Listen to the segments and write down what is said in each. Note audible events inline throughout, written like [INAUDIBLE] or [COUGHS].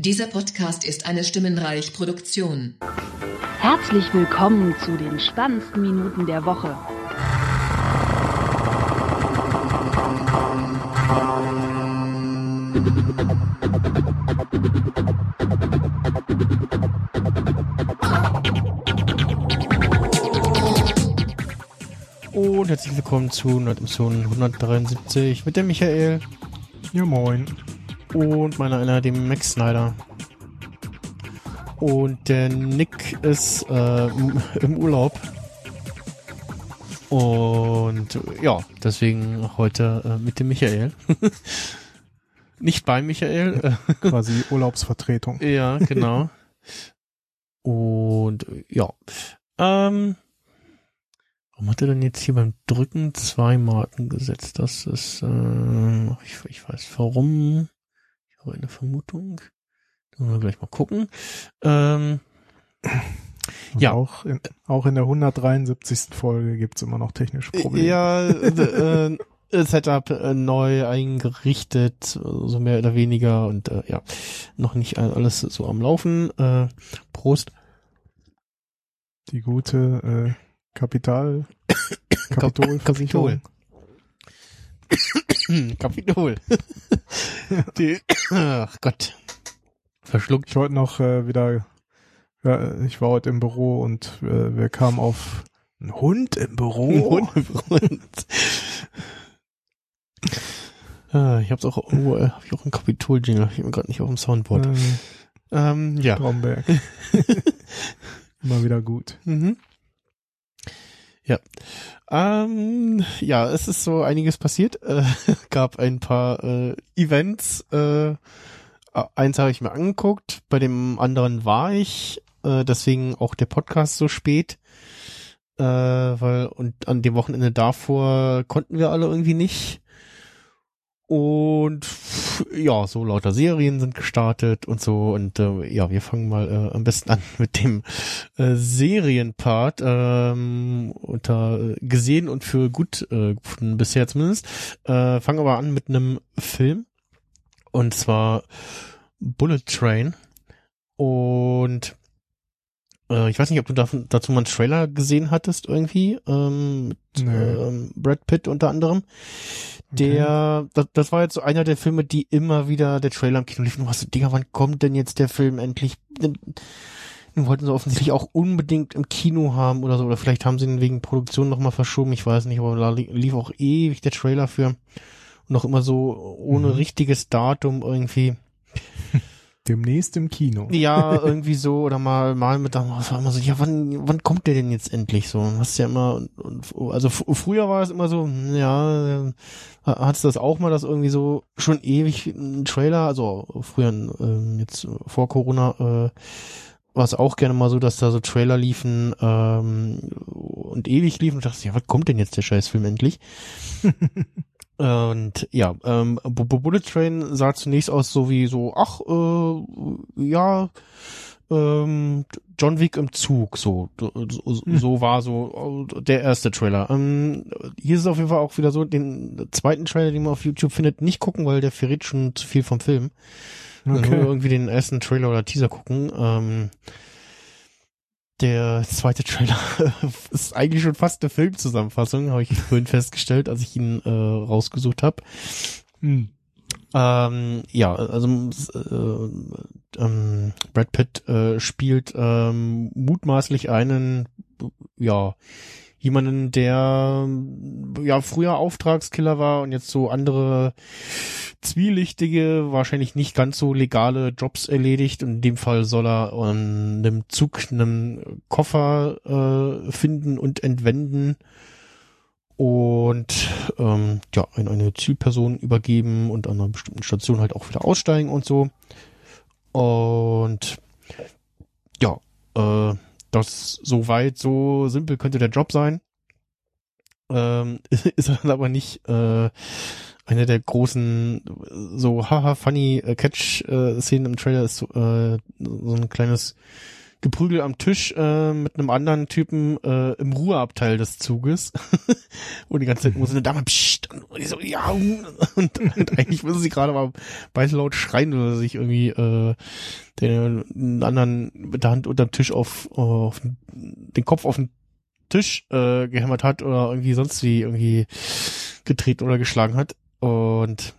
Dieser Podcast ist eine Stimmenreich-Produktion. Herzlich willkommen zu den spannendsten Minuten der Woche. Und herzlich willkommen zu Episode 173 mit dem Michael Ja, moin. Und meiner einer, dem Max Snyder. Und der Nick ist äh, im- Urlaub. Und ja, deswegen heute äh, mit dem Michael. [LAUGHS] Nicht bei Michael. Quasi Urlaubsvertretung. [LAUGHS] Ja, genau. Und ja. Ähm, warum hat er denn jetzt hier beim Drücken zwei Marken gesetzt? Das ist, äh, ich, ich weiß warum. Eine Vermutung. Da wollen wir gleich mal gucken. Ähm, Ja. Auch in, auch in der 173. Folge gibt's immer noch technische Probleme. Ja, äh, äh, Setup äh, neu eingerichtet, so mehr oder weniger und äh, ja, noch nicht alles so am Laufen. Äh, Prost. Die gute äh, Kapital Kapitolversicherung. Kapitol. [LAUGHS] Die, ach Gott. Verschluckt. Ich wollte noch äh, wieder, ja, ich war heute im Büro und äh, wir kamen auf einen Hund im Büro. Und, [LAUGHS] Ah, ich hab's auch irgendwo, äh, hab ich auch einen Kapitol-Jingle, ich mir gerade nicht auf dem Soundboard. Äh, Ähm, ja. Stromberg. [LAUGHS] Immer wieder gut. Mhm. Ja. Ähm, ja, es ist so einiges passiert. [LAUGHS] Äh, gab ein paar äh, Events. Äh, eins habe ich mir angeguckt, bei dem anderen war ich. Äh, deswegen auch der Podcast so spät. Äh, weil und an dem Wochenende davor konnten wir alle irgendwie nicht. Und ja, so lauter Serien sind gestartet und so. Und äh, ja, wir fangen mal äh, am besten an mit dem äh, Serienpart. Ähm, unter äh, gesehen und für gut äh, gefunden, bisher zumindest. Äh, fangen aber an mit einem Film. Und zwar Bullet Train. Und äh, ich weiß nicht, ob du davon, dazu mal einen Trailer gesehen hattest irgendwie. Ähm, mit Nee. ähm, Brad Pitt unter anderem. Der, das, das war jetzt so einer der Filme, die immer wieder der Trailer im Kino lief. Du hast so, Digga, wann kommt denn jetzt der Film endlich? Den, wollten sie offensichtlich auch unbedingt im Kino haben oder so. Oder vielleicht haben sie ihn wegen Produktion nochmal verschoben. Ich weiß nicht, aber da li- lief auch ewig der Trailer für. Und noch immer so ohne Mhm. richtiges Datum irgendwie. Demnächst im Kino. Ja, [LAUGHS] irgendwie so, oder mal, mal mit, das war immer so, ja, wann, wann kommt der denn jetzt endlich so? Und hast ja immer, also früher war es immer so, hm, ja, äh, hattest das auch mal, dass irgendwie so schon ewig ein Trailer, also früher, ähm, jetzt vor Corona, äh, war es auch gerne mal so, dass da so Trailer liefen ähm, und ewig liefen und dachte, ja, was kommt denn jetzt der Scheißfilm endlich? [LAUGHS] Und ja, ähm, Bu- Bu- Bullet Train sah zunächst aus so wie so, ach, äh, ja, ähm, John Wick im Zug, so, so, Hm. so war so äh, der erste Trailer. Ähm, hier ist es auf jeden Fall auch wieder so, den zweiten Trailer, den man auf YouTube findet, nicht gucken, weil der verrät schon zu viel vom Film. Also Okay. Nur irgendwie den ersten Trailer oder Teaser gucken. Ähm, der zweite Trailer [LAUGHS] ist eigentlich schon fast eine Filmzusammenfassung, habe ich vorhin festgestellt, als ich ihn äh, rausgesucht habe. Hm. Ähm, ja, also äh, ähm, Brad Pitt äh, spielt ähm, mutmaßlich einen, ja, jemanden, der ja früher Auftragskiller war und jetzt so andere zwielichtige, wahrscheinlich nicht ganz so legale Jobs erledigt. Und in dem Fall soll er an einem Zug einen Koffer äh, finden und entwenden und ähm, ja, an eine Zielperson übergeben und an einer bestimmten Station halt auch wieder aussteigen und so. Und ja, äh, das soweit so simpel könnte der Job sein. Ähm, [LAUGHS] ist dann aber nicht äh, eine der großen so haha funny äh, Catch äh, Szenen im Trailer ist äh, so ein kleines Geprügel am Tisch äh, mit einem anderen Typen äh, im Ruheabteil des Zuges. [LAUGHS] und die ganze Zeit muss eine Dame pssst, und ich so, ja, und, und eigentlich müssen sie gerade mal beide laut schreien oder sich irgendwie äh, den anderen mit der Hand unterm Tisch auf, auf den Kopf auf den Tisch äh, gehämmert hat oder irgendwie sonst wie irgendwie getreten oder geschlagen hat. Und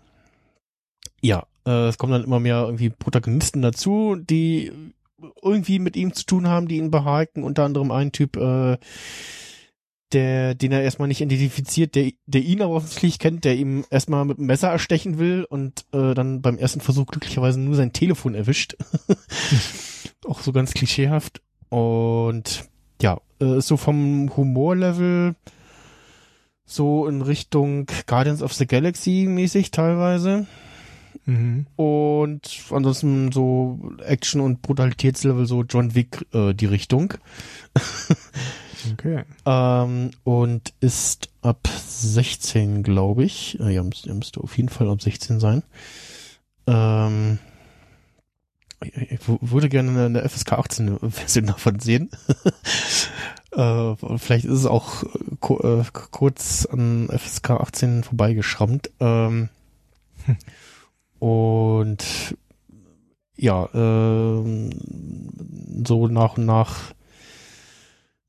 ja, äh, es kommen dann immer mehr irgendwie Protagonisten dazu, die irgendwie mit ihm zu tun haben, die ihn behaken. Unter anderem ein Typ, äh, der, den er erstmal nicht identifiziert, der, der ihn aber offensichtlich kennt, der ihm erstmal mit dem Messer erstechen will und äh, dann beim ersten Versuch glücklicherweise nur sein Telefon erwischt. [LAUGHS] Auch so ganz klischeehaft. Und ja, äh, so vom Humorlevel so in Richtung Guardians of the Galaxy mäßig teilweise. Mhm. Und ansonsten so Action- und Brutalitätslevel so John Wick äh, die Richtung. [LAUGHS] Okay. ähm, und ist ab 16, glaube ich. Äh, ja, müsste, müsste auf jeden Fall ab 16 sein. Ähm, ich, würde gerne eine FSK 18 Version davon sehen. [LAUGHS] äh, vielleicht ist es auch ku äh, kurz an FSK 18 vorbeigeschrammt. Ähm, [LAUGHS] und ja, ähm, so nach und nach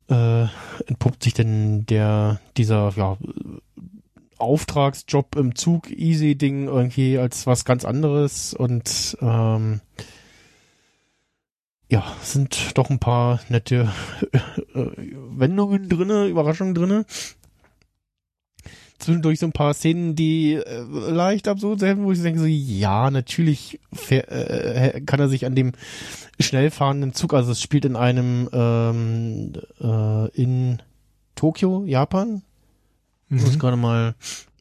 äh, entpuppt sich denn der dieser ja Auftragsjob im Zug easy Ding irgendwie als was ganz anderes und ähm, ja sind doch ein paar nette [LAUGHS] äh, Wendungen drinne Überraschungen drinne zwischendurch so ein paar Szenen, die äh, leicht absurd sind, wo ich denke so, ja, natürlich fähr, äh, kann er sich an dem schnell fahrenden Zug, also es spielt in einem ähm, äh, in Tokio, Japan, muss Mhm. gerade mal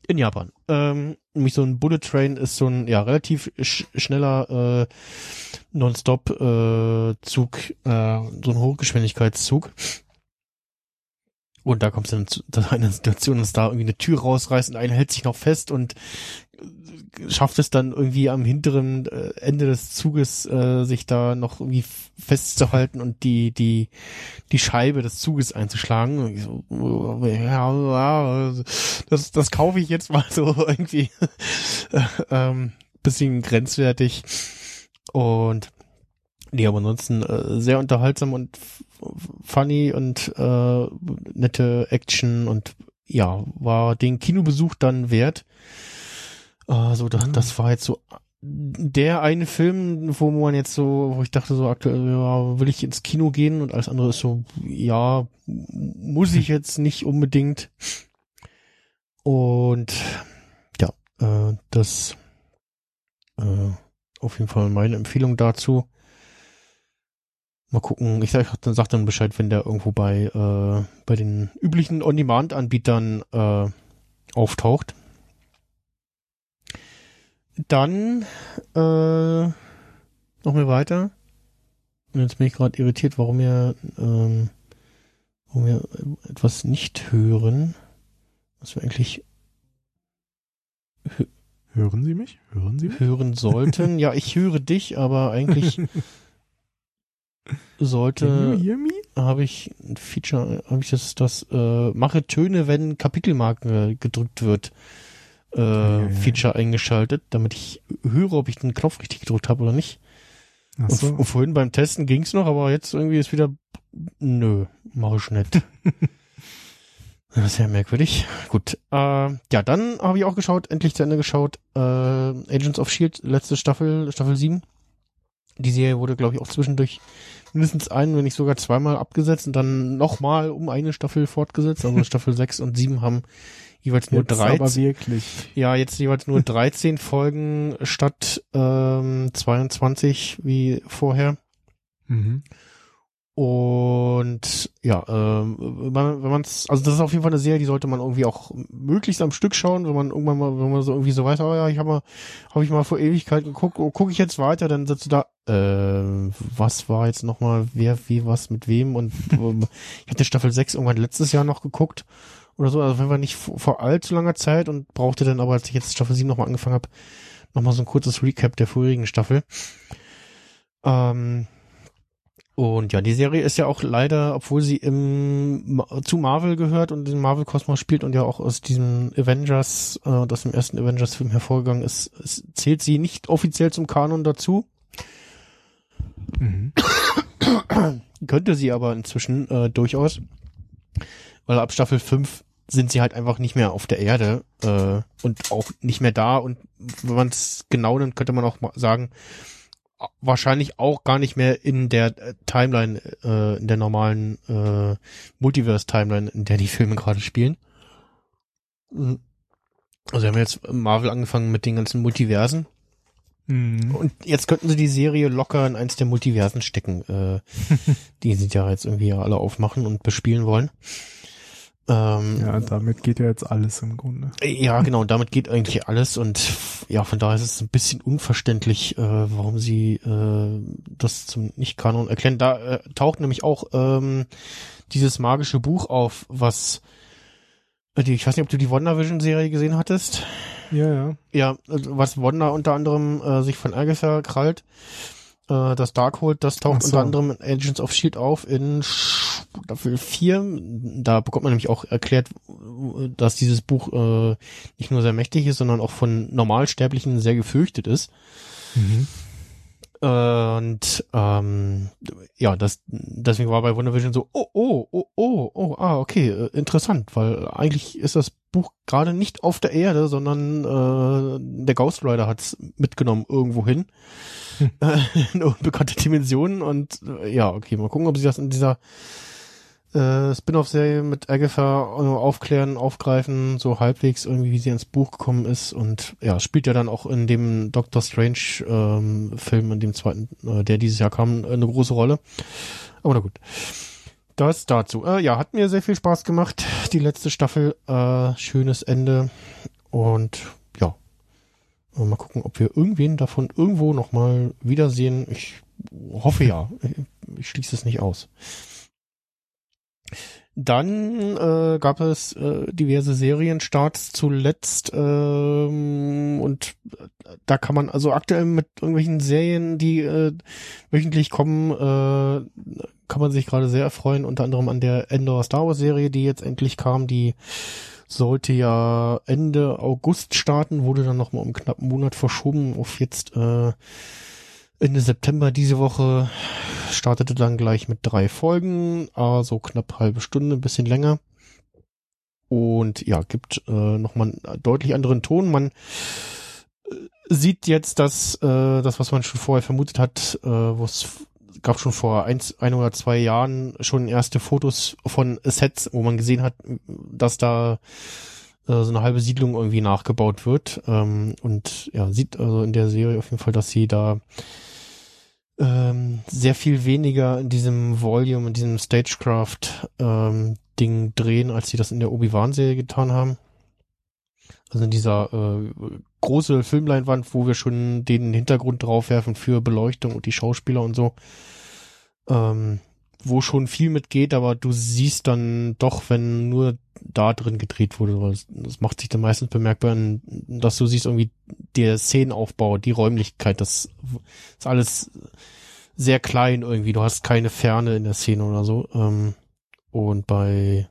in Japan. Ähm, nämlich so ein Bullet Train ist so ein ja relativ sch schneller äh, Nonstop äh, Zug, äh, so ein Hochgeschwindigkeitszug. Und da kommt es dann zu einer Situation, dass da irgendwie eine Tür rausreißt und einer hält sich noch fest und äh, schafft es dann irgendwie am hinteren äh, Ende des Zuges äh, sich da noch irgendwie festzuhalten und die die die Scheibe des Zuges einzuschlagen. Oh, ja, das das kaufe ich jetzt mal [LAUGHS] so irgendwie [LAUGHS] äh, ähm, bisschen grenzwertig und nee, aber ansonsten äh, sehr unterhaltsam und funny und äh, nette Action und ja, war den Kinobesuch dann wert. Äh, so, das, Mhm. das war jetzt so der eine Film, wo man jetzt so, wo ich dachte so aktuell, ja, will ich ins Kino gehen und alles andere ist so, ja, muss ich jetzt nicht unbedingt. Und ja, äh, das äh, auf jeden Fall meine Empfehlung dazu. Mal gucken, ich sag, dann sag dann Bescheid, wenn der irgendwo bei äh, bei den üblichen On-Demand-Anbietern äh, auftaucht. Dann äh, noch mal weiter. Und jetzt bin ich gerade irritiert, warum wir ähm, warum wir etwas nicht hören, was wir eigentlich Hören Sie mich? Hören Sie mich? hören sollten. ja, ich höre dich, aber eigentlich [LAUGHS] sollte habe ich ein Feature, habe ich das, das äh, mache Töne, wenn Kapitelmarke gedrückt wird, äh, ja, ja. Feature eingeschaltet, damit ich höre, ob ich den Knopf richtig gedrückt habe oder nicht. Ach Und, so. und vorhin beim Testen ging's noch, aber jetzt irgendwie ist wieder, nö, mache ich nicht. [LAUGHS] Das ist ja merkwürdig. Gut. Äh, ja, dann habe ich auch geschaut, endlich zu Ende geschaut, äh, Agents of Shield, letzte Staffel, Staffel 7. Die Serie wurde, glaube ich, auch zwischendurch mindestens ein, wenn nicht sogar zweimal abgesetzt und dann nochmal um eine Staffel fortgesetzt. Also [LAUGHS] Staffel 6 und 7 haben jeweils nur Jetzt 13. aber wirklich. Ja, jetzt jeweils nur 13 Folgen statt ähm, 22 wie vorher. Mhm. Und ja, ähm, wenn man wenn man's, also das ist auf jeden Fall eine Serie, die sollte man irgendwie auch möglichst am Stück schauen, wenn man irgendwann mal, wenn man so irgendwie so weiß, oh ja, ich habe mal, habe ich mal vor Ewigkeiten geguckt, oh, gucke ich jetzt weiter, dann sitzt du da, äh, was war jetzt nochmal, wer, wie, was, mit wem und ähm, [LAUGHS] ich hatte Staffel 6 irgendwann letztes Jahr noch geguckt oder so, also jeden Fall nicht vor, vor allzu langer Zeit und brauchte dann aber, als ich jetzt Staffel 7 nochmal angefangen habe, nochmal so ein kurzes Recap der vorherigen Staffel. Ähm, Und ja, die Serie ist ja auch leider, obwohl sie im zu Marvel gehört und den Marvel Kosmos spielt und ja auch aus diesem Avengers, äh, aus dem ersten Avengers Film hervorgegangen ist, ist, zählt sie nicht offiziell zum Kanon dazu. Mhm. Könnte sie aber inzwischen äh, durchaus, weil ab Staffel 5 sind sie halt einfach nicht mehr auf der Erde äh, und auch nicht mehr da und wenn man es genau nimmt, könnte man auch sagen, wahrscheinlich auch gar nicht mehr in der äh, Timeline, äh, in der normalen äh, Multiverse-Timeline, in der die Filme gerade spielen. Mhm. Also wir haben jetzt Marvel angefangen mit den ganzen Multiversen. Mhm. Und jetzt könnten sie die Serie locker in eins der Multiversen stecken, äh, [LAUGHS] die sie ja jetzt irgendwie alle aufmachen und bespielen wollen. Ähm, Ja, damit geht ja jetzt alles im Grunde. ja, genau, damit geht eigentlich alles und ja, von daher ist es ein bisschen unverständlich, äh, warum sie äh, das zum Nicht-Kanon erklären. Da äh, taucht nämlich auch ähm, dieses magische Buch auf, was äh, die, ich weiß nicht, ob du die WandaVision-Serie gesehen hattest. Ja, ja. Ja, also was Wanda unter anderem äh, sich von Agatha krallt, äh, das Darkhold, das taucht so. unter anderem in Agents of S.H.I.E.L.D. auf in Staffel 4. Da bekommt man nämlich auch erklärt, dass dieses Buch äh, nicht nur sehr mächtig ist, sondern auch von Normalsterblichen sehr gefürchtet ist. Mhm. Und ähm, ja, das deswegen war bei WandaVision so, oh, oh, oh, oh, oh, ah, okay, äh, interessant, weil eigentlich ist das Buch gerade nicht auf der Erde, sondern äh, der Ghost Rider hat's mitgenommen irgendwo hin. Hm. Äh, [LAUGHS] in unbekannte Dimensionen und äh, ja, okay, mal gucken, ob sie das in dieser äh, Spin-off-Serie mit Agatha äh, aufklären, aufgreifen, so halbwegs irgendwie, wie sie ins Buch gekommen ist und ja, spielt ja dann auch in dem Doctor Strange ähm, Film, in dem zweiten, äh, der dieses Jahr kam, eine große Rolle. Aber na gut. Das dazu. Äh, ja, hat mir sehr viel Spaß gemacht. Die letzte Staffel, äh, schönes Ende und ja, äh, mal gucken, ob wir irgendwen davon irgendwo nochmal wiedersehen. Ich hoffe ja. Ich, ich schließe es nicht aus. Dann äh, gab es äh, diverse Serienstarts zuletzt ähm, und äh, da kann man also aktuell mit irgendwelchen Serien, die äh, wöchentlich kommen, äh, kann man sich gerade sehr erfreuen. Unter anderem an der Endor Star Wars Serie, die jetzt endlich kam. Die sollte ja Ende August starten, wurde dann noch mal um knapp einen Monat verschoben auf jetzt äh, Ende September diese Woche startete dann gleich mit drei Folgen, also knapp halbe Stunde, ein bisschen länger. Und ja, gibt äh, nochmal einen deutlich anderen Ton. Man äh, sieht jetzt, dass äh, das, was man schon vorher vermutet hat, äh, wo es gab schon vor eins, ein oder zwei Jahren schon erste Fotos von Sets, wo man gesehen hat, dass da äh, so eine halbe Siedlung irgendwie nachgebaut wird. Ähm, und ja, sieht also in der Serie auf jeden Fall, dass sie da ähm, sehr viel weniger in diesem Volume, in diesem Stagecraft ähm, drehen, als sie das in der Obi-Wan-Serie getan haben. Also in dieser äh, große Filmleinwand, wo wir schon den Hintergrund draufwerfen für Beleuchtung und die Schauspieler und so. Ähm, wo schon viel mitgeht, aber du siehst dann doch, wenn nur da drin gedreht wurde, weil das, macht sich dann meistens bemerkbar, dass du siehst irgendwie der Szenenaufbau, die Räumlichkeit, das ist alles sehr klein irgendwie. Du hast keine Ferne in der Szene oder so. Ähm, und bei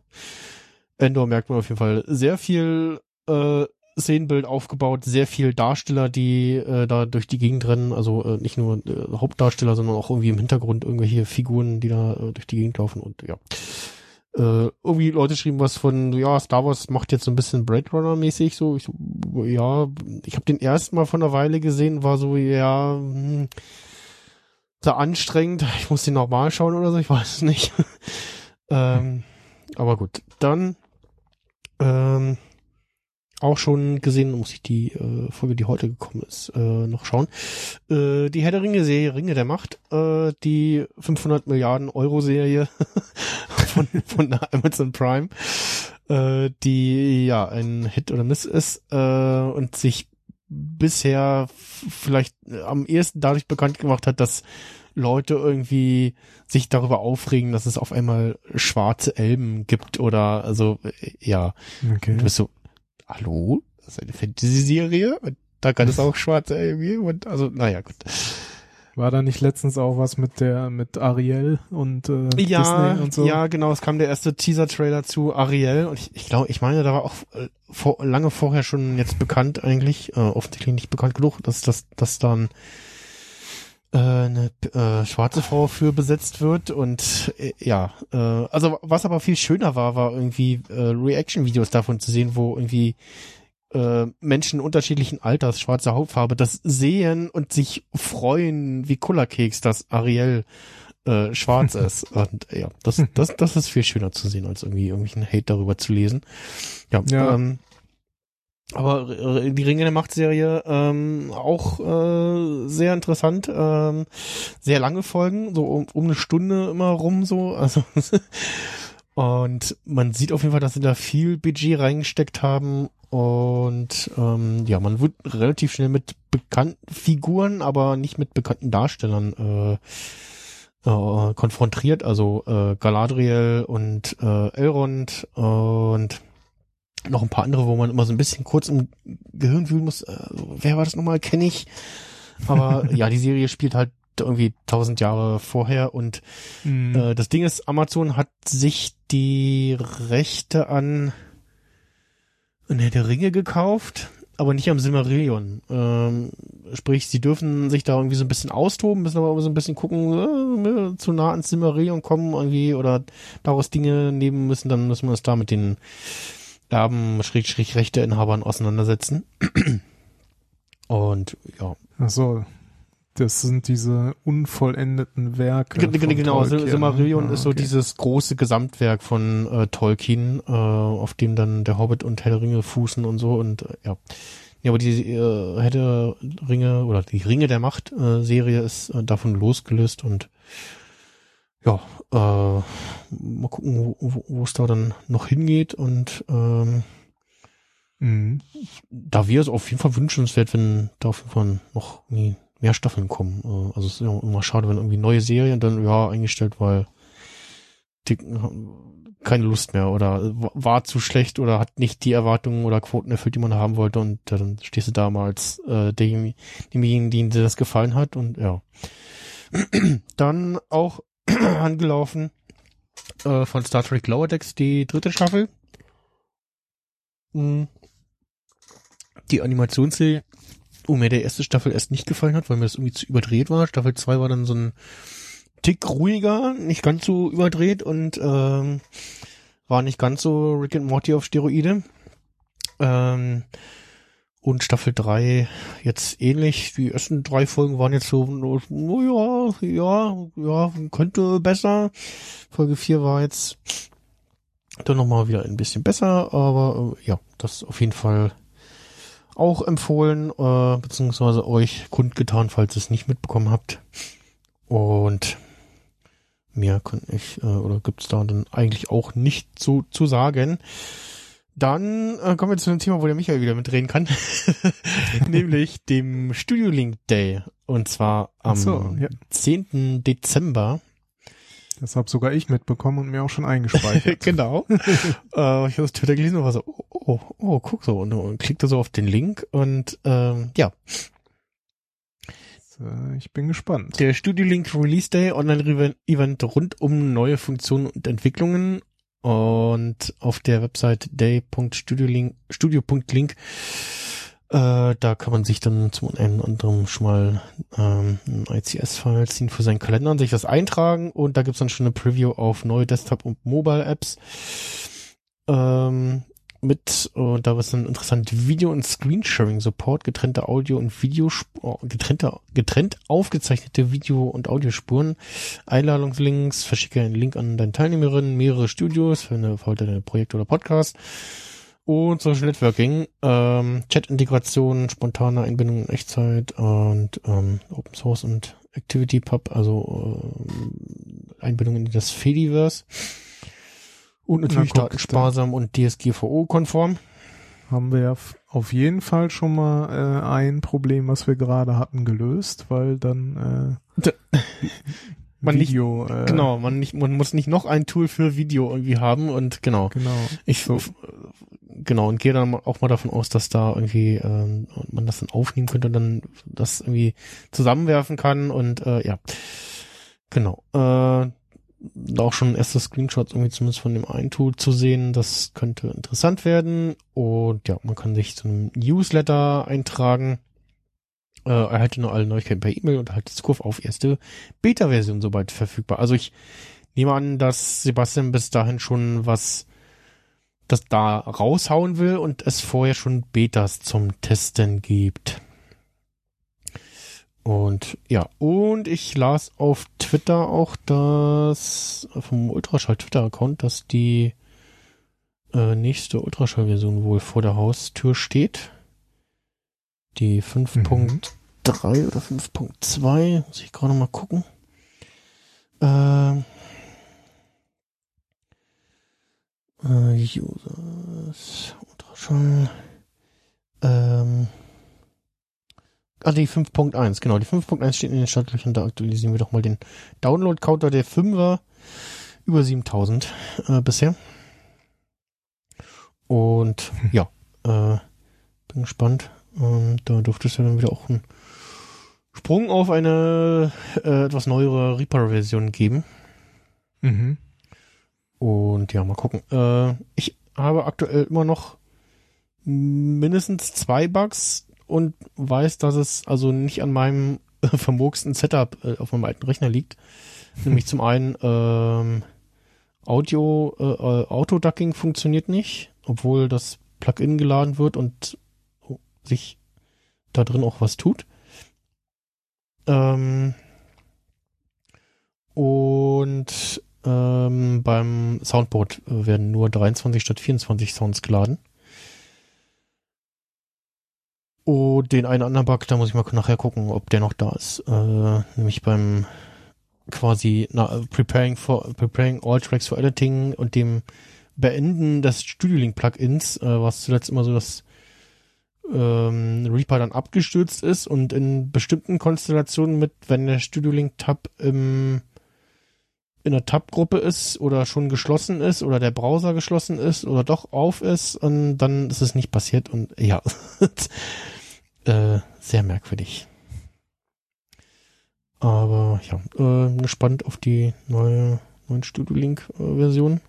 Endor merkt man auf jeden Fall sehr viel äh, Szenenbild aufgebaut, sehr viel Darsteller, die äh, da durch die Gegend rennen. Also äh, nicht nur äh, Hauptdarsteller, sondern auch irgendwie im Hintergrund irgendwelche Figuren, die da äh, durch die Gegend laufen und ja. Äh, irgendwie Leute schrieben was von, ja, Star Wars macht jetzt so ein bisschen Blade Runner mäßig so. Ich so, ja, ich habe den ersten Mal von einer Weile gesehen, war so, ja, hm, sehr anstrengend. Ich muss den nochmal schauen oder so, ich weiß es nicht. [LAUGHS] ähm, aber gut, dann ähm, auch schon gesehen, muss ich die äh, Folge, die heute gekommen ist, äh, noch schauen. Äh, die Herr der Ringe Serie Ringe der Macht, äh, die 500 Milliarden Euro Serie [LAUGHS] von, von Amazon Prime, äh, die ja ein Hit oder Miss ist äh, und sich bisher vielleicht äh, am ehesten dadurch bekannt gemacht hat, dass Leute irgendwie sich darüber aufregen, dass es auf einmal schwarze Elben gibt oder also äh, ja, Okay. du bist so, hallo, das ist eine Fantasy-Serie und da kann es auch schwarze Elben geben und also naja gut. War da nicht letztens auch was mit der, mit Ariel und äh, Ja, Disney und so? ja, genau. Es kam der erste Teaser-Trailer zu Ariel und ich, ich glaube, ich meine, da war auch äh, vor, lange vorher schon jetzt bekannt eigentlich, äh, offensichtlich nicht bekannt genug, dass das, dass dann äh, eine äh, schwarze Frau für besetzt wird und äh, ja, äh, also was aber viel schöner war, war irgendwie äh, Reaction-Videos davon zu sehen, wo irgendwie äh, Menschen unterschiedlichen Alters, schwarze Hautfarbe, das sehen und sich freuen wie Kullerkeks, dass Ariel äh, schwarz [LAUGHS] ist. Und ja, das, das, das ist viel schöner zu sehen, als irgendwie irgendwelchen Hate darüber zu lesen. Ja, Ja. Ähm, aber äh, die Ringe der Macht-Serie ähm, auch äh, sehr interessant, ähm, sehr lange Folgen, so um, um eine Stunde immer rum so. Also [LAUGHS] und man sieht auf jeden Fall, dass sie da viel Budget reingesteckt haben und ähm, ja, man wird relativ schnell mit bekannten Figuren, aber nicht mit bekannten Darstellern äh, äh, konfrontiert. Also äh, Galadriel und äh, Elrond und noch ein paar andere, wo man immer so ein bisschen kurz im Gehirn wühlen muss. Äh, wer war das nochmal? Kenne ich. Aber [LAUGHS] ja, die Serie spielt halt irgendwie tausend Jahre vorher und Mhm. äh, das Ding ist, Amazon hat sich die Rechte an Herr der Ringe gekauft, aber nicht am Silmarillion. Ähm, sprich, sie dürfen sich da irgendwie so ein bisschen austoben, müssen aber so ein bisschen gucken, äh, zu nah ans Silmarillion kommen irgendwie oder daraus Dinge nehmen müssen, dann müssen wir uns da mit den Erben, Schrägstrich, Rechteinhabern auseinandersetzen. [CLEARS THROAT] Und ja, Ach so. Das sind diese unvollendeten Werke. Von Genau, Tolkien, Sil- Silmarillion ne? Ah, ist so okay. dieses große Gesamtwerk von äh, Tolkien, äh, auf dem dann der Hobbit und Herr der Ringe fußen und so und äh, ja. Ja, aber die äh, Herr der Ringe oder die Ringe der Macht äh, Serie ist äh, davon losgelöst und ja, äh, mal gucken, wo- es da dann noch hingeht und ähm, Mhm. da wäre es auf jeden Fall wünschenswert, wenn da auf jeden Fall noch irgendwie mehr Staffeln kommen. Äh, Also es ist immer schade, wenn irgendwie neue Serien dann ja eingestellt, weil die keine Lust mehr oder wa- war zu schlecht oder hat nicht die Erwartungen oder Quoten erfüllt, die man haben wollte und äh, dann stehst du da mal als äh, dem- demjenigen, dem dir das gefallen hat und ja. [CLEARS THROAT] Dann auch [CLEARS THROAT] angelaufen äh, von Star Trek Lower Decks die dritte Staffel. Mhm die Animationsserie, oh, mir der erste Staffel erst nicht gefallen hat, weil mir das irgendwie zu überdreht war. Staffel 2 war dann so ein Tick ruhiger, nicht ganz so überdreht und ähm, war nicht ganz so Rick and Morty auf Steroide. Ähm, und Staffel 3 jetzt ähnlich. Die ersten drei Folgen waren jetzt so, no, ja, ja, ja, könnte besser. Folge 4 war jetzt dann nochmal wieder ein bisschen besser, aber äh, ja, das auf jeden Fall auch empfohlen, äh, beziehungsweise euch kundgetan, falls ihr es nicht mitbekommen habt. Und mehr kann ich, äh, oder gibt's da dann eigentlich auch nicht so zu sagen. Dann äh, kommen wir zu einem Thema, wo der Michael wieder mitreden kann. [LAUGHS] Nämlich dem Studio Link Day. Und zwar am so, ja. 10. Dezember. Das habe sogar ich mitbekommen und mir auch schon [LAUGHS] eingespeichert. genau. [LAUGHS] äh, ich habe das Twitter gelesen und war so, oh, oh, oh guck so. Und, und klickte so auf den Link und ähm, ja, äh, ich bin gespannt. der Studio Link Release Day Online-Event rund um neue Funktionen und Entwicklungen und auf der Website day.studio.link Studio.link äh, da kann man sich dann zum einen oder anderen schon mal ähm, ein ICS-File ziehen für seinen Kalender und sich das eintragen. Und da gibt's dann schon eine Preview auf neue Desktop- und Mobile-Apps. Ähm, mit, und da was dann interessant Video- und Screensharing-Support, getrennte Audio- und Video, getrennte, getrennt aufgezeichnete Video- und Audiospuren, Einladungslinks, verschicke einen Link an deine Teilnehmerinnen, mehrere Studios für eine für deine Projekte oder Podcast und Social Networking, ähm, Chat-Integration, spontane Einbindung in Echtzeit und ähm, Open Source und Activity Pub, also äh, Einbindung in das Fediverse. Und natürlich Na, guck, datensparsam und DSGVO-konform. Haben wir auf jeden Fall schon mal äh, ein Problem, was wir gerade hatten, gelöst, weil dann äh, [LAUGHS] Man nicht- Video, äh, Genau, man nicht, man muss nicht noch ein Tool für Video irgendwie haben und genau. genau. Ich So. Genau, und gehe dann auch mal davon aus, dass da irgendwie ähm, man das dann aufnehmen könnte und dann das irgendwie zusammenwerfen kann und äh, ja, genau. Äh, auch schon erste Screenshots irgendwie zumindest von dem einen Tool zu sehen. Das könnte interessant werden. Und ja, man kann sich zu einem Newsletter eintragen. Äh, erhalte nur alle Neuigkeiten per E-Mail und erhalte Zugriff auf erste Beta-Version sobald verfügbar. Also ich nehme an, dass Sebastian bis dahin schon was das da raushauen will und es vorher schon Betas zum Testen gibt. Und ja, und ich las auf Twitter auch, dass vom Ultraschall Twitter-Account, dass die äh, nächste Ultraschall-Version wohl vor der Haustür steht. Die 5.3 mhm. oder 5.2, muss ich gerade mal gucken. Ähm, äh, Users, Ultraschall. Ähm, Ah, die 5.1, genau. Die 5.1 steht in den Startlöchern. Da aktualisieren wir doch mal den Download-Counter. Der 5er über 7000 äh, bisher. Und hm. ja, äh, bin gespannt. Ähm, da dürfte es ja dann wieder auch einen Sprung auf eine äh, etwas neuere Reaper-Version geben. Mhm. Und ja, mal gucken. Äh, ich habe aktuell immer noch mindestens zwei Bugs, und weiß, dass es also nicht an meinem äh, [LAUGHS] vermurksten Setup äh, auf meinem alten Rechner liegt. Nämlich zum einen ähm, Audio, äh, äh, Autoducking funktioniert nicht, obwohl das Plugin geladen wird und sich da drin auch was tut. Ähm, und ähm, beim Soundboard äh, werden nur 23 statt 24 Sounds geladen. Oh, den einen anderen Bug, da muss ich mal nachher gucken, ob der noch da ist. Äh, nämlich beim quasi na, preparing for preparing all tracks for editing und dem Beenden des Studio Link Plugins, äh, was zuletzt immer so das ähm, Reaper dann abgestürzt ist und in bestimmten Konstellationen mit, wenn der Studio Link Tab im in der Tab-Gruppe ist oder schon geschlossen ist oder der Browser geschlossen ist oder doch auf ist und dann ist es nicht passiert und ja, [LAUGHS] Äh, sehr merkwürdig. Aber ja, äh, gespannt auf die neue, neuen Studio Link äh, Version.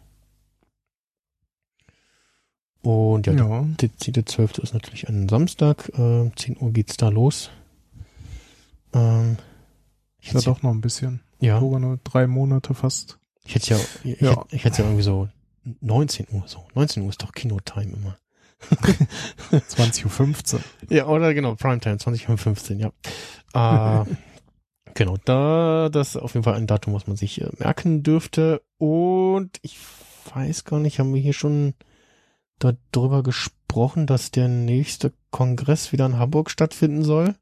Und ja, ja. der, der 12. ist natürlich ein Samstag. Äh, 10 Uhr geht's da los. Ähm, ich ja doch noch ein bisschen. Ja. Sogar nur drei Monate fast. Ich hätte ja, ich, ja. Hätte, ich hätte ja irgendwie so 19 Uhr so. 19 Uhr ist doch Kinotime immer. [LAUGHS] 20.15 Uhr. Ja, oder genau, Primetime, 20.15 Uhr, ja. äh, [LAUGHS] genau, da, das ist auf jeden Fall ein Datum, was man sich äh, merken dürfte. Und ich weiß gar nicht, haben wir hier schon darüber gesprochen, dass der nächste Kongress wieder in Hamburg stattfinden soll?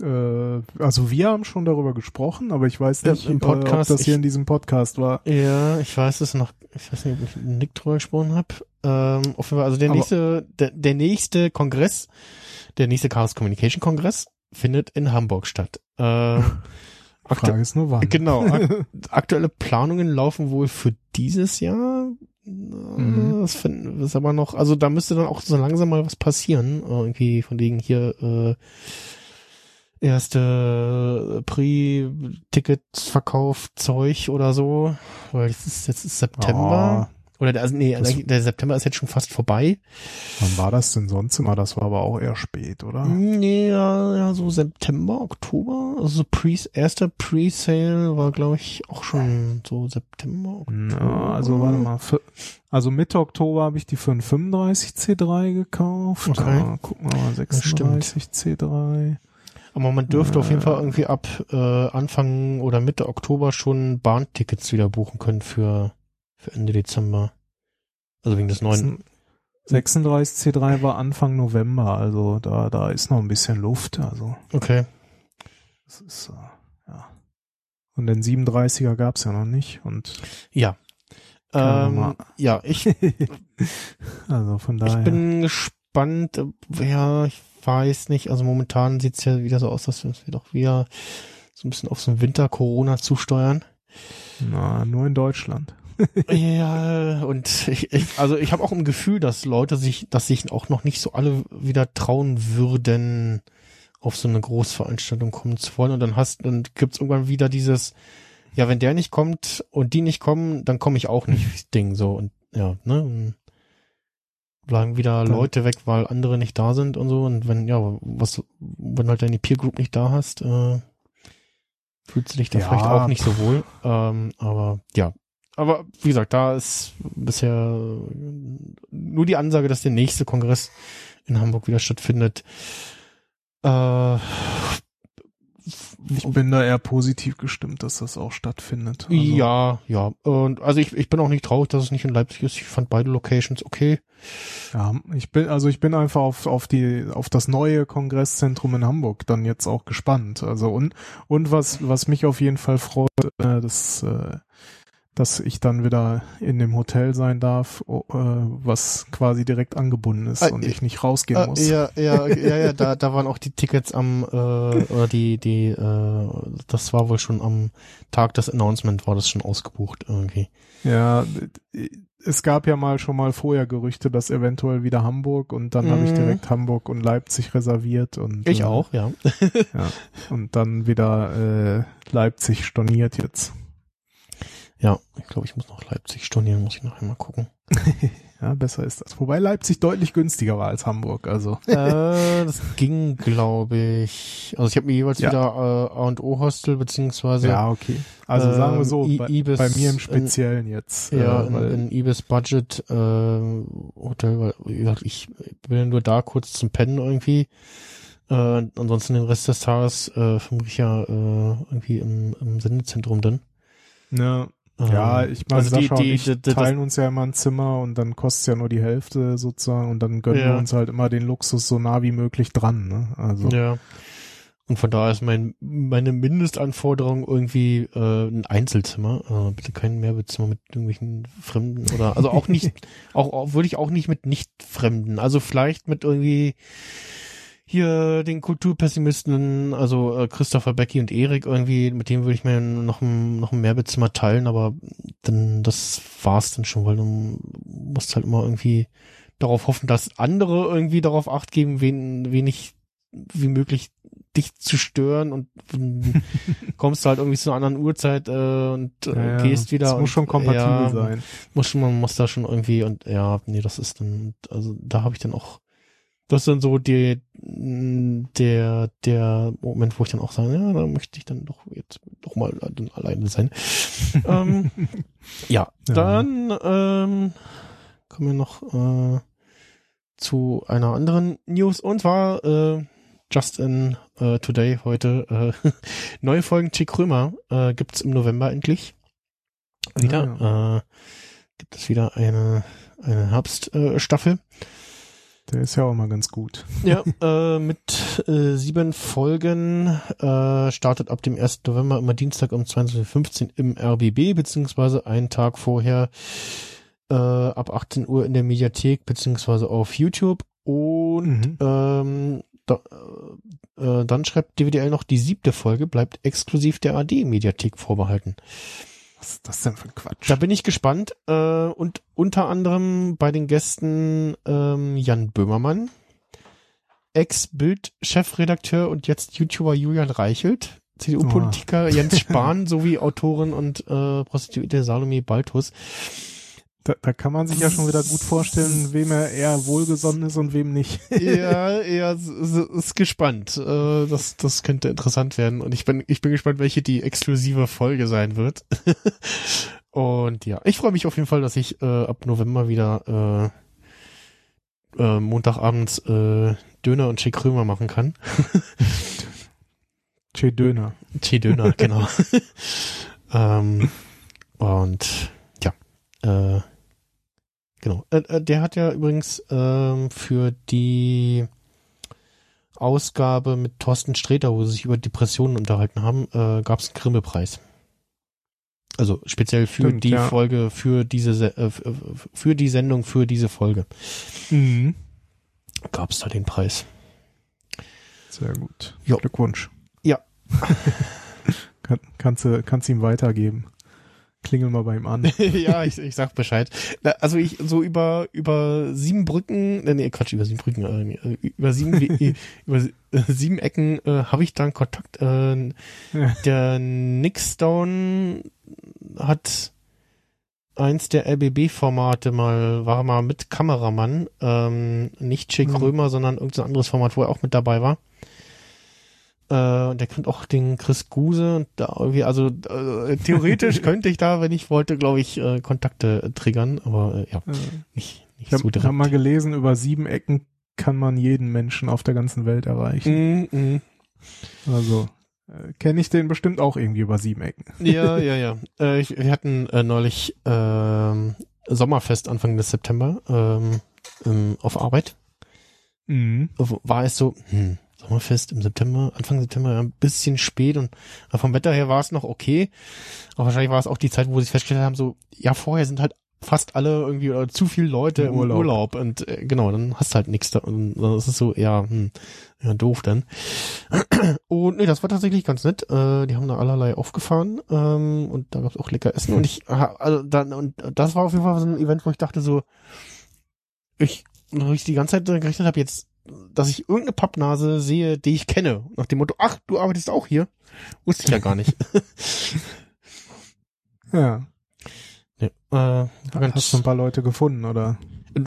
Äh, also wir haben schon darüber gesprochen, aber ich weiß nicht, im Podcast, ob das hier ich, in diesem Podcast war. Ja, ich weiß es noch, ich weiß nicht, ob ich mit Nick drüber gesprochen habe. Ähm, auf jeden Fall, also der aber nächste, der, der nächste Kongress, der nächste Chaos Communication Kongress findet in Hamburg statt. Ähm, [LAUGHS] Frage ist nur wann. Genau. Ak [LAUGHS] aktuelle Planungen laufen wohl für dieses Jahr. Mhm. Das, find, das ist aber noch, also da müsste dann auch so langsam mal was passieren. Irgendwie von wegen hier äh, erste Pre-Ticket-Verkauf-Zeug oder so, weil es ist jetzt ist September. Oh, oder der, also nee, das, der September ist jetzt schon fast vorbei. Wann war das denn sonst immer? Das war aber auch eher spät, oder? Nee, ja, ja so September, Oktober. Also so pre, erster Pre-Sale war, glaube ich, auch schon so September, Oktober. Ja, also warte mal. Für, also Mitte Oktober habe ich die für einen 35 C3 gekauft. Okay. Da, guck mal, 36 C3. Aber man dürfte äh, auf jeden Fall irgendwie ab äh, Anfang oder Mitte Oktober schon Bahntickets wieder buchen können für, für Ende Dezember. Also wegen des neuen. 36 C3 war Anfang November, also da, da ist noch ein bisschen Luft, also. Okay. Das ist, äh, ja. Und den 37er gab's ja noch nicht und. Ja. Ähm, ja, ich. [LAUGHS] also von daher. Ich bin gespannt, ja, ich weiß nicht, also momentan sieht's ja wieder so aus, dass wir doch wieder so ein bisschen auf so einen Winter-Corona zusteuern. Na, nur in Deutschland. [LAUGHS] ja, und ich, ich, also ich habe auch ein Gefühl, dass Leute sich, dass sich auch noch nicht so alle wieder trauen würden, auf so eine Großveranstaltung kommen zu wollen. Und dann hast, dann gibt's irgendwann wieder dieses, ja, wenn der nicht kommt und die nicht kommen, dann komme ich auch nicht, [LAUGHS] Ding so. Und ja, ne? Bleiben wieder Leute weg, weil andere nicht da sind und so. Und wenn, ja, was, wenn halt deine Peer Group nicht da hast, äh, fühlst du dich da Ja, vielleicht auch nicht so wohl. Ähm, aber ja. Aber wie gesagt, da ist bisher nur die Ansage, dass der nächste Kongress in Hamburg wieder stattfindet. Äh, Ich bin da eher positiv gestimmt, dass das auch stattfindet. Also, ja, ja. Und also ich, ich bin auch nicht traurig, dass es nicht in Leipzig ist. Ich fand beide Locations okay. Ja, ich bin, also ich bin einfach auf, auf die, auf das neue Kongresszentrum in Hamburg dann jetzt auch gespannt. Also und, und was, was mich auf jeden Fall freut, äh, dass, äh, dass ich dann wieder in dem Hotel sein darf, äh, was quasi direkt angebunden ist Ah, und ich nicht rausgehen Äh, muss. ja, ja, [LAUGHS] ja, ja, da, da waren auch die Tickets am, äh, oder die, die, äh, das war wohl schon am Tag des Announcement war das schon ausgebucht irgendwie. Ja, es gab ja mal schon mal vorher Gerüchte, dass eventuell wieder Hamburg und dann habe ich Mhm. direkt Hamburg und Leipzig reserviert und Ich äh, auch, ja. Ja, und dann wieder äh, Leipzig storniert jetzt. Ja, ich glaube, ich muss noch Leipzig stornieren, muss ich noch einmal gucken. [LAUGHS] Ja, besser ist das. Wobei Leipzig deutlich günstiger war als Hamburg. Also äh, das [LAUGHS] ging, glaube ich. Also ich habe mir jeweils Ja. wieder äh, A&O Hostel beziehungsweise ja, okay. Also sagen wir so, Ähm, I- bei, Ibis bei mir im in- Speziellen jetzt. Ja, äh, in, in Ibis Budget äh, Hotel, weil wie gesagt, ich bin ja nur da kurz zum Pennen irgendwie. Äh, ansonsten den Rest des Tages äh, vermute ich ja äh, irgendwie im, im Sendezentrum dann. Ähm, ja, ich meine, also die- Sascha die- und ich die- die- teilen uns ja immer ein Zimmer und dann kostet es ja nur die Hälfte sozusagen und dann gönnen Ja. wir uns halt immer den Luxus so nah wie möglich dran. Ne? Also Ja. Und von daher ist mein, meine Mindestanforderung irgendwie äh, ein Einzelzimmer. Äh, bitte kein Mehrbezimmer mit irgendwelchen Fremden oder also auch nicht, [LAUGHS] auch, auch würde ich auch nicht mit Nicht-Fremden. Also vielleicht mit irgendwie hier den Kulturpessimisten, also äh, Christopher, Becky und Erik irgendwie, mit dem würde ich mir noch ein, noch ein Mehrbezimmer teilen, aber dann, das war's dann schon, weil du musst halt immer irgendwie darauf hoffen, dass andere irgendwie darauf acht geben, wen, wenig wie möglich dich zu stören und [LAUGHS] kommst du halt irgendwie zu einer anderen Uhrzeit äh, und äh, ja, gehst wieder. Und, muss schon kompatibel ja, sein. Muss schon, man muss da schon irgendwie und ja, nee, das ist dann, also da habe ich dann auch, das ist dann so die, der, der Moment, wo ich dann auch sage, ja, da möchte ich dann doch jetzt doch mal dann alleine sein. [LAUGHS] ähm, ja, Ja. dann ähm, kommen wir noch äh, zu einer anderen News und zwar äh, just in äh, today heute äh, [LAUGHS] neue Folgen Chick Krömer äh, gibt's im November endlich wieder. Ah, Äh, gibt es wieder eine eine Herbststaffel. Äh, Staffel. Der ist ja auch mal ganz gut. Ja, äh, mit äh, sieben Folgen äh, startet ab dem 1. November immer Dienstag um 22.15 Uhr im RBB, beziehungsweise einen Tag vorher äh, ab 18 Uhr in der Mediathek, beziehungsweise auf YouTube. Und Mhm. ähm, da, äh, dann schreibt DWDL noch, die siebte Folge bleibt exklusiv der AD-Mediathek vorbehalten. Was ist das denn für ein Quatsch? Da bin ich gespannt. Äh, und unter anderem bei den Gästen ähm, Jan Böhmermann, Ex-Bild-Chefredakteur und jetzt YouTuber Julian Reichelt, CDU-Politiker Jens [LAUGHS] Spahn sowie Autorin und äh, Prostituierte Salome Baltus. Da, da kann man sich ja schon wieder gut vorstellen, wem er eher wohlgesonnen ist und wem nicht. [LAUGHS] ja, ja, ist gespannt. Äh, das, das könnte interessant werden. Und ich bin, ich bin gespannt, welche die exklusive Folge sein wird. [LAUGHS] und ja, ich freue mich auf jeden Fall, dass ich äh, ab November wieder äh, äh, Montagabends äh, Döner und Che Krömer machen kann. [LAUGHS] Che Döner. Che Döner, genau. ähm, und ja, äh, genau. Äh, äh, der hat ja übrigens ähm, für die Ausgabe mit Thorsten Sträter, wo sie sich über Depressionen unterhalten haben, äh, gab es einen Grimme-Preis. Also speziell für Stimmt, die ja. Folge, für diese Se- äh, für die Sendung, für diese Folge Mhm. gab es da den Preis. Sehr gut. Jo. Glückwunsch. Ja. [LAUGHS] Kann, kannst du kannst ihm weitergeben. Klingel mal bei ihm an. [LAUGHS] ja, ich, ich sag Bescheid. Also ich so über über sieben Brücken, äh, nee Quatsch über sieben Brücken, äh, nee, über sieben äh, [LAUGHS] über äh, sieben Ecken äh, habe ich dann Kontakt. Äh, Ja. der Nickstone hat eins der LBB-Formate mal, war mal mit Kameramann, ähm, nicht Chick Mhm. Römer, sondern irgendein anderes Format, wo er auch mit dabei war. Äh, und der kennt auch den Chris Guse und da irgendwie, also äh, theoretisch [LAUGHS] könnte ich da, wenn ich wollte, glaube ich, äh, Kontakte triggern, aber äh, ja, nicht, nicht Ich habe so direkt. hab mal gelesen, über sieben Ecken kann man jeden Menschen auf der ganzen Welt erreichen. Mm, mm. Also äh, kenne ich den bestimmt auch irgendwie über sieben Ecken. [LAUGHS] Ja, ja, ja. Äh, ich, wir hatten äh, neulich ähm, Sommerfest Anfang des September ähm, ähm, auf Arbeit. Mhm. War es so, hm, Sommerfest im September, Anfang September, ein bisschen spät und vom Wetter her war es noch okay. Aber wahrscheinlich war es auch die Zeit, wo sie festgestellt haben, so, ja, vorher sind halt fast alle irgendwie oder zu viele Leute Im im Urlaub, Urlaub. und äh, genau, dann hast du halt nichts da und dann ist es so, ja, hm, ja, doof dann. [CLEARS THROAT] Und nee, das war tatsächlich ganz nett. Äh, die haben da allerlei aufgefahren ähm, und da gab's auch lecker Essen und ich, also dann und das war auf jeden Fall so ein Event, wo ich dachte so, ich, wo ich die ganze Zeit gerechnet habe jetzt, dass ich irgendeine Pappnase sehe, die ich kenne. Nach dem Motto, ach, du arbeitest auch hier? Wusste ich ja gar nicht. [LAUGHS] Ja. nee, äh, ganz- Hast du ein paar Leute gefunden, oder?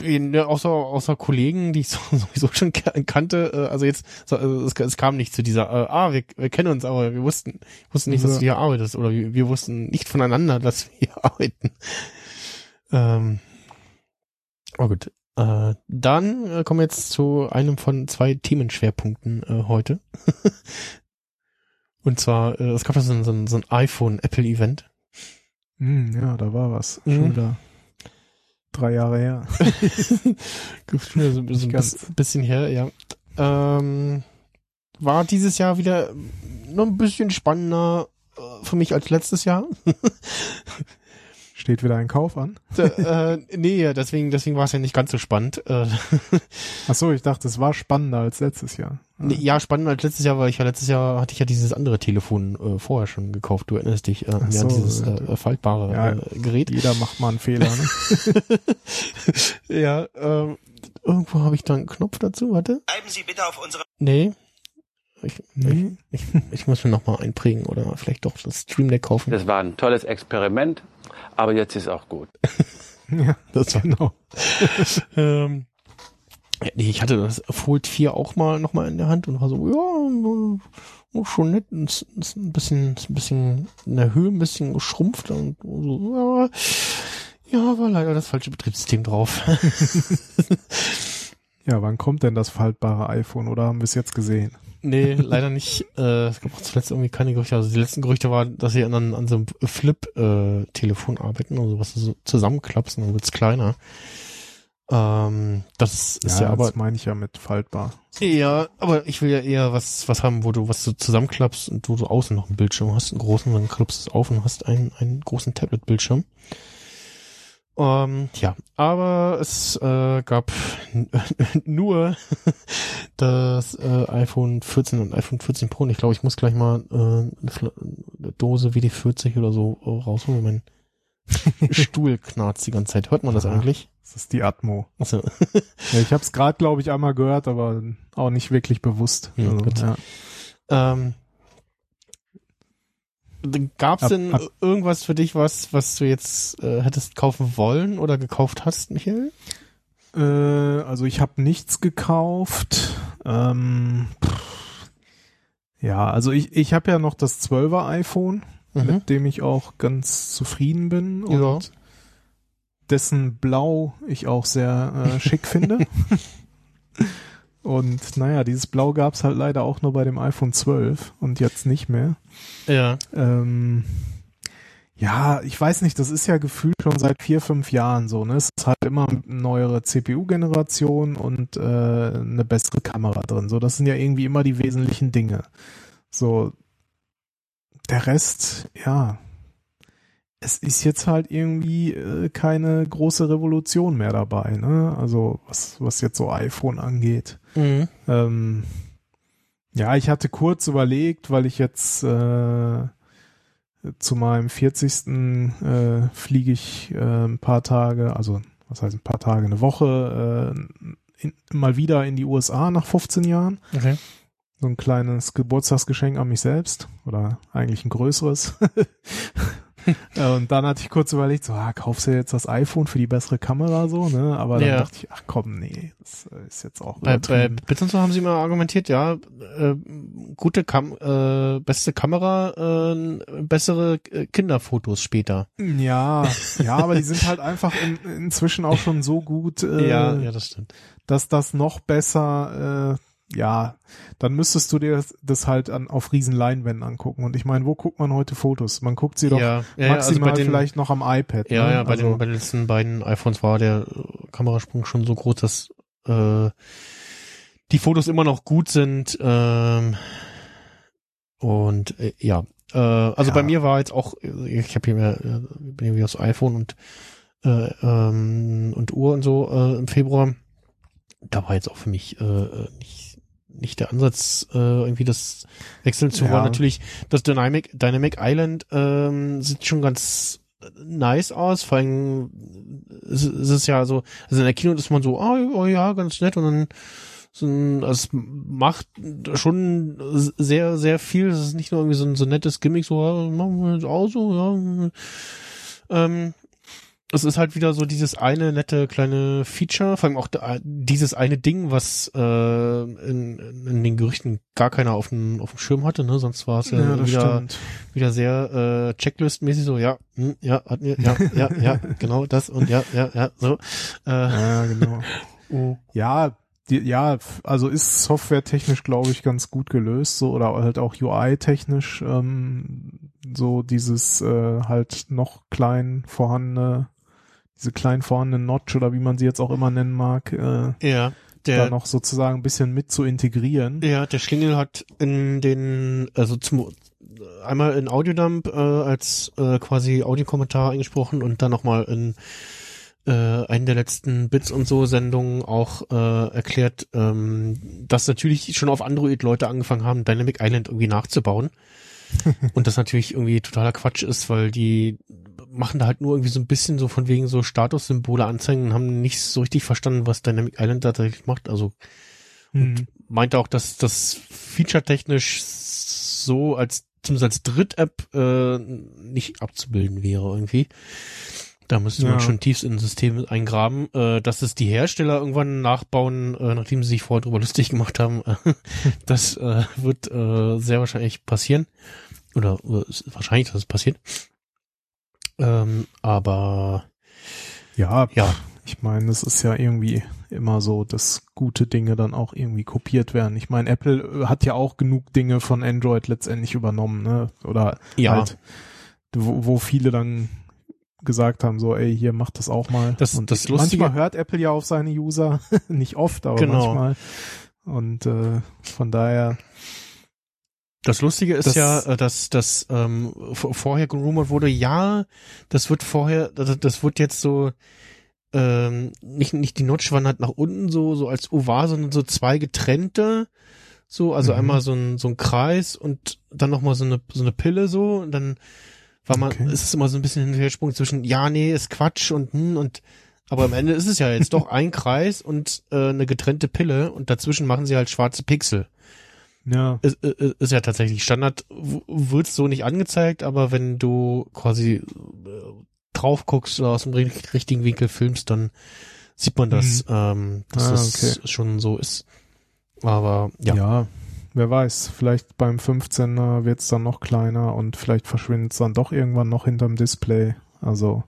Äh, ne, außer, außer Kollegen, die ich so, [LAUGHS] sowieso schon ka- kannte, äh, also jetzt, so, also es, es kam nicht zu dieser, äh, ah, wir, wir kennen uns, aber wir wussten, wussten nicht, dass Ja. du hier arbeitest, oder wir, wir wussten nicht voneinander, dass wir hier [LAUGHS] arbeiten. Ähm, aber gut. Äh, dann äh, kommen wir jetzt zu einem von zwei Themenschwerpunkten äh, heute. [LAUGHS] Und zwar, äh, es gab ja so ein, so so ein iPhone-Apple-Event. Hm, ja, da war was. Mhm. Schon wieder drei Jahre her. [LAUGHS] Gefühlt wieder so, so ein Nicht ganz. bis- bisschen her, ja. Ähm, war dieses Jahr wieder noch ein bisschen spannender äh, für mich als letztes Jahr. [LAUGHS] Steht wieder ein Kauf an. äh, nee, ja, deswegen, deswegen war es ja nicht ganz so spannend. Äh, Ach so, ich dachte, es war spannender als letztes Jahr. nee, ja, spannender als letztes Jahr, weil ich ja letztes Jahr hatte ich ja dieses andere Telefon äh, vorher schon gekauft. Du erinnerst dich, äh, Ach ja, so, dieses ja. äh, faltbare Ja. äh, Gerät. Jeder macht mal einen Fehler. Ne? [LAUGHS] ja, ähm, irgendwo habe ich da einen Knopf dazu, warte. Bleiben Sie bitte auf unserer Nee. Ich, Nee. ich, ich muss mir noch mal einprägen oder vielleicht doch das Stream Deck kaufen. Das war ein tolles Experiment, aber jetzt ist auch gut. [LAUGHS] ja, Das war genau. [LAUGHS] ähm, ich hatte das Fold 4 auch mal noch mal in der Hand und war so, ja, schon nett, ist, ist ein bisschen, ist ein bisschen in der Höhe ein bisschen geschrumpft und so, ja, ja, war leider das falsche Betriebssystem drauf. [LAUGHS] Ja, wann kommt denn das faltbare iPhone oder haben wir es jetzt gesehen? Nee, leider nicht. Äh, es gab auch zuletzt irgendwie keine Gerüchte. Also die letzten Gerüchte waren, dass sie an, an so einem Flip-Telefon arbeiten, also was du so zusammenklappst und dann wird's kleiner. Ähm, das ist ja, aber das meine ich ja mit faltbar. Ja, aber ich will ja eher was, was haben, wo du was du zusammenklappst und wo du außen noch einen Bildschirm hast, einen großen, dann klappst du es auf und hast einen, einen großen Tablet-Bildschirm. Ähm, ja, aber es äh, gab [LAUGHS] nur [LAUGHS] das äh, iPhone 14 und iPhone 14 Pro. Und ich glaube, ich muss gleich mal äh, eine, Fla- eine Dose WD40 oder so äh, rausholen. Mein [LAUGHS] Stuhl knarzt die ganze Zeit. Hört man das Aha. eigentlich? Das ist die Atmo. Achso. Ja, ich habe es gerade, glaube ich, einmal gehört, aber auch nicht wirklich bewusst. Hm, also, ja. Ähm, Gab's Ab- denn ab- irgendwas für dich, was, was du jetzt äh, hättest kaufen wollen oder gekauft hast, Michael? Äh, also ich habe nichts gekauft. Ähm, ja, also ich, ich habe ja noch das 12er iPhone, Mhm. mit dem ich auch ganz zufrieden bin und Ja. dessen Blau ich auch sehr äh, schick finde. [LAUGHS] Und naja, dieses Blau gab's halt leider auch nur bei dem iPhone 12 und jetzt nicht mehr. Ja. Ähm, ja, ich weiß nicht, das ist ja gefühlt schon seit vier, fünf Jahren so, ne? Es ist halt immer eine neuere CPU-Generation und äh, eine bessere Kamera drin. So, das sind ja irgendwie immer die wesentlichen Dinge. So, der Rest, ja. Es ist jetzt halt irgendwie äh, keine große Revolution mehr dabei, ne? Also, was, was jetzt so iPhone angeht. Mhm. Ähm, ja, ich hatte kurz überlegt, weil ich jetzt äh, zu meinem 40. Äh, fliege ich äh, ein paar Tage, also was heißt ein paar Tage, eine Woche äh, in, mal wieder in die USA nach 15 Jahren. Okay. So ein kleines Geburtstagsgeschenk an mich selbst oder eigentlich ein größeres. [LAUGHS] [LAUGHS] Und dann hatte ich kurz überlegt, so, ah, kaufst du jetzt das iPhone für die bessere Kamera so, ne? Aber dann Ja. dachte ich, ach komm, nee, das ist jetzt auch Bei, bei. Bits und so haben sie immer argumentiert, ja, äh, gute Kam äh, beste Kamera, äh, bessere äh, Kinderfotos später. Ja, ja, aber die sind halt einfach in, inzwischen auch schon so gut, äh, ja, ja, das stimmt. dass das noch besser, äh, ja, dann müsstest du dir das, das halt an, auf riesen Leinwänden angucken. Und ich meine, wo guckt man heute Fotos? Man guckt sie doch ja, ja, also maximal bei den, vielleicht noch am iPad. Ja, ne? ja, bei, also, den, bei den letzten beiden iPhones war der äh, Kamerasprung schon so groß, dass äh, die Fotos immer noch gut sind. Ähm, und äh, ja, äh, also Ja. bei mir war jetzt auch, äh, ich habe hier mehr, äh, bin hier wieder das iPhone und äh, ähm, und Uhr und so äh, im Februar. Da war jetzt auch für mich äh, nicht nicht der Ansatz, äh, irgendwie das wechseln zu Ja. wollen. Natürlich, das Dynamic, Dynamic Island ähm, sieht schon ganz nice aus. Vor allem es, es ist ja so, also in der Kino ist man so, oh, oh ja, ganz nett und dann so ein, also es macht schon sehr, sehr viel. Es ist nicht nur irgendwie so ein, so ein nettes Gimmick, so, ja, machen wir jetzt auch so, ja. Ähm, es ist halt wieder so dieses eine nette kleine Feature, vor allem auch dieses eine Ding, was äh, in, in den Gerüchten gar keiner auf dem, auf dem Schirm hatte, ne? Sonst war es ja, ja, wieder, stimmt. wieder sehr äh, Checklist-mäßig so, ja, hm, ja, hatten wir, ja, ja, ja, [LAUGHS] genau das und ja, ja, ja, so. Äh, Ja, genau. [LAUGHS] oh. Ja, die, ja, also ist softwaretechnisch, glaube ich, ganz gut gelöst, so oder halt auch UI-technisch, ähm, so dieses äh, halt noch klein vorhandene, diese klein vorhandene Notch oder wie man sie jetzt auch immer nennen mag, äh, Ja, da der, noch sozusagen ein bisschen mit zu integrieren. ja, der Schlingel hat in den, also zum, einmal in Audiodump äh, als äh, quasi Audiokommentar eingesprochen und dann nochmal in äh, einen der letzten Bits und so Sendungen auch äh, erklärt, ähm, dass natürlich schon auf Android Leute angefangen haben, Dynamic Island irgendwie nachzubauen. [LAUGHS] und das natürlich irgendwie totaler Quatsch ist, weil die machen da halt nur irgendwie so ein bisschen so von wegen so Statussymbole anzeigen und haben nicht so richtig verstanden, was Dynamic Island tatsächlich macht. Also Hm. meinte auch, dass das featuretechnisch so als zumindest als Dritt-App äh, nicht abzubilden wäre irgendwie. Da müsste man Ja. schon tiefst in ein System eingraben, äh, dass es die Hersteller irgendwann nachbauen, äh, nachdem sie sich vorher drüber lustig gemacht haben. [LAUGHS] Das äh, wird äh, sehr wahrscheinlich passieren. Oder äh, ist wahrscheinlich, dass es passiert. Ähm, aber Ja, ja, ich meine, es ist ja irgendwie immer so, dass gute Dinge dann auch irgendwie kopiert werden. Ich meine, Apple äh, hat ja auch genug Dinge von Android letztendlich übernommen, ne? Oder ja. halt, wo, wo viele dann gesagt haben, so, ey, hier macht das auch mal. Das- Und das Lustige- manchmal hört Apple ja auf seine User, [LAUGHS] nicht oft, aber Genau. manchmal. Und äh, von daher, Das Lustige ist Das- ja, äh, dass das ähm, vorher gerumort wurde, ja, das wird vorher, das, das wird jetzt so ähm, nicht nicht die Notch wandert nach unten so so als oval, sondern so zwei getrennte, so also Mhm. einmal so ein so ein Kreis und dann noch mal so eine so eine Pille so und dann war man Okay. ist es immer so ein bisschen hin und her Sprung zwischen ja nee ist Quatsch und hm, und aber am Ende ist es ja jetzt doch ein Kreis und äh, eine getrennte Pille und dazwischen machen sie halt schwarze Pixel ja, ist, ist ja tatsächlich Standard, w- wird so nicht angezeigt, aber wenn du quasi äh, drauf guckst oder aus dem ri- richtigen Winkel filmst, dann sieht man das, ähm, dass Ah, das schon so ist. Aber ja, ja. wer weiß, vielleicht beim 15er wird's dann noch kleiner und vielleicht verschwindet's dann doch irgendwann noch hinterm Display. Also,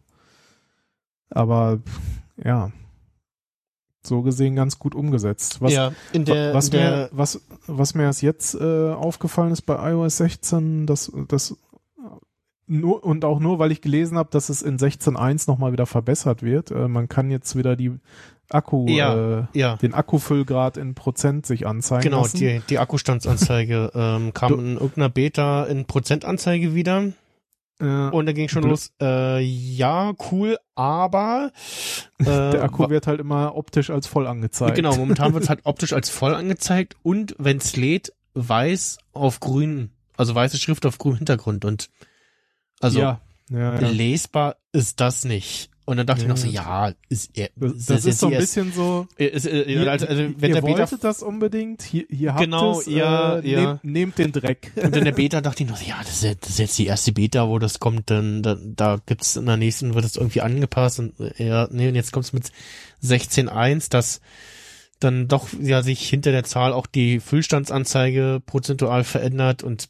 aber ja, so gesehen ganz gut umgesetzt. Was, ja in der, was in der mir, was, was mir erst jetzt äh, aufgefallen ist bei iOS 16, dass das nur und auch nur, weil ich gelesen habe, dass es in 16.1 nochmal wieder verbessert wird. Äh, man kann jetzt wieder die Akku, Ja, äh, ja. den Akkufüllgrad in Prozent sich anzeigen Genau, lassen. die, die Akkustandsanzeige ähm, kam Du- in irgendeiner Beta in Prozentanzeige wieder Äh, und da ging schon Blö- los, äh, ja, cool, aber [LAUGHS] äh, der Akku wird halt immer optisch als voll angezeigt. Genau, momentan wird es halt [LAUGHS] optisch als voll angezeigt und wenn es lädt, weiß auf grün, also weiße Schrift auf grünem Hintergrund und Also ja, ja, ja. lesbar ist das nicht. Und dann dachte ich noch so, Ja. ja, ist, er, Das, das ist so ein bisschen so, erste- ist, äh, ihr, also, also, wenn ihr der Beta wolltet das unbedingt, hier, hier habt Genau, es, ja, äh, ja. Nehmt, nehmt den Dreck. Und in der Beta dachte ich noch, so, ja, das ist, jetzt- das ist jetzt die erste Beta, wo das kommt, dann da, da gibt's in der nächsten wird es irgendwie angepasst und äh, ja, nee, und jetzt kommt's mit 16.1, dass dann doch ja sich hinter der Zahl auch die Füllstandsanzeige prozentual verändert und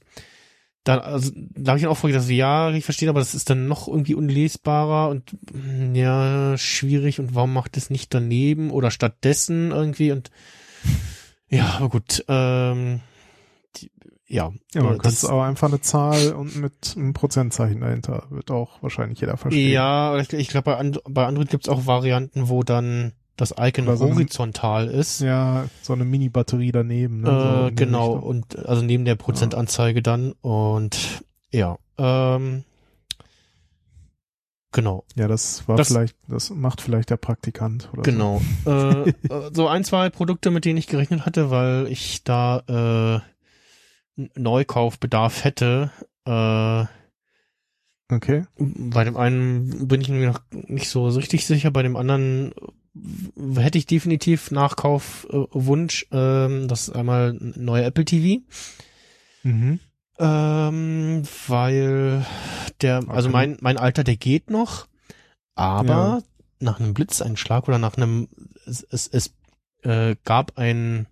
da, also, da habe ich dann auch vorgedacht, so, ja, ich verstehe, aber das ist dann noch irgendwie unlesbarer und mm, ja, schwierig und warum macht es nicht daneben oder stattdessen irgendwie und ja, aber gut, ähm, die, ja, Ja, man äh, könnte es aber einfach eine Zahl und mit einem Prozentzeichen dahinter. Wird auch wahrscheinlich jeder verstehen. Ja, ich, ich glaube, bei, And bei Android gibt's auch Varianten, wo dann das Icon so horizontal ist. Ja, so eine Mini-Batterie daneben. Ne? so äh, die genau, Richtung. und also neben der Prozentanzeige dann und ja, ähm, genau, Ja, das war Das- vielleicht, das macht vielleicht der Praktikant oder genau. [LAUGHS] äh, äh, so ein, zwei Produkte, mit denen ich gerechnet hatte, weil ich da äh, Neukaufbedarf hätte. Äh, so. Okay. Bei dem einen bin ich mir noch nicht so richtig sicher, bei dem anderen hätte ich definitiv Nachkaufwunsch. Ähm, das ist einmal ein neuer Apple TV. Mhm. Ähm, weil der, also Okay. mein, mein Alter, der geht noch, aber Ja. nach einem Blitzeinschlag oder nach einem, es, es, es äh, gab ein,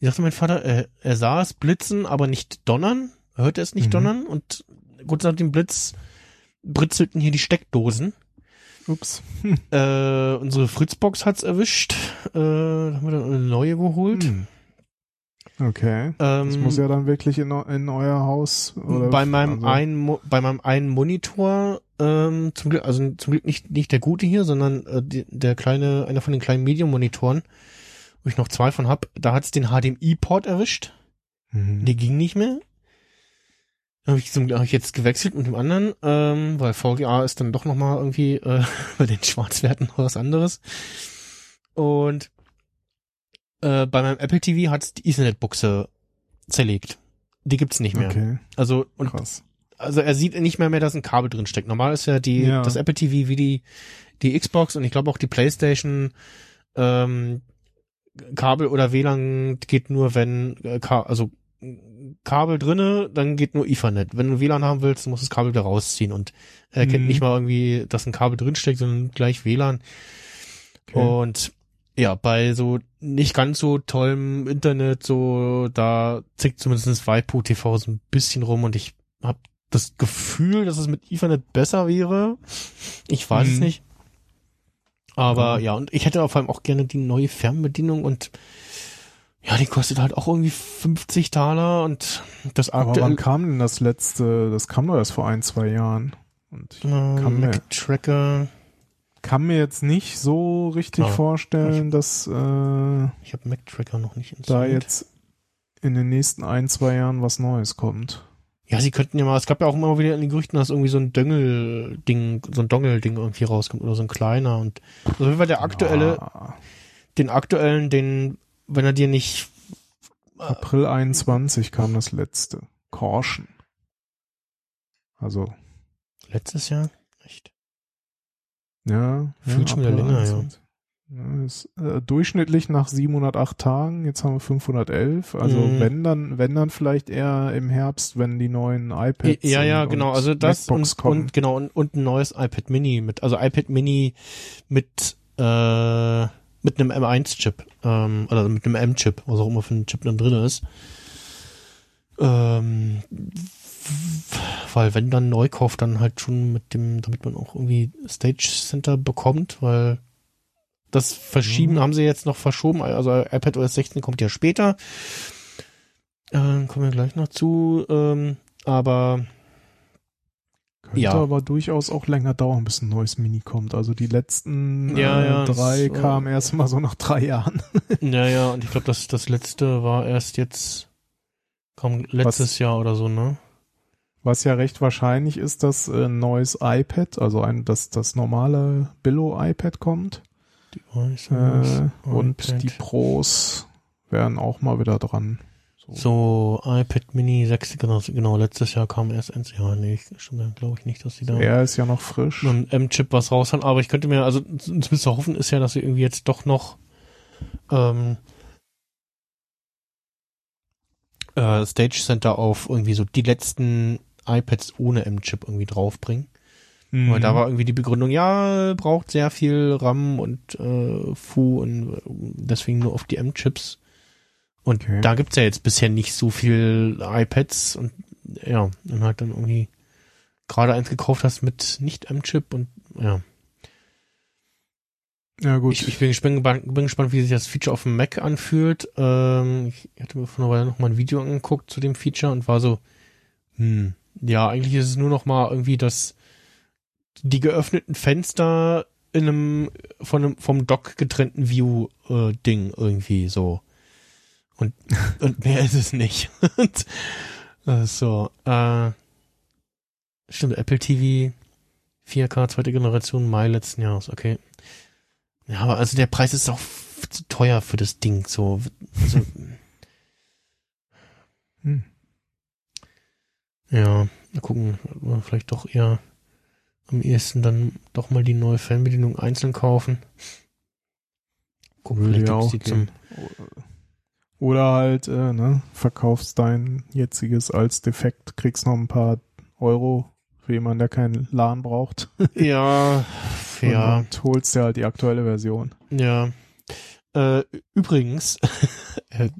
wie sagte mein Vater, äh, er sah es blitzen, aber nicht donnern, er hörte es nicht Mhm. donnern und kurz nach dem Blitz britzelten hier die Steckdosen. Ups. [LAUGHS] Äh, unsere Fritzbox hat's erwischt, äh, da haben wir dann eine neue geholt. Hm. Okay. Das Ähm, muss ja dann wirklich in, in euer Haus oder bei meinem also, einen bei meinem einen Monitor ähm, zum Glück also zum Glück nicht nicht der gute hier sondern äh, die, der kleine einer von den kleinen Medium Monitoren wo ich noch zwei von hab da hat's den HDMI Port erwischt Mhm. der ging nicht mehr habe ich zum Glück hab ich jetzt gewechselt mit dem anderen ähm, weil VGA ist dann doch noch mal irgendwie äh, [LAUGHS] bei den Schwarzwerten noch was anderes und äh, bei meinem Apple TV hat's die Ethernet Buchse zerlegt die gibt's nicht mehr Okay, also und krass. also er sieht nicht mehr mehr, dass ein Kabel drin steckt. Normal ist ja die Ja. das Apple TV wie die die Xbox und ich glaube auch die PlayStation ähm, Kabel oder WLAN geht nur wenn äh, also Kabel drinne, dann geht nur Ethernet. Wenn du WLAN haben willst, musst du das Kabel wieder rausziehen und er erkennt Mhm. nicht mal irgendwie, dass ein Kabel drin steckt, sondern gleich WLAN. Okay. Und ja, bei so nicht ganz so tollem Internet, so da zickt zumindest Waipu TV so ein bisschen rum und ich habe das Gefühl, dass es mit Ethernet besser wäre. Ich weiß es Mhm. nicht. Aber Ja. ja, und ich hätte auf allem auch gerne die neue Fernbedienung und ja, die kostet halt auch irgendwie 50 Taler und das Aber aktuell wann kam denn das letzte? Das kam doch erst vor ein, zwei Jahren. Und ich ähm, kann mir- Mac Tracker. kann mir jetzt nicht so richtig Ah. vorstellen, dass äh, Ich habe Mac Tracker noch nicht da installiert. jetzt in den nächsten ein, zwei Jahren was Neues kommt. Ja, sie könnten ja mal, es gab ja auch immer wieder in den Gerüchten, dass irgendwie so ein Döngel-Ding, so ein Dongle-Ding irgendwie rauskommt oder so ein kleiner und also auf jeden Fall der aktuelle, Ah, den aktuellen, den, wenn er dir nicht, April 21 kam das letzte. Caution. Also, letztes Jahr? Echt? ja. Fühlt schon wieder länger, ja. 21. Ja, ist, äh, durchschnittlich nach 708 Tagen, jetzt haben wir 511. Also Mhm. wenn dann, wenn dann vielleicht eher im Herbst, wenn die neuen iPads ja, ja, genau, also das MacBooks und, kommen. und genau, und, und ein neues iPad Mini mit, also iPad Mini mit, äh, mit einem M1-Chip, ähm, oder mit einem M-Chip, was auch immer für ein Chip dann drin ist. Ähm, weil wenn dann Neukauf, dann halt schon mit dem, damit man auch irgendwie Stage Center bekommt, weil das Verschieben Mhm. haben sie jetzt noch verschoben, also iPad OS 16 kommt ja später. Äh, kommen wir gleich noch zu, ähm, aber Könnte Ja. aber durchaus auch länger dauern, bis ein neues Mini kommt. Also die letzten Ja, äh, ja, drei das, äh, kamen erst mal so nach drei Jahren. [LAUGHS] Naja, und ich glaube, das, das letzte war erst jetzt, kam letztes Jahr oder so, ne? Was ja recht wahrscheinlich ist, dass äh, ein neues iPad, also ein, dass das normale Billo-iPad kommt. Äh, und die Pros wären auch mal wieder dran. So, iPad Mini 6, genau, genau, letztes Jahr kam erst eins. Ja, nee, glaube ich nicht, dass die da Er ist ja noch frisch. einen M-Chip was raushauen. Aber ich könnte mir, also zumindest hoffen ist ja, dass sie irgendwie jetzt doch noch ähm, äh, Stage Center auf irgendwie so die letzten iPads ohne M-Chip irgendwie draufbringen. Mhm. Weil da war irgendwie die Begründung, ja, braucht sehr viel RAM und äh, Fu und äh, deswegen nur auf die M-Chips. Und Okay. da gibt's ja jetzt bisher nicht so viel iPads und ja, dann halt dann irgendwie gerade eins gekauft hast mit nicht M-Chip und ja. Ja, gut. Ich, ich bin, gespannt, bin gespannt, wie sich das Feature auf dem Mac anfühlt. Ähm, ich hatte mir vor einer Weile noch mal ein Video angeguckt zu dem Feature und war so, hm, ja, eigentlich ist es nur noch mal irgendwie das, die geöffneten Fenster in einem, von einem, vom Dock getrennten View-Ding irgendwie so. Und, [LAUGHS] und mehr ist es nicht. [LAUGHS] äh, so, äh, stimmt, Apple TV 4K zweite Generation Mai letzten Jahres, okay. Ja, aber also der Preis ist auch zu teuer für das Ding, so. Also, [LAUGHS] Hm. ja, mal gucken, äh, vielleicht doch eher am ehesten dann doch mal die neue Fernbedienung einzeln kaufen. Gucken, Würde vielleicht ja auch die gehen. Oder halt, äh, ne, verkaufst dein jetziges als defekt, kriegst noch ein paar Euro für jemanden, der keinen LAN braucht. Ja, [LAUGHS] ja. Und, holst dir halt die aktuelle Version. Ja. Äh, übrigens, [LAUGHS] äh,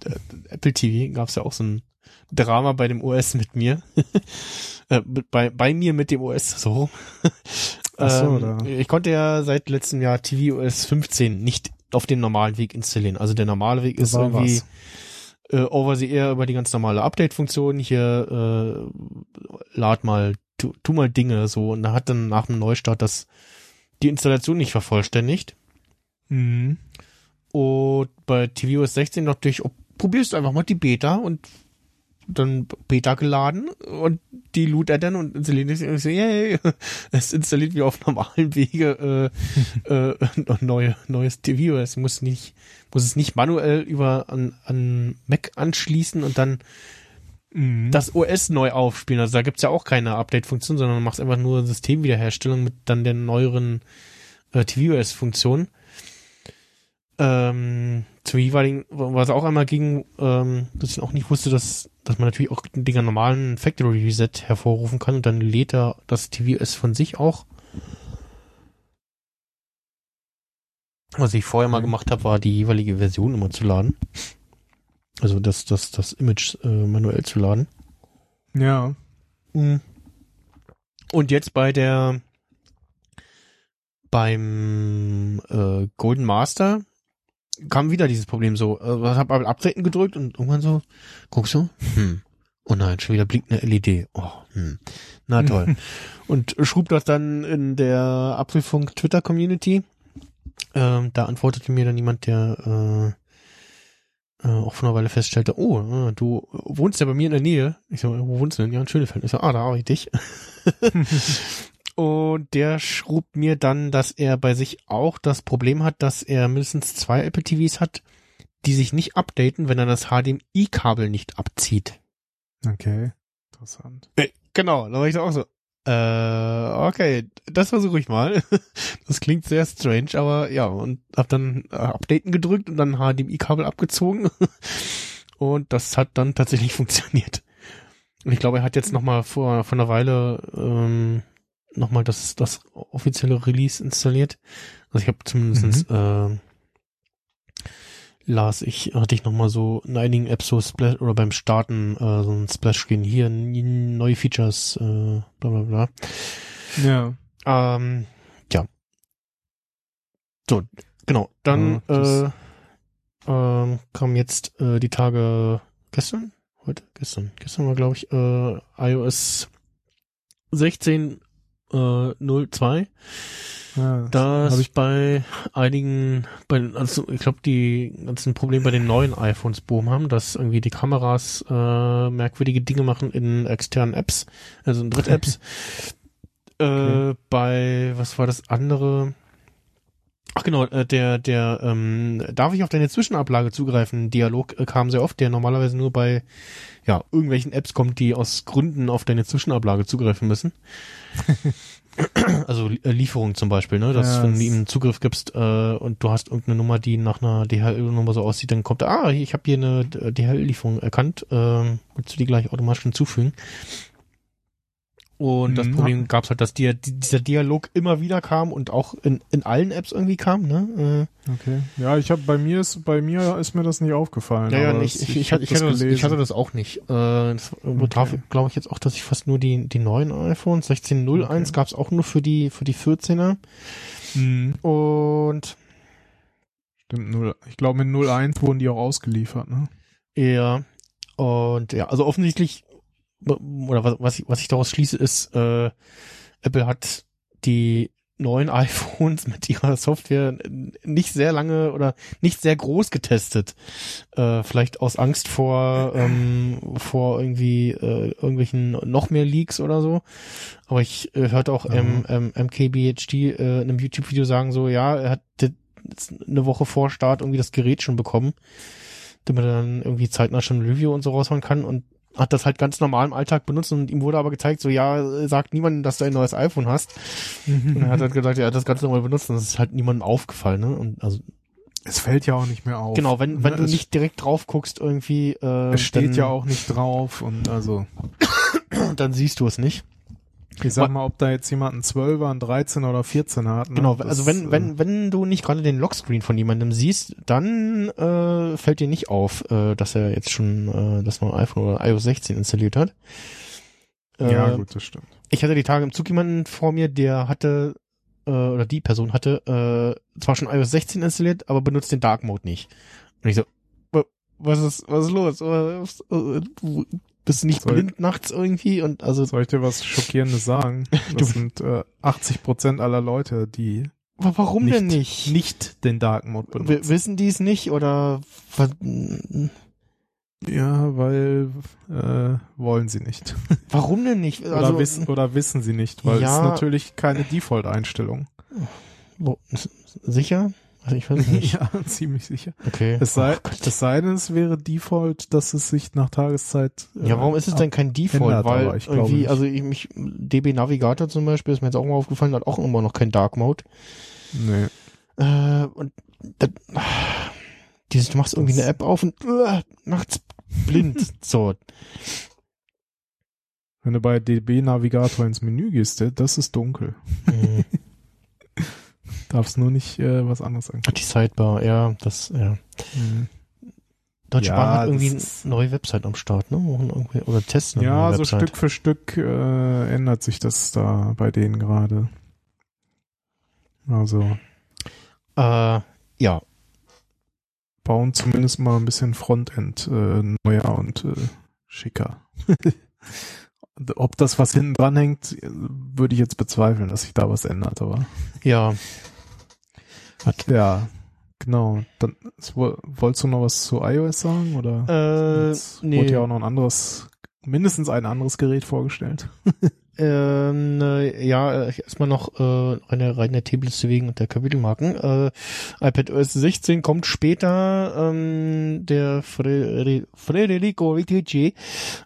Apple TV gab es ja auch so ein Drama bei dem OS mit mir. [LAUGHS] äh, bei, bei mir mit dem OS so. Ach so, ähm, ich konnte ja seit letztem Jahr TV OS 15 nicht auf dem normalen Weg installieren. Also der normale Weg ist irgendwie was. äh, over the air über die ganz normale Update-Funktion. Hier äh, lad mal, tu, tu mal Dinge so. Und da hat dann nach dem Neustart das die Installation nicht vervollständigt. Mhm. Und bei tvOS 16 natürlich, oh, probierst du einfach mal die Beta und dann Beta geladen und die loot er dann und installiert es und so, yay, [LAUGHS] es installiert wie auf normalen Wege äh, [LAUGHS] äh, neue, neues tvOS. Muss nicht, muss es nicht manuell über an, an Mac anschließen und dann Mhm. das OS neu aufspielen. Also da gibt's ja auch keine Update-Funktion, sondern du machst einfach nur Systemwiederherstellung mit dann der neueren äh, tvOS-Funktion. Ähm, zum jeweiligen, was auch einmal ging, ähm, dass ich auch nicht wusste, dass, dass man natürlich auch den Dinger normalen Factory Reset hervorrufen kann und dann lädt er das tvOS von sich auch. Was ich vorher mal Mhm. gemacht habe, war die jeweilige Version immer zu laden. Also das, das, das Image äh, manuell zu laden. Ja. Mhm. Und jetzt bei der beim äh, Golden Master kam wieder dieses Problem so. Ich habe aber Updaten gedrückt und irgendwann so, guckst du? Hm. Oh nein, schon wieder blinkt eine LED. Oh, hm. Na toll. [LAUGHS] und schrub das dann in der Apfelfunk Twitter Community. Ähm, da antwortete mir dann jemand, der äh, äh, auch vor einer Weile feststellte, oh, äh, du wohnst ja bei mir in der Nähe. Ich so, wo wohnst du denn? Ja, in Schönefeld. Ich so, ah, da habe ich dich. [LAUGHS] [LAUGHS] Und der schrub mir dann, dass er bei sich auch das Problem hat, dass er mindestens zwei Apple TVs hat, die sich nicht updaten, wenn er das HDMI-Kabel nicht abzieht. Okay. Interessant. Äh, genau, da war ich auch so. Äh, okay, das versuche ich mal. [LAUGHS] Das klingt sehr strange, aber ja, und hab dann äh, Updaten gedrückt und dann HDMI-Kabel abgezogen. [LAUGHS] Und das hat dann tatsächlich [LAUGHS] funktioniert. Und ich glaube, er hat jetzt noch mal vor, vor einer Weile ähm, noch mal das, das offizielle Release installiert. Also ich habe zumindest äh, las ich, hatte ich noch mal so in einigen Apps so Splash oder beim Starten äh, so ein Splash-Screen hier, neue Features, äh, bla bla bla. Ja. Ähm, ja. So, genau. Dann Ja, äh, ähm, kam jetzt äh, die Tage gestern? Heute? Gestern. Gestern war, glaube ich, äh, iOS 16 äh, 02. ja Das hab ich bei einigen, bei, also ich glaube, die ganzen Probleme bei den neuen iPhones behoben haben, dass irgendwie die Kameras äh, merkwürdige Dinge machen in externen Apps, also in Dritt-Apps. [LAUGHS] Okay. äh, bei, was war das andere? Ach genau, äh, der, der, ähm, darf ich auf deine Zwischenablage zugreifen? Dialog äh, kam sehr oft, der normalerweise nur bei, ja, irgendwelchen Apps kommt, die aus Gründen auf deine Zwischenablage zugreifen müssen. [COUGHS] also äh, Lieferung zum Beispiel, ne? Dass Ja, wenn du ihm einen Zugriff gibst äh, und du hast irgendeine Nummer, die nach einer DHL-Nummer so aussieht, dann kommt, ah, ich habe hier eine DHL-Lieferung erkannt, ähm, willst du die gleich automatisch hinzufügen? Und das Mhm. Problem gab's halt, dass dir dieser Dialog immer wieder kam und auch in, in allen Apps irgendwie kam, ne? Okay. Ja, ich habe bei mir ist bei mir ist mir das nicht aufgefallen. Äh, ja, ja, nicht. es- Ich, ich, hab hatte, ich, hatte das, ich hatte das auch nicht. Äh, das betraf, Okay. glaube ich, jetzt auch, dass ich fast nur die, die neuen iPhones, 1601 Okay. gab's auch nur für die, für die 14er. Mhm. Und Stimmt, 0, ich glaube mit 01 wurden die auch ausgeliefert, ne? Ja, und ja, also offensichtlich, oder was, was, ich, was ich daraus schließe, ist, äh, Apple hat die neuen [LAUGHS] iPhones mit ihrer Software nicht sehr lange oder nicht sehr groß getestet. Äh, vielleicht aus Angst vor, ähm, vor irgendwie äh, irgendwelchen noch mehr Leaks oder so. Aber ich äh, hörte auch Ja. M, M, MKBHD äh, in einem YouTube-Video sagen so, ja, er hat jetzt eine Woche vor Start irgendwie das Gerät schon bekommen, damit er dann irgendwie zeitnah schon ein Review und so raushauen kann und hat das halt ganz normal im Alltag benutzt und ihm wurde aber gezeigt, so ja, sagt niemandem, dass du ein neues iPhone hast. Und er hat halt gesagt, ja, er hat das ganz normal benutzt und das ist halt niemandem aufgefallen, ne? Und also Es fällt ja auch nicht mehr auf. genau, wenn, wenn Ne, du es, nicht direkt drauf guckst irgendwie, äh, es steht ja auch nicht drauf und also [COUGHS] dann siehst du es nicht. Ich sag mal, ob da jetzt jemand einen 12er, einen 13er oder 14er hat. Ne? Genau, Das, also wenn, äh, wenn, wenn du nicht gerade den Lockscreen von jemandem siehst, dann äh, fällt dir nicht auf, äh, dass er jetzt schon äh, das neue iPhone oder iOS 16 installiert hat. Äh, Ja, gut, das stimmt. Ich hatte die Tage im Zug jemanden vor mir, der hatte, äh, oder die Person hatte, äh, zwar schon iOS 16 installiert, aber benutzt den Dark Mode nicht. Und ich so, "Wa- was ist, was ist los? Bist du nicht Soll- blind nachts irgendwie? Und also, Soll ich dir was Schockierendes sagen? [LAUGHS] Das sind äh, 80 Prozent aller Leute, die wa- warum nicht, denn nicht? nicht den Dark Mode W benutzen. wissen die es nicht oder Ja, weil äh, wollen sie nicht. [LAUGHS] warum denn nicht? Oder, Also, wissen, oder wissen sie nicht, weil es Ja. ist natürlich keine Default-Einstellung. sicher? Also ich weiß nicht. [LAUGHS] ja, ziemlich sicher. Okay. Es sei, Oh es sei denn, es wäre Default, dass es sich nach Tageszeit. äh, Ja, warum ist es denn kein Default? ändert, Weil irgendwie, nicht. also ich mich, DB Navigator zum Beispiel, ist mir jetzt auch mal aufgefallen, hat auch immer noch kein Dark Mode. Nee. Äh, und das, dieses, du machst irgendwie Das- eine App auf und äh, nachts blind. [LAUGHS] so. Wenn du bei DB Navigator ins Menü gehst, äh, das ist dunkel. Mhm. [LAUGHS] Darfst nur nicht äh, was anderes sagen. Die Sidebar, ja, das, ja. Mhm. Deutsche Ja, Bahn hat irgendwie eine neue Website am Start, ne? Irgendwie, oder testen Ja, so Website. Stück für Stück äh, ändert sich das da bei denen gerade. Also Äh, ja, bauen zumindest mal ein bisschen Frontend äh, neuer und äh, schicker. [LAUGHS] Ob das was hinten dran hängt, äh, würde ich jetzt bezweifeln, dass sich da was ändert, aber ja. Ja, genau. Dann es woll- wolltest du noch was zu iOS sagen oder? Äh, nee. Wurde ja auch noch ein anderes, mindestens ein anderes Gerät vorgestellt. [LAUGHS] Ähm, äh, ja, äh, erstmal noch äh, eine reine Tablets wegen der Kapitelmarken. Äh, iPadOS 16 kommt später. Ähm, der Fre Federico Vitici,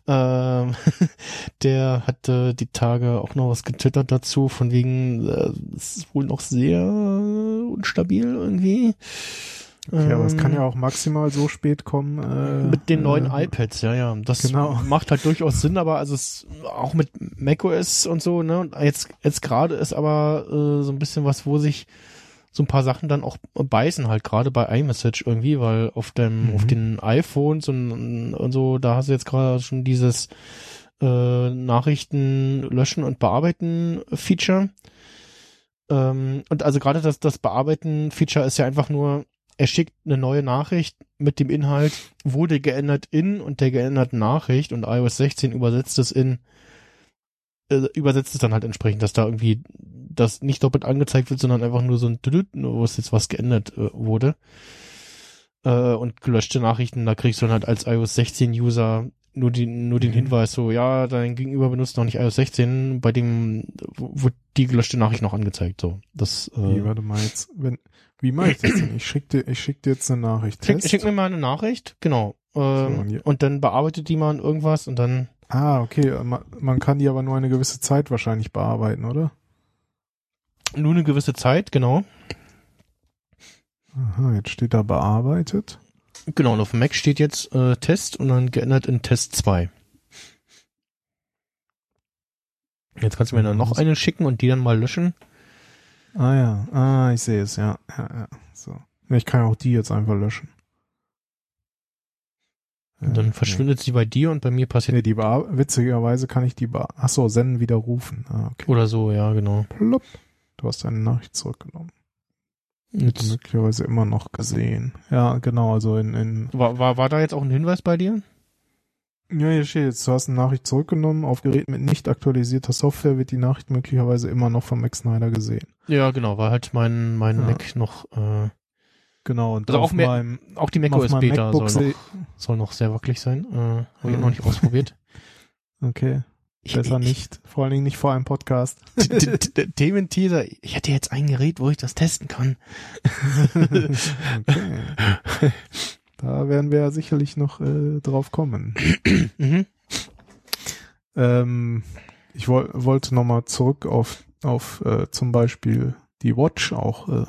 ähm, [LAUGHS] der hatte die Tage auch noch was getwittert dazu, von wegen, äh, es ist wohl noch sehr unstabil irgendwie. Okay, aber es kann Ähm, ja auch maximal so spät kommen. Äh, mit den neuen äh, iPads, ja, ja. Das Genau. macht halt durchaus Sinn, aber also es auch mit macOS und so, ne? Und jetzt, jetzt gerade ist aber äh, so ein bisschen was, wo sich so ein paar Sachen dann auch beißen, halt gerade bei iMessage irgendwie, weil auf dem, Mhm. auf den iPhones und, und so, da hast du jetzt gerade schon dieses äh, Nachrichten löschen und bearbeiten Feature. Ähm, und also gerade das, das Bearbeiten Feature ist ja einfach nur, er schickt eine neue Nachricht mit dem Inhalt, wurde geändert in und der geänderten Nachricht und iOS 16 übersetzt es in, äh, übersetzt es dann halt entsprechend, dass da irgendwie das nicht doppelt angezeigt wird, sondern einfach nur so ein Düdüt, wo es jetzt was geändert äh, wurde. Äh, und gelöschte Nachrichten, da kriegst du dann halt als iOS 16 User nur, die, nur den Mhm. Hinweis so, ja, dein Gegenüber benutzt noch nicht iOS 16, bei dem wird die gelöschte Nachricht noch angezeigt. So, das Wie, äh, warte mal jetzt, wenn, wie mache ich das denn? Ich schick dir, ich schick dir jetzt eine Nachricht. schick, schick mir mal eine Nachricht, genau. Ähm, und je- und dann bearbeitet die mal irgendwas und dann Ah, okay. Man, kann die aber nur eine gewisse Zeit wahrscheinlich bearbeiten, oder? nur eine gewisse Zeit, genau. Aha, jetzt steht da bearbeitet. Genau, und auf dem Mac steht jetzt äh, Test und dann geändert in Test 2. Jetzt kannst du mir dann noch eine schicken und die dann mal löschen. Ah ja, ah, ich sehe es, ja. ja, ja. So. Ja, Ich kann auch die jetzt einfach löschen. Und dann verschwindet sie bei dir und bei mir Nee, passiert nee die bear witzigerweise kann ich die bear Ach so, senden widerrufen. Ah, okay. oder so, ja, genau. Plopp. Du hast deine Nachricht zurückgenommen. Jetzt, Möglicherweise immer noch gesehen. Ja, genau, also in, in war, war, war da jetzt auch ein Hinweis bei dir? Ja, hier steht jetzt, du hast eine Nachricht zurückgenommen. Auf Geräten mit nicht aktualisierter Software wird die Nachricht möglicherweise immer noch vom Mac Snyder gesehen. Ja, genau, war halt mein, mein Ja. Mac noch, äh, Genau, und Also auf auf mehr- meinem, auch die macOS Beta soll MacBook noch, soll noch sehr wackelig sein. Äh, Habe ich noch nicht ausprobiert. [LAUGHS] Okay, Ich, besser ich, nicht. Vor allen Dingen nicht vor einem Podcast. [LAUGHS] Thementeaser. Ich hätte jetzt ein Gerät, wo ich das testen kann. okay. Da werden wir ja sicherlich noch äh, drauf kommen. [CLEARS THROAT] mhm. Ähm, ich woll, wollte nochmal zurück auf, auf äh, zum Beispiel die Watch auch äh,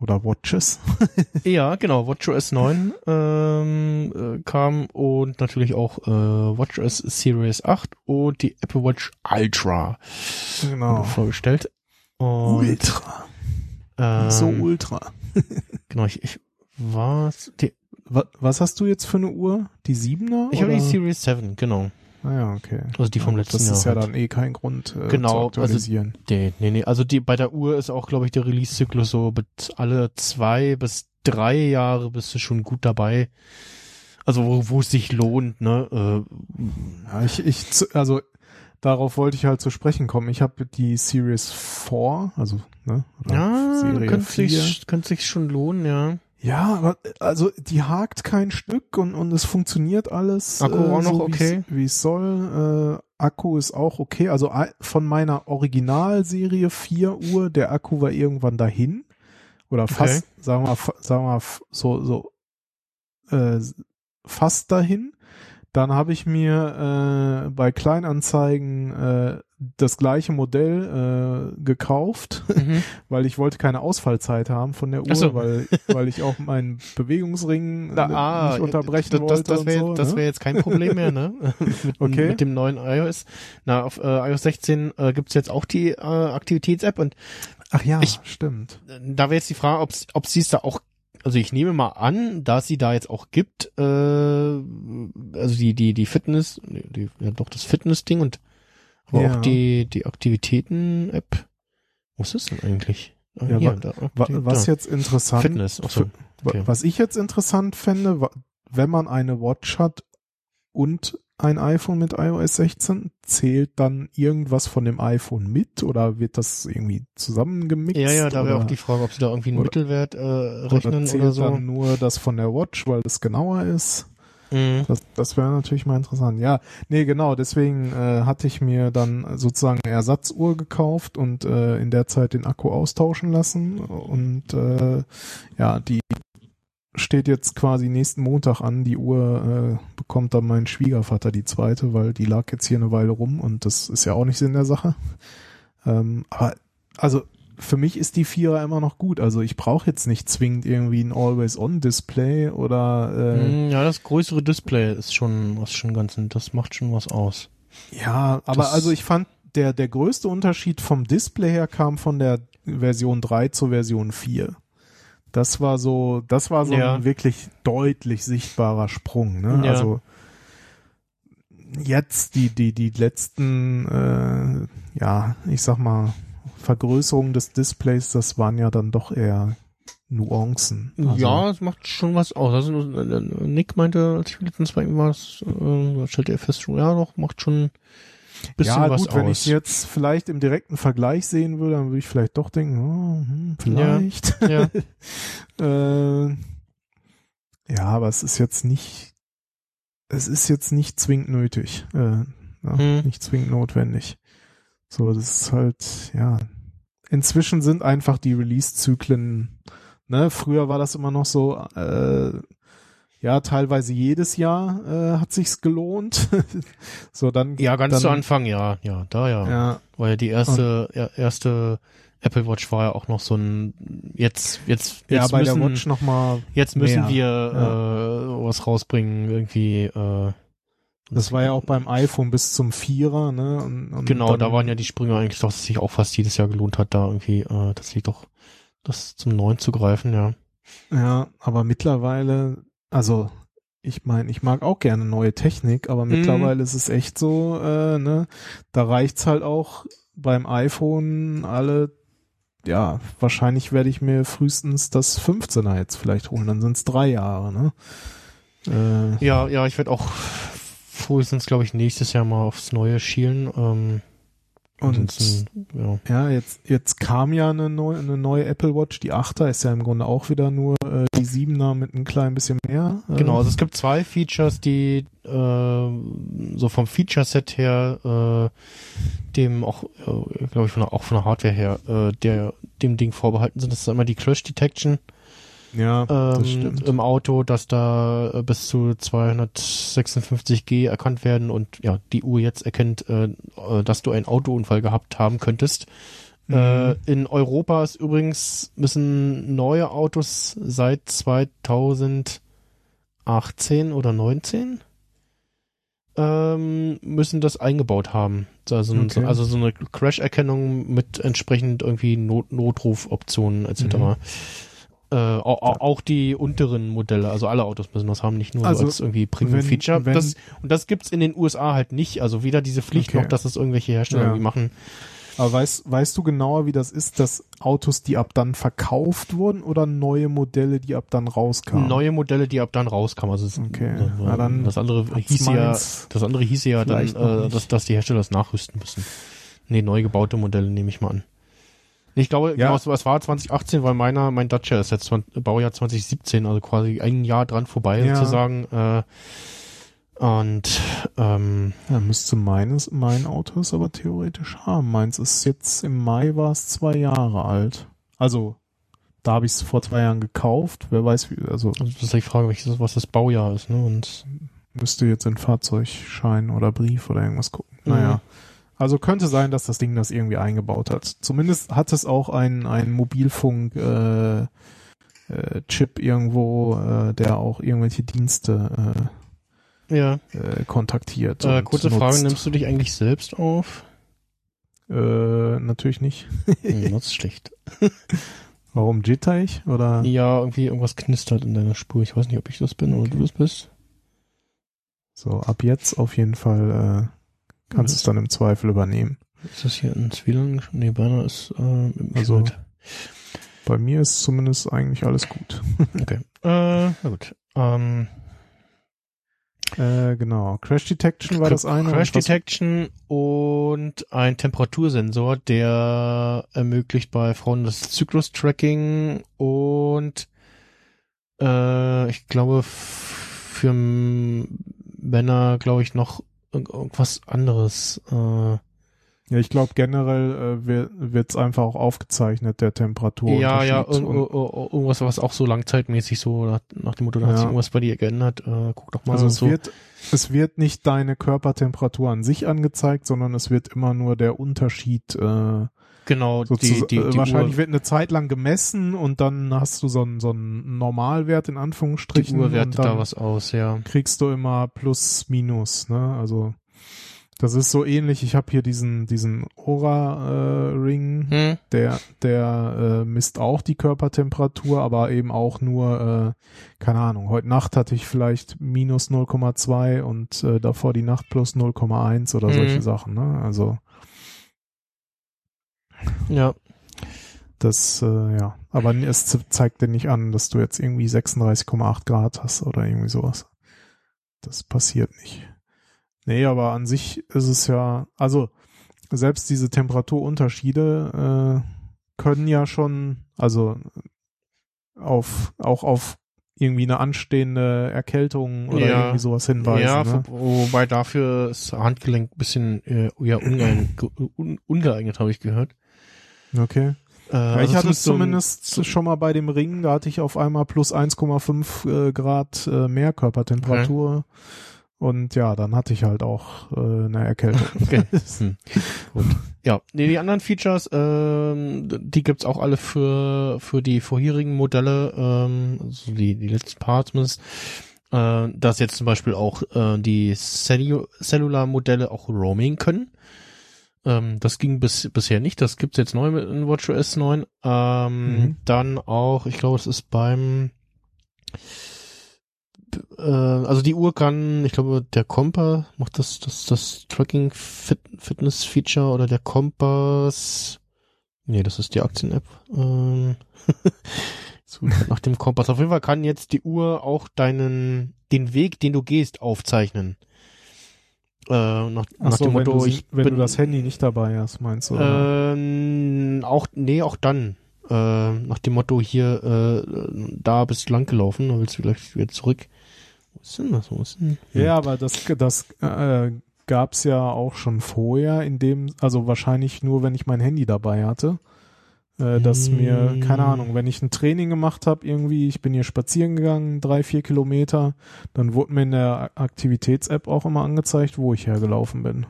oder Watches. [LAUGHS] Ja, genau. WatchOS 9 ähm, äh, kam und natürlich auch äh, WatchOS Series 8 und die Apple Watch Ultra Genau. vorgestellt. Und, Ultra. ähm, so ultra. [LAUGHS] Genau, ich, ich was? Die, Wa- Was hast du jetzt für eine Uhr? Die Siebener? ich habe die? Series 7, genau. Ah ja, okay. Also die vom Ja, letzten Das Jahr. ist ja halt. dann eh kein Grund äh, Genau, zu also- aktualisieren. Nee, nee, nee. Also die bei der Uhr ist auch, glaube ich, der Release-Zyklus so alle zwei bis drei Jahre bist du schon gut dabei. Also wo, wo es sich lohnt, ne? Äh, ja, ich, ich, also darauf wollte ich halt zu sprechen kommen. Ich habe die Series 4, also ne, oder ja, Serie könnte 4. sich, könnte sich schon lohnen, ja. Ja, aber also die hakt kein Stück und, und es funktioniert alles. Akku auch noch so, okay? Wie es soll. Äh, Akku ist auch okay. Also von meiner Originalserie 4 Uhr, der Akku war irgendwann dahin. Oder fast, sagen wir, sagen wir so, so äh, fast dahin. Dann habe ich mir äh, bei Kleinanzeigen äh, das gleiche Modell äh, gekauft Mhm. [LAUGHS] weil ich wollte keine Ausfallzeit haben von der Uhr, so. weil, [LAUGHS] weil ich auch meinen Bewegungsring äh, ah, nicht unterbrechen das, wollte. Das, das wäre so, ne? wär jetzt kein Problem mehr, ne? [LAUGHS] mit, Okay. mit dem neuen iOS. Na, auf äh, iOS 16 äh, gibt's jetzt auch die äh, Aktivitäts-App und Ach ja, ich- stimmt. da wäre jetzt die Frage, ob's, ob sie es da auch, also ich nehme mal an, dass sie da jetzt auch gibt, äh, also die, die, die Fitness, die, ja doch das Fitness-Ding und aber Ja. auch die, die Aktivitäten-App. Wo ist denn eigentlich? Ah, Ja, hier, wa- da, Wa- Was da. jetzt interessant, Fitness, ach so, wa- okay. was ich jetzt interessant fände, wenn man eine Watch hat und ein iPhone mit iOS 16, zählt dann irgendwas von dem iPhone mit oder wird das irgendwie zusammengemixt? Ja, ja, da wäre oder- auch die Frage, ob sie da irgendwie einen oder- Mittelwert äh, oder rechnen zählt oder, so. dann nur das von der Watch, weil das genauer ist? Mhm. Das, das wäre natürlich mal interessant. Ja, nee, genau. Deswegen äh, hatte ich mir dann sozusagen eine Ersatzuhr gekauft und äh, in der Zeit den Akku austauschen lassen. Und äh, ja, die steht jetzt quasi nächsten Montag an. Die Uhr äh, bekommt dann mein Schwiegervater die zweite, weil die lag jetzt hier eine Weile rum und das ist ja auch nicht Sinn der Sache. Ähm, aber also für mich ist die Vierer immer noch gut. Also ich brauche jetzt nicht zwingend irgendwie ein Always-On-Display oder äh, Mm, Ja, das größere Display ist schon was schon ganz, das macht schon was aus. Ja, aber Das- also ich fand, der, der größte Unterschied vom Display her kam von der Version 3 zur Version 4. Das war so, das war so Ja. ein wirklich deutlich sichtbarer Sprung, ne? Ja. Also jetzt die, die, die letzten, äh, ja, ich sag mal, Vergrößerungen des Displays, das waren ja dann doch eher Nuancen. Also, ja, es macht schon was aus. Also Nick meinte, als ich letztens bei ihm war, äh, stellte er fest, ja doch, macht schon ein bisschen ja, gut, aus. wenn ich jetzt vielleicht im direkten Vergleich sehen würde, dann würde ich vielleicht doch denken, oh, hm, vielleicht. ja. [LAUGHS] Äh, ja, aber es ist jetzt nicht es ist jetzt nicht zwingend nötig, äh, ja, Hm. nicht zwingend notwendig. So, das ist halt, ja. Inzwischen sind einfach die Release-Zyklen, ne, früher war das immer noch so, äh, ja, teilweise jedes Jahr äh, hat sich's gelohnt. [LAUGHS] so, dann. Ja, ganz dann, zu Anfang, ja, ja, da ja. Ja, Weil die erste, ja, erste Apple Watch war ja auch noch so ein, jetzt, jetzt, jetzt ja, bei müssen, der Watch nochmal, jetzt müssen mehr, wir ja. äh, was rausbringen, irgendwie, äh, das war ja auch beim iPhone bis zum Vierer, ne? Und, und Genau, da waren ja die Sprünge eigentlich doch, dass es sich auch fast jedes Jahr gelohnt hat, da irgendwie, äh, das liegt doch, das zum Neuen zu greifen, ja. Ja, aber mittlerweile, also ich meine, ich mag auch gerne neue Technik, aber Mhm. mittlerweile ist es echt so, äh, ne, da reicht's halt auch beim iPhone alle, ja, wahrscheinlich werde ich mir frühestens das 15er jetzt vielleicht holen, dann sind's drei Jahre, ne? Äh, Ja, ja, ich werde auch frühestens, glaube ich, nächstes Jahr mal aufs Neue schielen. Ähm, und ja. ja, jetzt, jetzt kam ja eine neue, eine neue Apple Watch, die 8er ist ja im Grunde auch wieder nur äh, die 7er mit ein klein bisschen mehr. Äh, Genau, also es gibt zwei Features, die äh, so vom Feature-Set her äh, dem auch, äh, glaube ich, von der, auch von der Hardware her, äh, der dem Ding vorbehalten sind. Das ist einmal die Crash Detection Ja, ähm, im Auto, dass da äh, bis zu 256G erkannt werden und ja, die Uhr jetzt erkennt, äh, äh, dass du einen Autounfall gehabt haben könntest. Äh, Mhm. in Europa ist übrigens müssen neue Autos seit 2018 oder 19 ähm, müssen das eingebaut haben. Also, Okay. also so eine Crash-Erkennung mit entsprechend irgendwie Not Notrufoptionen etc. Mhm. Äh, auch, auch- auch die unteren Modelle, also alle Autos müssen das haben, nicht nur Also, so als irgendwie Premium-Feature. Das, und das gibt's in den USA halt nicht. Also weder diese Pflicht Okay. noch, dass es irgendwelche Hersteller Ja. irgendwie machen. Aber weißt, weißt du genauer, wie das ist, dass Autos, die ab dann verkauft wurden oder neue Modelle, die ab dann rauskamen? Neue Modelle, die ab dann rauskamen. Also es, Okay. Na, dann das andere hieß ja, das andere hieß ja dann, äh, dass, dass die Hersteller das nachrüsten müssen. Nee, neu gebaute Modelle nehme ich mal an. Ich glaube, Ja. genau, es es war 2018, weil meiner, mein Dacia ist jetzt 20, Baujahr 2017, also quasi ein Jahr dran vorbei Ja. sozusagen. Äh, und ähm, Ja, müsste meines, mein Auto ist aber theoretisch haben. Meins ist jetzt im Mai war es zwei Jahre alt. Also, da habe ich es vor zwei Jahren gekauft. Wer weiß, wie, also also das ist die Frage, welches, was das Baujahr ist, ne? Und müsste jetzt in Fahrzeugschein oder Brief oder irgendwas gucken. Mhm. Also könnte sein, dass das Ding das irgendwie eingebaut hat. Zumindest hat es auch einen, einen Mobilfunk äh, äh, Chip irgendwo, äh, der auch irgendwelche Dienste ja. äh, äh, kontaktiert. Äh, kurze Frage, nutzt. nimmst du dich eigentlich selbst auf? Äh, natürlich nicht. Hm, [LAUGHS] ist schlecht. Warum jitter ich? Oder? Ja, irgendwie irgendwas knistert in deiner Spur. Ich weiß nicht, ob ich das bin oder du das bist. So, ab jetzt auf jeden Fall äh, kannst du es dann im Zweifel übernehmen. Ist das hier WLAN? gesch- Nee, beinahe ist äh, im Also-. Bei mir ist zumindest eigentlich alles gut. [LAUGHS] Okay. Äh, na gut. Ähm, Äh, genau. Crash Detection war das eine. Crash Detection und ein Temperatursensor, der ermöglicht bei Frauen das Zyklus-Tracking und äh, ich glaube für Männer, glaube ich, noch irgendwas anderes. Äh, Ja, ich glaube generell äh, wird es einfach auch aufgezeichnet, der Temperatur. ja, ja, irg- irg- irgendwas, was auch so langzeitmäßig so nach, nach dem Motto, da hat Ja. sich irgendwas bei dir geändert. Äh, guck doch mal Also es so. wird, es wird nicht deine Körpertemperatur an sich angezeigt, sondern es wird immer nur der Unterschied äh, genau, die, die, die, wahrscheinlich Uhr, wird eine Zeit lang gemessen und dann hast du so einen so einen Normalwert in die Anführungsstrichen. Uhr wertet da was aus, ja. kriegst du immer plus minus, ne? Also das ist so ähnlich. Ich habe hier diesen diesen Aura äh, Ring, Hm? der der äh, misst auch die Körpertemperatur, aber eben auch nur äh, keine Ahnung. Heute Nacht hatte ich vielleicht minus 0,2 und äh, davor die Nacht plus 0,1 oder Mhm. solche Sachen, ne? Also Ja. das äh, ja, aber es ze- zeigt dir nicht an, dass du jetzt irgendwie 36,8 Grad hast oder irgendwie sowas. Das passiert nicht. Nee, aber an sich ist es ja, also selbst diese Temperaturunterschiede äh, können ja schon, also auf auch auf irgendwie eine anstehende Erkältung oder Ja. irgendwie sowas hinweisen. ja, ne? wo- wobei dafür ist Handgelenk ein bisschen äh, ja, ungeeignet, un, ungeeignet habe ich gehört. Okay. Äh, Ja, also ich hatte es so ein- zumindest schon mal bei dem Ring, da hatte ich auf einmal plus 1,5 äh, Grad äh, mehr Körpertemperatur. Und ja, dann hatte ich halt auch äh, eine Erkältung. [LAUGHS] Okay. [LAUGHS] Hm. Gut. Ja, nee, die anderen Features, ähm, die gibt's auch alle für für die vorherigen Modelle, ähm, also die die letzten paar zumindest. Äh, dass jetzt zum Beispiel auch äh, die Cellu Cellular-Modelle auch Roaming können. Ähm, das ging bis bisher nicht. Das gibt's jetzt neu mit in WatchOS 9. Ähm, Mhm. Dann auch, ich glaube, es ist beim äh, also die Uhr kann, ich glaube, der Kompass macht das, das, das Tracking Fit, Fitness Feature oder der Kompass. Nee, das ist die Aktien-App. Ähm, [LAUGHS] nach dem Kompass. Auf jeden Fall kann jetzt die Uhr auch deinen, den Weg, den du gehst, aufzeichnen. Äh, nach, Ach nach so, dem wenn, Motto, du, ich wenn bin, du das Handy nicht dabei hast, meinst du? ähm, auch, nee, auch dann. Äh, nach dem Motto hier, äh, da bist du lang gelaufen, dann willst du gleich wieder zurück. Wo ist denn das? Wo ist denn? Ja, aber das, das äh, gab's ja auch schon vorher, in dem, also wahrscheinlich nur, wenn ich mein Handy dabei hatte, äh, dass mir, Mm. keine Ahnung, wenn ich ein Training gemacht habe, irgendwie, ich bin hier spazieren gegangen, drei, vier Kilometer, dann wurde mir in der Aktivitäts-App auch immer angezeigt, wo ich hergelaufen bin.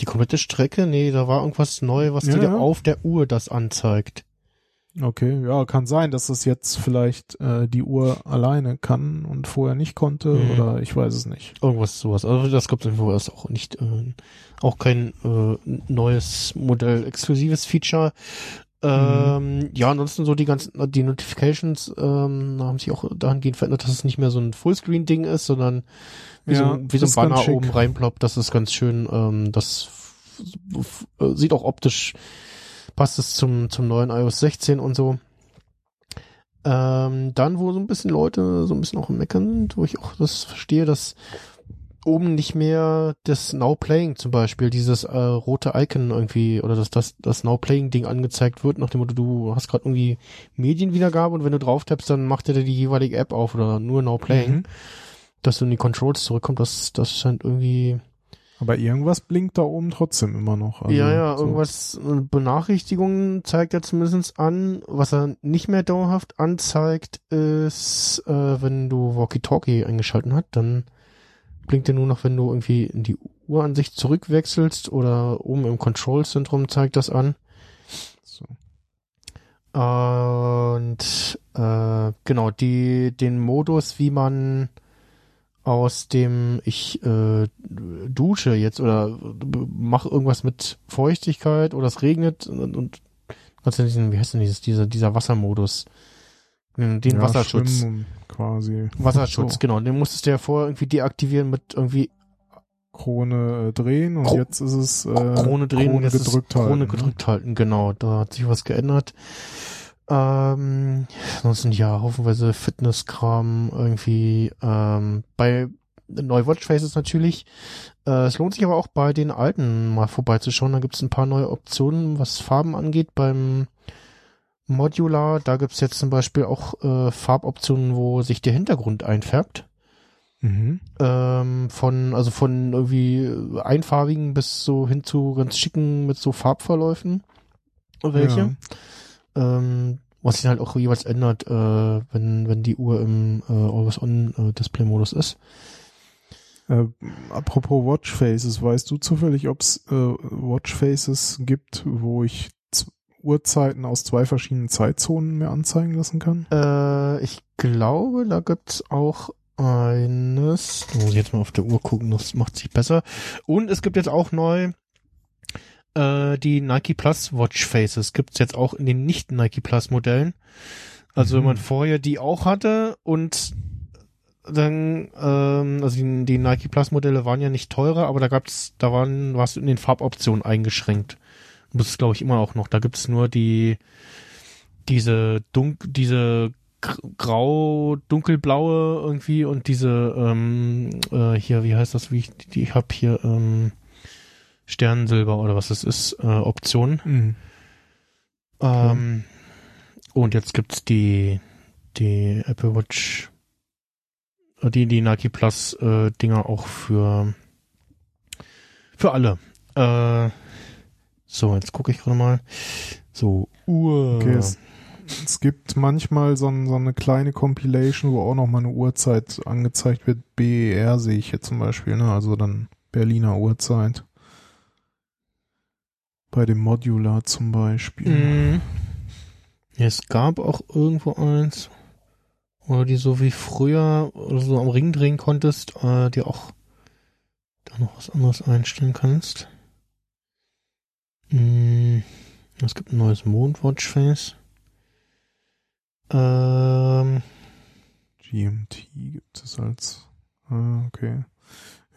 Die komplette Strecke? Nee, da war irgendwas neu, was Ja, dir ja. auf der Uhr das anzeigt. Okay, ja, kann sein, dass es jetzt vielleicht äh, die Uhr alleine kann und vorher nicht konnte, Mhm. oder ich weiß es nicht. Irgendwas sowas. Also das gibt es irgendwo ist auch nicht, äh, auch kein äh, neues Modell exklusives Feature. Ähm, Ja, ansonsten so die ganzen, die Notifications ähm, haben sich auch dahingehend verändert, dass es nicht mehr so ein Fullscreen-Ding ist, sondern wie Ja, so, wie so ein Banner oben reinploppt. Das ist ganz schön. Ähm, das sieht auch optisch, passt es zum, zum neuen iOS 16 und so. Ähm, dann, wo so ein bisschen Leute so ein bisschen auch im Meckern sind, wo ich auch das verstehe, dass oben nicht mehr das Now Playing zum Beispiel, dieses äh, rote Icon irgendwie oder dass das, das Now Playing Ding angezeigt wird, nach dem Motto, du hast gerade irgendwie Medienwiedergabe und wenn du drauf tappst, dann macht er dir die jeweilige App auf oder nur Now Playing, Mhm. dass du in die Controls zurückkommst, das, das scheint irgendwie Aber irgendwas blinkt da oben trotzdem immer noch. Also, ja, ja, so. irgendwas, äh, Benachrichtigungen zeigt er zumindest an. Was er nicht mehr dauerhaft anzeigt, ist, äh, wenn du Walkie-Talkie eingeschalten hat, dann blinkt er nur noch, wenn du irgendwie in die Uransicht zurückwechselst oder oben im Control-Zentrum zeigt das an. So. Und äh, genau, die, den Modus, wie man aus dem ich äh, dusche jetzt oder mach irgendwas mit Feuchtigkeit oder es regnet und, und wie heißt denn dieses, dieser, dieser Wassermodus? Den ja, Wasserschutz. Schwimmen quasi. Wasserschutz, So. genau. Den musstest du ja vorher irgendwie deaktivieren mit irgendwie Krone äh, drehen und Kro- jetzt ist es äh, Krone drehen, Krone gedrückt Krone halten. ne? gedrückt halten, genau. Da hat sich was geändert. Ähm, ansonsten ja, haufenweise Fitnesskram irgendwie ähm, bei neue Watchfaces natürlich. Äh, es lohnt sich aber auch bei den alten mal vorbeizuschauen. Da gibt es ein paar neue Optionen, was Farben angeht. Beim Modular, da gibt es jetzt zum Beispiel auch äh, Farboptionen, wo sich der Hintergrund einfärbt. Mhm. ähm, von also von irgendwie einfarbigen bis so hin zu ganz schicken mit so Farbverläufen welche. Ähm, was sich halt auch jeweils ändert äh, wenn wenn die Uhr im äh, Always On äh, ist. Äh, apropos Watchfaces, weißt du zufällig, ob es äh, Watchfaces gibt, wo ich Uhrzeiten aus zwei verschiedenen Zeitzonen mir anzeigen lassen kann? äh, ich glaube da gibt's auch eines da muss ich jetzt mal auf der Uhr gucken das macht sich besser und es gibt jetzt auch neu äh, die Nike Plus Watch Faces gibt's jetzt auch in den nicht Nike Plus Modellen. Also wenn Mhm. man vorher die auch hatte und dann, ähm, also die, die Nike Plus Modelle waren ja nicht teurer, aber da gab's, da waren, warst du in den Farboptionen eingeschränkt. Das ist glaube ich immer auch noch. Da gibt's nur die, diese dunk, diese gr- grau, dunkelblaue irgendwie und diese, ähm, äh, hier, wie heißt das, wie ich, die ich hab hier, ähm, Sternensilber oder was es ist, äh, Optionen. Mhm. Ähm, und jetzt gibt's die, die Apple Watch äh, die, die Nike Plus äh, Dinger auch für, für alle. Äh, so, jetzt gucke ich gerade mal. So, Uhr. Okay, es, es gibt manchmal so, ein, so eine kleine Compilation, wo auch noch mal eine Uhrzeit angezeigt wird. BER sehe ich hier zum Beispiel, ne? Also dann Berliner Uhrzeit. Bei dem Modular zum Beispiel. Mhm. Ja, es gab auch irgendwo eins, wo die so wie früher oder so am Ring drehen konntest, äh, dir auch da noch was anderes einstellen kannst. Mhm. Es gibt ein neues Mondwatch-Face. Ähm, GMT gibt es als. Ah, okay.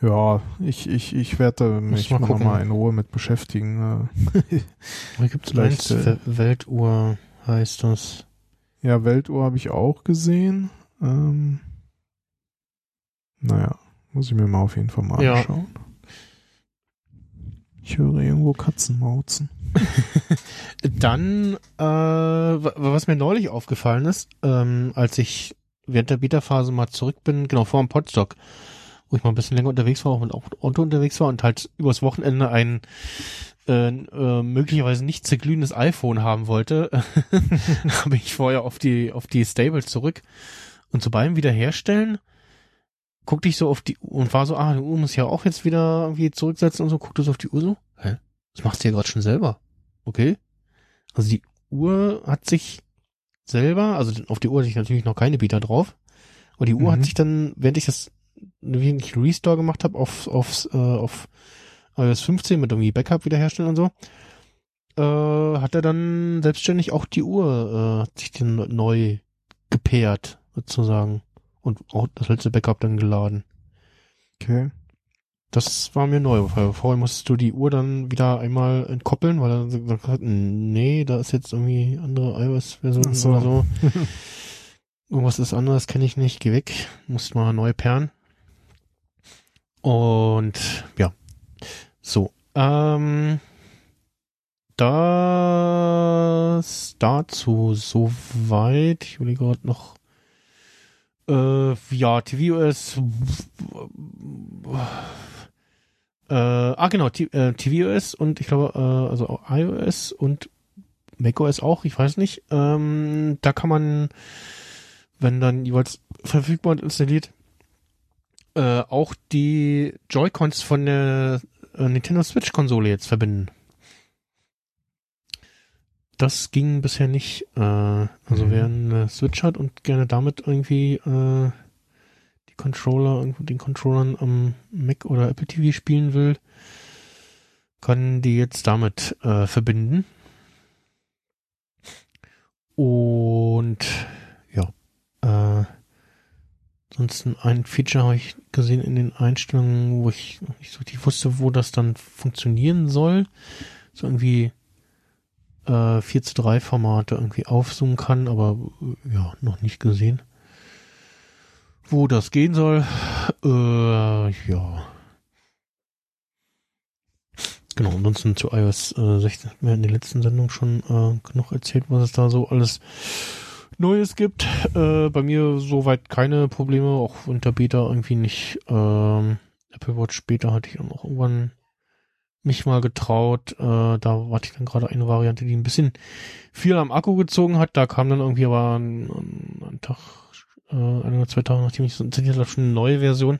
Ja, ich, ich, ich werde mich mal mal, gucken. mal in Ruhe mit beschäftigen. äh. [LAUGHS] da gibt es Vielleicht, eins, äh, We- Weltuhr heißt das. Ja, Weltuhr habe ich auch gesehen. Ähm, naja, muss ich mir mal auf jeden Fall mal Ja. Ich höre irgendwo Katzen mauzen. [LAUGHS] Dann, äh, wa- was mir neulich aufgefallen ist, ähm, als ich während der Beta-Phase mal zurück bin, genau vor dem Podstock, wo ich mal ein bisschen länger unterwegs war, auch mit Auto unterwegs war und halt übers Wochenende ein äh, äh, möglicherweise nicht zerglühendes iPhone haben wollte, [LAUGHS] habe ich vorher auf die auf die Stable zurück und so beim Wiederherstellen guckte ich so auf die Uhr und war so, ah, die Uhr muss ja auch jetzt wieder irgendwie zurücksetzen und so, guckte so auf die Uhr so, hä? Das machst du ja gerade schon selber. Okay. Also die Uhr hat sich selber, also auf die Uhr hatte ich natürlich noch keine Beta drauf, aber die Uhr Mhm. hat sich dann, während ich das, während ich Restore gemacht habe, auf, aufs, äh, auf iOS 15 mit irgendwie Backup wiederherstellen und so, äh, hat er dann selbstständig auch die Uhr, äh, hat sich dann neu gepaart, sozusagen. Und auch das letzte Backup dann geladen. Okay. Das war mir neu, vorher musstest du die Uhr dann wieder einmal entkoppeln, weil er gesagt hat, nee, da ist jetzt irgendwie andere iOS-Version so. oder so. [LAUGHS] Irgendwas ist anderes, kenne ich nicht, geh weg. Musst mal neu perren. Und ja. So. Ähm, das dazu soweit. Ich will gerade noch äh, ja, tvOS äh, ah genau, T äh, tvOS und ich glaube, äh, also iOS und macOS auch, ich weiß nicht. Ähm, da kann man, wenn dann jeweils verfügbar und installiert, äh, auch die Joy-Cons von der äh, Nintendo Switch-Konsole jetzt verbinden. Das ging bisher nicht. Äh, also Mhm. wer eine Switch hat und gerne damit irgendwie äh, die Controller, den Controllern am Mac oder Apple TV spielen will, kann die jetzt damit äh, verbinden. Und ja, äh, ansonsten ein Feature habe ich gesehen in den Einstellungen, wo ich nicht so richtig wusste, wo das dann funktionieren soll. So irgendwie äh, 4 zu 3 Formate irgendwie aufzoomen kann, aber äh, ja, noch nicht gesehen. Wo das gehen soll, äh, ja. Genau, ansonsten zu iOS äh, 16 hatten wir in der letzten Sendung schon äh, genug erzählt, was es da so alles Neues gibt. Äh, bei mir soweit keine Probleme, auch unter Beta irgendwie nicht. Ähm, Apple Watch Beta hatte ich auch noch irgendwann mich mal getraut. Äh, da hatte ich dann gerade eine Variante, die ein bisschen viel am Akku gezogen hat. Da kam dann irgendwie aber ein, ein, Tag, äh, ein oder zwei Tage nachdem ich es installiert habe, schon eine neue Version,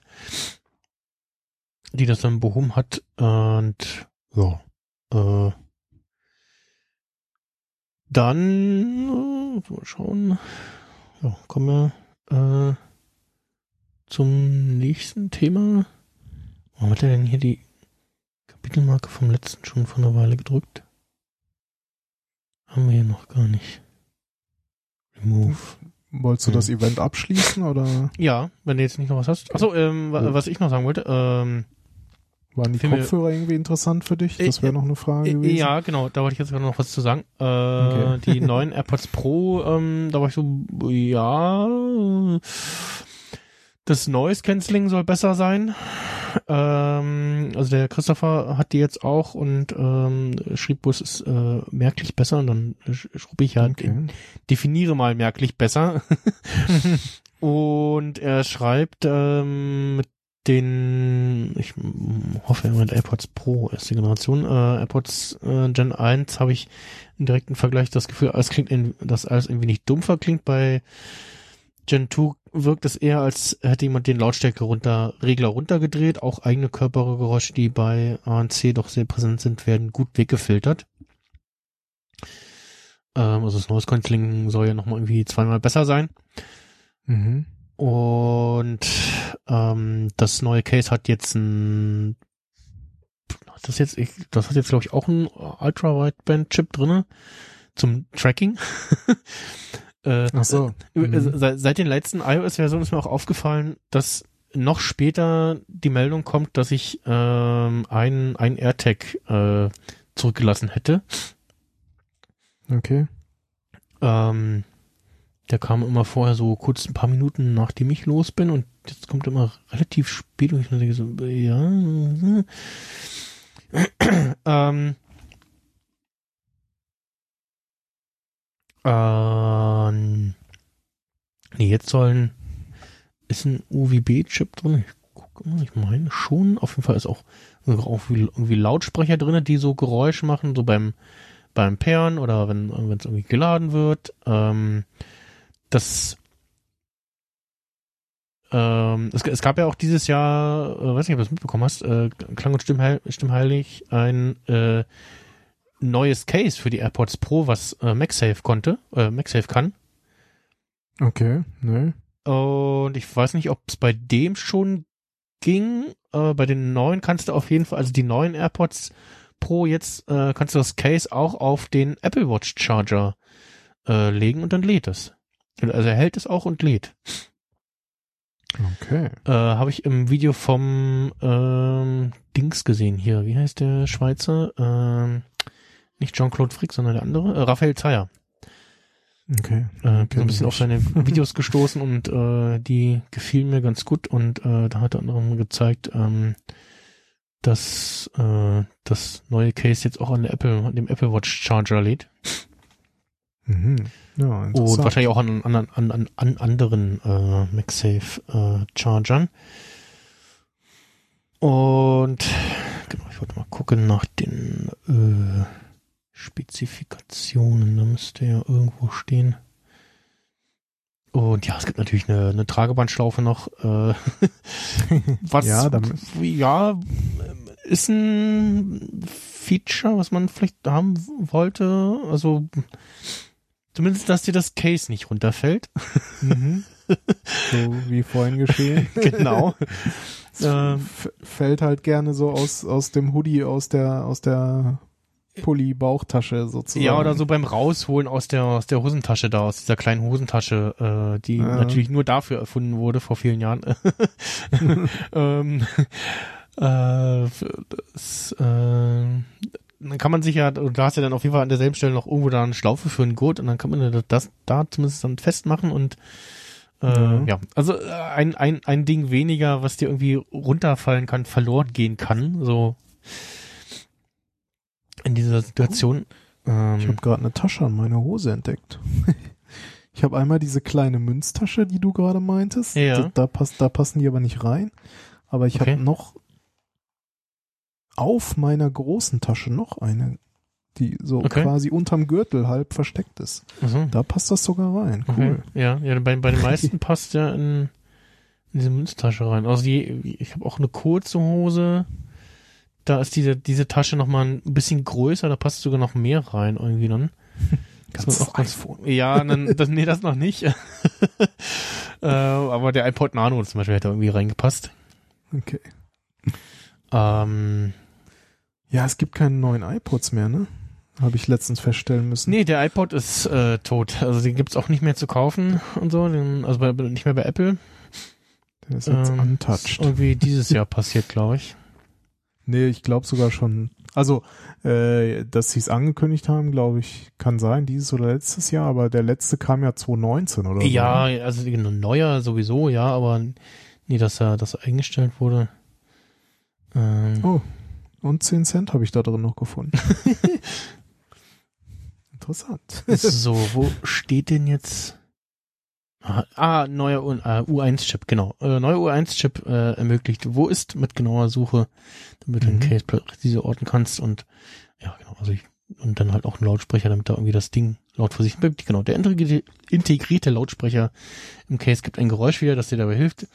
die das dann behoben hat. Und ja, äh, dann äh, schauen. Ja, kommen wir äh, zum nächsten Thema. Warum hat er denn hier die Kapitelmarke vom letzten schon vor einer Weile gedrückt? Haben wir hier noch gar nicht. Remove. Wolltest du Hm. das Event abschließen oder Ja, wenn du jetzt nicht noch was hast. Achso, ähm, Ja. was ich noch sagen wollte, ähm, waren die Filme- Kopfhörer irgendwie interessant für dich? Das Äh, wäre noch eine Frage äh, gewesen. ja, genau, da wollte ich jetzt gerade noch was zu sagen. Äh, Okay. [LAUGHS] Die neuen AirPods Pro, ähm, da war ich so, ja, das Noise Cancelling soll besser sein. Ähm, also der Christopher hat die jetzt auch und ähm, schrieb, es ist äh, merklich besser und dann sch- schrub ich ja, Okay. definiere mal merklich besser. [LAUGHS] Und er schreibt ähm, mit den, ich hoffe, er meint AirPods Pro, erste Generation. Äh, AirPods äh, Gen 1 habe ich im direkten Vergleich das Gefühl, alles klingt, in, dass alles irgendwie nicht dumpfer klingt. Bei Gen 2 wirkt es eher, als hätte jemand den Lautstärke runter, Regler runtergedreht. Auch eigene Körpergeräusche, die bei ANC doch sehr präsent sind, werden gut weggefiltert. Ähm, also das Noise Cancelling soll ja nochmal irgendwie zweimal besser sein. Mhm. Und ähm, das neue Case hat jetzt ein das jetzt ich, das hat jetzt glaube ich auch ein Ultra Wideband Chip drinne zum Tracking. [LAUGHS] äh, Ach so. äh, Mhm. seit, seit den letzten iOS Versionen ist mir auch aufgefallen, dass noch später die Meldung kommt, dass ich ähm, einen einen AirTag äh, zurückgelassen hätte. Okay. Ähm, der kam immer vorher so kurz ein paar Minuten nachdem ich los bin und jetzt kommt immer relativ spät und ich denke so, ja. [CLEARS THROAT] ähm, ähm, nee, jetzt sollen, ist ein UWB-Chip drin. Ich gucke mal, ich meine schon. Auf jeden Fall ist auch auch irgendwie Lautsprecher drin, die so Geräusche machen, so beim beim Pairen oder wenn es irgendwie geladen wird. Ähm, das ähm, es, es gab ja auch dieses Jahr, äh, weiß nicht, ob du das mitbekommen hast, äh, Klang und Stimmheil, Stimmheilig ein äh, neues Case für die AirPods Pro, was äh, MagSafe konnte, äh, MagSafe kann. Okay. Ne. Und ich weiß nicht, ob es bei dem schon ging. Äh, bei den neuen kannst du auf jeden Fall, also die neuen AirPods Pro jetzt, äh, kannst du das Case auch auf den Apple Watch Charger äh, legen und dann lädt es. Also er hält es auch und lädt. Okay. Äh, Habe ich im Video vom ähm, Dings gesehen hier. Wie heißt der Schweizer? Ähm, nicht Jean-Claude Frick, sondern der andere. Äh, Raphael Zeyer. Okay. Äh, bin so ein bisschen auf seine [LAUGHS] Videos gestoßen und äh, die gefielen mir ganz gut und äh, da hat er anderem gezeigt, ähm, dass äh, das neue Case jetzt auch an der Apple, an dem Apple Watch Charger lädt Mhm. Ja, und wahrscheinlich auch an, an, an, an, an anderen äh, MagSafe äh, Chargern. Und genau, ich wollte mal gucken nach den äh, Spezifikationen. Da müsste ja irgendwo stehen. Und ja, es gibt natürlich eine, eine Tragebandschlaufe noch. Äh, [LAUGHS] was Ja, ja, ist ein Feature, was man vielleicht haben wollte. Also zumindest, dass dir das Case nicht runterfällt. Mhm. So wie vorhin geschehen. [LAUGHS] genau. Ähm, fällt halt gerne so aus, aus dem Hoodie, aus der, aus der Pulli-Bauchtasche sozusagen. Ja, oder so beim Rausholen aus der, aus der Hosentasche da, aus dieser kleinen Hosentasche, äh, die Ja. natürlich nur dafür erfunden wurde vor vielen Jahren. [LAUGHS] ähm, äh, das, äh, dann kann man sich ja, du hast ja dann auf jeden Fall an derselben Stelle noch irgendwo da eine Schlaufe für einen Gurt und dann kann man das, das da zumindest dann festmachen und äh, Ja. ja, also äh, ein, ein, ein Ding weniger, was dir irgendwie runterfallen kann, verloren gehen kann, so in dieser Situation. Ähm, Ich habe gerade eine Tasche an meiner Hose entdeckt. [LAUGHS] Ich habe einmal diese kleine Münztasche, die du gerade meintest. Ja. Da, da, passt, da passen die aber nicht rein. Aber ich Okay. habe noch auf meiner großen Tasche noch eine, die so Okay. quasi unterm Gürtel halb versteckt ist. also, Da passt das sogar rein. okay. Cool. Ja, ja, bei, bei den [LAUGHS] meisten passt ja in, in diese Münztasche rein. Also die, ich habe auch eine kurze Hose. Da ist diese, diese Tasche nochmal ein bisschen größer, da passt sogar noch mehr rein irgendwie dann. [LAUGHS] Ist auch ganz, iPhone. ja, dann, das, nee, das noch nicht. [LAUGHS] äh, aber der iPod Nano zum Beispiel hätte irgendwie reingepasst. Okay. Ähm, Ja, es gibt keine neuen iPods mehr, ne? Habe ich letztens feststellen müssen. nee, der iPod ist äh, tot. Also den gibt's auch nicht mehr zu kaufen und so. Den, also bei, nicht mehr bei Apple. Der ist jetzt Ähm, untouched. ist irgendwie dieses Jahr passiert, glaube ich. Nee, ich glaube sogar schon. Also, äh, dass sie es angekündigt haben, glaube ich, kann sein, dieses oder letztes Jahr, aber der letzte kam ja 2019 oder so. Ja, ne? also neuer sowieso, ja, aber nie, dass er, dass er eingestellt wurde. Ähm, Oh, und 10 Cent habe ich da drin noch gefunden. [LAUGHS] Interessant. So, wo steht denn jetzt Ah, neuer U- äh, U1-Chip, genau. Äh, neuer U1-Chip äh, ermöglicht, wo ist mit genauer Suche, damit du den Mhm. Case präzise orten kannst und ja, genau, also ich, und dann halt auch ein Lautsprecher, damit da irgendwie das Ding laut vor sich bleibt. Genau, der integrierte, integrierte Lautsprecher im Case gibt ein Geräusch wieder, das dir dabei hilft,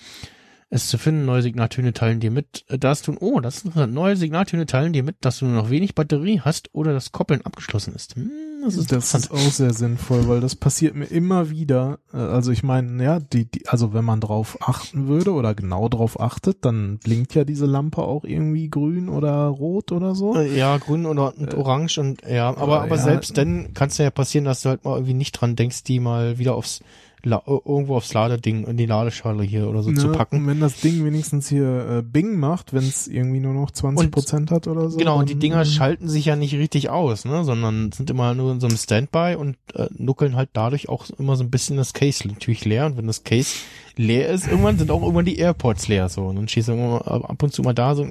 es zu finden. Neue Signaltöne teilen dir mit, äh, dass du, oh, das ist interessant, neue Signaltöne teilen dir mit, dass du nur noch wenig Batterie hast oder das Koppeln abgeschlossen ist. Hm, das ist Das ist auch sehr sinnvoll, weil das passiert mir immer wieder. Äh, Also ich meine, ja, die, die, also wenn man drauf achten würde oder genau drauf achtet, dann blinkt ja diese Lampe auch irgendwie grün oder rot oder so. Äh, Ja, grün oder und Äh, orange und ja, aber aber aber ja. selbst dann kann es ja passieren, dass du halt mal irgendwie nicht dran denkst, die mal wieder aufs irgendwo aufs Ladeding in die Ladeschale hier oder so zu Ne, packen. Und wenn das Ding wenigstens hier äh, Bing macht, wenn es irgendwie nur noch 20 Prozent hat oder so. Genau, und die Dinger schalten sich ja nicht richtig aus, ne, sondern sind immer nur in so einem Standby und äh, nuckeln halt dadurch auch immer so ein bisschen das Case natürlich leer. Und wenn das Case leer ist, irgendwann sind auch irgendwann die AirPods leer so. Und dann schießt immer ab und zu mal da so.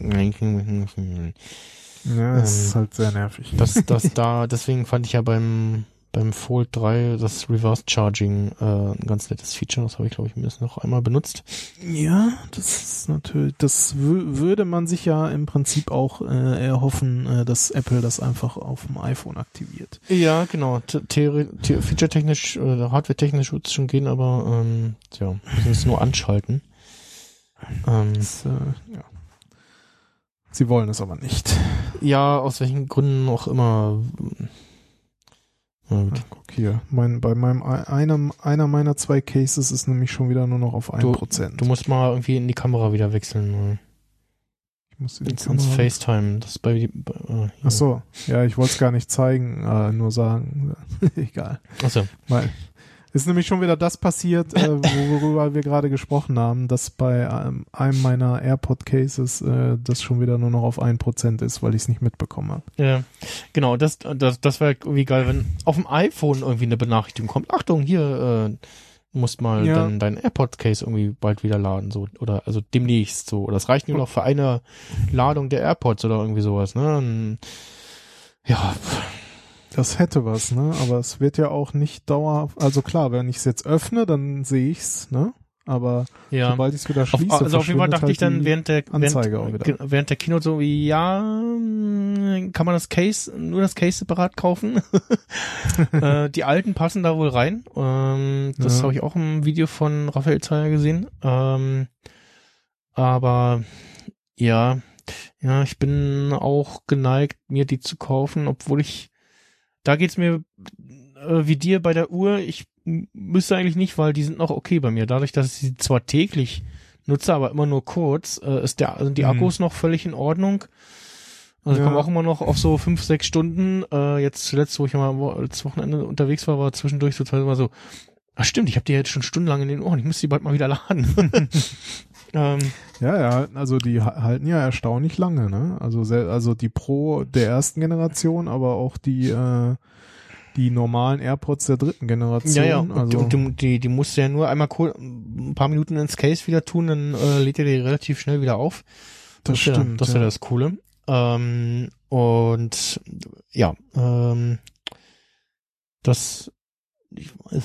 Ja, das ähm, ist halt sehr nervig. Das, das [LAUGHS] da, deswegen fand ich ja beim beim Fold 3 das Reverse Charging äh, ein ganz nettes Feature. Das habe ich, glaube ich, mindestens noch einmal benutzt. Ja, das ist natürlich, das wü- würde man sich ja im Prinzip auch äh, erhoffen, äh, dass Apple das einfach auf dem iPhone aktiviert. Ja, genau. Feature-technisch oder Hardware-technisch wird es schon gehen, aber ähm, ja, müssen es nur anschalten. Ähm, Das, äh, ja. Sie wollen es aber nicht. ja, aus welchen Gründen auch immer. Ja, gut. Ja, guck hier, mein, bei meinem einer, einer meiner zwei Cases ist nämlich schon wieder nur noch auf 1%. Du musst mal irgendwie in die Kamera wieder wechseln. ich muss äh, die Ins, ins Kamera- FaceTime. Das ist bei, äh. Ach so, ja, ich wollte es gar nicht zeigen, äh, nur sagen. [LAUGHS] Egal. Ach so. Weil ist nämlich schon wieder das passiert, äh, worüber wir gerade gesprochen haben, dass bei ähm, einem meiner AirPod-Cases äh, das schon wieder nur noch auf 1% ist, weil ich es nicht mitbekommen habe. Ja, genau, das, das, das wäre irgendwie geil, wenn auf dem iPhone irgendwie eine Benachrichtigung kommt. Achtung, hier, äh, musst mal Ja. dein, dein AirPod-Case irgendwie bald wieder laden, so, oder, also demnächst, so. Oder das reicht nur noch für eine Ladung der AirPods oder irgendwie sowas, ne? Ja, Das hätte was, ne? Aber es wird ja auch nicht dauerhaft. Also klar, wenn ich es jetzt öffne, dann sehe ich's, ne? Aber ja. sobald ich es wieder Auf, schließe, also auf jeden Fall dachte halt ich dann während der Anzeige während, während der Keynote so, ja, mh, kann man das Case, nur das Case separat kaufen? [LAUGHS] äh, die alten passen da wohl rein. Ähm, das Ja. habe ich auch im Video von Raphael Zeyer gesehen. Ähm, aber ja, ja, ich bin auch geneigt, mir die zu kaufen, obwohl ich, da geht's mir äh, wie dir bei der Uhr. Ich müsste eigentlich nicht, weil die sind noch okay bei mir. Dadurch, dass ich sie zwar täglich nutze, aber immer nur kurz, äh, ist der, sind die Mhm. Akkus noch völlig in Ordnung. Also ich Ja. komme auch immer noch auf so fünf, sechs Stunden. Äh, jetzt zuletzt, wo ich mal wo, letztes Wochenende unterwegs war, war zwischendurch so teilweise so, ach stimmt, ich habe die jetzt schon stundenlang in den Ohren, ich muss die bald mal wieder laden. [LAUGHS] ähm, Ja, ja, also die ha- halten ja erstaunlich lange, ne? Also also die Pro der ersten Generation, aber auch die äh, die normalen AirPods der dritten Generation. ja, ja, und, also, du, die, die musst du ja nur einmal cool, ein paar Minuten ins Case wieder tun, dann äh, lädt er die relativ schnell wieder auf. das ja- stimmt. das ist ja. ja das Coole. Ähm, und ja, ähm, das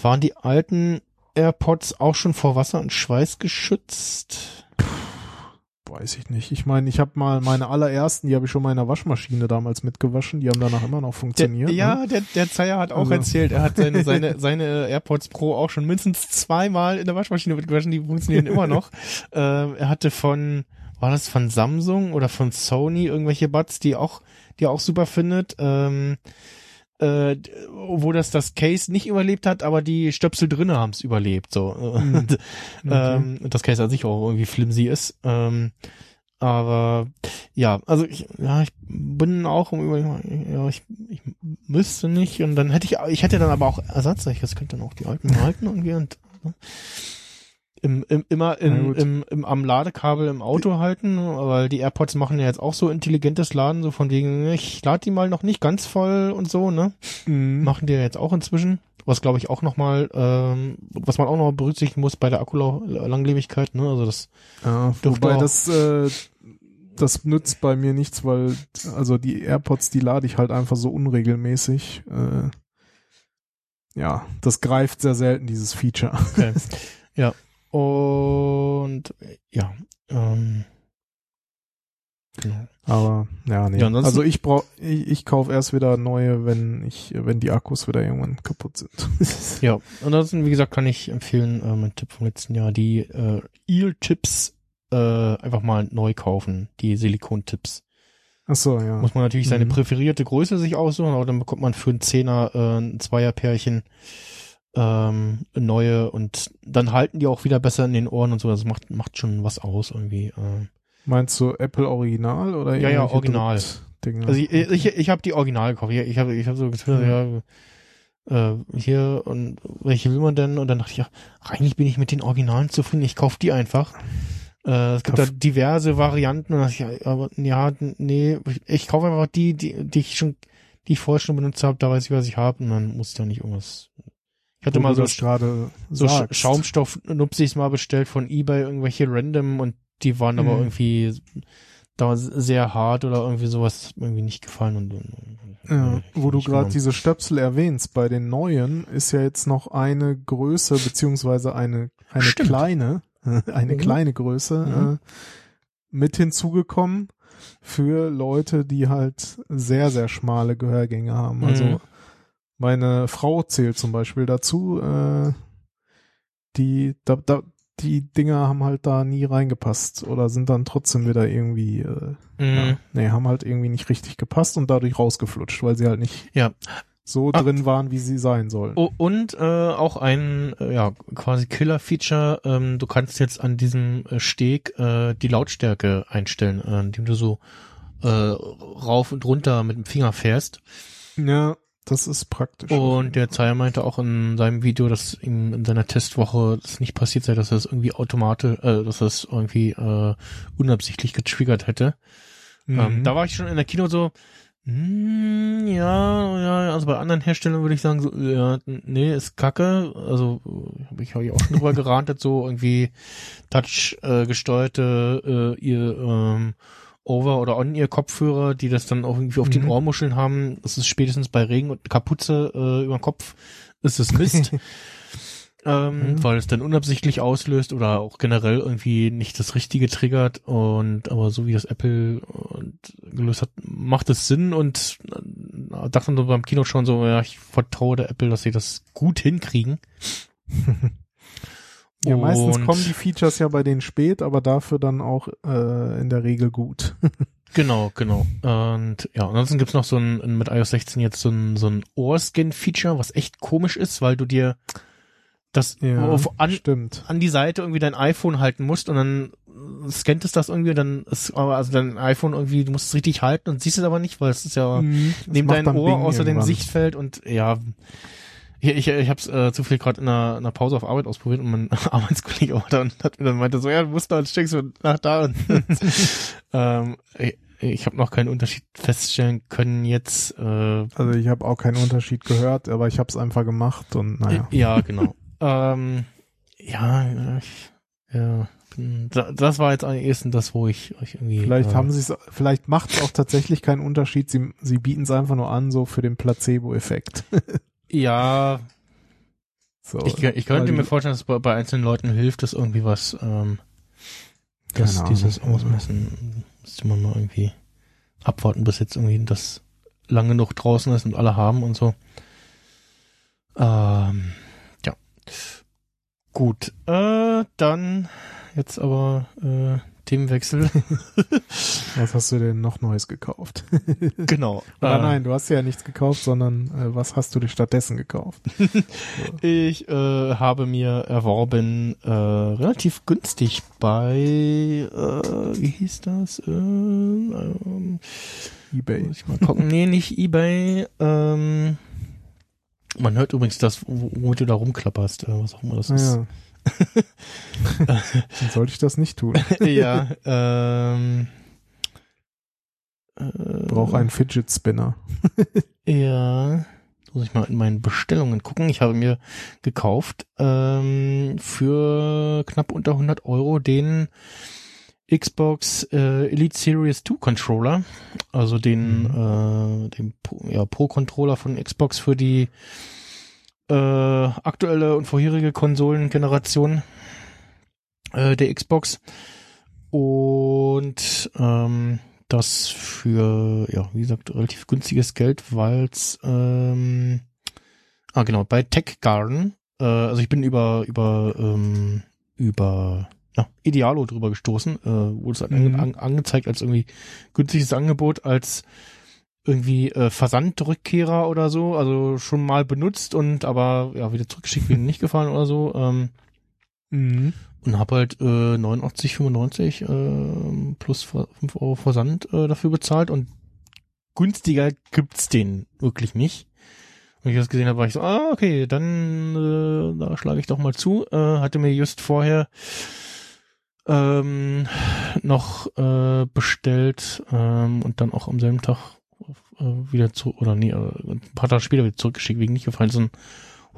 waren die alten AirPods auch schon vor Wasser und Schweiß geschützt. Weiß ich nicht. Ich meine, ich habe mal meine allerersten, die habe ich schon mal in der Waschmaschine damals mitgewaschen, die haben danach immer noch Der, funktioniert. ja, ne? der, der Zeier hat auch Also- erzählt, er hat seine, [LAUGHS] seine, seine AirPods Pro auch schon mindestens zweimal in der Waschmaschine mitgewaschen, die funktionieren immer noch. [LAUGHS] ähm, er hatte von, war das von Samsung oder von Sony irgendwelche Buds, die auch, die er auch super findet, ähm, äh, wo das das Case nicht überlebt hat, aber die Stöpsel drinne haben es überlebt, so. [LAUGHS] Mhm. Ähm, und das Case an sich auch irgendwie flimsy ist. Ähm, aber ja, also ich, ja, ich bin auch um über, ja, ich, ich müsste nicht und dann hätte ich, ich hätte dann aber auch Ersatz, ich das könnte dann auch die alten halten irgendwie und ne? Im, im, immer gut. im, im, am Ladekabel im Auto halten, weil die AirPods machen ja jetzt auch so intelligentes Laden, so von wegen, ich lade die mal noch nicht ganz voll und so, ne? Mhm. Machen die ja jetzt auch inzwischen. Was glaube ich auch nochmal, ähm, was man auch noch berücksichtigen muss bei der Akkulanglebigkeit, ne? Also das Ja, wobei das, äh, das nützt bei mir nichts, weil also die AirPods, die lade ich halt einfach so unregelmäßig. Äh, ja, das greift sehr selten, dieses Feature. Okay. [LAUGHS] ja. Und ja, ähm, genau. Aber ja, nee. Ja, also ich brauch, ich, ich kaufe erst wieder neue, wenn ich, wenn die Akkus wieder irgendwann kaputt sind. [LAUGHS] Ja, ansonsten, wie gesagt, kann ich empfehlen, äh, mein Tipp vom letzten Jahr, die äh, Eel-Chips äh, einfach mal neu kaufen, die Silikon-Tipps. Ach so, ja. Muss man natürlich seine Mhm. präferierte Größe sich aussuchen, aber dann bekommt man für einen Zehner äh, ein Zweierpärchen ähm, neue und dann halten die auch wieder besser in den Ohren und so. Das macht, macht schon was aus irgendwie. Äh. Meinst du Apple Original oder Ja, ja, Original. Drittdinger? Also ich, ich, ich habe die Original gekauft. Ich, habe ich hab so getwittert, ja, äh, hier und welche will man denn? Und dann dachte ich, ja, eigentlich bin ich mit den Originalen zufrieden. Ich kaufe die einfach. Äh, es gibt da Kauf- diverse Varianten und dachte ich, ja, aber ja, nee, ich, ich kaufe einfach die, die, die ich schon, die ich vorher schon benutzt habe, da weiß ich, was ich habe und dann muss ich da nicht irgendwas. Ich hatte mal so, so sagst. Schaumstoff-Nupsis mal bestellt von Ebay, irgendwelche random und die waren aber Mhm. irgendwie da sehr hart oder irgendwie sowas, hat mir irgendwie nicht gefallen und, und Ja, wo du gerade diese Stöpsel erwähnst, bei den neuen ist ja jetzt noch eine Größe beziehungsweise eine eine Stimmt. kleine [LAUGHS] eine Mhm. kleine Größe Mhm. äh, mit hinzugekommen für Leute, die halt sehr sehr schmale Gehörgänge haben. Also Mhm. Meine Frau zählt zum Beispiel dazu. Äh, die da, da die Dinger haben halt da nie reingepasst oder sind dann trotzdem wieder irgendwie äh, ja, Mhm. nee, haben halt irgendwie nicht richtig gepasst und dadurch rausgeflutscht, weil sie halt nicht Ja. so Ah. drin waren, wie sie sein sollen. Und äh, auch ein äh, ja quasi Killer-Feature. Ähm, du kannst jetzt an diesem äh, Steg äh, die Lautstärke einstellen, äh, indem du so äh, rauf und runter mit dem Finger fährst. Ja, das ist praktisch. Und der Zeier meinte auch in seinem Video, dass ihm in seiner Testwoche das nicht passiert sei, dass er es irgendwie automatisch, äh, dass er es irgendwie äh, unabsichtlich getriggert hätte. Mhm. Ähm, da war ich schon in der Kino so, hm, ja, ja, also bei anderen Herstellern würde ich sagen, so, ja, nee, ist kacke. Also habe ich, hab ich auch schon drüber [LAUGHS] gerantet, so irgendwie Touch äh, gesteuerte äh, ihr ähm, Over- oder On-Ear-Kopfhörer, die das dann auch irgendwie auf den Mhm. Ohrmuscheln haben. Das ist spätestens bei Regen und Kapuze äh, über den Kopf ist es Mist. [LAUGHS] ähm, Mhm. weil es dann unabsichtlich auslöst oder auch generell irgendwie nicht das Richtige triggert und aber so wie das Apple und gelöst hat, macht es Sinn und äh, dachte beim Kino schon so, ja, ich vertraue der Apple, dass sie das gut hinkriegen. [LAUGHS] ja, meistens und- kommen die Features ja bei denen spät, aber dafür dann auch äh, in der Regel gut. [LAUGHS] Genau, genau. Und ja, ansonsten gibt's noch so ein, mit iOS 16 jetzt so ein, so ein Ohrscan-Feature, was echt komisch ist, weil du dir das Ja, auf, an, stimmt. an die Seite irgendwie dein iPhone halten musst und dann scannt es das irgendwie dann ist aber also dein iPhone irgendwie, du musst es richtig halten und siehst es aber nicht, weil es ist ja Mhm, neben deinem Ohr Bing außer dem. Sichtfeld und ja, ich, ich, ich habe es äh, zufällig gerade in einer, einer Pause auf Arbeit ausprobiert und mein [LAUGHS] Arbeitskollege war da und hat mir dann meinte so, ja, du musst da, steckst du nach da und [LAUGHS] ähm, ich, ich habe noch keinen Unterschied feststellen können jetzt. Äh, Also ich habe auch keinen Unterschied gehört, aber ich habe es einfach gemacht und naja. Ja, genau. [LAUGHS] ähm, ja, ich, ja, das war jetzt am ehesten das, wo ich euch irgendwie. Vielleicht äh, haben sie es, vielleicht macht es auch tatsächlich keinen Unterschied. Sie, sie bieten es einfach nur an, so für den Placebo-Effekt. Ja, So, ich, ich könnte mir vorstellen, dass bei, bei einzelnen Leuten hilft das irgendwie was, ähm, dass dieses. Ausmessen müsste man mal irgendwie abwarten, bis jetzt irgendwie das lang genug draußen ist und alle haben und so. Ähm, ja. Gut, äh, dann jetzt aber äh, Themenwechsel. [LAUGHS] Was hast du denn noch Neues gekauft? [LAUGHS] genau. Oder Äh, nein, du hast ja nichts gekauft, sondern äh, was hast du dir stattdessen gekauft? [LAUGHS] Ich äh, habe mir erworben, äh, relativ günstig bei, äh, wie hieß das? Äh, ähm, Ebay. muss ich mal gucken. nee, nicht Ebay. Ähm, man hört übrigens das, wo- womit du da rumklapperst, äh, was auch immer das Ah, ist. ja. Dann sollte ich das nicht tun. [LAUGHS] ja, ähm, äh, Brauche einen Fidget Spinner. [LAUGHS] Ja, muss ich mal in meinen Bestellungen gucken. Ich habe mir gekauft ähm, für knapp unter 100 Euro den Xbox äh, Elite Series 2 Controller, also den, äh, den ja, Pro Controller von Xbox für die äh, aktuelle und vorherige Konsolengeneration äh, der Xbox. Und ähm, das für, ja, wie gesagt, relativ günstiges Geld, weil es, ähm, ah genau, bei Tech Garden, äh, also ich bin über, über, ähm, über ja, Idealo drüber gestoßen, äh, wurde es halt Mhm. ange angezeigt als irgendwie günstiges Angebot, als irgendwie äh, Versandrückkehrer oder so, also schon mal benutzt und aber ja wieder zurückgeschickt wegen [LAUGHS] nicht gefallen oder so. Ähm, Mhm. und habe halt äh, 89,95 äh, plus 5 Euro Versand äh, dafür bezahlt und günstiger gibt's den wirklich nicht. Und ich das gesehen habe, war ich so, ah, okay, dann äh, da schlage ich doch mal zu. Äh, hatte mir just vorher ähm, noch äh, bestellt ähm, und dann auch am selben Tag äh, wieder zu, oder nee, äh, ein paar Tage später wieder zurückgeschickt, wegen nicht gefallen, so ein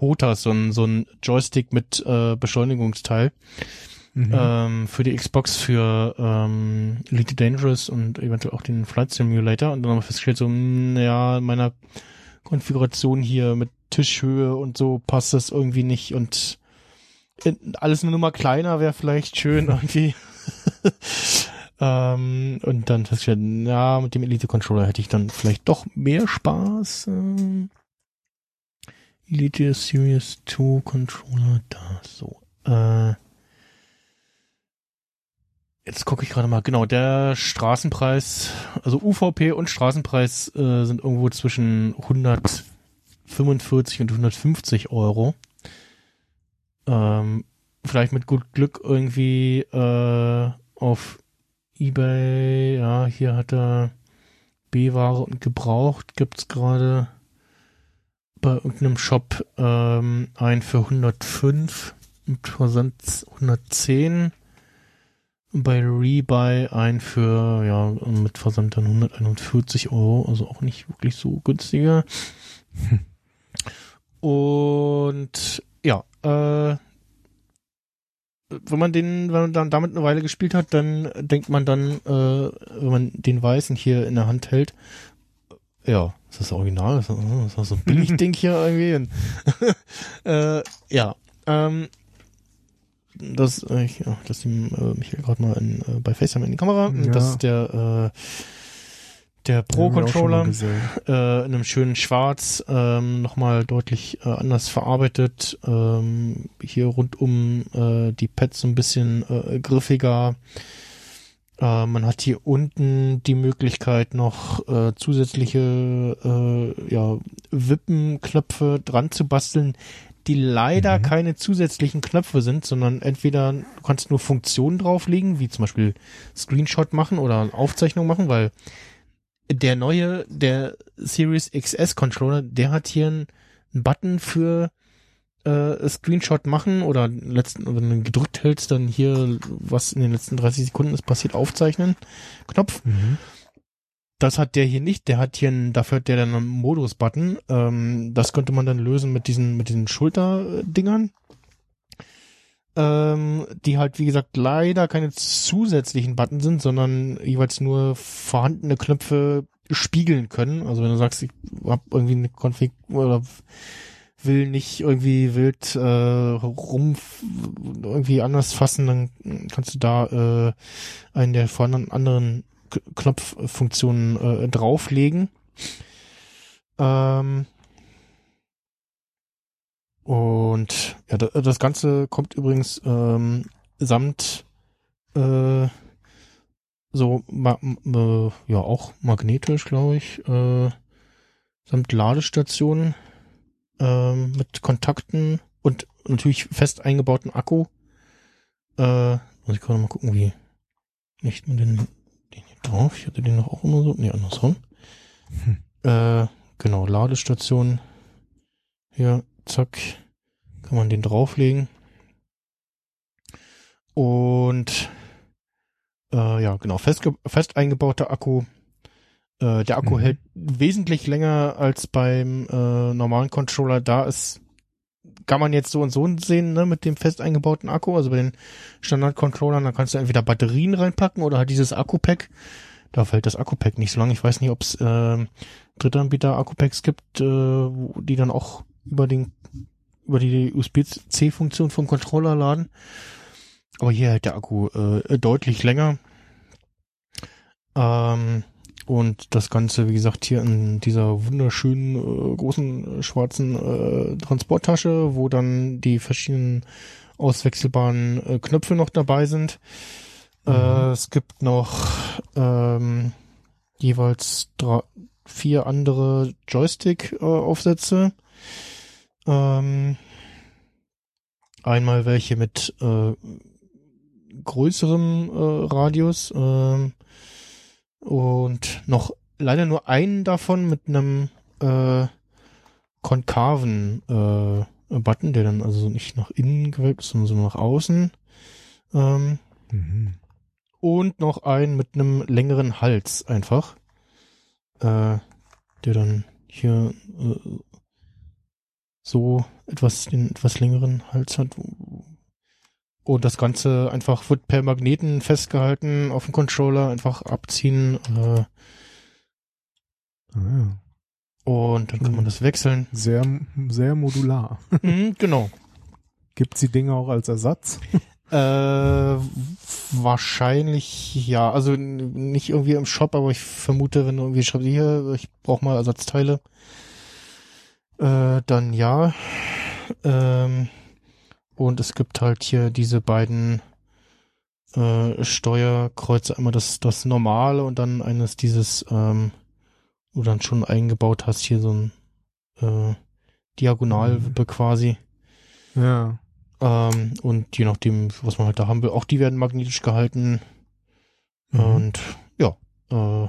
Hotas, so ein, so ein Joystick mit äh, Beschleunigungsteil Mhm. ähm, für die Xbox für ähm, Elite Dangerous und eventuell auch den Flight Simulator und dann haben wir festgestellt, so, mh, ja, in meiner Konfiguration hier mit Tischhöhe und so passt das irgendwie nicht und äh, alles eine Nummer kleiner wäre vielleicht schön [LAUGHS] irgendwie. Ähm, und dann festgestellt, ja, mit dem Elite Controller hätte ich dann vielleicht doch mehr Spaß. Ähm, Elite Series 2 Controller, da so. Äh, Jetzt gucke ich gerade mal, genau, der Straßenpreis, also UVP und Straßenpreis äh, sind irgendwo zwischen 145 und 150 Euro. Ähm, vielleicht mit gut Glück irgendwie äh, auf Ebay, ja, hier hat er B-Ware und gebraucht, gibt's gerade bei irgendeinem Shop ähm, ein für 105 mit Versand 110 bei Rebuy ein für, ja, mit Versand dann 141 Euro, also auch nicht wirklich so günstiger. [LAUGHS] Und ja, äh, wenn man den, wenn man dann damit eine Weile gespielt hat, dann denkt man dann, äh, wenn man den Weißen hier in der Hand hält, ja, ist das Original? Ist das, ist das so ein [LAUGHS] Billigding hier irgendwie? [LAUGHS] Äh, ja, ähm, das, äh, ich, ja, das ihm äh, Michael gerade mal in, äh, bei FaceTime in die Kamera. Ja. Das ist der, äh, der Pro-Controller äh, in einem schönen Schwarz, ähm, nochmal deutlich äh, anders verarbeitet. Ähm, hier rundum äh, die Pads so ein bisschen äh, griffiger. Äh, man hat hier unten die Möglichkeit noch äh, zusätzliche äh, ja, Wippenknöpfe dran zu basteln, die leider Mhm. keine zusätzlichen Knöpfe sind, sondern entweder du kannst nur Funktionen drauflegen, wie zum Beispiel Screenshot machen oder Aufzeichnung machen, weil der neue, der Series XS Controller, der hat hier einen, Button für äh, Screenshot machen oder letzten, wenn du gedrückt hältst, dann hier, was in den letzten 30 Sekunden ist passiert, aufzeichnen. Knopf. Mhm. Das hat der hier nicht. Der hat hier einen, dafür hat der dann einen Modus-Button. Ähm, das könnte man dann lösen mit diesen, mit diesen Schulterdingern. Ähm, die halt, wie gesagt, leider keine zusätzlichen Button sind, sondern jeweils nur vorhandene Knöpfe spiegeln können. Also wenn du sagst, ich hab irgendwie eine Config oder will nicht irgendwie wild äh, rum irgendwie anders fassen, dann kannst du da äh, einen der vorhandenen anderen Knopffunktionen äh, drauflegen. Ähm, und ja, da, das Ganze kommt übrigens ähm, samt äh, so ma m- äh, ja auch magnetisch, glaube ich, äh, samt Ladestationen ähm, mit Kontakten und natürlich fest eingebauten Akku. Äh, muss ich gerade mal gucken, wie nicht man den, den hier drauf. Ich hatte den noch auch immer so. Nee, andersrum. Hm. Äh, genau, Ladestation. Hier, zack. Kann man den drauflegen. Und äh, ja, genau, fest, fest eingebauter Akku. Äh, der Akku Mhm. hält wesentlich länger als beim äh, normalen Controller. Da ist, kann man jetzt so und so sehen, ne, mit dem fest eingebauten Akku. Also bei den Standard-Controllern, da kannst du entweder Batterien reinpacken oder halt dieses Akku-Pack. Da fällt das Akku-Pack nicht so lang. Ich weiß nicht, ob es äh, Drittanbieter Akku-Packs gibt, äh, die dann auch über den über die USB-C-Funktion vom Controller laden. Aber hier hält der Akku äh, deutlich länger. Ähm, und das Ganze, wie gesagt, hier in dieser wunderschönen äh, großen äh, schwarzen äh, Transporttasche, wo dann die verschiedenen auswechselbaren äh, Knöpfe noch dabei sind. Äh, Mhm. es gibt noch ähm, jeweils drei, vier andere Joystick-Aufsätze. Ähm, einmal welche mit äh, größerem äh, Radius ähm, und noch leider nur einen davon mit einem äh, konkaven äh, Button, der dann also nicht nach innen gewölbt ist, sondern so nach außen. Ähm, Mhm. und noch einen mit einem längeren Hals einfach, äh, der dann hier äh, so etwas den etwas längeren Hals hat. Und das Ganze einfach wird per Magneten festgehalten auf dem Controller, einfach abziehen äh, Ah, ja. und dann kann man das wechseln. Sehr, sehr modular. [LAUGHS] mhm, genau. Gibt's die Dinge auch als Ersatz? Äh, wahrscheinlich ja. Also nicht irgendwie im Shop, aber ich vermute, wenn du irgendwie schreibst, hier, ich brauche mal Ersatzteile, äh, dann ja. Ähm, und es gibt halt hier diese beiden äh, Steuerkreuze, einmal das, das normale und dann eines dieses, ähm, wo du dann schon eingebaut hast, hier so ein äh, Diagonalwippe quasi. Ja. Ähm, und je nachdem, was man halt da haben will, auch die werden magnetisch gehalten. Mhm. Und ja, äh,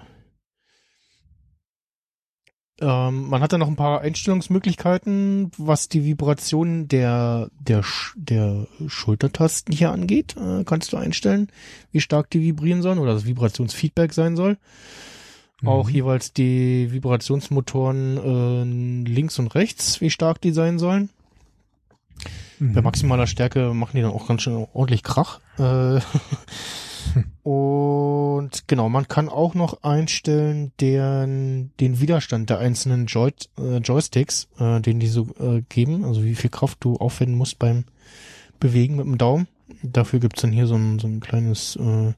ähm, man hat da noch ein paar Einstellungsmöglichkeiten, was die Vibration der, der, der Schultertasten hier angeht. Äh, kannst du einstellen, wie stark die vibrieren sollen oder das Vibrationsfeedback sein soll. Auch Mhm. jeweils die Vibrationsmotoren äh, links und rechts, wie stark die sein sollen. Mhm. Bei maximaler Stärke machen die dann auch ganz schön ordentlich Krach. Äh, [LAUGHS] [LAUGHS] und genau, man kann auch noch einstellen den, den Widerstand der einzelnen Joy, äh, Joysticks, äh, den die so äh, geben, also wie viel Kraft du aufwenden musst beim Bewegen mit dem Daumen. Dafür gibt's dann hier so ein, so ein kleines, äh,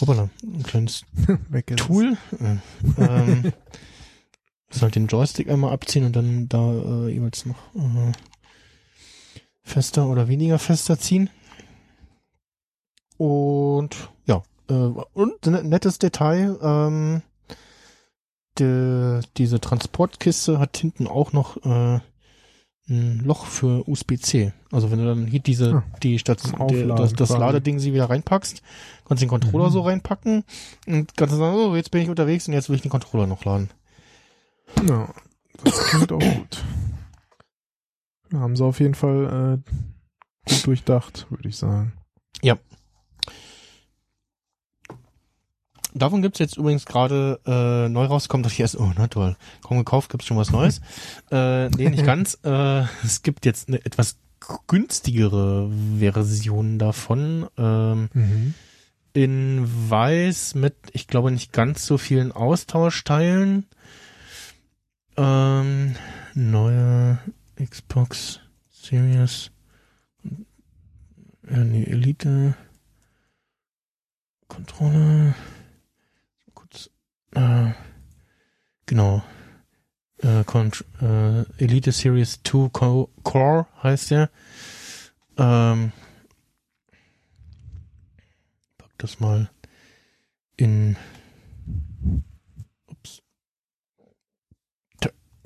hoppala, ein kleines. [LAUGHS] Tool. Äh, ähm, [LAUGHS] muss halt den Joystick einmal abziehen und dann da äh, jeweils noch äh, fester oder weniger fester ziehen. Und ja, äh, und ein nettes Detail, ähm, de, diese Transportkiste hat hinten auch noch äh, ein Loch für USB-C. Also wenn du dann hier diese, Ah, die statt der, das, das. Ladeding sie wieder reinpackst, kannst den Controller Mhm. so reinpacken und kannst sagen, oh, jetzt bin ich unterwegs und jetzt will ich den Controller noch laden. Ja, das klingt auch gut. Ja, haben sie auf jeden Fall äh, gut durchdacht, würde ich sagen. Davon gibt's jetzt übrigens gerade äh, neu rauskommen, dass ich erst, oh na toll, kaum gekauft, gibt's schon was Neues. [LAUGHS] äh, nee, nicht ganz. Äh, es gibt jetzt eine etwas günstigere Version davon. Ähm, Mhm. in weiß mit, ich glaube, nicht ganz so vielen Austauschteilen. Ähm, neue Xbox Series. Ja, nee, Elite. Controller. Äh, genau. Äh, äh, Elite Series 2 Co Core heißt der. Ähm, pack das mal in ups,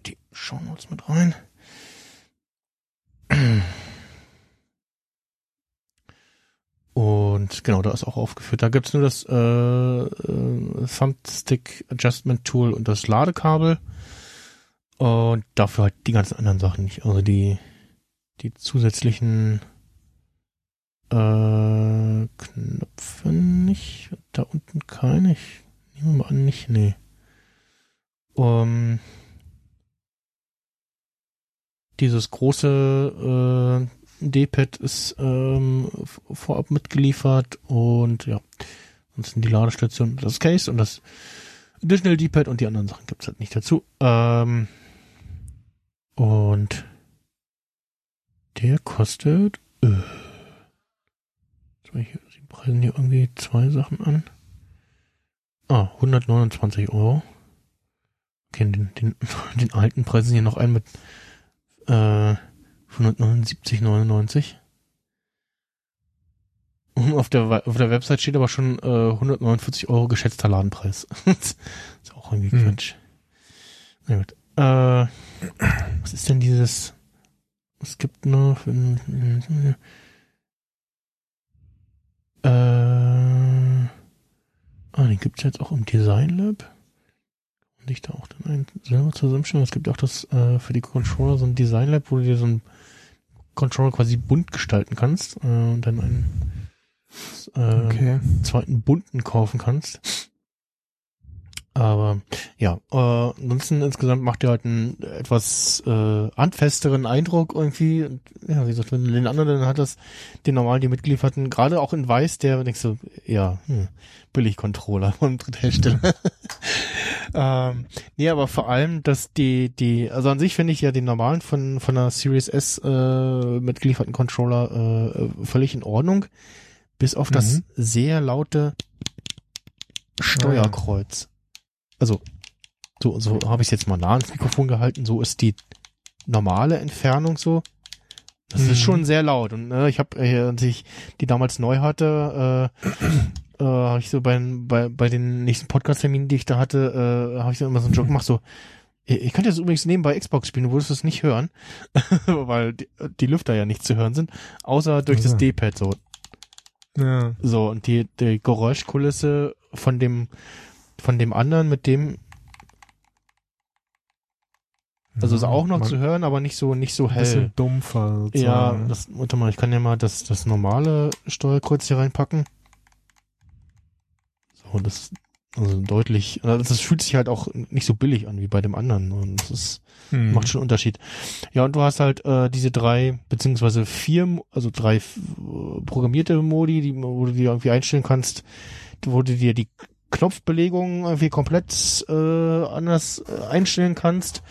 die Shownotes mit rein. [CLEARS THROAT] Und genau, da ist auch aufgeführt. Da gibt's nur das äh, äh, Thumbstick Adjustment Tool und das Ladekabel. Und dafür halt die ganzen anderen Sachen nicht. Also die, die zusätzlichen äh, Knöpfe nicht. Da unten keine. Ich nehme mal an, nicht. Nee. Um, dieses große äh, D-Pad ist ähm, vorab mitgeliefert und ja, ansonsten die Ladestation, das Case und das Additional D-Pad und die anderen Sachen gibt's halt nicht dazu. Ähm, und der kostet. Äh, sie preisen hier irgendwie zwei Sachen an. Ah, 129 Euro. Okay, den, den, [LAUGHS] den alten preisen hier noch ein mit äh, 179,99. Und auf der, auf der Website steht aber schon äh, 149 Euro geschätzter Ladenpreis. [LAUGHS] ist auch irgendwie Hm. Quatsch. Na gut. Äh, was ist denn dieses? Es gibt noch. Äh, ah, den gibt's jetzt auch im Design Lab. Und ich da auch dann ein selber zusammenstellen. Es gibt auch das äh, für die Controller so ein Design Lab, wo du dir so ein Controller quasi bunt gestalten kannst äh, und dann einen äh, Okay. zweiten bunten kaufen kannst. Aber ja, äh, ansonsten insgesamt macht er halt einen etwas äh, handfesteren Eindruck irgendwie. Und, ja, wie gesagt, wenn du den anderen, dann hat das den normalen, die mitgelieferten, gerade auch in Weiß, der denkst du, ja, hm, Billig-Controller [LAUGHS] von Dritthersteller. Ähm, nee, aber vor allem, dass die, die, also an sich finde ich ja den normalen von, von der Series S äh, mitgelieferten Controller äh, völlig in Ordnung. Bis auf das Mhm. sehr laute Steuerkreuz. Also, so, so habe ich es jetzt mal nah ans Mikrofon gehalten. So ist die normale Entfernung so. Das Mhm. ist schon sehr laut. Und äh, ich habe, äh, als ich die damals neu hatte, äh, äh, habe ich so bei, bei, bei den nächsten Podcast-Terminen, die ich da hatte, äh, habe ich so immer so einen Joke gemacht, so, ich könnte jetzt übrigens nebenbei Xbox spielen, du würdest es nicht hören, [LAUGHS] weil die, die Lüfter ja nicht zu hören sind, außer durch das Ja. D-Pad so. Ja. So, und die, die Geräuschkulisse von dem, von dem anderen, mit dem, also ist auch noch zu hören, aber nicht so, nicht so hell. bisschen dumpfer. Ja, sozusagen. das, warte mal, ich kann ja mal das, das normale Steuerkreuz hier reinpacken. So, das, also deutlich, also das fühlt sich halt auch nicht so billig an wie bei dem anderen. Und das ist, Hm. macht schon einen Unterschied. Ja, und du hast halt äh, diese drei, beziehungsweise vier, also drei äh, programmierte Modi, die, wo du dir irgendwie einstellen kannst, wo du dir die Knopfbelegung irgendwie komplett äh, anders äh, einstellen kannst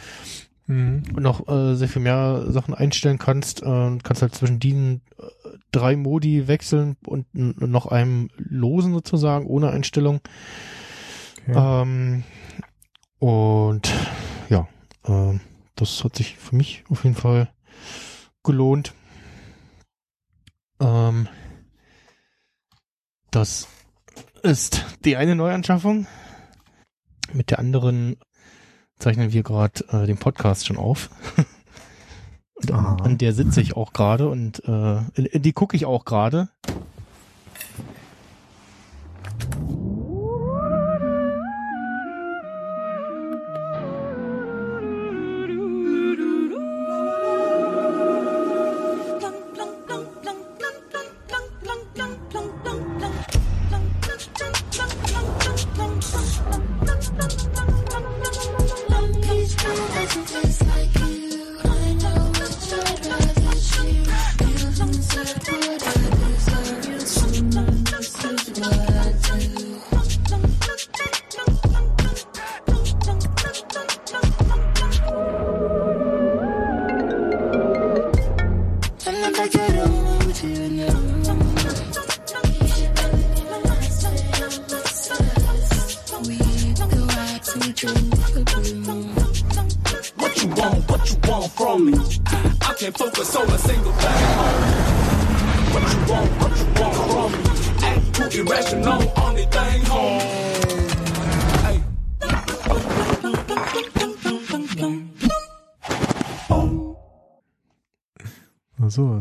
Mhm. und noch äh, sehr viel mehr Sachen einstellen kannst äh, und kannst halt zwischen diesen äh, drei Modi wechseln und noch einem losen sozusagen, ohne Einstellung. Okay. Ähm, und ja, ähm, das hat sich für mich auf jeden Fall gelohnt. Ähm, das ist die eine Neuanschaffung. Mit der anderen zeichnen wir gerade äh, den Podcast schon auf. [LAUGHS] und Aha. an der sitze ich auch gerade und äh, die gucke ich auch gerade.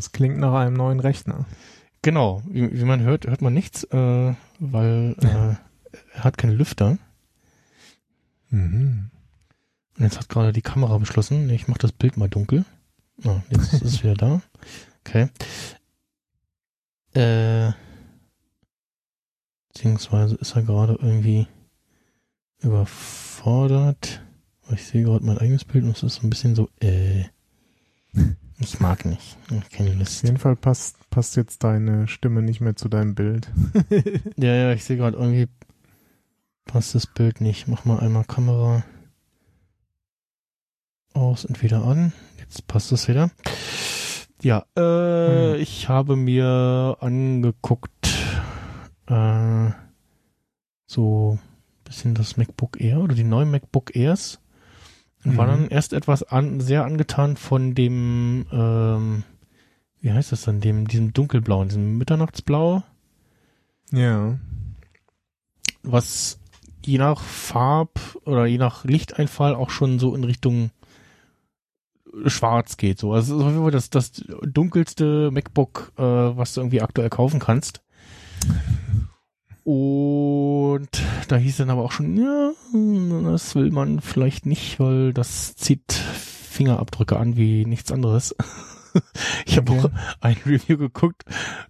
Es klingt nach einem neuen Rechner. Genau, wie, wie man hört, hört man nichts, äh, weil äh, er hat keine Lüfter. Mhm. Und jetzt hat gerade die Kamera beschlossen, ich mache das Bild mal dunkel. Ah, jetzt ist es wieder da. Okay. Äh, beziehungsweise ist er gerade irgendwie überfordert. Ich sehe gerade mein eigenes Bild und es ist so ein bisschen so, äh, ich mag nicht. Keine Auf Lust. jeden Fall passt, passt jetzt deine Stimme nicht mehr zu deinem Bild. [LAUGHS] Ja, ja, ich sehe gerade irgendwie passt das Bild nicht. Mach mal einmal Kamera aus und wieder an. Jetzt passt es wieder. Ja, äh, ich habe mir angeguckt, äh, so bisschen das MacBook Air oder die neuen MacBook Airs. Und war Mhm. dann erst etwas an, sehr angetan von dem, ähm, wie heißt das dann, dem, diesem dunkelblauen, diesem Mitternachtsblau, Ja. was je nach Farb oder je nach Lichteinfall auch schon so in Richtung schwarz geht. So. Also es ist auf jeden Fall das, das dunkelste MacBook, äh, was du irgendwie aktuell kaufen kannst. Und da hieß dann aber auch schon, ja, das will man vielleicht nicht, weil das zieht Fingerabdrücke an wie nichts anderes. [LAUGHS] Ich habe Okay. auch ein Review geguckt,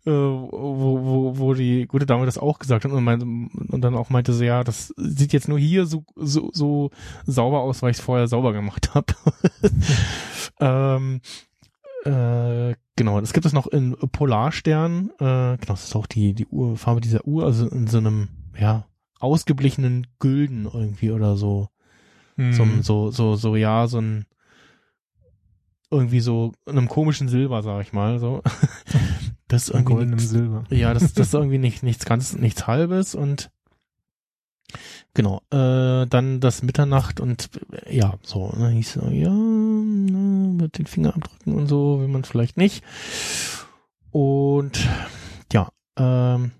äh, wo, wo, wo die gute Dame das auch gesagt hat und, meinte, und dann auch meinte sie, ja, das sieht jetzt nur hier so, so, so sauber aus, weil ich es vorher sauber gemacht habe. [LAUGHS] ähm, äh, genau, das gibt es noch in Polarstern. Äh, genau, das ist auch die, die Uhr, Farbe dieser Uhr, also in so einem, ja, ausgeblichenen Gülden irgendwie oder so. So, Mhm. so, so, so, ja, so ein, irgendwie so in einem komischen Silber, sag ich mal, so. [LAUGHS] Das ist irgendwie goldenem Silber. ja, das, das ist [LAUGHS] irgendwie nicht, nichts ganz, nichts halbes und genau, äh, dann das Mitternacht und ja, so, ne, hieß so, ja, mit den Fingerabdrücken und so, will man vielleicht nicht. Und ja, ähm,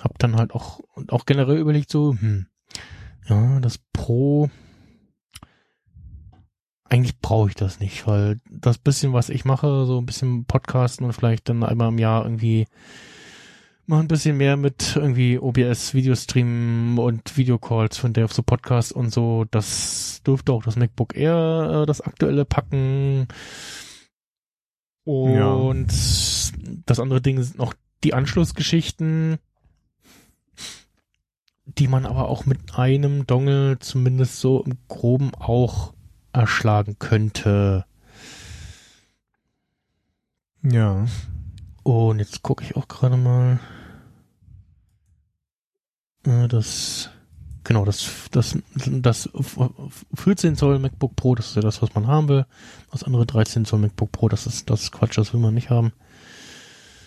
hab dann halt auch, und auch generell überlegt so, hm, ja, das Pro, eigentlich brauche ich das nicht, weil das bisschen, was ich mache, so ein bisschen Podcasten und vielleicht dann einmal im Jahr irgendwie mal ein bisschen mehr mit irgendwie OBS, Videostreamen und Videocalls von der auf so Podcast und so, das dürfte auch das MacBook Air äh, das aktuelle packen. Und das andere Ding sind noch die Anschlussgeschichten, die man aber auch mit einem Dongle zumindest so im Groben auch erschlagen könnte. Ja. Und jetzt gucke ich auch gerade mal. Das, genau, das, das, das 14 Zoll MacBook Pro, das ist ja das, was man haben will. Das andere 13 Zoll MacBook Pro, das ist, das ist Quatsch, das will man nicht haben.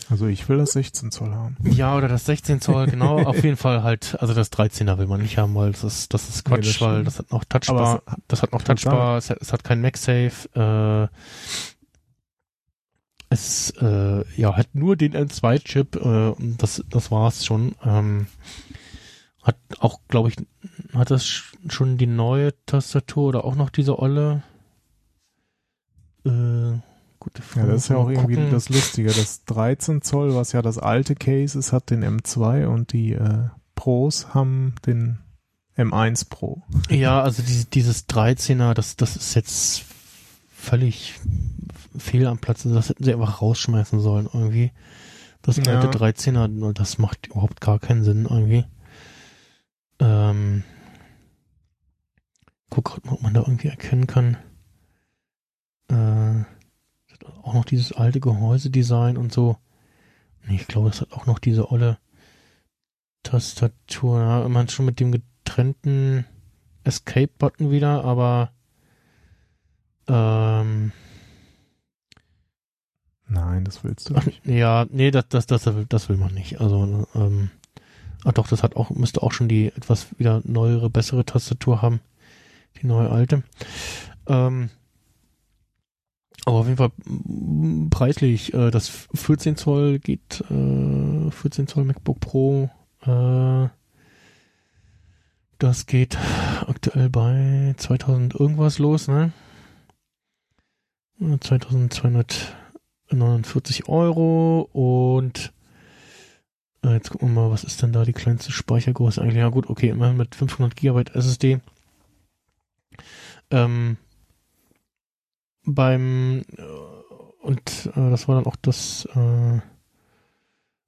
Also ich will das 16 Zoll haben. Ja, oder das 16 Zoll, [LAUGHS] genau, auf jeden Fall halt, also das 13er will man nicht haben, weil das ist, das ist Nee, Quatsch, das weil das hat noch Touchbar, das hat noch. Touchbar, es hat, es hat kein MagSafe, äh, es äh, ja hat nur den M2-Chip äh, und das das war's schon. Ähm, hat auch, glaube ich, hat das sch- schon die neue Tastatur oder auch noch diese olle? Äh, gute Ja, Frage. das ist ja auch irgendwie gucken. das Lustige. Das 13 Zoll, was ja das alte Case ist, hat den M2 und die äh, Pros haben den M1 Pro. Ja, also dieses, dieses 13er, das, das ist jetzt völlig fehl am Platz. Das hätten sie einfach rausschmeißen sollen irgendwie. Das Ja. alte 13er, das macht überhaupt gar keinen Sinn irgendwie. Ähm, guck grad mal, ob man da irgendwie erkennen kann. Äh, das hat auch noch dieses alte Gehäusedesign und so. Nee, ich glaube, es hat auch noch diese olle Tastatur. Ja, immer schon mit dem getrennten Escape-Button wieder, aber ähm, Nein, das willst du nicht. ja, nee, das, das, das, will- das will man nicht. Also, ähm, ach doch, das hat auch, müsste auch schon die etwas wieder neuere, bessere Tastatur haben. Die neue alte. Ähm, aber auf jeden Fall preislich, äh, das 14 Zoll geht, äh, 14 Zoll MacBook Pro, äh, das geht aktuell bei 2000 irgendwas los, ne? Äh, 2249 Euro und äh, jetzt gucken wir mal, was ist denn da die kleinste Speichergröße eigentlich? Ja gut, okay, immerhin mit 500 Gigabyte SSD. Ähm, beim äh, und äh, das war dann auch das äh,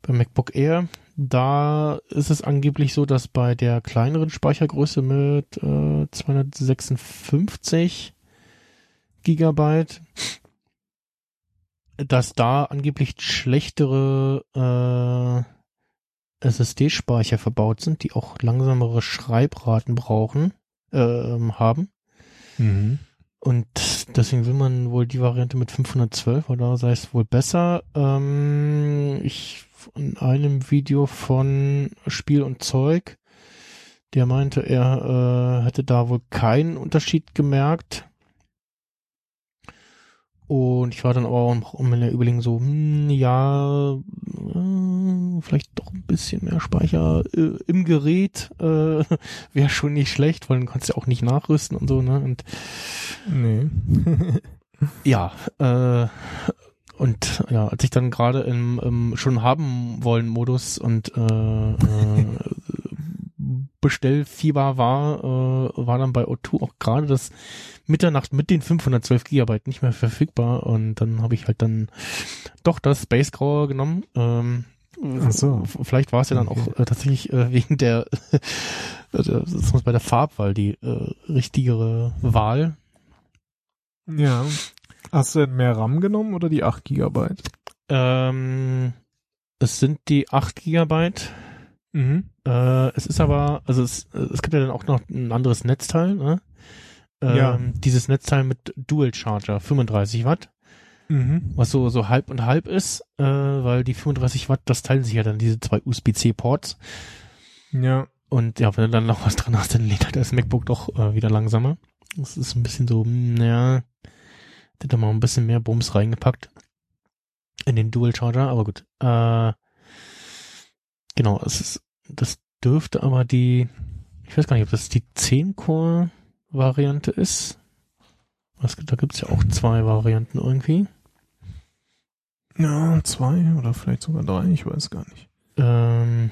beim MacBook Air. Da ist es angeblich so, dass bei der kleineren Speichergröße mit äh, 256 Gigabyte, dass da angeblich schlechtere äh, SSD-Speicher verbaut sind, die auch langsamere Schreibraten brauchen, ähm, haben. Mhm. Und deswegen will man wohl die Variante mit 512 oder sei es wohl besser. Ähm, ich in einem Video von Spiel und Zeug, der meinte, er äh, hätte da wohl keinen Unterschied gemerkt. Und ich war dann aber auch noch um meine Überlegung so, hm, ja, äh, vielleicht doch ein bisschen mehr Speicher äh, im Gerät äh, [LAUGHS] wäre schon nicht schlecht, weil dann kannst du ja auch nicht nachrüsten und so, ne? Und Nee. [LAUGHS] ja, äh, und ja, als ich dann gerade im, im schon haben wollen Modus und äh, äh, Bestellfieber war, äh, war dann bei O2 auch gerade das Mitternacht mit den 512 Gigabyte nicht mehr verfügbar und dann habe ich halt dann doch das Space Grauer genommen. Ähm, Ach so. Vielleicht war es ja dann auch äh, tatsächlich äh, wegen der, [LAUGHS] das muss bei der Farbwahl die äh, richtigere Wahl. Ja. Hast du denn mehr RAM genommen oder die 8 Gigabyte? Ähm, es sind die 8 Gigabyte. Mhm. Äh, es ist aber, also es, es gibt ja dann auch noch ein anderes Netzteil, ne? Ähm, Ja. Dieses Netzteil mit Dual Charger, 35 Watt, Mhm. was so, so halb und halb ist, äh, weil die 35 Watt, das teilen sich ja dann diese zwei USB-C-Ports. Ja. Und ja, wenn du dann noch was dran hast, dann lädt halt das MacBook doch äh, wieder langsamer. Das ist ein bisschen so, hm, ja, hätte da mal ein bisschen mehr Bums reingepackt in den Dual Charger, aber gut. Äh, genau, es ist, das dürfte aber die, ich weiß gar nicht, ob das die 10-Core-Variante ist. Was, da gibt's ja auch zwei Varianten irgendwie. Ja, zwei oder vielleicht sogar drei, ich weiß gar nicht. Ähm,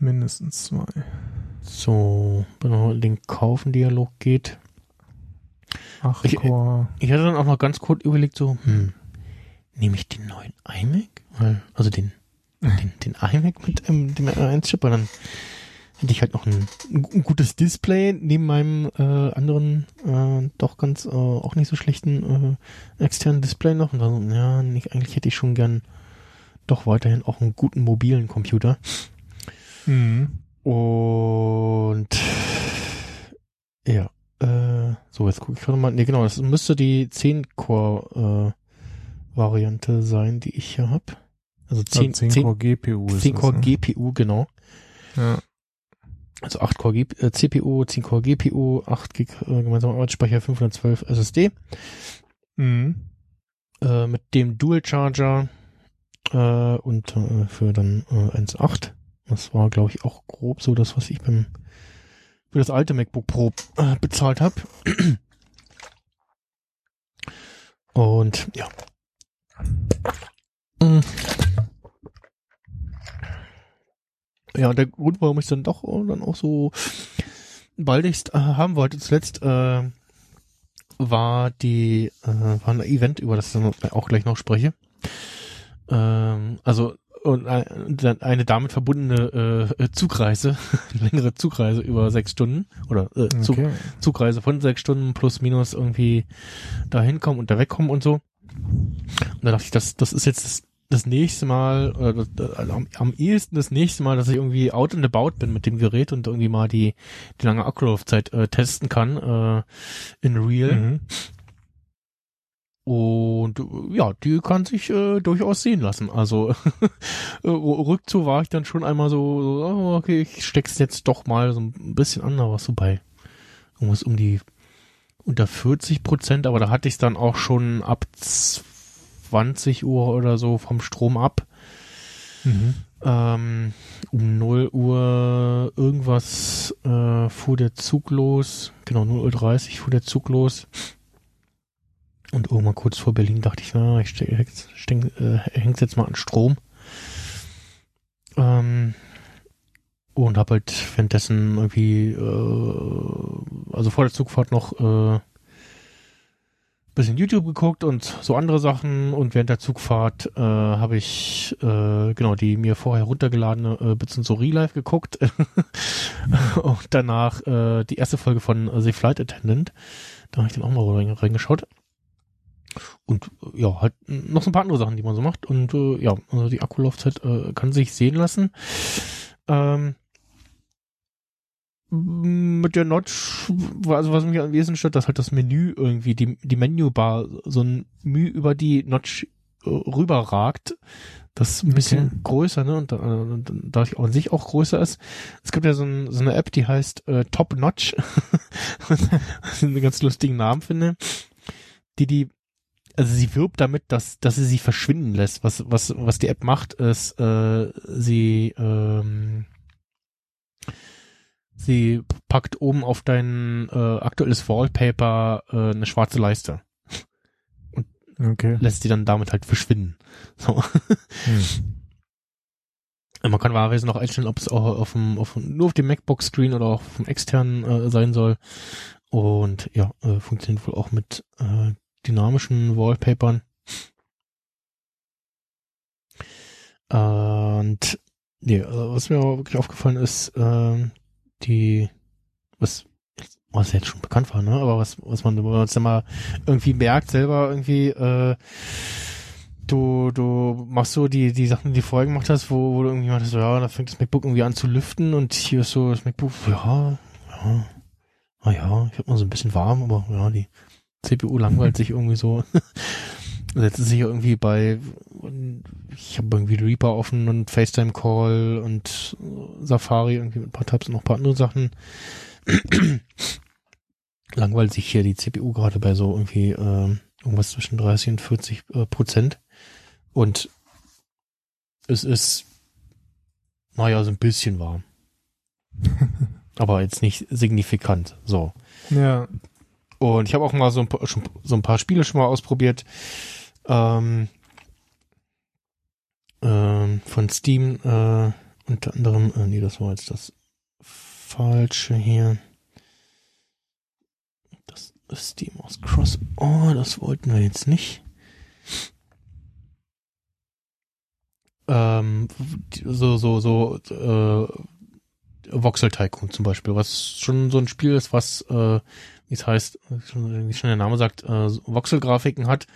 Mindestens zwei. so, wenn man in den Kaufen-Dialog geht. 8 Ich-. Ich hatte dann auch noch ganz kurz überlegt, so, hm, nehme ich den neuen iMac? Also den, den, den iMac mit ähm, dem R1-Chip, weil dann hätte ich halt noch ein, ein gutes Display neben meinem äh, anderen, äh, doch ganz, äh, auch nicht so schlechten äh, externen Display noch. Und dann ja, nicht, eigentlich hätte ich schon gern doch weiterhin auch einen guten mobilen Computer. Mhm. Und ja, äh, so, jetzt gucke ich gerade mal. Nee, genau, das müsste die 10-Core-Variante sein, die ich hier habe. Also 10, 10, 10, Core GPU ist 10 Core das, ne? GPU, genau. Ja. Also 8 Core G äh, CPU, 10 Core GPU, 8 Gig äh, gemeinsamer Arbeitsspeicher, 512 SSD. Mhm. Äh, mit dem Dual Charger äh, und äh, für dann äh, 1.8. Das war, glaube ich, auch grob so das, was ich beim für das alte MacBook Pro äh, bezahlt habe. Und ja. Mm. Ja, und der Grund, warum ich dann doch äh, dann auch so baldigst äh, haben wollte zuletzt, äh, war die, äh, war ein Event, über das ich dann auch gleich noch spreche. Ähm, also und dann eine damit verbundene äh, Zugreise, [LAUGHS] längere Zugreise über sechs Stunden oder äh, Zug, Okay. Zugreise von sechs Stunden plus minus irgendwie da hinkommen und da wegkommen und so. Und da dachte ich, das, das ist jetzt das, nächste Mal, oder das, also am, am ehesten das nächste Mal, dass ich irgendwie out and about bin mit dem Gerät und irgendwie mal die, die lange Akkulaufzeit äh, testen kann äh, in real. Mhm. Und äh, ja, die kann sich äh, durchaus sehen lassen. Also [LAUGHS] äh, rückzu war ich dann schon einmal so, so oh, okay, ich steck's jetzt doch mal so ein bisschen an, aber so bei irgendwas um die unter 40 Prozent, aber da hatte ich dann auch schon ab 20 Uhr oder so vom Strom ab. Mhm. Ähm, um 0 Uhr irgendwas äh, fuhr der Zug los. Genau, 0 Uhr 30 fuhr der Zug los. Und irgendwann kurz vor Berlin dachte ich, na, ich steck, steck, äh, häng's jetzt mal an Strom. Ähm, und hab halt währenddessen irgendwie, äh, also vor der Zugfahrt noch äh, bisschen YouTube geguckt und so andere Sachen. Und während der Zugfahrt äh, habe ich äh, genau die mir vorher runtergeladene äh, Bits so Relive geguckt. [LAUGHS] Und danach äh, die erste Folge von äh, The Flight Attendant. Da habe ich dann auch mal rein, reingeschaut. Und äh, ja halt noch so ein paar andere Sachen die man so macht. Und äh, ja also die Akkulaufzeit äh, kann sich sehen lassen. Ähm, mit der Notch, also was mich am wesentlichen stört, dass halt das Menü irgendwie, die, die Menübar so ein Mühe über die Notch äh, rüberragt. Das ist ein bisschen Okay. größer, ne? Und, da- und da ich auch an sich auch größer ist. Es gibt ja so, ein, so eine App, die heißt äh, Top Notch. Was ich einen ganz lustigen Namen finde. Die die, also sie wirbt damit, dass, dass sie sie verschwinden lässt. Was, was, was die App macht, ist, äh, sie, ähm, sie packt oben auf dein äh, aktuelles Wallpaper äh, eine schwarze Leiste. Okay. Lässt die dann damit halt verschwinden. So. Hm. Man kann wahlweise noch einstellen, ob es auch auf dem, auf, dem- nur auf dem MacBook-Screen oder auch auf dem externen äh, sein soll. Und ja, äh, funktioniert wohl auch mit äh, dynamischen Wallpapern. Und nee, äh, was mir aber wirklich aufgefallen ist, ähm, die, was, was jetzt schon bekannt war, ne? Aber was, was man, man dann mal irgendwie merkt, selber irgendwie, äh, du, du machst so die, die Sachen, die du vorher gemacht hast, wo, wo du irgendwie meintest, so, ja, da fängt das MacBook irgendwie an zu lüften und hier ist so das MacBook, ja, ja, ah ja, ich hab mal so ein bisschen warm, aber ja, die CPU langweilt sich irgendwie so. [LAUGHS] Und Jetzt ist ich irgendwie bei, ich habe irgendwie Reaper offen und FaceTime Call und Safari irgendwie mit ein paar Tabs und noch ein paar andere Sachen. [CLEARS THROAT] Langweilt sich hier die CPU gerade bei so irgendwie ähm, irgendwas zwischen 30 und 40 äh, Prozent. Und es ist, naja, so ein bisschen warm. [LAUGHS] Aber jetzt nicht signifikant. So. Ja. Und ich habe auch mal so ein, paar, schon, so ein paar Spiele schon mal ausprobiert. Ähm, ähm, von Steam, äh, unter anderem, äh, nee, das war jetzt das falsche hier. Das Steam aus Cross. Oh, das wollten wir jetzt nicht. Ähm, so, so, so, äh, Voxel Tycoon zum Beispiel, was schon so ein Spiel ist, was, äh, wie es heißt, wie schon der Name sagt, äh, Voxel-Grafiken hat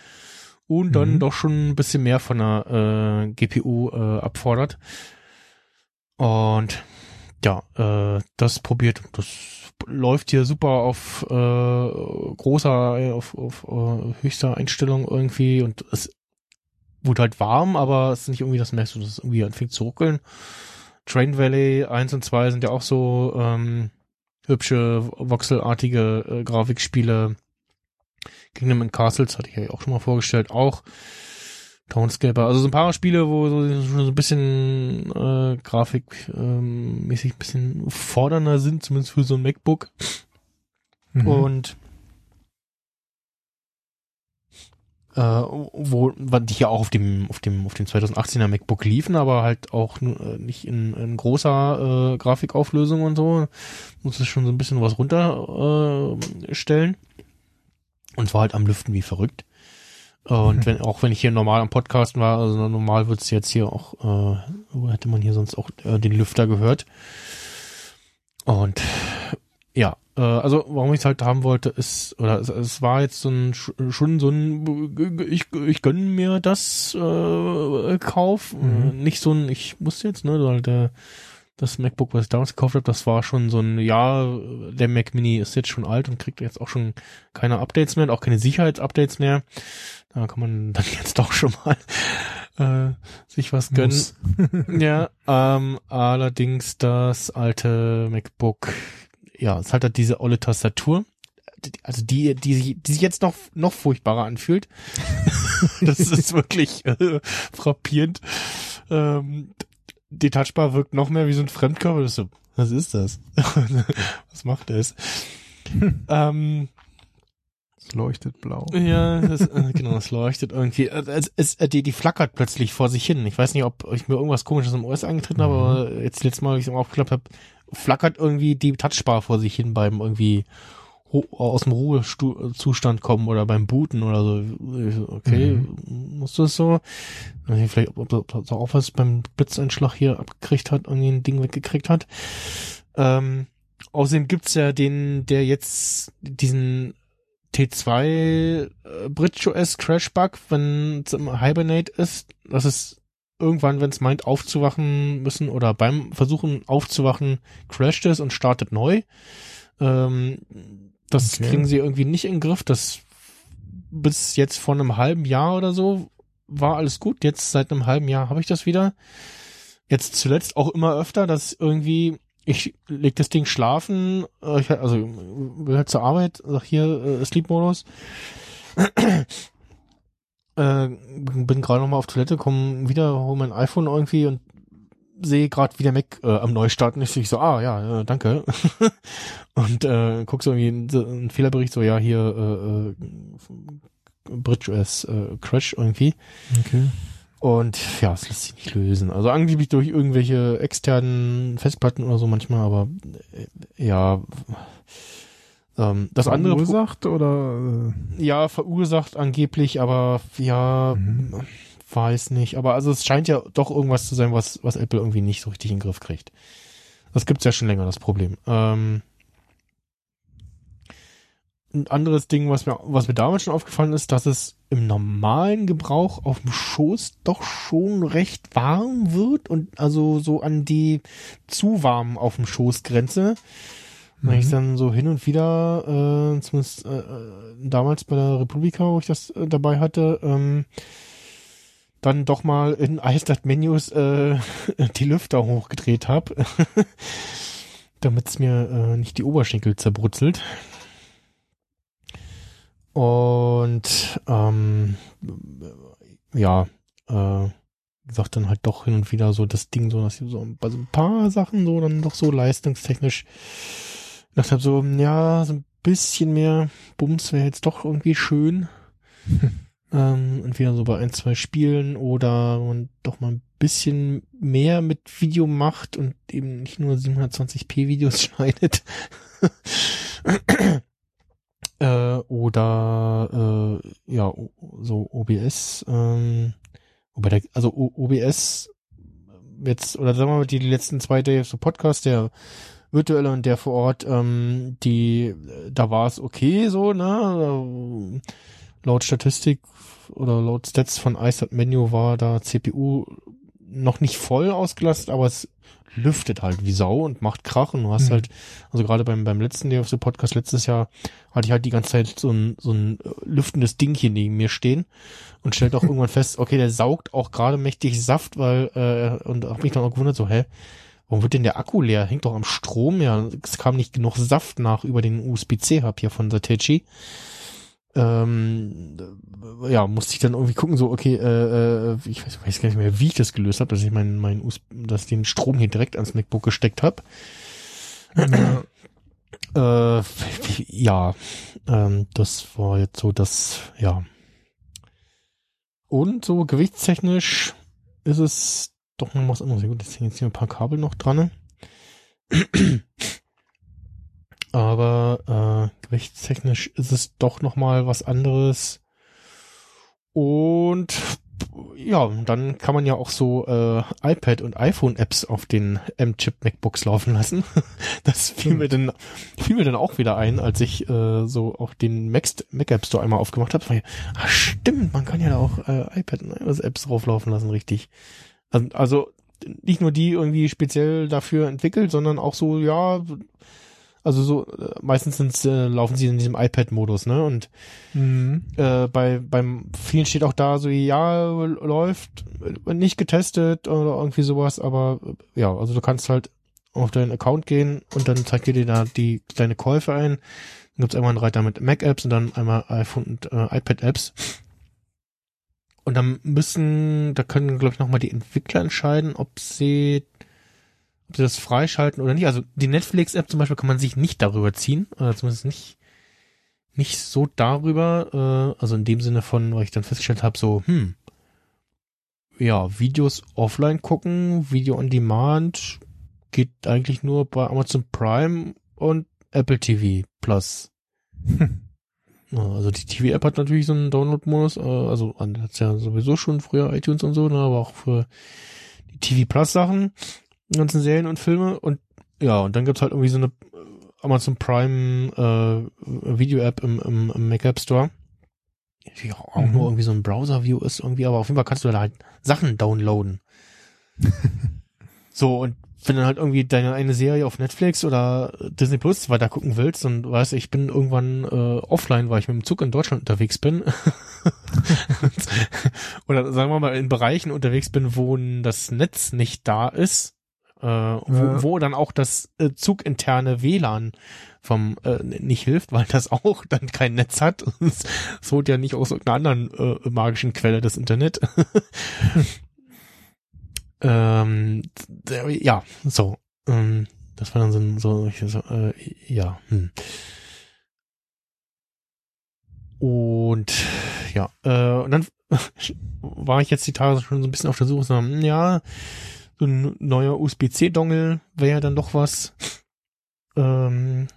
und dann Mhm. doch schon ein bisschen mehr von der äh, GPU äh, abfordert. Und ja, äh, das probiert, das läuft hier super auf äh, großer, auf, auf äh, höchster Einstellung irgendwie und es wurde halt warm, aber es ist nicht irgendwie, das merkst du, dass es irgendwie anfängt zu ruckeln. Train Valley 1 und 2 sind ja auch so ähm, hübsche, voxelartige äh, Grafikspiele. Kingdom and Castles hatte ich ja auch schon mal vorgestellt, auch. Townscaper, also so ein paar Spiele, wo so, schon so ein bisschen äh, grafikmäßig ähm, mäßig ein bisschen fordernder sind, zumindest für so ein MacBook. Mhm. Und äh, wo die ja auch auf dem auf dem auf dem 2018er MacBook liefen, aber halt auch äh, nicht in, in großer äh, Grafikauflösung und so. Muss es schon so ein bisschen was runterstellen. Äh, stellen. Und war halt am Lüften wie verrückt. Und Mhm. wenn auch wenn ich hier normal am Podcasten war, also normal wird's jetzt hier auch, äh, wo hätte man hier sonst auch äh, den Lüfter gehört. Und ja, äh, also warum ich es halt haben wollte, ist, oder es, es war jetzt so ein sch- schon so ein ich, ich gönne mir das äh, Kauf. Mhm. Äh, Nicht so ein, ich muss jetzt, ne, weil der das MacBook, was ich damals gekauft habe, das war schon so ein, ja, der Mac Mini ist jetzt schon alt und kriegt jetzt auch schon keine Updates mehr und auch keine Sicherheitsupdates mehr. Da kann man [LAUGHS] dann jetzt doch schon mal äh, sich was gönnen. [LAUGHS] [LAUGHS] Ja, ähm, allerdings das alte MacBook, ja, es hat halt diese olle Tastatur, also die, die sich, die sich jetzt noch, noch furchtbarer anfühlt. das ist wirklich äh, frappierend. Ähm, die Touchbar wirkt noch mehr wie so ein Fremdkörper. Das ist so, was ist das? [LAUGHS] was macht das? [LAUGHS] ähm, Es leuchtet blau. ja, das, äh, genau, es leuchtet irgendwie. Äh, Es, es, äh, die, die flackert plötzlich vor sich hin. Ich weiß nicht, ob ich mir irgendwas komisches im OS eingetreten habe, Mhm. aber jetzt letztes Mal, als ich es aufgeklappt habe, flackert irgendwie die Touchbar vor sich hin beim irgendwie aus dem Ruhezustand kommen oder beim Booten oder so. Ich so, Okay, muss das so? Weiß nicht, Vielleicht, ob, ob das auch was beim Blitzeinschlag hier abgekriegt hat, irgendwie ein Ding weggekriegt hat. Ähm, außerdem gibt's ja den, der jetzt diesen T2 äh, Bridge OS Crash Bug, wenn es im Hibernate ist, dass es irgendwann, wenn es meint aufzuwachen müssen oder beim Versuchen aufzuwachen, crasht es und startet neu. Ähm, das Okay. kriegen sie irgendwie nicht in den Griff. Das bis jetzt vor einem halben Jahr oder so war alles gut. Jetzt seit einem halben Jahr habe ich das wieder. Jetzt zuletzt auch immer öfter, dass irgendwie ich leg das Ding schlafen, äh, ich, also will halt zur Arbeit, sag hier äh, Sleep-Modus. [CLEARS THROAT] äh, bin gerade noch mal auf Toilette, komm wieder, hol mein iPhone irgendwie und sehe gerade wie der Mac äh, am Neustarten ist. Ich so, ah ja, äh, danke. [LAUGHS] und äh, guck so irgendwie einen, einen Fehlerbericht, so ja hier äh, äh, BridgeOS äh, Crash irgendwie. Okay. Und ja, es lässt sich nicht lösen. Also angeblich durch irgendwelche externen Festplatten oder so manchmal, aber äh, ja. Ähm, das andere Verursacht oder ja, verursacht angeblich, aber ja, Mhm. Weiß nicht. Aber also es scheint ja doch irgendwas zu sein, was, was Apple irgendwie nicht so richtig in den Griff kriegt. Das gibt's ja schon länger, das Problem. Ähm, ein anderes Ding, was mir, was mir damals schon aufgefallen ist, dass es im normalen Gebrauch auf dem Schoß doch schon recht warm wird und also so an die zu warm auf dem Schoß Grenze. Wenn ich dann so hin und wieder, äh, zumindest äh, äh, damals bei der Republika, wo ich das äh, dabei hatte, ähm, dann doch mal in iStat-Menus äh, [LAUGHS] die Lüfter hochgedreht habe, [LAUGHS] damit es mir äh, nicht die Oberschenkel zerbrutzelt. Und ähm, ja, äh, gesagt, dann halt doch hin und wieder so das Ding so, dass ich so bei so ein paar Sachen so dann doch so leistungstechnisch gedacht habe, so, ja, so ein bisschen mehr Bums wäre jetzt doch irgendwie schön. [LAUGHS] ähm, entweder so bei ein, zwei Spielen oder man doch mal ein bisschen mehr mit Video macht und eben nicht nur 720p Videos [LAUGHS] schneidet. [CLEARS THROAT] äh, oder äh, ja, so OBS, ähm, wobei der, also O- OBS jetzt, oder sagen wir mal, die, letzten zwei Days so Podcast, der virtuelle und der vor Ort, ähm, die, da war es okay so, ne? Laut Statistik oder laut Stats von iStat Menu war da CPU noch nicht voll ausgelastet, aber es lüftet halt wie Sau und macht Krach und du hast Mhm. halt, also gerade beim, beim letzten Day of the Podcast letztes Jahr hatte ich halt die ganze Zeit so ein, so ein äh, lüftendes Ding hier neben mir stehen und stellt auch [LAUGHS] irgendwann fest, okay, der saugt auch gerade mächtig Saft, weil, äh, und hab mich dann auch gewundert, so, hä, warum wird denn der Akku leer? Hängt doch am Strom, ja, es kam nicht genug Saft nach über den USB-C-Hub hier von Satechi. Ähm, äh, ja, musste ich dann irgendwie gucken, so, okay, äh, äh, ich weiß, weiß gar nicht mehr, wie ich das gelöst habe, dass ich meinen, meinen dass ich den Strom hier direkt ans MacBook gesteckt habe. [CLEARS THROAT] Ja. Äh, ja, ähm, das war jetzt so das, ja. Und so gewichtstechnisch ist es doch noch was anderes. Gut, jetzt hängen jetzt hier ein paar Kabel noch dran. [CLEARS THROAT] Aber äh, gewichtstechnisch ist es doch noch mal was anderes. Und ja, dann kann man ja auch so äh, iPad und iPhone-Apps auf den M-Chip MacBooks laufen lassen. [LAUGHS] Das fiel mir dann fiel mir dann auch wieder ein, als ich äh, so auch den Mac, Mac App Store einmal aufgemacht habe. Ah, stimmt, man kann ja da auch äh, iPad und iOS Apps drauflaufen lassen, richtig. Also, also nicht nur die irgendwie speziell dafür entwickelt, sondern auch so, ja, also so äh, meistens sind's, äh, laufen sie in diesem iPad-Modus, ne? Und Mhm. äh, bei beim vielen steht auch da so ja läuft äh, nicht getestet oder irgendwie sowas aber äh, ja also du kannst halt auf deinen Account gehen und dann zeigt dir dir da die deine Käufe ein dann gibt's einmal einen Reiter mit Mac Apps und dann einmal iPhone und äh, iPad Apps und dann müssen da können glaube ich noch mal die Entwickler entscheiden ob sie ob sie das freischalten oder nicht also die Netflix App zum Beispiel kann man sich nicht darüber ziehen oder zumindest nicht nicht so darüber, äh, also in dem Sinne von, weil ich dann festgestellt habe, so, hm, ja, Videos offline gucken, Video on Demand geht eigentlich nur bei Amazon Prime und Apple TV Plus. [LAUGHS] Also die TV-App hat natürlich so einen Download-Modus, äh, also hat's ja sowieso schon früher iTunes und so, ne, aber auch für die TV Plus Sachen, die ganzen Serien und Filme und ja, und dann gibt's halt irgendwie so eine Amazon Prime äh, Video App im, im, im Mac App Store. ja, auch nur irgendwie so ein Browser-View ist irgendwie, aber auf jeden Fall kannst du da halt Sachen downloaden. [LAUGHS] so, und wenn du halt irgendwie deine eine Serie auf Netflix oder Disney Plus weiter gucken willst und weißt, ich bin irgendwann äh, offline, weil ich mit dem Zug in Deutschland unterwegs bin. [LAUGHS] oder sagen wir mal in Bereichen unterwegs bin, wo das Netz nicht da ist, äh, wo, Ja. wo dann auch das äh, zuginterne WLAN vom äh, nicht hilft, weil das auch dann kein Netz hat. [LAUGHS] Es holt ja nicht aus irgendeiner anderen äh, magischen Quelle das Internet. [LAUGHS] ähm, ja, so. Ähm, das war dann so, so, so äh, ja. Hm. Und ja, äh, und dann [LAUGHS] war ich jetzt die Tage schon so ein bisschen auf der Suche, so, hm, ja, so ein neuer USB-C-Dongle wäre ja dann doch was. Ähm,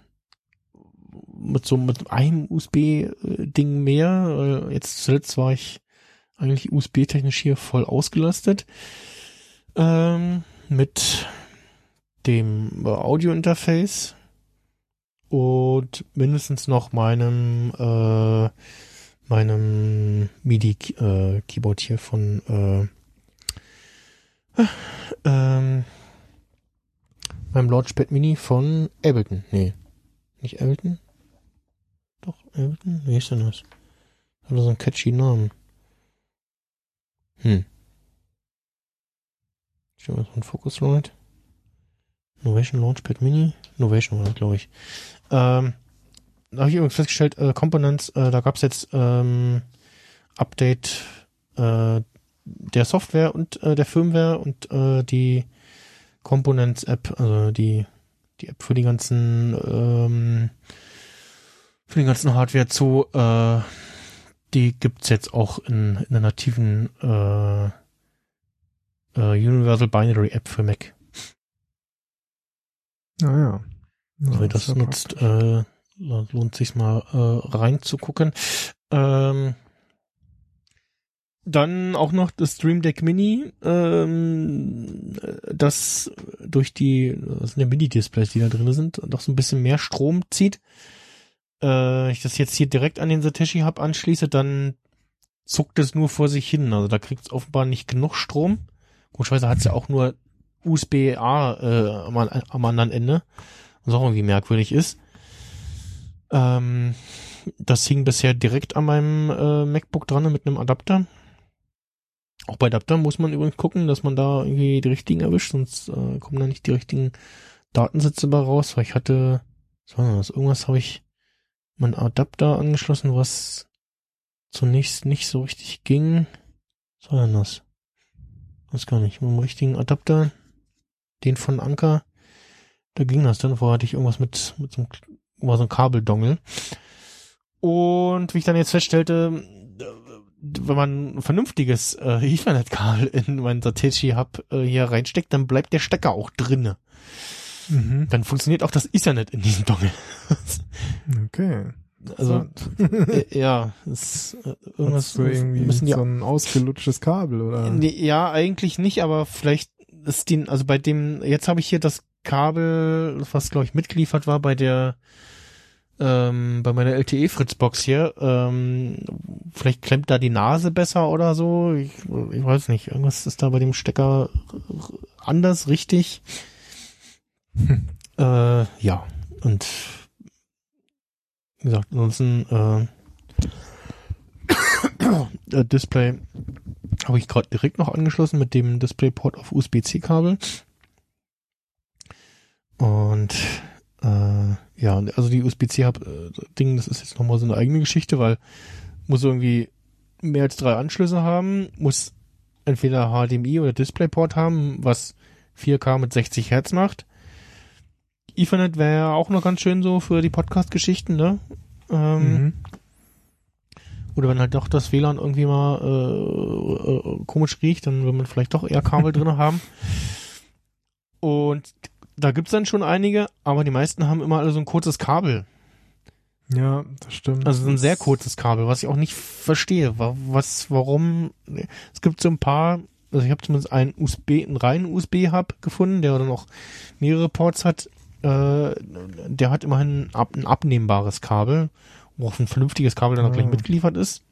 mit so mit einem USB-Ding mehr. Äh, Jetzt zuletzt war ich eigentlich USB-technisch hier voll ausgelastet. Ähm, mit dem äh, Audio-Interface und mindestens noch meinem äh, meinem MIDI-Keyboard hier von äh, ähm, meinem Launchpad Mini von Ableton. Nee, nicht Ableton? Doch, Ableton? Wie ist denn das? Hat so einen catchy Namen. Hm. Stimmt, das von Focusrite? Novation Launchpad Mini? Novation war das, glaube ich. Ähm, da habe ich übrigens festgestellt, äh, Components, äh, da gab es jetzt ähm, Update äh, der Software und äh, der Firmware und äh, die Components App, also die die App für die ganzen ähm, für den ganzen Hardware zu, äh, die gibt's jetzt auch in, in der nativen äh, äh, Universal Binary App für Mac. Naja. Wer das nutzt, äh, lohnt sich mal äh, reinzugucken. Ähm, dann auch noch das Stream Deck Mini, ähm, das durch die, das sind ja Mini-Displays, die da drin sind, doch so ein bisschen mehr Strom zieht. Äh, ich das jetzt hier direkt an den Satoshi Hub anschließe, dann zuckt es nur vor sich hin. Also da kriegt es offenbar nicht genug Strom. Komischerweise hat es ja auch nur USB-A äh, am, am anderen Ende was auch irgendwie merkwürdig ist. Ähm, das hing bisher direkt an meinem äh, MacBook dran mit einem Adapter. Auch bei Adaptern muss man übrigens gucken, dass man da irgendwie die richtigen erwischt, sonst äh, kommen da nicht die richtigen Datensätze bei raus, weil ich hatte, was war das? Irgendwas habe ich meinen Adapter angeschlossen, was zunächst nicht so richtig ging. Was war denn das? Weiß gar nicht. Mit dem richtigen Adapter, den von Anker, da ging das dann. Vorher hatte ich irgendwas mit, mit so einem, war so ein Kabeldongel. Und wie ich dann jetzt feststellte, wenn man ein vernünftiges äh, Ethernet-Kabel in meinen Satechi Hub äh, hier reinsteckt, dann bleibt der Stecker auch drinne. Mhm. Dann funktioniert auch das Ethernet in diesem Dongle. [LAUGHS] Okay. also äh, ja, ist, äh, irgendwas du irgendwie müssen die so ein ausgelutschtes Kabel oder? Nee, ja, eigentlich nicht, aber vielleicht ist die, also bei dem, jetzt habe ich hier das Kabel, was glaube ich mitgeliefert war bei der, ähm, bei meiner LTE-Fritzbox hier, ähm, vielleicht klemmt da die Nase besser oder so, ich, ich weiß nicht, irgendwas ist da bei dem Stecker anders, richtig. äh, ja, und wie gesagt, ansonsten, äh, [COUGHS] äh, Display habe ich gerade direkt noch angeschlossen mit dem DisplayPort auf USB-C-Kabel. Und äh, ja, also die USB-C-Ding, das ist jetzt nochmal so eine eigene Geschichte, weil muss irgendwie mehr als drei Anschlüsse haben, muss entweder HDMI oder DisplayPort haben, was 4K mit 60 Hertz macht. Ethernet wäre ja auch noch ganz schön so für die Podcast-Geschichten, ne? Ähm, Mhm. oder wenn halt doch das WLAN irgendwie mal äh, äh, komisch riecht, dann will man vielleicht doch eher Kabel drin haben. [LAUGHS] Und da gibt's dann schon einige, aber die meisten haben immer alle so ein kurzes Kabel. Ja, das stimmt. Also so ein sehr kurzes Kabel, was ich auch nicht verstehe. Was, warum? Es gibt so ein paar, also ich habe zumindest einen USB, einen reinen USB-Hub gefunden, der dann auch mehrere Ports hat. Äh, der hat immerhin ab, ein abnehmbares Kabel, wo auch ein vernünftiges Kabel dann auch gleich mitgeliefert ist.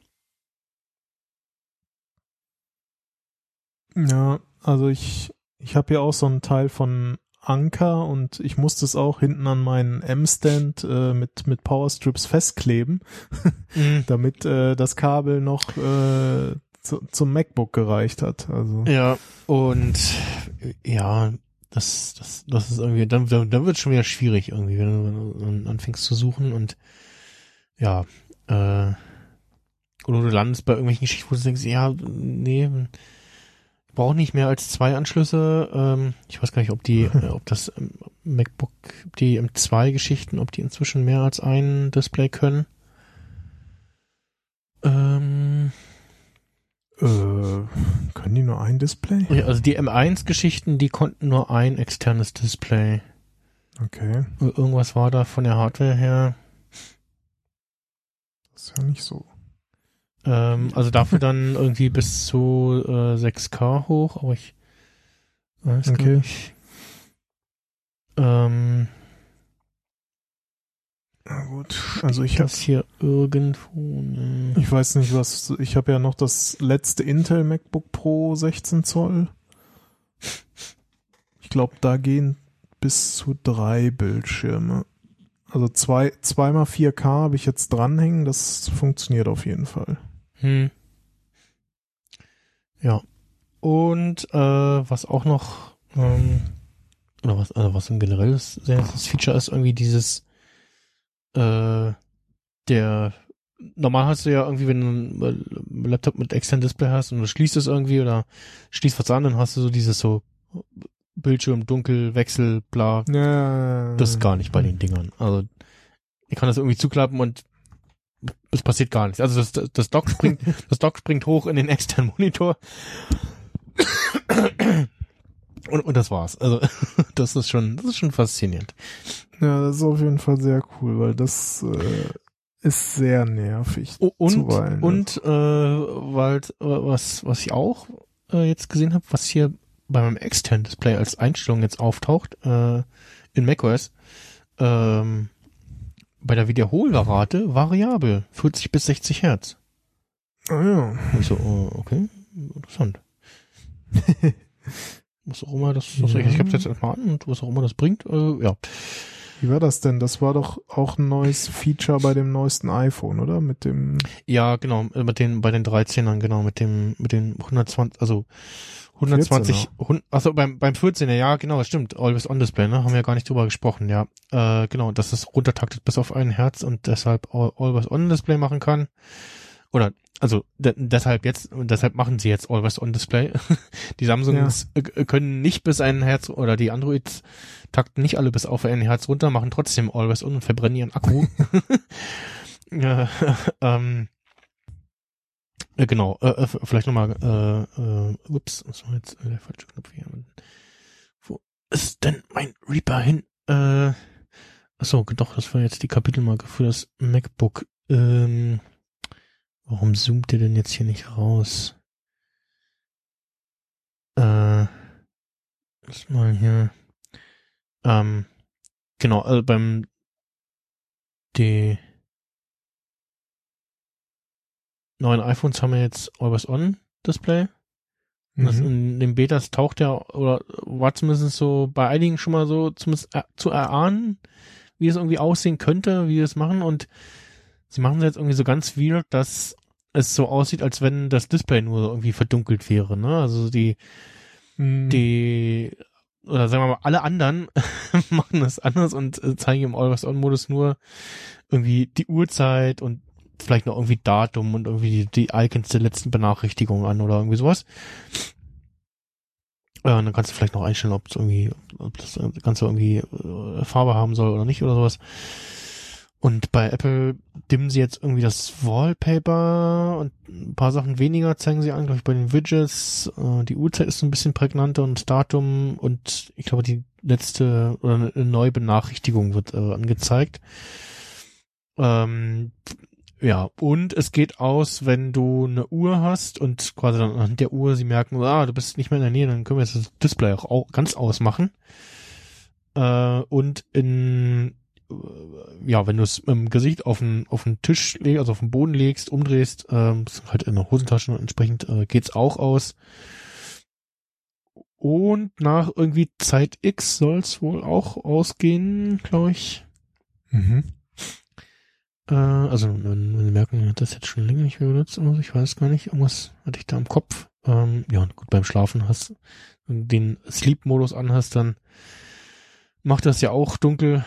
Ja, also ich, ich habe hier auch so einen Teil von Anker und ich musste es auch hinten an meinen M-Stand äh, mit, mit Powerstrips festkleben, [LAUGHS] Mhm. damit äh, das Kabel noch äh, zu, zum MacBook gereicht hat. Also Ja, und äh, ja, das, das, das ist irgendwie, dann, dann, dann wird es schon wieder schwierig irgendwie, wenn du, wenn du anfängst zu suchen und ja, äh, oder du landest bei irgendwelchen Geschichten, wo du denkst, ja, nee, brauche nicht mehr als zwei Anschlüsse. Ähm, ich weiß gar nicht, ob die, [LAUGHS] äh, ob das ähm, MacBook, die M2-Geschichten, ob die inzwischen mehr als ein Display können. Ähm, äh, können die nur ein Display? ja, also die M1-Geschichten, die konnten nur ein externes Display. Okay, Ir- Irgendwas war da von der Hardware her. das ist ja nicht so. Ähm, [LAUGHS] also dafür dann irgendwie bis zu äh, 6K hoch, aber ich weiß Okay. nicht. Ähm, Na gut, also ich habe hier irgendwo. Ne. Ich weiß nicht, was. Ich habe ja noch das letzte Intel MacBook Pro 16 Zoll. Ich glaube, da gehen bis zu drei Bildschirme. Also zwei, zweimal 4K habe ich jetzt dranhängen. Das funktioniert auf jeden Fall. Hm. Ja. Und äh, was auch noch, ähm, oder was, also was ein generelles sehr nettes Feature ist, irgendwie dieses, äh, der, normal hast du ja irgendwie, wenn du einen Laptop mit externem Display hast und du schließt es irgendwie oder schließt was an, dann hast du so dieses so Bildschirm, Dunkel, Wechsel, bla, Ja, das ist gar nicht bei den Dingern. Also ich kann das irgendwie zuklappen und es passiert gar nichts. Also das, das, das Dock springt, [LAUGHS] das Dock springt hoch in den externen Monitor. Und, und das war's. Also [LAUGHS] das ist schon, das ist schon faszinierend. Ja, das ist auf jeden Fall sehr cool, weil das äh, ist sehr nervig. Und Zuweilen, und äh, weil äh, was was ich auch äh, jetzt gesehen habe, was hier bei meinem externen Display als Einstellung jetzt auftaucht äh, in macOS, ähm, bei der Wiederholrate variabel 40 bis 60 Hertz. Ah, ja. Und ich so, oh, okay, interessant. [LAUGHS] was auch immer das, das ich habe jetzt erstmal an und was auch immer das bringt, äh, ja. Wie war das denn? Das war doch auch ein neues Feature bei dem neuesten iPhone, oder? Mit dem. Ja, genau, äh, mit den, bei den 13ern, genau, mit dem, mit den 120, also 120, 100, achso, beim, beim 14er, ja, genau, das stimmt, Always On Display, ne, haben wir ja gar nicht drüber gesprochen, ja, äh, genau, dass es runtertaktet bis auf ein Herz und deshalb Al- Always On Display machen kann, oder, also, de deshalb jetzt, und deshalb machen sie jetzt Always On Display, [LAUGHS] die Samsungs äh, können nicht bis ein Herz, oder die Androids takten nicht alle bis auf ein Herz runter, machen trotzdem Always On und verbrennen ihren Akku, [LAUGHS] [LAUGHS] ja, ähm, äh, genau, äh, äh, vielleicht nochmal, äh, äh, ups, das war jetzt äh, der falsche Knopf hier. Wo ist denn mein Reaper hin? Äh, achso, doch, das war jetzt die Kapitelmarke für das MacBook. Ähm, warum zoomt der denn jetzt hier nicht raus? Äh, ist mal hier. Ähm, genau, also beim die neuen iPhones haben wir jetzt Always On Display. Und Das Mhm. in den Betas taucht ja, oder war zumindest so bei einigen schon mal so zumindest äh, zu erahnen, wie es irgendwie aussehen könnte, wie wir es machen. Und sie machen es jetzt irgendwie so ganz weird, dass es so aussieht, als wenn das Display nur irgendwie verdunkelt wäre. Ne? Also die, Mhm. die, oder sagen wir mal, alle anderen [LAUGHS] machen das anders und äh, zeigen im Always-On-Modus nur irgendwie die Uhrzeit und vielleicht noch irgendwie Datum und irgendwie die, die Icons der letzten Benachrichtigung an oder irgendwie sowas. Äh, und dann kannst du vielleicht noch einstellen, ob irgendwie, ob das Ganze irgendwie äh, Farbe haben soll oder nicht oder sowas. Und bei Apple dimmen sie jetzt irgendwie das Wallpaper und ein paar Sachen weniger zeigen sie an, glaube ich, bei den Widgets. Äh, die Uhrzeit ist ein bisschen prägnanter und Datum und ich glaube, die letzte oder eine neue Benachrichtigung wird äh, angezeigt. Ähm, ja, und es geht aus, wenn du eine Uhr hast und quasi dann an der Uhr sie merken, ah, du bist nicht mehr in der Nähe, dann können wir jetzt das Display auch au- ganz ausmachen. Äh, und in äh, ja, wenn du es im Gesicht auf den, auf den Tisch legst, also auf den Boden legst, umdrehst, ähm, halt in der Hosentasche und entsprechend äh, geht's auch aus. Und nach irgendwie Zeit X soll es wohl auch ausgehen, glaube ich. Mhm. Äh, also man, merken, hat das jetzt schon länger nicht mehr benutzt, also ich weiß gar nicht, irgendwas hatte ich da im Kopf. Ähm, ja, und gut, beim Schlafen hast den Sleep-Modus anhast, dann macht das ja auch dunkel.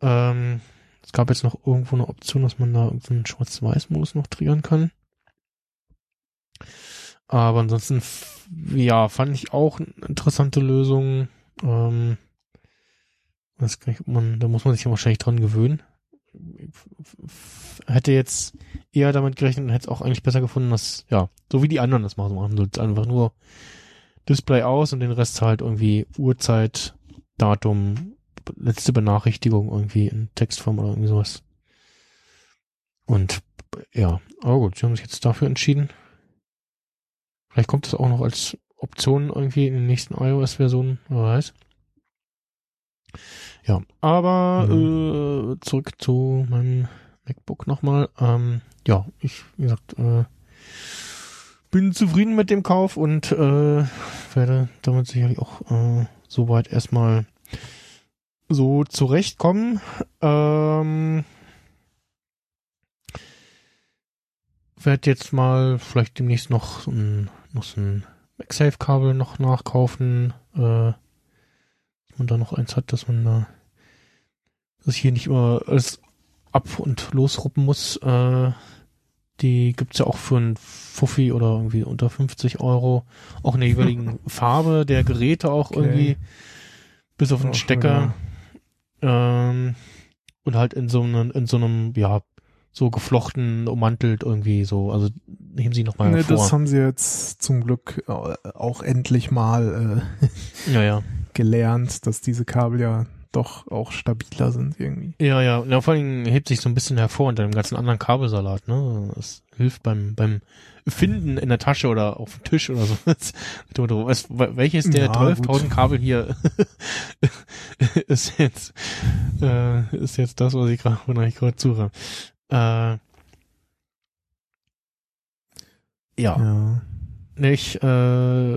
Ähm, es gab jetzt noch irgendwo eine Option, dass man da irgendeinen Schwarz-Weiß-Modus noch triggern kann. Aber ansonsten, ja, fand ich auch eine interessante Lösung. Ähm, weiß gar nicht, man, da muss man sich ja wahrscheinlich dran gewöhnen. Hätte jetzt eher damit gerechnet und hätte es auch eigentlich besser gefunden, dass, ja, so wie die anderen das machen, machen sollten. Einfach nur Display aus und den Rest halt irgendwie Uhrzeit, Datum, letzte Benachrichtigung irgendwie in Textform oder irgendwie sowas. Und ja, aber gut, sie haben sich jetzt dafür entschieden. Vielleicht kommt das auch noch als Option irgendwie in den nächsten iOS-Versionen, wer weiß. Ja, aber äh, zurück zu meinem MacBook nochmal. Ähm, ja, ich, wie gesagt, äh, bin zufrieden mit dem Kauf und äh, werde damit sicherlich auch äh, soweit erstmal so zurechtkommen. Ähm, werde jetzt mal vielleicht demnächst noch so ein, noch so ein MagSafe-Kabel noch nachkaufen, äh, man da noch eins hat, dass man da, dass ich hier nicht immer alles ab und losruppen muss. Äh, die gibt's ja auch für einen Fuffi oder irgendwie unter 50 Euro. Auch in der jeweiligen [LAUGHS] Farbe der Geräte auch Okay. irgendwie. Bis auf den Stecker. Ähm, und halt in so einem, in so einem, ja, so geflochten, ummantelt irgendwie so. Also nehmen sie nochmal Nee, hervor. das haben sie jetzt zum Glück äh, auch endlich mal äh, ja, ja. [LAUGHS] gelernt, dass diese Kabel ja doch auch stabiler sind irgendwie. Ja, ja. ja. Vor allem hebt sich so ein bisschen hervor unter dem ganzen anderen Kabelsalat, ne? Das hilft beim, beim Finden in der Tasche oder auf dem Tisch oder [LAUGHS] so. Welches der Ja, 12.000 gut. Kabel hier [LAUGHS] ist jetzt, äh, ist jetzt das, was ich gerade, wonach ich gerade suche. Äh, ja. Ja. Nee, Ich äh,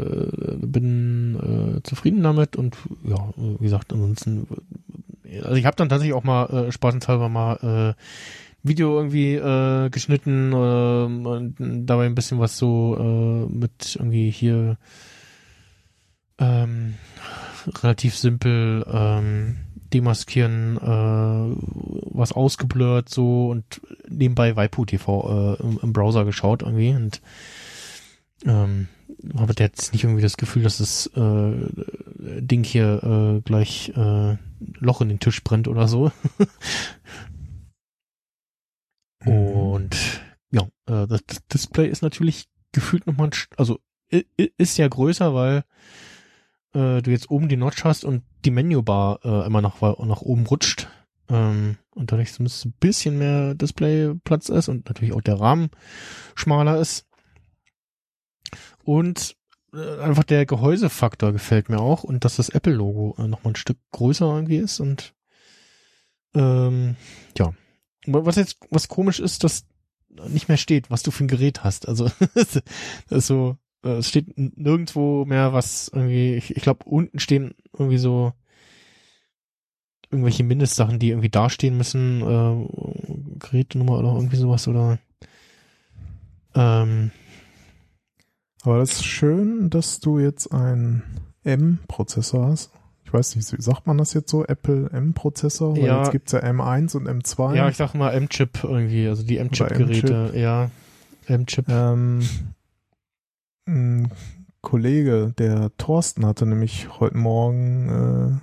bin äh, zufrieden damit und ja, wie gesagt, ansonsten, also ich habe dann tatsächlich auch mal äh, spaßenshalber mal äh, Video irgendwie äh, geschnitten äh, und dabei ein bisschen was so äh, mit irgendwie hier ähm, relativ simpel ähm, demaskieren, äh, was ausgeblurrt so und nebenbei Waipu TV äh, im, im Browser geschaut irgendwie und ähm, habe jetzt nicht irgendwie das Gefühl, dass das äh, Ding hier äh, gleich äh, Loch in den Tisch brennt oder so. [LAUGHS] Und ja, äh, das, das Display ist natürlich gefühlt nochmal, also ist ja größer, weil äh, du jetzt oben die Notch hast und die Menübar äh, immer nach, nach oben rutscht. Ähm, und dadurch zumindest ein bisschen mehr Displayplatz ist und natürlich auch der Rahmen schmaler ist. Und äh, einfach der Gehäusefaktor gefällt mir auch und dass das Apple-Logo äh, nochmal ein Stück größer irgendwie ist und ähm, ja. Was jetzt, was komisch ist, dass nicht mehr steht, was du für ein Gerät hast. Also, [LAUGHS] das ist so, äh, es steht nirgendwo mehr was irgendwie, ich, ich glaube, unten stehen irgendwie so irgendwelche Mindestsachen, die irgendwie dastehen müssen, äh, Gerätenummer oder irgendwie sowas oder ähm, Aber das ist schön, dass du jetzt einen M-Prozessor hast. Ich weiß nicht, wie sagt man das jetzt so? Apple M-Prozessor? Weil Ja. jetzt gibt's ja M1 und M2. ja, ich sag mal M-Chip irgendwie, also die M-Chip-Geräte, ja. M-Chip. Ähm, ein Kollege, der Thorsten, hatte nämlich heute Morgen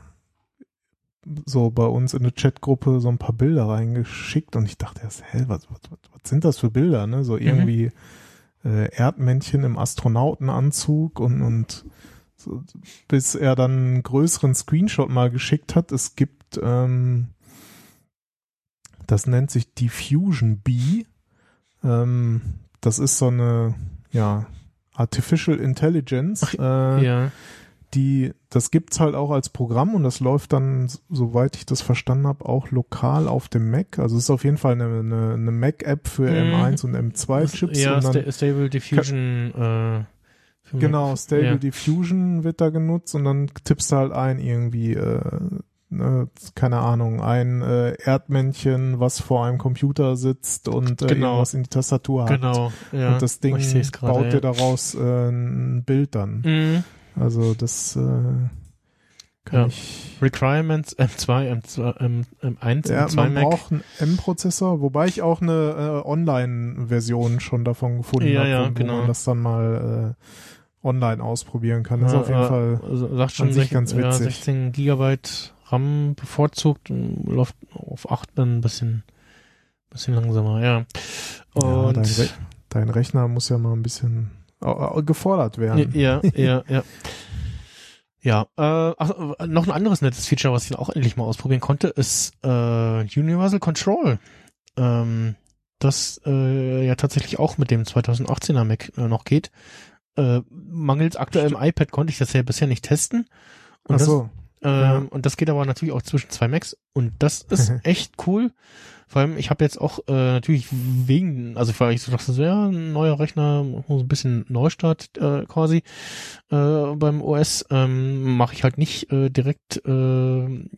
äh, so bei uns in eine Chatgruppe so ein paar Bilder reingeschickt und ich dachte erst, hä, was, was, was, was sind das für Bilder? Ne? So irgendwie äh, Erdmännchen im Astronautenanzug und, und so, bis er dann einen größeren Screenshot mal geschickt hat. Es gibt, ähm, das nennt sich Diffusion Bee. Ähm, das ist so eine, ja, Artificial Intelligence, äh, Ja. Die, das gibt's halt auch als Programm und das läuft dann, soweit ich das verstanden habe, auch lokal auf dem Mac. Also es ist auf jeden Fall eine, eine, eine Mac-App für Mhm. M1 und M2 Chips. Ja, und dann, Sta Stable Diffusion äh, Genau. Stable Ja. Diffusion wird da genutzt und dann tippst du halt ein irgendwie, äh, ne, keine Ahnung, ein äh, Erdmännchen, was vor einem Computer sitzt und äh, Genau. irgendwas in die Tastatur hat. Genau, ja. Und das Ding baut ja. dir daraus äh, ein Bild dann. Mhm. Also das äh, kann Ja. ich. Requirements M2, M2, M, M1, Ja, M2 man Mac. braucht einen M-Prozessor, wobei ich auch eine äh, Online-Version schon davon gefunden Ja, habe, ja, wo genau. man das dann mal äh, online ausprobieren kann. Das ist auf jeden Fall also sagt schon an sich sech- ganz Ja, witzig. 16 Gigabyte RAM bevorzugt, läuft auf 8 dann ein bisschen, bisschen langsamer, ja. Und dein, Re dein Rechner muss ja mal ein bisschen gefordert werden. Ja, [LAUGHS] ja, ja. Ja, äh, ach, äh, noch ein anderes nettes Feature, was ich dann auch endlich mal ausprobieren konnte, ist äh, Universal Control. Ähm, das äh, ja tatsächlich auch mit dem 2018er Mac äh, noch geht. Äh, mangels aktuellem iPad konnte ich das ja bisher nicht testen. Und Ach das, so. ähm, Ja. Und das geht aber natürlich auch zwischen zwei Macs. Und das ist [LAUGHS] echt cool. Vor allem, ich habe jetzt auch äh, natürlich wegen, also weil ich so dachte, so, ja, ein neuer Rechner, so ein bisschen Neustart äh, quasi äh, beim OS, ähm, mache ich halt nicht äh, direkt äh,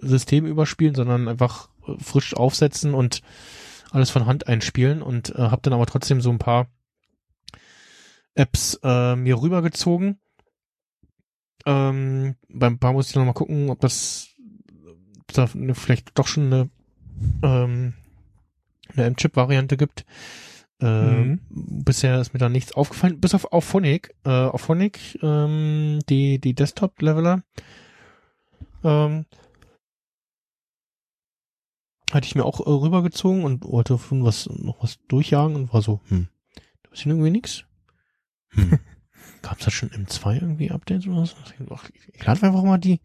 System überspielen, sondern einfach äh, frisch aufsetzen und alles von Hand einspielen und äh, habe dann aber trotzdem so ein paar Apps äh, mir rübergezogen. Ähm, beim paar muss ich noch mal gucken, ob das da vielleicht doch schon eine ähm, eine M-Chip-Variante gibt. Äh, Mhm. Bisher ist mir da nichts aufgefallen, bis auf auf Phonic. Äh, auf Phonic, ähm, die, die Desktop-Leveler. Ähm, hatte ich mir auch äh, rübergezogen und wollte von was, noch was durchjagen und war so, hm, da ist irgendwie nix. Hm. [LAUGHS] Gab's da schon M2 irgendwie Updates oder so? Ich, ich lade einfach mal die,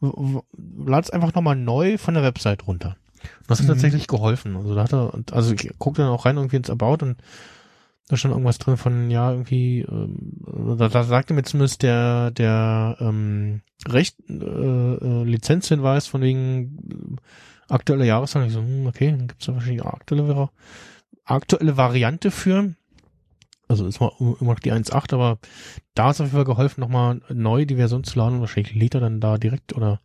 lade es einfach nochmal neu von der Website runter. Und das hat Mhm. tatsächlich geholfen. Also da hat er, also ich guckte dann auch rein irgendwie ins About und da stand irgendwas drin von, ja, irgendwie, ähm, da, da sagte mir zumindest der, der ähm, Recht, äh, äh, Lizenzhinweis von wegen äh, aktuelle Jahreszahl. Ich so, hm, okay, dann gibt's da wahrscheinlich aktuelle, aktuelle Variante für. Also ist mal immer noch die 1.8, aber da ist auf jeden Fall geholfen, nochmal neu die Version zu laden. Wahrscheinlich lädt er dann da direkt oder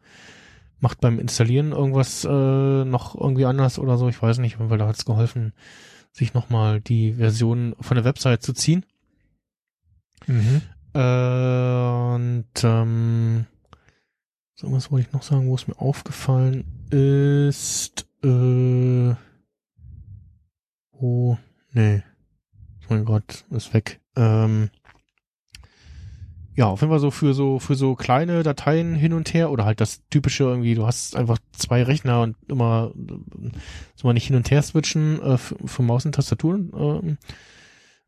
macht beim Installieren irgendwas äh, noch irgendwie anders oder so. Ich weiß nicht, weil da hat es geholfen, sich nochmal die Version von der Website zu ziehen. Mhm. Äh, und ähm, so was wollte ich noch sagen, wo es mir aufgefallen ist. Äh, oh, nee. Mein Gott, ist weg. Ähm, ja, auf jeden Fall so für so für so kleine Dateien hin und her oder halt das typische irgendwie, du hast einfach zwei Rechner und immer soll man nicht hin und her switchen äh, für, für Maus und Tastatur äh,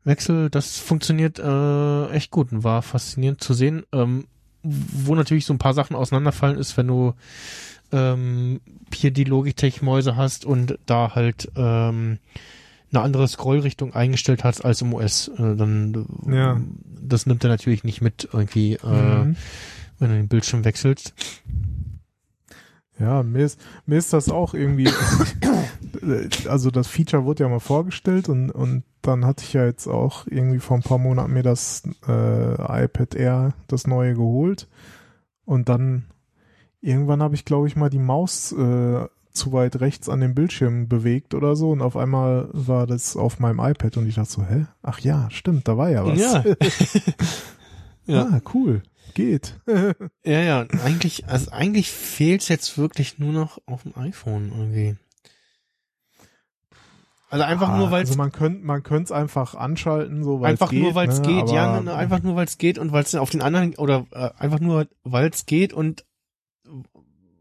Wechsel, das funktioniert äh, echt gut und war faszinierend zu sehen. Ähm, wo natürlich so ein paar Sachen auseinanderfallen ist, wenn du ähm, hier die Logitech-Mäuse hast und da halt ähm, eine andere Scrollrichtung eingestellt hast als im OS, äh, dann Ja. das nimmt er natürlich nicht mit irgendwie, äh, Mhm. wenn du den Bildschirm wechselst. Ja, mir ist, mir ist das auch irgendwie, [COUGHS] also das Feature wurde ja mal vorgestellt und, und dann hatte ich ja jetzt auch irgendwie vor ein paar Monaten mir das äh, iPad Air, das neue geholt und dann irgendwann habe ich, glaube ich, mal die Maus äh, zu weit rechts an dem Bildschirm bewegt oder so und auf einmal war das auf meinem iPad und ich dachte so, hä? Ach ja, stimmt, da war ja was. Ja. [LAUGHS] Ja. Ah, cool. Geht. [LAUGHS] Ja, ja, eigentlich, also eigentlich fehlt's jetzt wirklich nur noch auf dem iPhone irgendwie. Also einfach nur, weil also man könnte man könnte es einfach anschalten, so weil einfach geht, nur weil es ne? geht, ja, Aber- ne, einfach nur weil es geht und weil es auf den anderen oder äh, einfach nur weil es geht und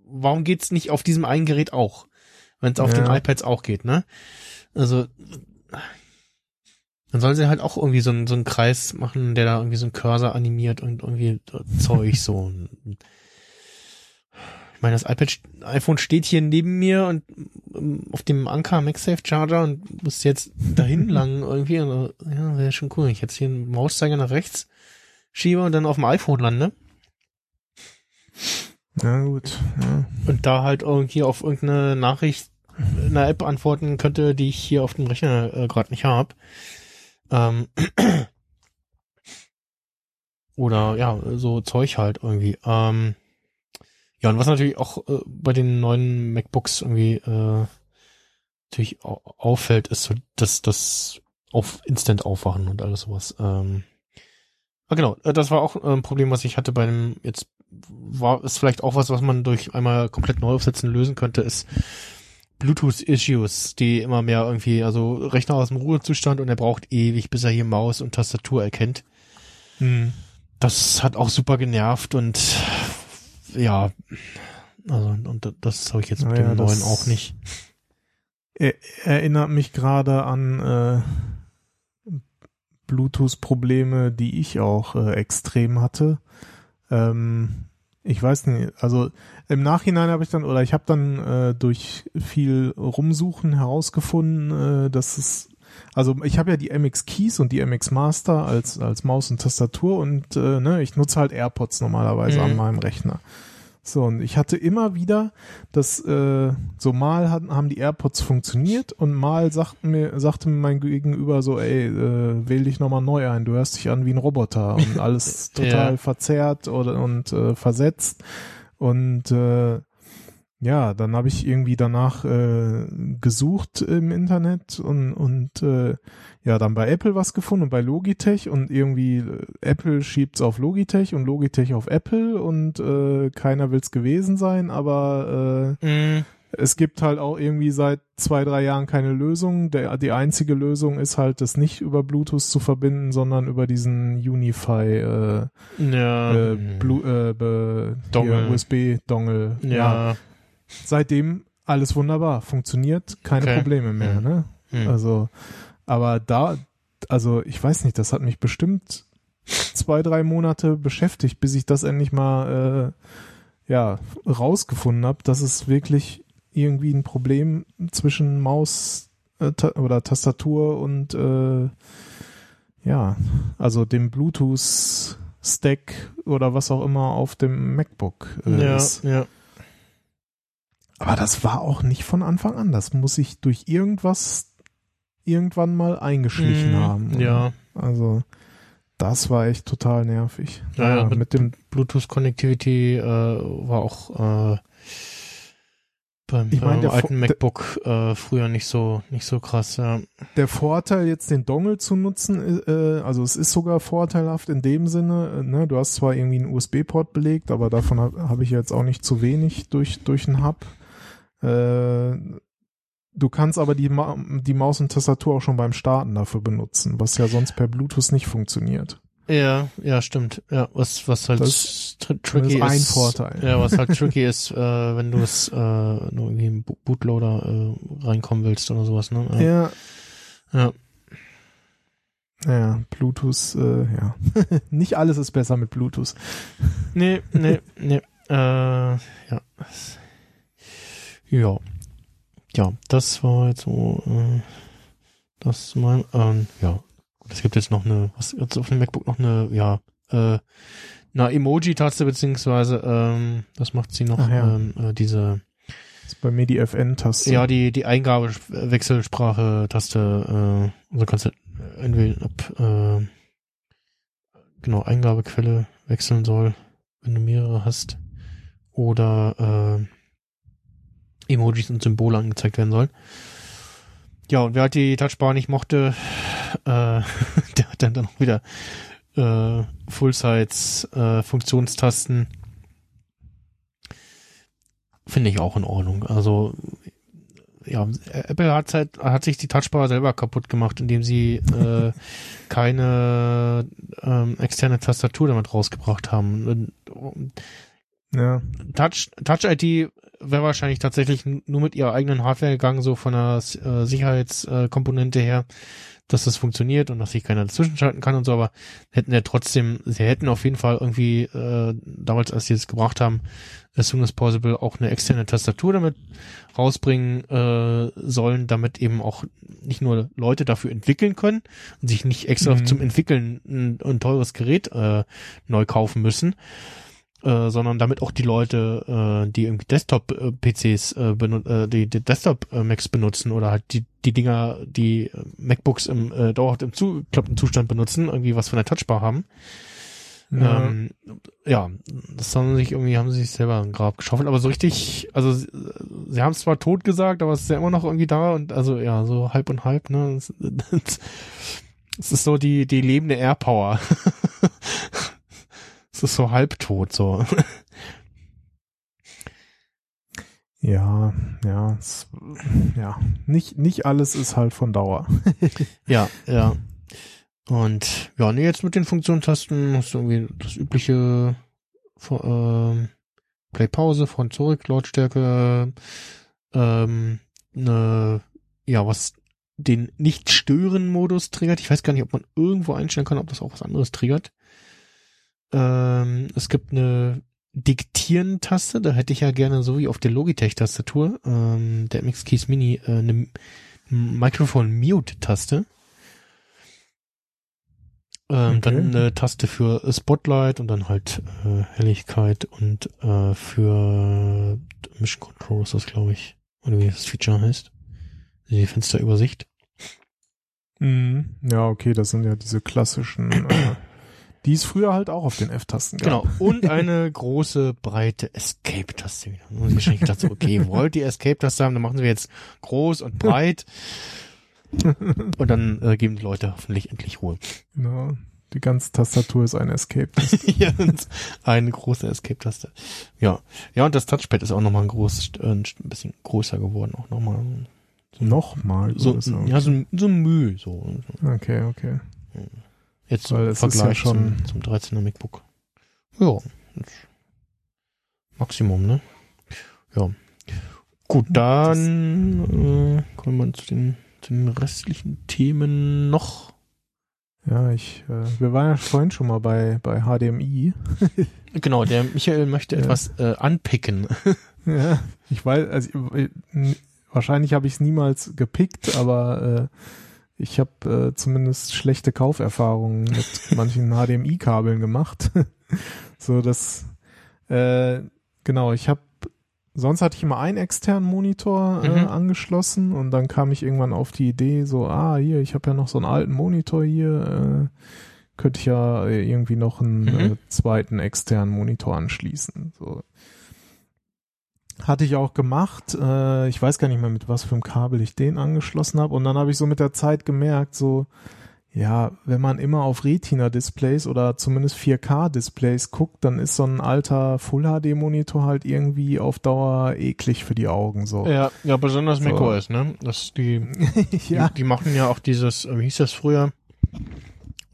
warum geht's nicht auf diesem einen Gerät auch, wenn es auf Ja. den iPads auch geht, ne? Also dann soll sie halt auch irgendwie so einen so einen Kreis machen, der da irgendwie so einen Cursor animiert und irgendwie Zeug so. Ich meine, das iPad, iPhone steht hier neben mir und ähm, auf dem Anker MagSafe Charger und muss jetzt dahin [LAUGHS] lang irgendwie. Und, äh, ja, wäre schon cool. wenn Ich jetzt hier einen Mauszeiger nach rechts schiebe und dann auf dem iPhone lande Ja gut. Ja. und da halt irgendwie auf irgendeine Nachricht in einer App antworten könnte, die ich hier auf dem Rechner äh, gerade nicht habe. Ähm, [CLEARS THROAT] oder ja, so Zeug halt irgendwie. Ähm, ja, und was natürlich auch äh, bei den neuen MacBooks irgendwie äh, natürlich au auffällt, ist so, dass das auf Instant aufwachen und alles sowas. Ähm, ah, genau, äh, das war auch äh, ein Problem, was ich hatte bei dem, jetzt war ist vielleicht auch was, was man durch einmal komplett neu aufsetzen lösen könnte, ist Bluetooth-Issues, die immer mehr irgendwie, also Rechner aus dem Ruhezustand und er braucht ewig, bis er hier Maus und Tastatur erkennt. Hm. Das hat auch super genervt und ja, also und das habe ich jetzt mit Naja, dem das- neuen auch nicht. Er, erinnert mich gerade an äh, Bluetooth-Probleme, die ich auch äh, extrem hatte. Ähm, ich weiß nicht, also im Nachhinein habe ich dann, oder ich habe dann äh, durch viel Rumsuchen herausgefunden, äh, dass es, also ich habe ja die MX Keys und die MX Master als, als Maus und Tastatur und äh, ne, ich nutze halt AirPods normalerweise Mhm. an meinem Rechner. So, und ich hatte immer wieder, dass äh, so mal hatten, haben die AirPods funktioniert und mal sagten mir, sagte mir mein Gegenüber so, ey, äh, wähl dich nochmal neu ein, du hörst dich an wie ein Roboter und [LAUGHS] alles total Ja. verzerrt oder und äh, versetzt. Und äh, ja, dann habe ich irgendwie danach äh, gesucht im Internet und, und äh, ja, dann bei Apple was gefunden und bei Logitech und irgendwie äh, Apple schiebt's auf Logitech und Logitech auf Apple und äh, keiner will's gewesen sein, aber äh, Mm, es gibt halt auch irgendwie seit zwei, drei Jahren keine Lösung. Der, die einzige Lösung ist halt, das nicht über Bluetooth zu verbinden, sondern über diesen Unify äh, ja, äh, Blu äh, USB-Dongle. ja, Seitdem alles wunderbar, funktioniert, keine Okay. Probleme mehr, Mhm. ne? hm. Also, aber da, also ich weiß nicht, das hat mich bestimmt zwei, drei Monate beschäftigt, bis ich das endlich mal äh, ja rausgefunden habe, dass es wirklich irgendwie ein Problem zwischen Maus äh, ta oder Tastatur und äh, ja, also dem Bluetooth Stack oder was auch immer auf dem MacBook äh, ja, ist. ja. Aber das war auch nicht von Anfang an. Das muss ich durch irgendwas irgendwann mal eingeschlichen Mm, haben. Ja, Also das war echt total nervig. Ja, ja, mit- mit dem Bluetooth-Connectivity äh, war auch äh, beim, Ich mein, beim der alten Vo- MacBook äh, früher nicht so nicht so krass. Ja. der Vorteil jetzt den Dongle zu nutzen, äh, also es ist sogar vorteilhaft in dem Sinne, äh, ne, du hast zwar irgendwie einen USB-Port belegt, aber davon habe hab ich jetzt auch nicht zu wenig durch durch einen Hub. Äh, du kannst aber die, Ma die Maus und Tastatur auch schon beim Starten dafür benutzen, was ja sonst per Bluetooth nicht funktioniert. Ja, ja, stimmt. Ja, was was halt Das- tr tricky ist ein ist. Vorteil. Ja, was halt tricky ist, äh, wenn du es äh, nur irgendwie im Bo- Bootloader äh, reinkommen willst oder sowas, ne? Ja, ja. ja, Bluetooth, äh, ja. [LAUGHS] nicht alles ist besser mit Bluetooth. Nee, nee, nee. Äh, ja. Ja. Ja, das war jetzt so, äh, das mein, ähm, ja. Es gibt jetzt noch eine, was jetzt auf dem MacBook noch eine, ja, äh, eine Emoji-Taste, beziehungsweise, ähm, das macht sie noch, Ach ja. ähm, äh, diese, Das ist bei mir die FN-Taste. ja, die, die Eingabewechselsprache-Taste, äh, also kannst du entweder, ob, äh, genau, Eingabequelle wechseln soll, wenn du mehrere hast, oder, äh, Emojis und Symbole angezeigt werden sollen. Ja, und wer halt die Touchbar nicht mochte, äh, [LAUGHS] der hat dann dann auch wieder äh, Full-Size äh, Funktionstasten. Finde ich auch in Ordnung. Also ja, Apple hat halt, hat sich die Touchbar selber kaputt gemacht, indem sie äh, [LAUGHS] keine ähm, externe Tastatur damit rausgebracht haben. Und Ja. Touch, Touch ID wäre wahrscheinlich tatsächlich nur mit ihrer eigenen Hardware gegangen, so von der äh, Sicherheitskomponente her, dass das funktioniert und dass sich keiner dazwischenschalten kann und so, aber hätten ja trotzdem, sie hätten auf jeden Fall irgendwie, äh, damals, als sie es gebracht haben, as soon as possible auch eine externe Tastatur damit rausbringen äh, sollen, damit eben auch nicht nur Leute dafür entwickeln können und sich nicht extra Mhm. zum Entwickeln ein, ein teures Gerät äh, neu kaufen müssen, äh, sondern damit auch die Leute, äh, die irgendwie Desktop-PCs, äh, äh, die, die Desktop-Macs benutzen oder halt die, die Dinger, die äh, MacBooks im äh, dauerhaft im zugeklappten Zustand benutzen, irgendwie was von der Touchbar haben, Ja. Ähm, ja, das haben sie sich irgendwie, haben sie sich selber ein Grab geschaufelt, aber so richtig, also sie, sie haben es zwar tot gesagt, aber es ist ja immer noch irgendwie da und also ja, so halb und halb, ne? [LAUGHS] Es, es ist so die, die lebende Airpower. [LAUGHS] es ist so halbtot, so. [LAUGHS] Ja, ja, es, ja. Nicht, nicht alles ist halt von Dauer. [LAUGHS] Ja, ja. Und ja, nee, jetzt mit den Funktionstasten hast du irgendwie das übliche ähm, Play Pause, von zurück, Lautstärke, ähm, ne, ja, was den Nicht-Stören-Modus triggert. Ich weiß gar nicht, ob man irgendwo einstellen kann, ob das auch was anderes triggert. Ähm, es gibt eine Diktieren-Taste, da hätte ich ja gerne so wie auf der Logitech-Tastatur, ähm, der MX Keys Mini, äh, eine Mikrofon-Mute-Taste. Ähm, Okay. Dann eine Taste für Spotlight und dann halt äh, Helligkeit und äh, für Mission Control ist das, glaube ich. Oder wie das Feature heißt. Die Fensterübersicht. Mhm. Ja, okay, das sind ja diese klassischen, äh, die es früher halt auch auf den F-Tasten gab. Genau. Und eine große, breite Escape-Taste wieder. Und ich wahrscheinlich gedacht so, okay, wollt ihr Escape-Taste haben, dann machen wir jetzt groß und breit. [LAUGHS] und dann äh, geben die Leute hoffentlich endlich Ruhe. Genau. Die ganze Tastatur ist ein Escape. [LAUGHS] ja, eine große Escape-Taste. Ja. Ja, und das Touchpad ist auch nochmal ein groß, äh, ein bisschen größer geworden, auch nochmal. Nochmal. So, ja, so, so Mühe, so. Okay, okay. Jetzt ja Vergleich schon- zum, zum 13er MacBook. Ja. Maximum, ne? Ja. Gut, dann äh, kommen wir zu den, zu den restlichen Themen noch. Ja, ich, äh, wir waren ja vorhin schon mal bei, bei HDMI. [LAUGHS] Genau, der Michael möchte Ja. etwas äh, anpicken. [LAUGHS] Ja, ich weiß, also äh, wahrscheinlich habe ich es niemals gepickt, aber äh, ich habe äh, zumindest schlechte Kauferfahrungen mit [LAUGHS] manchen HDMI-Kabeln gemacht. [LAUGHS] so dass äh, genau, ich habe sonst hatte ich immer einen externen Monitor äh, Mhm. angeschlossen und dann kam ich irgendwann auf die Idee, so ah hier, ich habe ja noch so einen alten Monitor hier, äh, könnte ich ja äh, irgendwie noch einen Mhm. äh, zweiten externen Monitor anschließen. So hatte ich auch gemacht. Äh, ich weiß gar nicht mehr, mit was für einem Kabel ich den angeschlossen habe. Und dann habe ich so mit der Zeit gemerkt, so, ja, wenn man immer auf Retina-Displays oder zumindest 4K-Displays guckt, dann ist so ein alter Full-HD-Monitor halt irgendwie auf Dauer eklig für die Augen. So. Ja, ja, besonders So. macOS, ne? Das, die, [LAUGHS] ja. die, die machen ja auch dieses, äh, wie hieß das früher?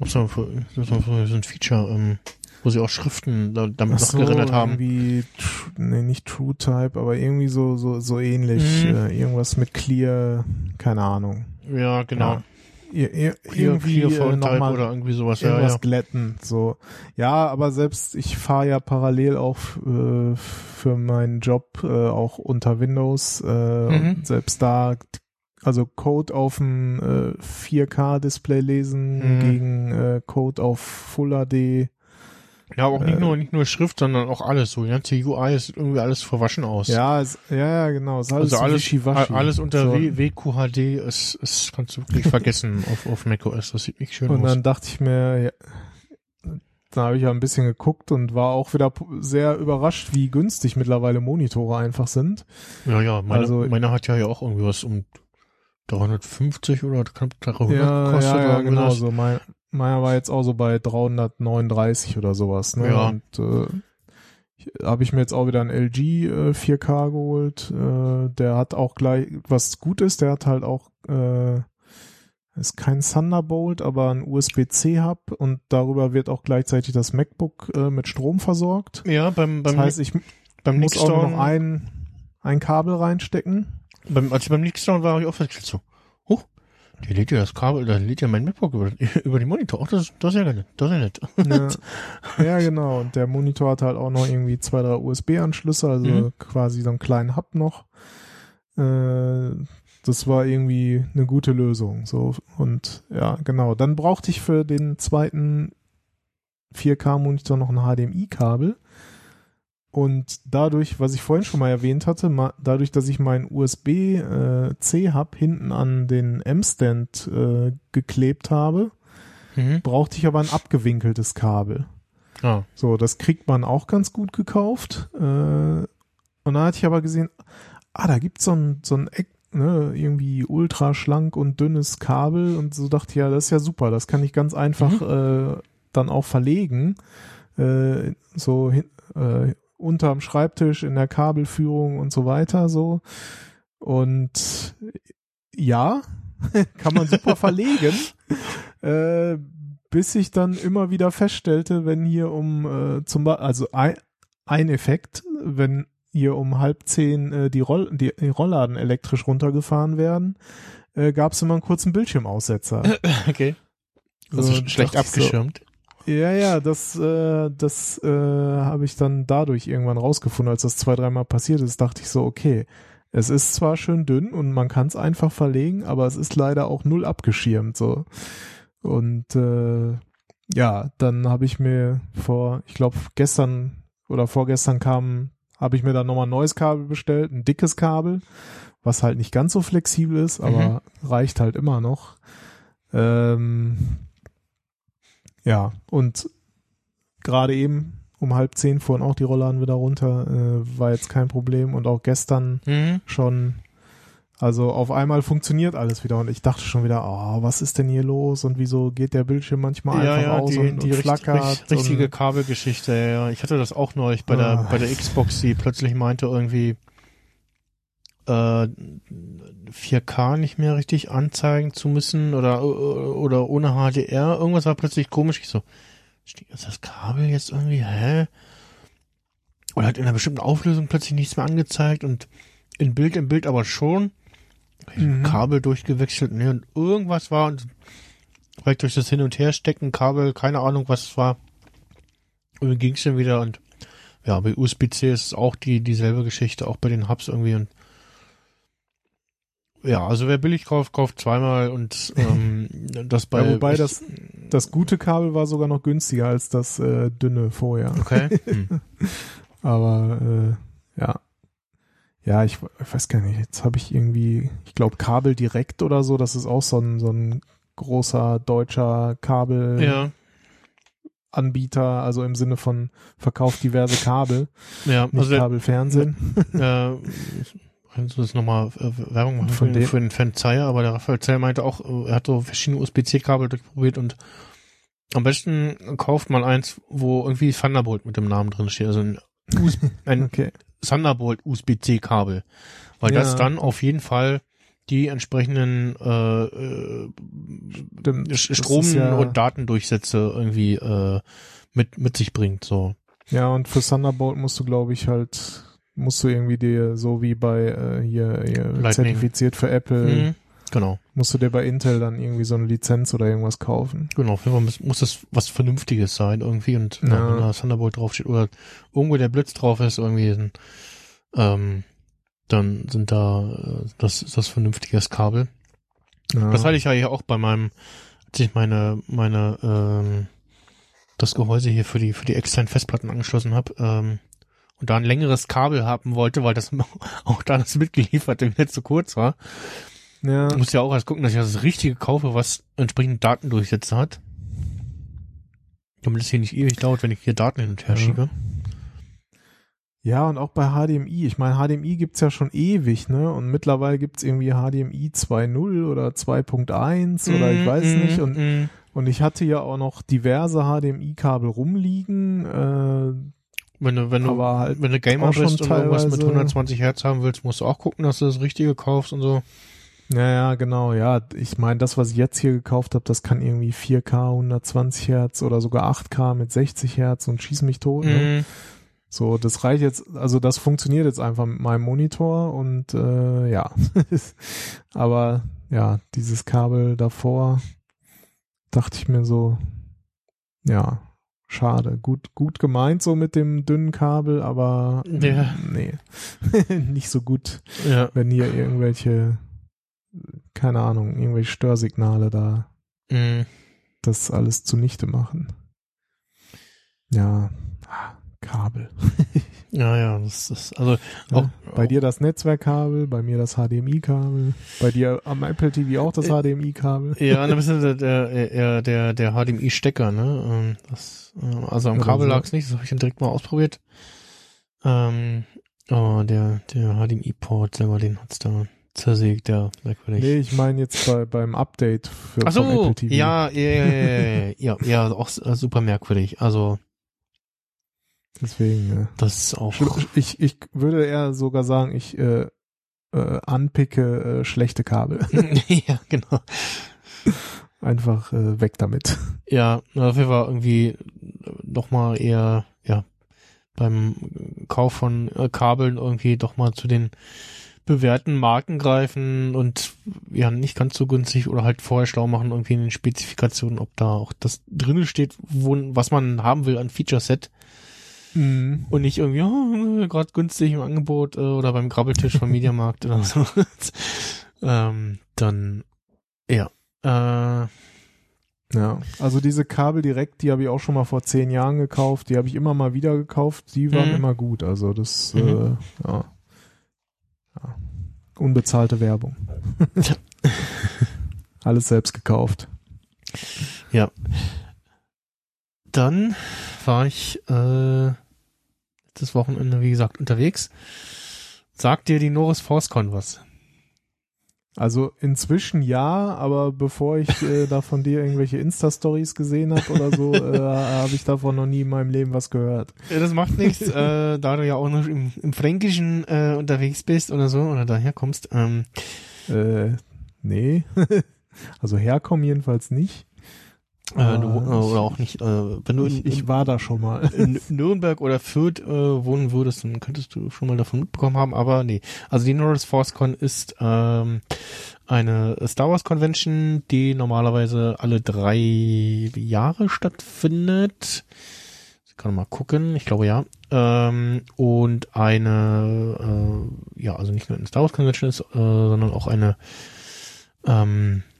Für, das war für so ein Feature, ähm, wo sie auch Schriften da, damit Ach noch so, gerendert haben. Irgendwie, nee, nicht True Type, aber irgendwie so, so, so ähnlich. Mhm. Äh, irgendwas mit Clear, keine Ahnung. Ja, genau. Ja. Ir ir irgendwie äh, Phone noch Type mal oder irgendwie sowas, ja, irgendwas ja. glätten. So. Ja, aber selbst ich fahre ja parallel auch äh, für meinen Job äh, auch unter Windows. Äh, Mhm. und selbst da, also Code auf dem äh, 4K-Display lesen Mhm. gegen äh, Code auf Full HD. Ja, aber auch nicht Äh, nur, nicht nur Schrift, sondern auch alles. So, die ganze UI ist irgendwie alles verwaschen aus. Ja, es, ja, genau. Es ist alles also so alles, wischiwaschi. alles unter So. WQHD ist, ist, kannst du wirklich vergessen [LAUGHS] auf, auf macOS. Das sieht nicht schön Und aus. dann dachte ich mir, ja, da habe ich ja ein bisschen geguckt und war auch wieder sehr überrascht, wie günstig mittlerweile Monitore einfach sind. Ja, ja, meine, also- meine hat ja ja auch irgendwie was um 350 oder knapp 300 Ja, gekostet. ja, ja genau so. Mein, meiner war jetzt auch so bei 339 oder sowas. Ne? Ja. Und äh, habe ich mir jetzt auch wieder ein LG äh, 4K geholt. Äh, der hat auch gleich, was gut ist, der hat halt auch äh, ist kein Thunderbolt, aber ein USB-C-Hub und darüber wird auch gleichzeitig das MacBook äh, mit Strom versorgt. Ja, beim, beim, Das heißt, ich beim muss auch nur Nickstone, noch ein, ein Kabel reinstecken. beim, als ich beim Nickstone war, habe ich auch festgestellt so, der lädt ja das Kabel, da lädt ja mein MacBook über, [LAUGHS] über die Monitor. Ach, das, das ist ja nett, das ist ja nett. Ja. [LAUGHS] ja, genau. Und der Monitor hat halt auch noch irgendwie zwei, drei USB-Anschlüsse, also Mhm. quasi so einen kleinen Hub noch. Äh, das war irgendwie eine gute Lösung. So und ja, genau. Dann brauchte ich für den zweiten 4K-Monitor noch ein HDMI-Kabel. Und dadurch, was ich vorhin schon mal erwähnt hatte, ma dadurch, dass ich meinen USB-C-Hub hinten an den M-Stand äh, geklebt habe, Mhm. brauchte ich aber ein abgewinkeltes Kabel. Ah. So, das kriegt man auch ganz gut gekauft. Äh, und dann hatte ich aber gesehen, ah, da gibt's so ein, so ein Eck, ne, irgendwie ultra schlank und dünnes Kabel und so dachte ich, ja, das ist ja super, das kann ich ganz einfach äh, dann auch verlegen. Äh, so hin, äh, unterm Schreibtisch in der Kabelführung und so weiter so. Und ja, [LAUGHS] kann man super verlegen. [LAUGHS] Äh, bis ich dann immer wieder feststellte, wenn hier um äh, zum Beispiel, also ein, ein Effekt, wenn hier um halb zehn äh, die, Roll, die, die Rollladen elektrisch runtergefahren werden, äh, gab es immer einen kurzen Bildschirmaussetzer. [LAUGHS] Okay. Also So, schlecht ich so, abgeschirmt. Ja, ja, das, äh, das äh, habe ich dann dadurch irgendwann rausgefunden, als das zwei, dreimal passiert ist, dachte ich so, okay, es ist zwar schön dünn und man kann es einfach verlegen, aber es ist leider auch null abgeschirmt so. Und äh, ja, dann habe ich mir vor, ich glaube gestern oder vorgestern kam, habe ich mir dann nochmal ein neues Kabel bestellt, ein dickes Kabel, was halt nicht ganz so flexibel ist, aber reicht halt immer noch. Ähm, ja, und gerade eben um halb zehn fuhren auch die Rollladen wieder runter, äh, war jetzt kein Problem und auch gestern Mhm. schon, also auf einmal funktioniert alles wieder und ich dachte schon wieder, oh, was ist denn hier los und wieso geht der Bildschirm manchmal Ja, einfach ja, aus die, und, die und flackert. richt- richtige und, Kabelgeschichte, ja. Ich hatte das auch neulich bei Ah. der, bei der Xbox, die plötzlich meinte irgendwie, äh, 4K nicht mehr richtig anzeigen zu müssen oder, oder ohne HDR. Irgendwas war plötzlich komisch. Ich so, steht jetzt das Kabel jetzt irgendwie, hä? Oder hat in einer bestimmten Auflösung plötzlich nichts mehr angezeigt und in Bild, im Bild aber schon. Mhm. Kabel durchgewechselt, ne, und irgendwas war und vielleicht durch das Hin- und Herstecken, Kabel, keine Ahnung, was es war. Und ging es dann wieder und ja, bei USB-C ist es auch die, dieselbe Geschichte, auch bei den Hubs irgendwie und ja, also wer billig kauft, kauft zweimal und ähm, [LAUGHS] das bei Ja, wobei das, das gute Kabel war sogar noch günstiger als das äh, dünne vorher. okay. [LAUGHS] Hm. Aber äh, ja. Ja, ich, ich weiß gar nicht, jetzt habe ich irgendwie, ich glaube Kabel direkt oder so, das ist auch so ein, so ein großer deutscher Kabelanbieter, Ja, also im Sinne von verkauft diverse Kabel, ja, nicht also Kabelfernsehen. [LAUGHS] äh, kannst du das nochmal äh, Werbung machen für, dem- für den Fan Zeyer, aber der Raphael Zeyer meinte auch, äh, er hat so verschiedene USB-C-Kabel durchprobiert und am besten kauft man eins, wo irgendwie Thunderbolt mit dem Namen drin steht, also ein, US [LAUGHS] ein Okay. Thunderbolt USB-C-Kabel, weil Ja. das dann auf jeden Fall die entsprechenden äh, äh, Stimmt. Strom- ja- und Datendurchsätze irgendwie äh, mit mit sich bringt. So. Ja, und für Thunderbolt musst du, glaube ich, halt, musst du irgendwie dir, so wie bei äh, hier, hier Lightning. zertifiziert für Apple, Mhm. Genau, musst du dir bei Intel dann irgendwie so eine Lizenz oder irgendwas kaufen. genau. Auf jeden Fall muss, muss das was Vernünftiges sein irgendwie und Ja. wenn da Thunderbolt draufsteht oder irgendwo der Blitz drauf ist irgendwie, dann, ähm, dann sind da äh, das ist das vernünftiges Kabel. Ja. Das hatte ich ja hier auch bei meinem, als ich meine, meine, ähm, das Gehäuse hier für die, für die externen Festplatten angeschlossen habe, ähm, und da ein längeres Kabel haben wollte, weil das [LAUGHS] auch da das mitgelieferte wieder zu kurz war. ja. Ich muss ja auch erst gucken, dass ich das Richtige kaufe, was entsprechend Datendurchsätze hat. Damit es hier nicht ewig dauert, wenn ich hier Daten hin und her Ja. schiebe. Ja, und auch bei HDMI. Ich meine, HDMI gibt's ja schon ewig, ne? Und mittlerweile gibt's irgendwie HDMI 2.0 oder 2.1 oder ich weiß Mm, nicht. Und, mm, und ich hatte ja auch noch diverse HDMI-Kabel rumliegen. Äh, Wenn du, wenn du, aber halt wenn du Gamer bist und irgendwas mit teilweise- 120 Hertz haben willst, musst du auch gucken, dass du das Richtige kaufst und so. Ja, ja, genau, ja. Ich meine, das, was ich jetzt hier gekauft habe, das kann irgendwie 4K, 120 Hertz oder sogar 8K mit 60 Hertz und schieß mich tot. Ne? Mm. So, das reicht jetzt, also das funktioniert jetzt einfach mit meinem Monitor und äh, ja. [LAUGHS] Aber ja, dieses Kabel davor dachte ich mir so, ja, schade. Gut, gut gemeint so mit dem dünnen Kabel, aber mm, Ja. nee. [LAUGHS] Nicht so gut Ja. wenn hier irgendwelche, keine Ahnung, irgendwelche Störsignale da Mm. das alles zunichte machen. Ja, ah, Kabel. [LAUGHS] Ja, ja, das ist, also, auch, Ja, bei dir das Netzwerkkabel, bei mir das HDMI-Kabel, bei dir am Apple TV auch das HDMI-Kabel. Ja, [LAUGHS] ein bisschen der, der, der, der HDMI-Stecker, ne? Ähm, Das, äh, also am Kabel so. lag's nicht, das habe ich dann direkt mal ausprobiert. Ähm, aber der, der HDMI-Port selber, den hat's da zersägt, ja, merkwürdig. Nee, ich meine jetzt bei, beim Update für Ach so, Apple TV. ja, ja, ja, ja, [LAUGHS] ja, ja, auch äh, super merkwürdig. Also, Deswegen, ja. das ist auch, Ich, ich würde eher sogar sagen, ich äh, äh, anpicke äh, schlechte Kabel. [LAUGHS] ja, genau. Einfach äh, weg damit. Ja, dafür war irgendwie doch mal eher, ja, beim Kauf von äh, Kabeln irgendwie doch mal zu den bewährten Marken greifen und ja, nicht ganz so günstig oder halt vorher schlau machen irgendwie in den Spezifikationen, ob da auch das drinnen steht, wo, was man haben will an Feature-Set Mhm. und nicht irgendwie, oh, gerade günstig im Angebot äh, oder beim Grabbeltisch vom Mediamarkt oder so. [LAUGHS] ähm, dann, ja, äh, Ja, also diese Kabel direkt, die habe ich auch schon mal vor zehn Jahren gekauft. Die habe ich immer mal wieder gekauft. Die waren Mhm. immer gut. Also das, Mhm. äh, ja. ja. Unbezahlte Werbung. [LAUGHS] Alles selbst gekauft. Dann war ich äh, das Wochenende, wie gesagt, unterwegs. Sagt dir die Norris ForceCon was? Also inzwischen ja, aber bevor ich äh, da von dir irgendwelche Insta-Stories gesehen habe oder so, äh, [LAUGHS] habe ich davon noch nie in meinem Leben was gehört. Ja, das macht nichts, [LAUGHS] äh, da du ja auch noch im, im Fränkischen äh, unterwegs bist oder so oder daher kommst. Ähm, Äh, nee. [LAUGHS] also herkommen jedenfalls nicht. Äh, du, Ah, äh, oder auch nicht, äh, wenn du in, Ich, ich war da schon mal. [LAUGHS] in [LAUGHS] Nürnberg oder Fürth äh, wohnen würdest, dann könntest du schon mal davon mitbekommen haben, aber nee. Also die Norris ForceCon ist ähm, eine Star Wars Convention, die normalerweise alle drei Jahre stattfindet. Ich kann mal gucken, ich glaube ja. Ähm, und eine, äh, ja, also nicht nur eine Star Wars Convention ist, äh, sondern auch eine ähm, äh,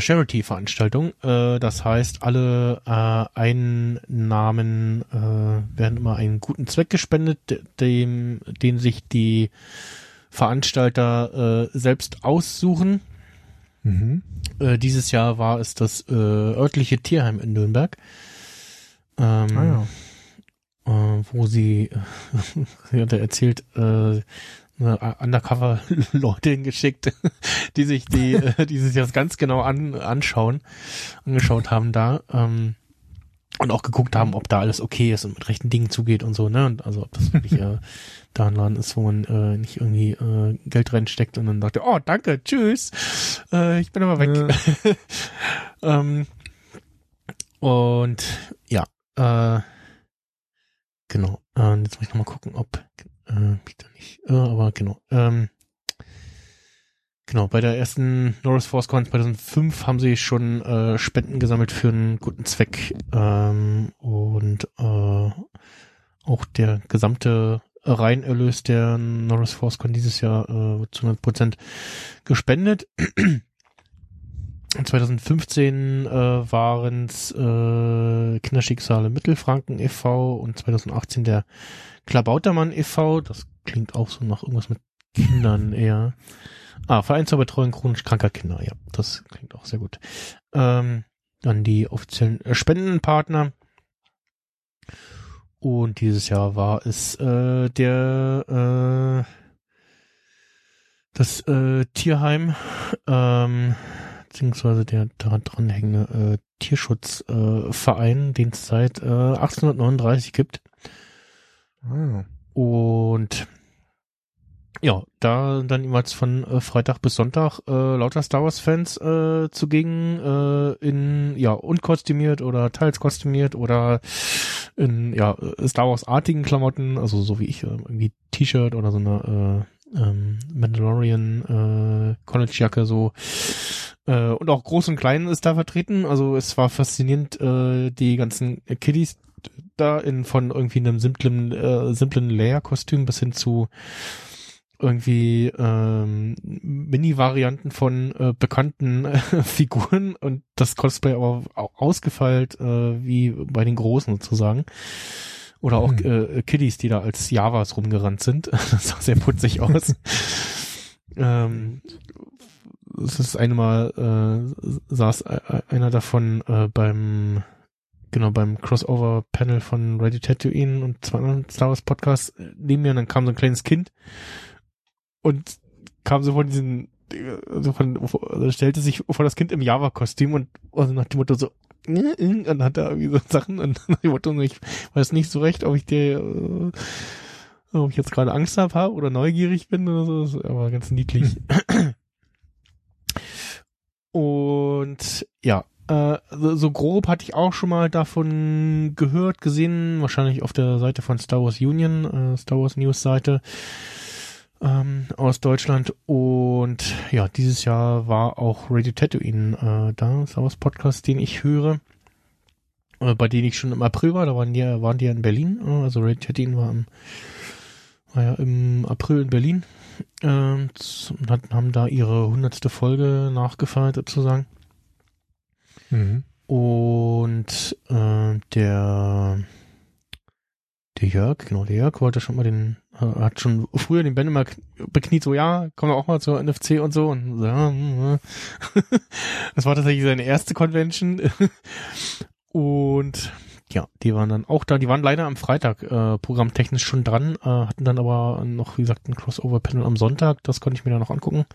Charity-Veranstaltung. Äh, das heißt, alle äh, Einnahmen äh, werden immer einen guten Zweck gespendet, de- dem, den sich die Veranstalter äh, selbst aussuchen. Mhm. Äh, dieses Jahr war es das äh, örtliche Tierheim in Nürnberg. Ähm, Ah ja. äh, wo sie, [LAUGHS] sie hat erzählt, äh, Undercover-Leute [LAUGHS] hingeschickt, [LAUGHS] die sich die, [LAUGHS] äh, die sich das ganz genau an, anschauen, angeschaut haben da, ähm, und auch geguckt haben, ob da alles okay ist und mit rechten Dingen zugeht und so, ne, und also ob das wirklich äh, da ein Laden ist, wo man äh, nicht irgendwie äh, Geld reinsteckt und dann dachte, oh, danke, tschüss, äh, ich bin aber weg. ähm, und ja, äh, genau. Äh, jetzt muss ich nochmal gucken, ob äh, da nicht, äh, aber genau. Ähm, genau, bei der ersten Norris Force Con 2005 haben sie schon äh, Spenden gesammelt für einen guten Zweck ähm, und äh, auch der gesamte Reinerlös der Norris Force Con dieses Jahr äh, zu 100 Prozent gespendet. 2015 äh, waren es äh, Kinderschicksale Mittelfranken e.V. und 2018 der Klabautermann e.V. Das klingt auch so nach irgendwas mit Kindern eher. Ah, Verein zur Betreuung chronisch kranker Kinder, ja, das klingt auch sehr gut. Ähm, dann die offiziellen äh, Spendenpartner. Und dieses Jahr war es äh, der äh, das äh, Tierheim, ähm, beziehungsweise der daran dranhängende äh, Tierschutzverein, äh, den es seit äh, 1839 gibt. Ah. Und ja, da dann jeweils von äh, Freitag bis Sonntag äh, lauter Star Wars Fans äh, zugegen äh, in ja unkostümiert oder teils kostümiert oder in ja Star Wars artigen Klamotten, also so wie ich äh, irgendwie T-Shirt oder so eine äh, ähm, Mandalorian äh, College Jacke so äh, und auch groß und klein ist da vertreten. Also es war faszinierend äh, die ganzen Kiddies da in von irgendwie einem simplen äh, simplen Layer-Kostüm bis hin zu irgendwie ähm, Mini-Varianten von äh, bekannten äh, [LAUGHS] Figuren und das Cosplay aber auch ausgefeilt äh, wie bei den Großen sozusagen. Oder auch Hm. äh, Kiddies, die da als Javas rumgerannt sind. [LAUGHS] Das sah sehr putzig aus. [LAUGHS] ähm, das ist einmal äh, saß e- einer davon äh, beim genau beim Crossover-Panel von Radio Tatooine und zwei anderen Star Wars Podcasts äh, neben mir und dann kam so ein kleines Kind und kam so von diesen also von, also stellte sich vor das Kind im Java-Kostüm und also nach dem Motto so äh, äh, und dann hat er irgendwie so Sachen und [LAUGHS] nach dem Motto ich weiß nicht so recht, ob ich dir äh, ob ich jetzt gerade Angst habe oder neugierig bin oder so, aber ganz niedlich. [CLEARS THROAT] Und ja, äh, so, grob hatte ich auch schon mal davon gehört, gesehen, wahrscheinlich auf der Seite von Star Wars Union, äh, Star Wars News Seite ähm, aus Deutschland. Und ja, dieses Jahr war auch Radio Tatooine äh, da, Star Wars Podcast, den ich höre, äh, bei denen ich schon im April war. Da waren die, waren die ja in Berlin. Äh, also Radio Tatooine war im, war ja im April in Berlin ähm, und haben da ihre hundertste Folge nachgefeiert sozusagen. Mhm. Und äh, der der Jörg, genau, der Jörg wollte schon mal den, äh, hat schon früher den Ben immer bekniet, so ja, kommen wir auch mal zur NFC und so. Und so, ja. [LAUGHS] das war tatsächlich seine erste Convention. [LAUGHS] und ja, die waren dann auch da. Die waren leider am Freitag äh, programmtechnisch schon dran, äh, hatten dann aber noch, wie gesagt, ein Crossover-Panel am Sonntag. Das konnte ich mir dann noch angucken.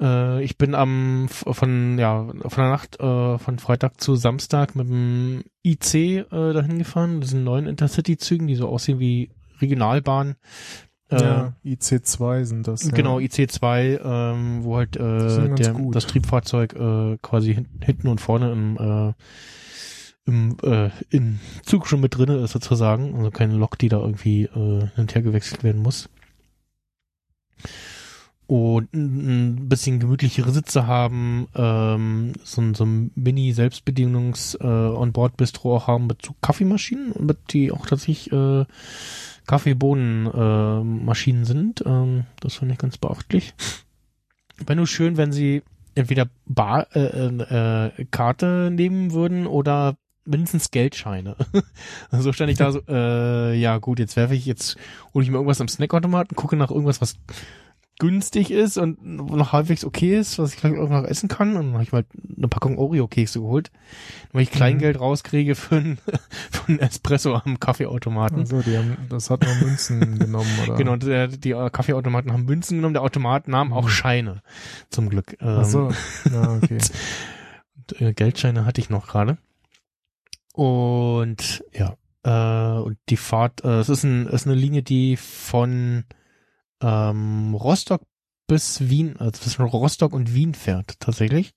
Äh, ich bin am von ja von der Nacht äh, von Freitag zu Samstag mit dem IC äh, dahin gefahren. Das sind neuen Intercity-Zügen, die so aussehen wie Regionalbahn. Äh, ja, IC2 sind das. Genau, ja. IC2, ähm, wo halt äh, ganz der, das Triebfahrzeug äh, quasi hin, hinten und vorne im, äh, im, äh, im Zug schon mit drinne ist sozusagen. Also keine Lok, die da irgendwie äh, hin und her gewechselt werden muss. Und ein bisschen gemütlichere Sitze haben, ähm, so, ein- so ein Mini-Selbstbedienungs- äh, auch haben mit so Kaffeemaschinen, die auch tatsächlich äh, Kaffeebohnen-Maschinen sind. Ähm, das fand ich ganz beachtlich. Wäre nur schön, wenn sie entweder Bar, äh, äh, äh, Karte nehmen würden oder mindestens Geldscheine. [LAUGHS] so stand ich da so, äh, ja gut, jetzt werfe ich, jetzt hole ich mir irgendwas am Snackautomaten, gucke nach irgendwas, was günstig ist und noch halbwegs okay ist, was ich vielleicht auch noch essen kann. Und dann habe ich mal eine Packung Oreo-Kekse geholt, weil ich Kleingeld rauskriege für einen, [LAUGHS] für einen Espresso am Kaffeeautomaten. Also, die haben, das hat nur Münzen [LAUGHS] genommen, oder? Genau, der, die äh, Kaffeeautomaten haben Münzen genommen, der Automat nahm auch Scheine, zum Glück. Ähm, Ach so, ja, okay. [LAUGHS] und, äh, Geldscheine hatte ich noch gerade. Und ja, äh, und die Fahrt, äh, es ist, ein, ist eine Linie, die von ähm, Rostock bis Wien, also zwischen Rostock und Wien fährt tatsächlich.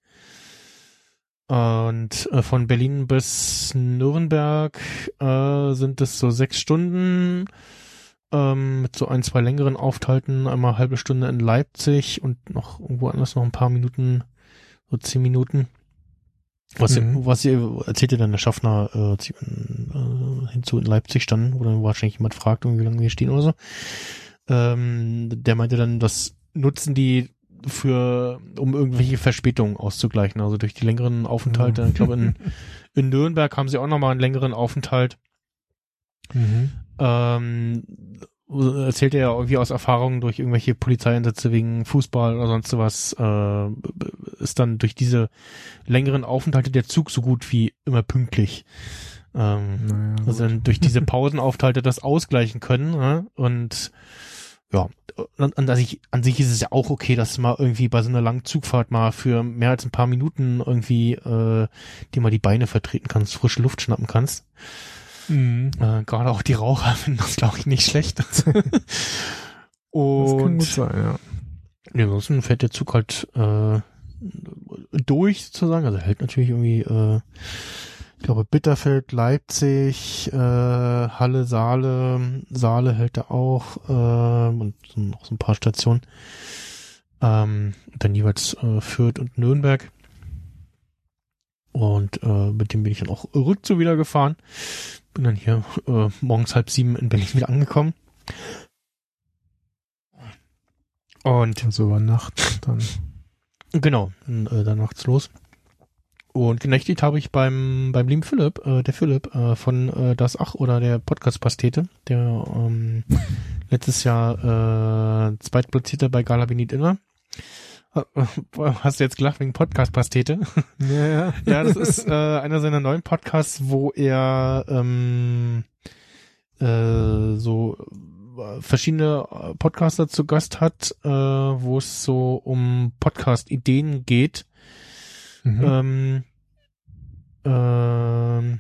Und äh, von Berlin bis Nürnberg äh, sind es so sechs Stunden ähm, mit so ein, zwei längeren Aufenthalten, einmal halbe Stunde in Leipzig und noch irgendwo anders noch ein paar Minuten, so zehn Minuten. Was, Mhm. was ihr erzählt ihr dann der Schaffner äh, äh, hinzu in Leipzig standen, wo dann wahrscheinlich jemand fragt, wie lange wir stehen oder so. Ähm, der meinte dann, das nutzen die für, um irgendwelche Verspätungen auszugleichen. Also durch die längeren Aufenthalte. Ich glaube, in, [LAUGHS] in Nürnberg haben sie auch nochmal einen längeren Aufenthalt. Mhm. Ähm, erzählt er ja irgendwie aus Erfahrungen durch irgendwelche Polizeieinsätze wegen Fußball oder sonst was, äh, ist dann durch diese längeren Aufenthalte der Zug so gut wie immer pünktlich. Ähm, Naja, also durch diese [LAUGHS] Pausenaufenthalte das ausgleichen können. Ne? Und ja, und, und an, sich, an sich ist es ja auch okay, dass du mal irgendwie bei so einer langen Zugfahrt mal für mehr als ein paar Minuten irgendwie äh, dir mal die Beine vertreten kannst, frische Luft schnappen kannst. Mhm. Äh, Gerade auch die Raucher [LAUGHS] finden das, glaube ich, nicht schlecht. [LAUGHS] Das kann gut Und sein, ja. ja, ansonsten fährt der Zug halt äh, durch sozusagen. Also hält natürlich irgendwie, äh, ich glaube, Bitterfeld, Leipzig, äh, Halle, Saale, Saale hält er auch äh, und so, noch so ein paar Stationen. Ähm, dann jeweils äh, Fürth und Nürnberg. Und äh, mit dem bin ich dann auch rückzu wieder gefahren. Bin dann hier äh, morgens halb sieben in Berlin wieder angekommen. Und Also über Nacht dann. Genau, dann, äh, dann nachts los. Und genächtigt habe ich beim, beim lieben Philipp, äh, der Philipp äh, von äh, Das Ach oder der Podcast Pastete, der ähm, [LAUGHS] letztes Jahr äh, zweitplatzierte bei Gala Benit Inner. Äh, Hast du jetzt gelacht wegen Podcast Pastete? Ja, ja. ja, das ist äh, einer seiner neuen Podcasts, wo er ähm, äh, so äh, verschiedene äh, Podcaster zu Gast hat, äh, wo es so um Podcast-Ideen geht. Mhm. Ähm, ähm,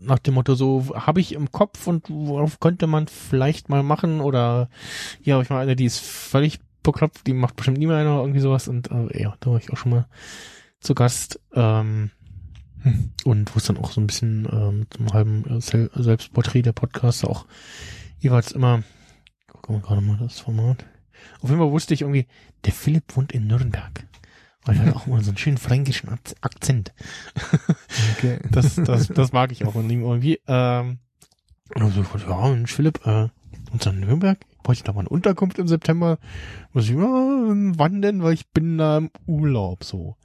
nach dem Motto so habe ich im Kopf und worauf könnte man vielleicht mal machen oder ja, hab ich mal eine, die ist völlig bekloppt, die macht bestimmt nie mehr einer irgendwie sowas und äh, ja, da war ich auch schon mal zu Gast ähm, Hm. und wo es dann auch so ein bisschen ähm, zum halben äh, Sel Selbstporträt der Podcaster auch jeweils immer gucken wir gerade mal das Format. Auf jeden Fall wusste ich irgendwie, der Philipp wohnt in Nürnberg. Weil er hat auch mal so einen schönen fränkischen Ak- Akzent. Okay. [LAUGHS] Das, das, das mag ich auch an ihm irgendwie. Ähm, und dann so, ja, Mensch, Philipp, äh, und dann Nürnberg, brauche ich da mal eine Unterkunft im September? Muss ich, ja, wann denn? Weil ich bin da im Urlaub, so.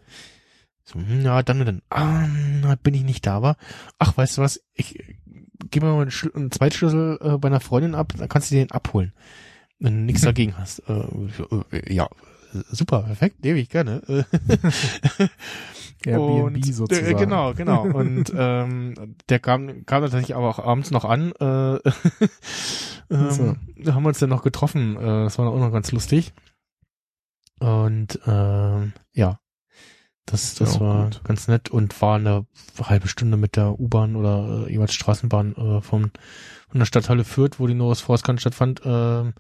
So, hm, ja, dann und dann, ah, bin ich nicht da, aber, ach, weißt du was, ich äh, gebe mal einen, Schl einen Zweitschlüssel äh, bei einer Freundin ab, dann kannst du den abholen. Wenn du nichts [LAUGHS] dagegen hast. Äh, äh, ja, super, perfekt, nehme ich gerne. Äh, [LAUGHS] Airbnb und, sozusagen. Äh, genau, genau. [LAUGHS] Und ähm, der kam, kam tatsächlich aber auch abends noch an. Äh, [LAUGHS] ähm, So. Da haben wir uns dann noch getroffen. Äh, das war auch noch ganz lustig. Und ähm, ja, das, das Ja, war gut. ganz nett und war eine halbe Stunde mit der U-Bahn oder äh, jeweils Straßenbahn äh, vom, von der Stadthalle Fürth, wo die Norris Force stattfand, äh,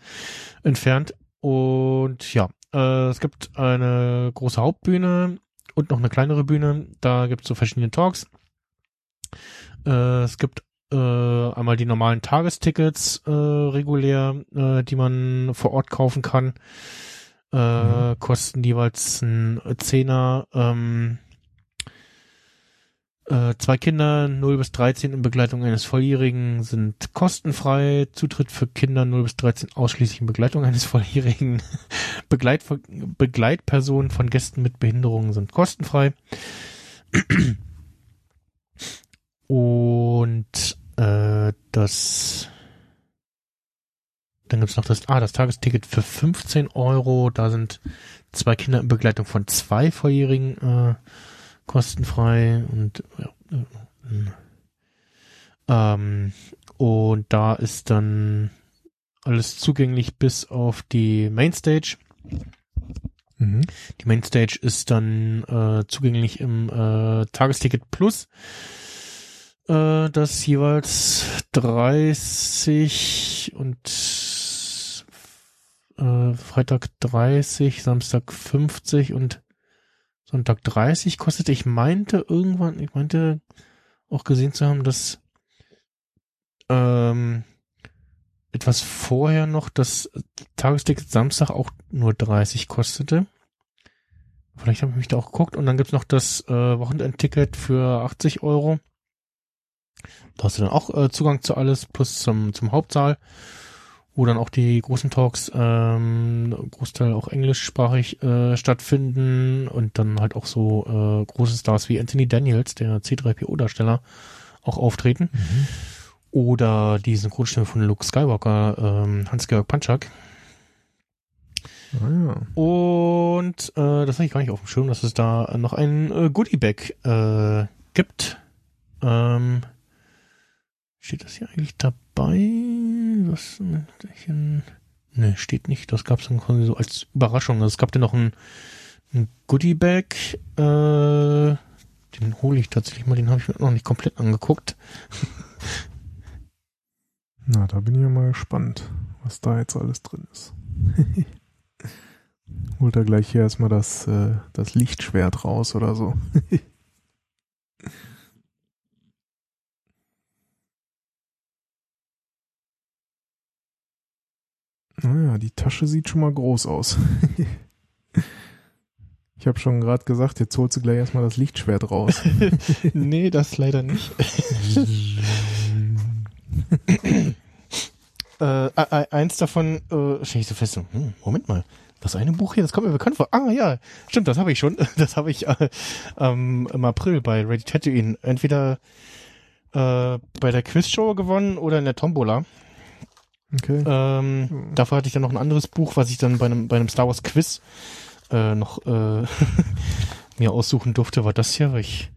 entfernt. Und ja, äh, es gibt eine große Hauptbühne und noch eine kleinere Bühne. Da gibt es so verschiedene Talks. Äh, es gibt äh, einmal die normalen Tagestickets äh, regulär, äh, die man vor Ort kaufen kann. Äh, Mhm. Kosten jeweils ein Zehner. Ähm, äh, zwei Kinder 0 bis 13 in Begleitung eines Volljährigen sind kostenfrei. Zutritt für Kinder 0 bis 13 ausschließlich in Begleitung eines Volljährigen. [LAUGHS] Begleit, Begleitpersonen von Gästen mit Behinderungen sind kostenfrei. [CLEARS THROAT] Und äh, das dann gibt's noch das, ah, das Tagesticket für 15 Euro. Da sind zwei Kinder in Begleitung von zwei Volljährigen äh, kostenfrei und ja, äh, ähm, und da ist dann alles zugänglich bis auf die Mainstage. Mhm. Die Mainstage ist dann äh, zugänglich im äh, Tagesticket Plus. Äh, das jeweils 30 und äh, Freitag 30, Samstag 50 und Sonntag 30 kostet. Ich meinte irgendwann, ich meinte auch gesehen zu haben, dass ähm, etwas vorher noch das Tagesticket Samstag auch nur 30 kostete. Vielleicht habe ich mich da auch geguckt. Und dann gibt's noch das äh, Wochenendticket für 80 Euro. Da hast du dann auch äh, Zugang zu alles, plus zum, zum Hauptsaal, wo dann auch die großen Talks, ähm, Großteil auch englischsprachig äh, stattfinden und dann halt auch so äh, große Stars wie Anthony Daniels, der C3PO-Darsteller, auch auftreten. Mhm. Oder die Synchronstimme von Luke Skywalker, ähm, Hans-Georg Panchak. Ah, ja. Und äh, das habe ich gar nicht auf dem Schirm, dass es da noch ein äh, Goodie-Bag äh, gibt. Ähm, steht das hier eigentlich dabei? Das, ne, steht nicht. Das gab es dann quasi so als Überraschung. Also es gab ja noch ein, ein Goodie-Bag. Äh, den hole ich tatsächlich mal. Den habe ich mir noch nicht komplett angeguckt. [LAUGHS] Na, da bin ich ja mal gespannt, was da jetzt alles drin ist. [LAUGHS] Holt er gleich hier erstmal das, äh, das Lichtschwert raus oder so. [LAUGHS] Naja, die Tasche sieht schon mal groß aus. [LAUGHS] ich habe schon gerade gesagt, jetzt holst du gleich erstmal das Lichtschwert raus. [LAUGHS] nee, das leider nicht. [LAUGHS] äh, e- e- eins davon äh, stelle ich so fest, hm, Moment mal, das eine Buch hier, das kommt mir bekannt vor. Ah ja, stimmt, das habe ich schon. Das habe ich äh, ähm, im April bei Ready Tatooine entweder äh, bei der Quizshow gewonnen oder in der Tombola. Okay. Ähm, Hm. Dafür hatte ich dann noch ein anderes Buch, was ich dann bei einem, bei einem Star Wars Quiz äh, noch äh, [LAUGHS] mir aussuchen durfte, war das hier, weil ich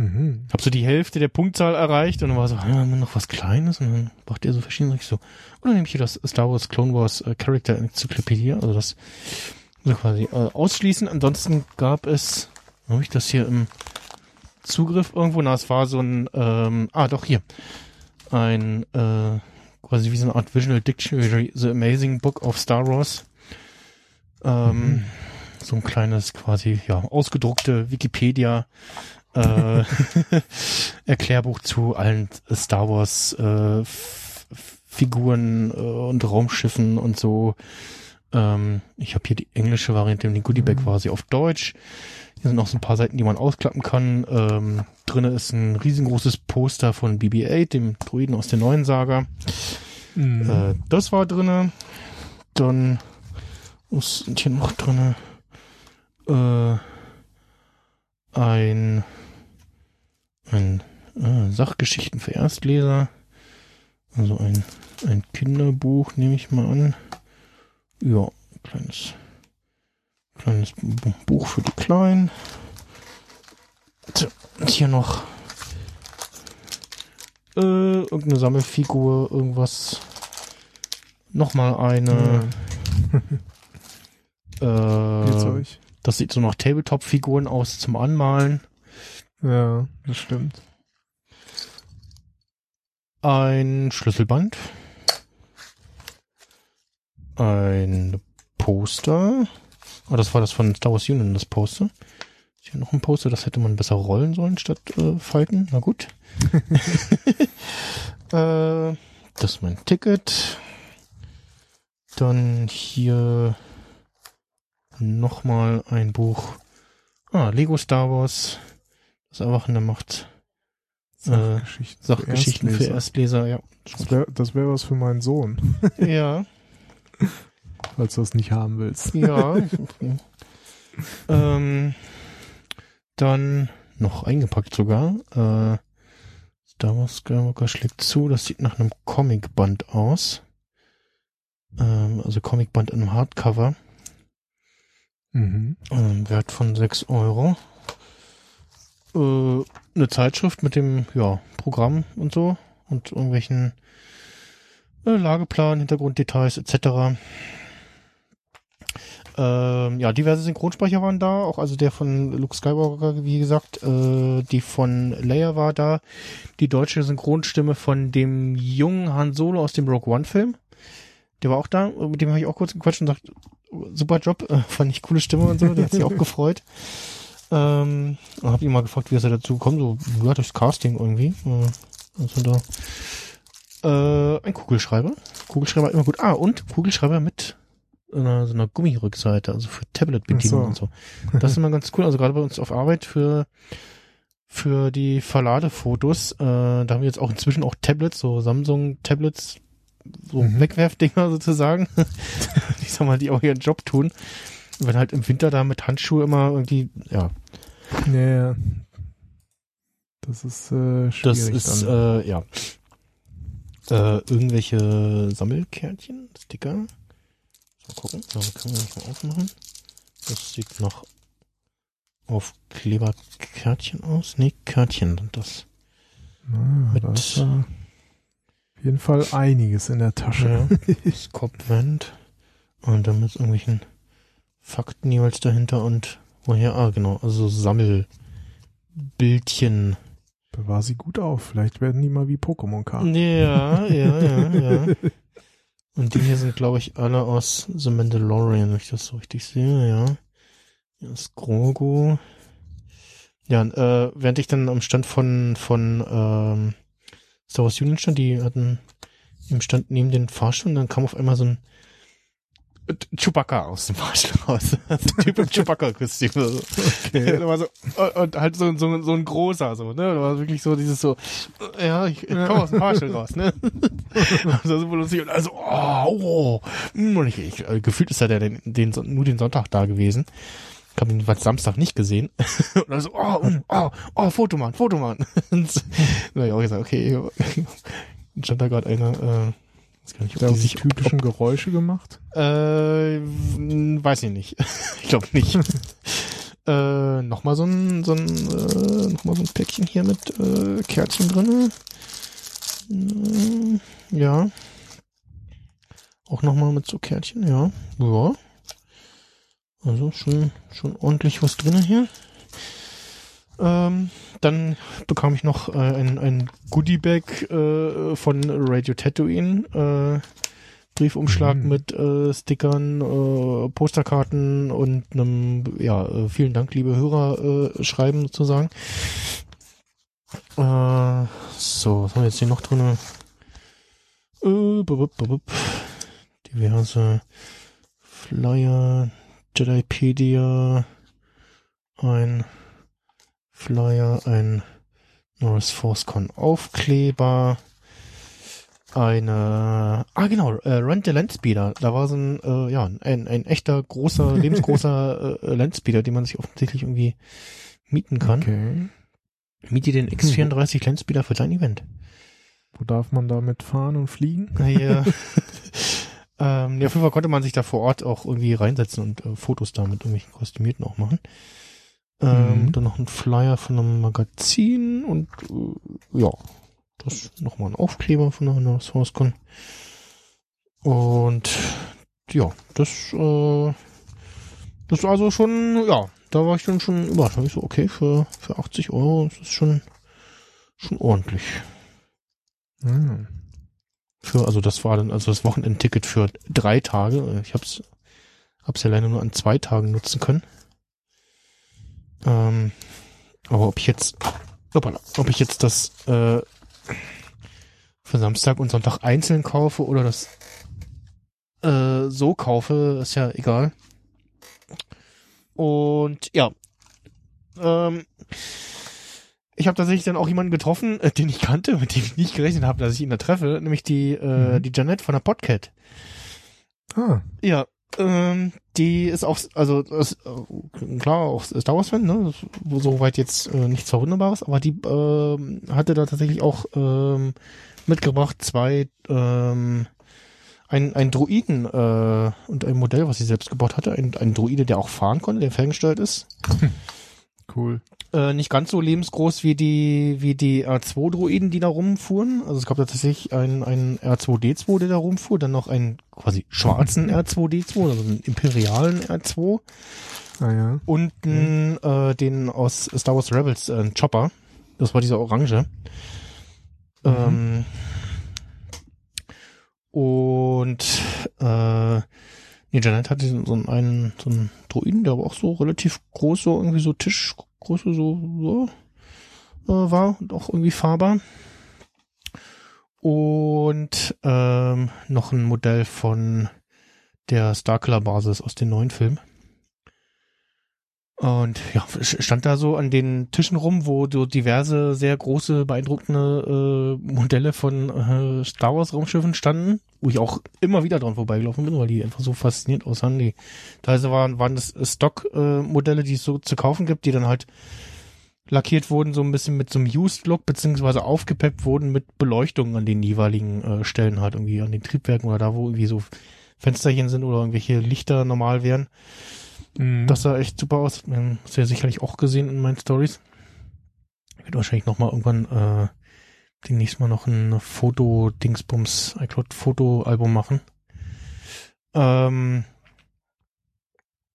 Mhm. habe so die Hälfte der Punktzahl erreicht und dann war so, ah, haben wir noch was Kleines und dann brachte er so verschiedene, ich so, und dann nehme ich hier das Star Wars Clone Wars äh, Character Enzyklopädie, also das so quasi äh, ausschließen. Ansonsten gab es, habe ich das hier im Zugriff irgendwo? Na, es war so ein, ähm, ah, doch hier, ein äh, quasi wie so eine Art Visual Dictionary, The Amazing Book of Star Wars. Ähm, So ein kleines quasi, ja, ausgedruckte Wikipedia äh, [LAUGHS] Erklärbuch zu allen Star Wars äh, Figuren äh, und Raumschiffen und so. Ähm, ich habe hier die englische Variante, die Goodie Bag quasi auf Deutsch. Hier sind noch so ein paar Seiten, die man ausklappen kann. Ähm, drinne ist ein riesengroßes Poster von BB-8, dem Druiden aus der neuen Saga. Mhm. Äh, das war drinne. Dann was sind hier noch drinne? Äh, ein ein äh, Sachgeschichten für Erstleser. Also ein ein Kinderbuch nehme ich mal an. Ja, kleines kleines Bu- Buch für die Kleinen. Und hier noch äh, irgendeine Sammelfigur, irgendwas. Nochmal eine. [LAUGHS] Äh, Spielzeug. das sieht so nach Tabletop-Figuren aus zum Anmalen. Ja, das stimmt. Ein Schlüsselband. Ein Poster. Ah, das war das von Star Wars Union, das Poster. Ist Hier noch ein Poster, das hätte man besser rollen sollen statt äh, falten. Na gut. [LAUGHS] [LAUGHS] äh, das ist mein Ticket. Dann hier nochmal ein Buch. Ah, Lego Star Wars. Das Erwachen Macht. Äh, Sachgeschichten. Sachgeschichten für Erstleser. Erstleser, ja. Das wäre wär was für meinen Sohn, Ja, [LAUGHS] falls du das nicht haben willst. ja. [LAUGHS] ähm, dann noch eingepackt sogar. Äh, Star Wars Skywalker schlägt zu. Das sieht nach einem Comicband aus. Ähm, also Comicband in einem Hardcover. Mhm. Ähm, Wert von 6 Euro. Äh, eine Zeitschrift mit dem ja, Programm und so und irgendwelchen äh, Lageplan, Hintergrunddetails etc. Ähm, ja, diverse Synchronsprecher waren da, auch also der von Luke Skywalker, wie gesagt, äh, die von Leia war da, die deutsche Synchronstimme von dem jungen Han Solo aus dem Rogue One Film. Der war auch da, mit dem habe ich auch kurz gequatscht und gesagt, super Job, äh, [LAUGHS] fand ich coole Stimme und so, der hat sich auch gefreut. Ähm, und hab ihn mal gefragt, wie ist er dazu gekommen, so, ja, durchs Casting irgendwie. Äh, also da. Äh, ein Kugelschreiber. Kugelschreiber immer gut. Ah, und Kugelschreiber mit einer, so einer Gummirückseite, also für Tablet-Bedienung so. und so. Das ist immer ganz cool. Also gerade bei uns auf Arbeit für für die Verladefotos, äh, da haben wir jetzt auch inzwischen auch Tablets, so Samsung-Tablets, so Mhm. Wegwerfdinger [LAUGHS] sozusagen. ich sag mal, die auch ihren Job tun. Wenn halt im Winter da mit Handschuhe immer irgendwie, ja, Ja, ja. Das ist äh, schwierig das ist, dann. äh, ja. Äh, irgendwelche Sammelkärtchen, Sticker. Mal gucken, so, können wir nicht mal aufmachen. Das sieht noch Aufkleberkärtchen aus. Nee, Kärtchen sind das. Ah, mit- da ist auf jeden Fall einiges in der Tasche. Ja, [LAUGHS] Scopwand. Und dann mit irgendwelchen Fakten jeweils dahinter und woher, ah, genau, also Sammelbildchen. Bewahr sie gut auf. Vielleicht werden die mal wie Pokémon-Karten. Ja, ja, ja, ja. [LAUGHS] Und die hier sind, glaube ich, alle aus The Mandalorian, wenn ich das so richtig sehe, ja. Hier ist Grogu. Ja, äh, während ich dann am Stand von, von ähm, Star Wars Union stand, die hatten im Stand neben den Fahrstuhl dann kam auf einmal so ein Chewbacca aus dem Marshall raus. [LAUGHS] Typ im Chewbacca-Kostüm. So. Okay. so, und halt so, so, so ein großer, so, ne? Da war wirklich so dieses so, ja, ich, ich komme aus dem Marshall raus, ne? [LAUGHS] also super lustig und also, oh, oh. Und ich, ich, äh, gefühlt ist er der den, den, nur den Sonntag da gewesen. Ich habe ihn jedenfalls Samstag nicht gesehen. [LAUGHS] und dann so, oh, mm, oh, oh, Fotomann, Fotomann. und dann hab ich auch gesagt, okay, stand da gerade einer, äh, nicht, ob Der die sich typischen Geräusche gemacht. äh, weiß ich nicht. [LAUGHS] ich glaube nicht. [LAUGHS] äh, nochmal so ein, so ein, äh, noch mal so ein Päckchen hier mit äh, Kärtchen drinne. Äh, ja. Auch nochmal mit so Kärtchen, ja. Ja. Also schon, schon ordentlich was drinne hier. Ähm, dann bekam ich noch äh, ein, ein Goodie-Bag äh, von Radio Tatooine. Äh, Briefumschlag Mhm. mit äh, Stickern, äh, Posterkarten und einem, ja, äh, vielen Dank, liebe Hörer, äh, schreiben sozusagen. Äh, so, was haben wir jetzt hier noch drin? Äh, bup, bup, bup. Diverse Flyer, Jedipedia, ein Flyer, ein Norris ForceCon Aufkleber, eine, ah genau, äh, Rent the Landspeeder. Da war so ein, äh, ja, ein, ein echter großer, [LAUGHS] lebensgroßer äh, Landspeeder, den man sich offensichtlich irgendwie mieten kann. Okay. Miete den X34 Landspeeder für dein Event. Wo darf man damit fahren und fliegen? Naja. [LAUGHS] ähm, ja, auf jeden Fall konnte man sich da vor Ort auch irgendwie reinsetzen und äh, Fotos da mit irgendwelchen Kostümierten auch machen. Ähm, Mhm. Dann noch ein Flyer von einem Magazin und äh, ja, das nochmal ein Aufkleber von einer Sourcecon. Und ja, das, äh, das ist also schon, ja, da war ich dann schon überrascht. Da ich so, okay, für, für 80 Euro, das ist schon, schon ordentlich. Ah. Für, also das war dann also das Wochenendticket für drei Tage. Ich hab's, hab's ja leider nur an zwei Tagen nutzen können. Ähm, aber ob ich jetzt, hoppala, ob ich jetzt das äh, für Samstag und Sonntag einzeln kaufe oder das äh, so kaufe, ist ja egal. Und ja, ähm, ich habe tatsächlich dann auch jemanden getroffen, äh, den ich kannte, mit dem ich nicht gerechnet habe, dass ich ihn da treffe, nämlich die äh, Mhm. die Janette von der Podcat. Ah, Ja, ähm, die ist auch, also ist, äh, klar auch Star Wars Fan, ne? Soweit jetzt äh, nichts Verwunderbares, aber die ähm, hatte da tatsächlich auch ähm, mitgebracht zwei ähm, ein, ein Droiden äh, und ein Modell, was sie selbst gebaut hatte, ein, ein Droide, der auch fahren konnte, der ferngesteuert ist. cool. Äh, nicht ganz so lebensgroß wie die wie die R2-Droiden, die da rumfuhren. Also es gab tatsächlich einen, einen R2D2, der da rumfuhr, dann noch einen quasi schwarzen R2D2, also einen imperialen R2 Ah ja. und einen, äh, den aus Star Wars Rebels, äh, einen Chopper. Das war dieser Orange. Ähm, und äh, nee, Janet hatte so einen, so einen Droiden, der aber auch so relativ groß, so irgendwie so Tischgröße so, so äh, war und auch irgendwie fahrbar. Und ähm, noch ein Modell von der Starkiller Basis aus den neuen Filmen. Und ja, stand da so an den Tischen rum, wo so diverse, sehr große, beeindruckende äh, Modelle von äh, Star Wars Raumschiffen standen, wo ich auch immer wieder dran vorbeigelaufen bin, weil die einfach so faszinierend aussahen. Die teilweise waren, waren das Stock-Modelle, äh, die es so zu kaufen gibt, die dann halt lackiert wurden, so ein bisschen mit so einem Used-Look, beziehungsweise aufgepeppt wurden mit Beleuchtung an den jeweiligen äh, Stellen, halt irgendwie an den Triebwerken oder da, wo irgendwie so Fensterchen sind oder irgendwelche Lichter normal wären. Mhm. Das sah echt super aus. Hast du ja sicherlich auch gesehen in meinen Stories. Ich werde wahrscheinlich noch mal irgendwann äh, demnächst mal noch ein Foto-Dingsbums, iCloud-Foto-Album machen. Ähm,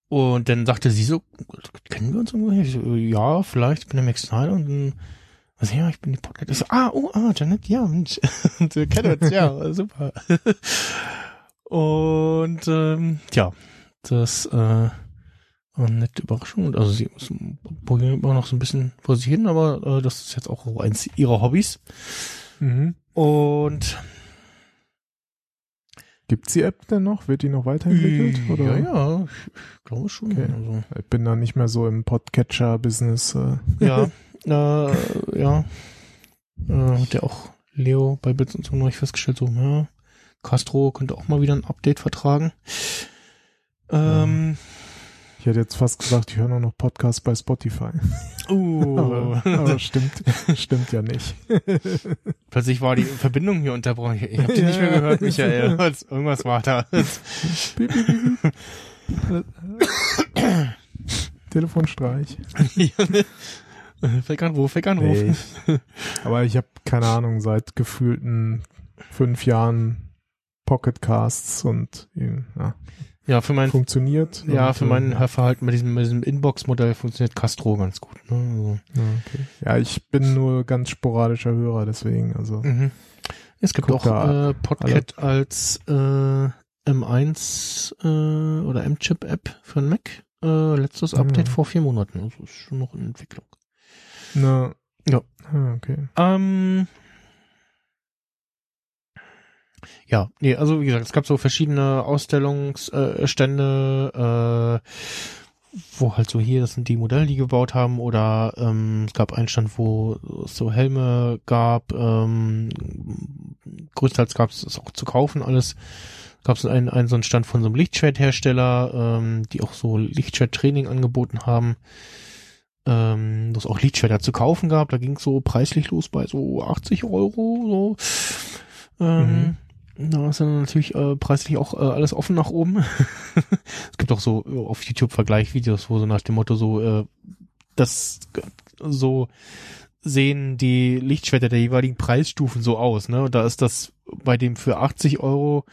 und dann sagte sie so, kennen wir uns irgendwo? Ich so, ja, vielleicht, ich bin der Max Snyder und dann, was ja, ich bin die Podcast. Ich so, ah, oh, ah, Janet, ja, Mensch. [LAUGHS] und wir kennen uns, ja, [LAUGHS] super. und ähm, ja, das äh, eine nette Überraschung. Und Also sie ist immer noch so ein bisschen vor sich hin, aber äh, das ist jetzt auch eins ihrer Hobbys. Mhm. Und Gibt's die App denn noch? Wird die noch weiterentwickelt? Oder? Ja, ja, ich glaube schon. Okay. Also, Ich bin da nicht mehr so im Podcatcher-Business. Äh. ja, äh, ja. Äh, hat ja auch Leo bei Bits und so neulich festgestellt, so, ja, Castro könnte auch mal wieder ein Update vertragen. Ähm, Ich hätte jetzt fast gesagt, ich höre nur noch Podcasts bei Spotify. uh, aber, aber stimmt, [LAUGHS] stimmt ja nicht. plötzlich war die Verbindung hier unterbrochen. Ich, habe dich nicht mehr Ja. gehört, [LAUGHS] Michael. Was- Irgendwas war da. Telefonstreich. Fake-Anruf, Fake-Anruf. Nee, aber ich habe keine Ahnung, seit gefühlten fünf Jahren Pocketcasts und ja, Ja, für mein, funktioniert. ja, für mein äh, Hörverhalten mit diesem, diesem Inbox-Modell funktioniert Castro ganz gut. Ne? Also, Ja, okay. ja, ich bin nur ganz sporadischer Hörer, deswegen, also. Mhm. Es gibt auch äh, Podcat als äh, M1 äh, oder M-Chip-App für den Mac. Äh, letztes Update Mhm. vor vier Monaten. Also ist schon noch in Entwicklung. Na, Ja. Ah, okay. Ähm, ja, nee, also wie gesagt, es gab so verschiedene Ausstellungsstände, äh, äh, wo halt so hier, das sind die Modelle, die gebaut haben, oder ähm, es gab einen Stand, wo es so Helme gab, ähm, größtenteils gab es es auch zu kaufen, alles. Gab es einen, einen so einen Stand von so einem Lichtschwerthersteller, ähm, die auch so Lichtschwerttraining angeboten haben ähm, das auch Lichtschwerter zu kaufen gab. Da ging es so preislich los bei so 80 Euro. So. Ähm, Da ist dann natürlich äh, preislich auch äh, alles offen nach oben. [LAUGHS] es gibt auch so äh, auf YouTube Vergleichvideos, wo so nach dem Motto so äh, das so sehen die Lichtschwerter der jeweiligen Preisstufen so aus. Ne? Und da ist das bei dem für 80 Euro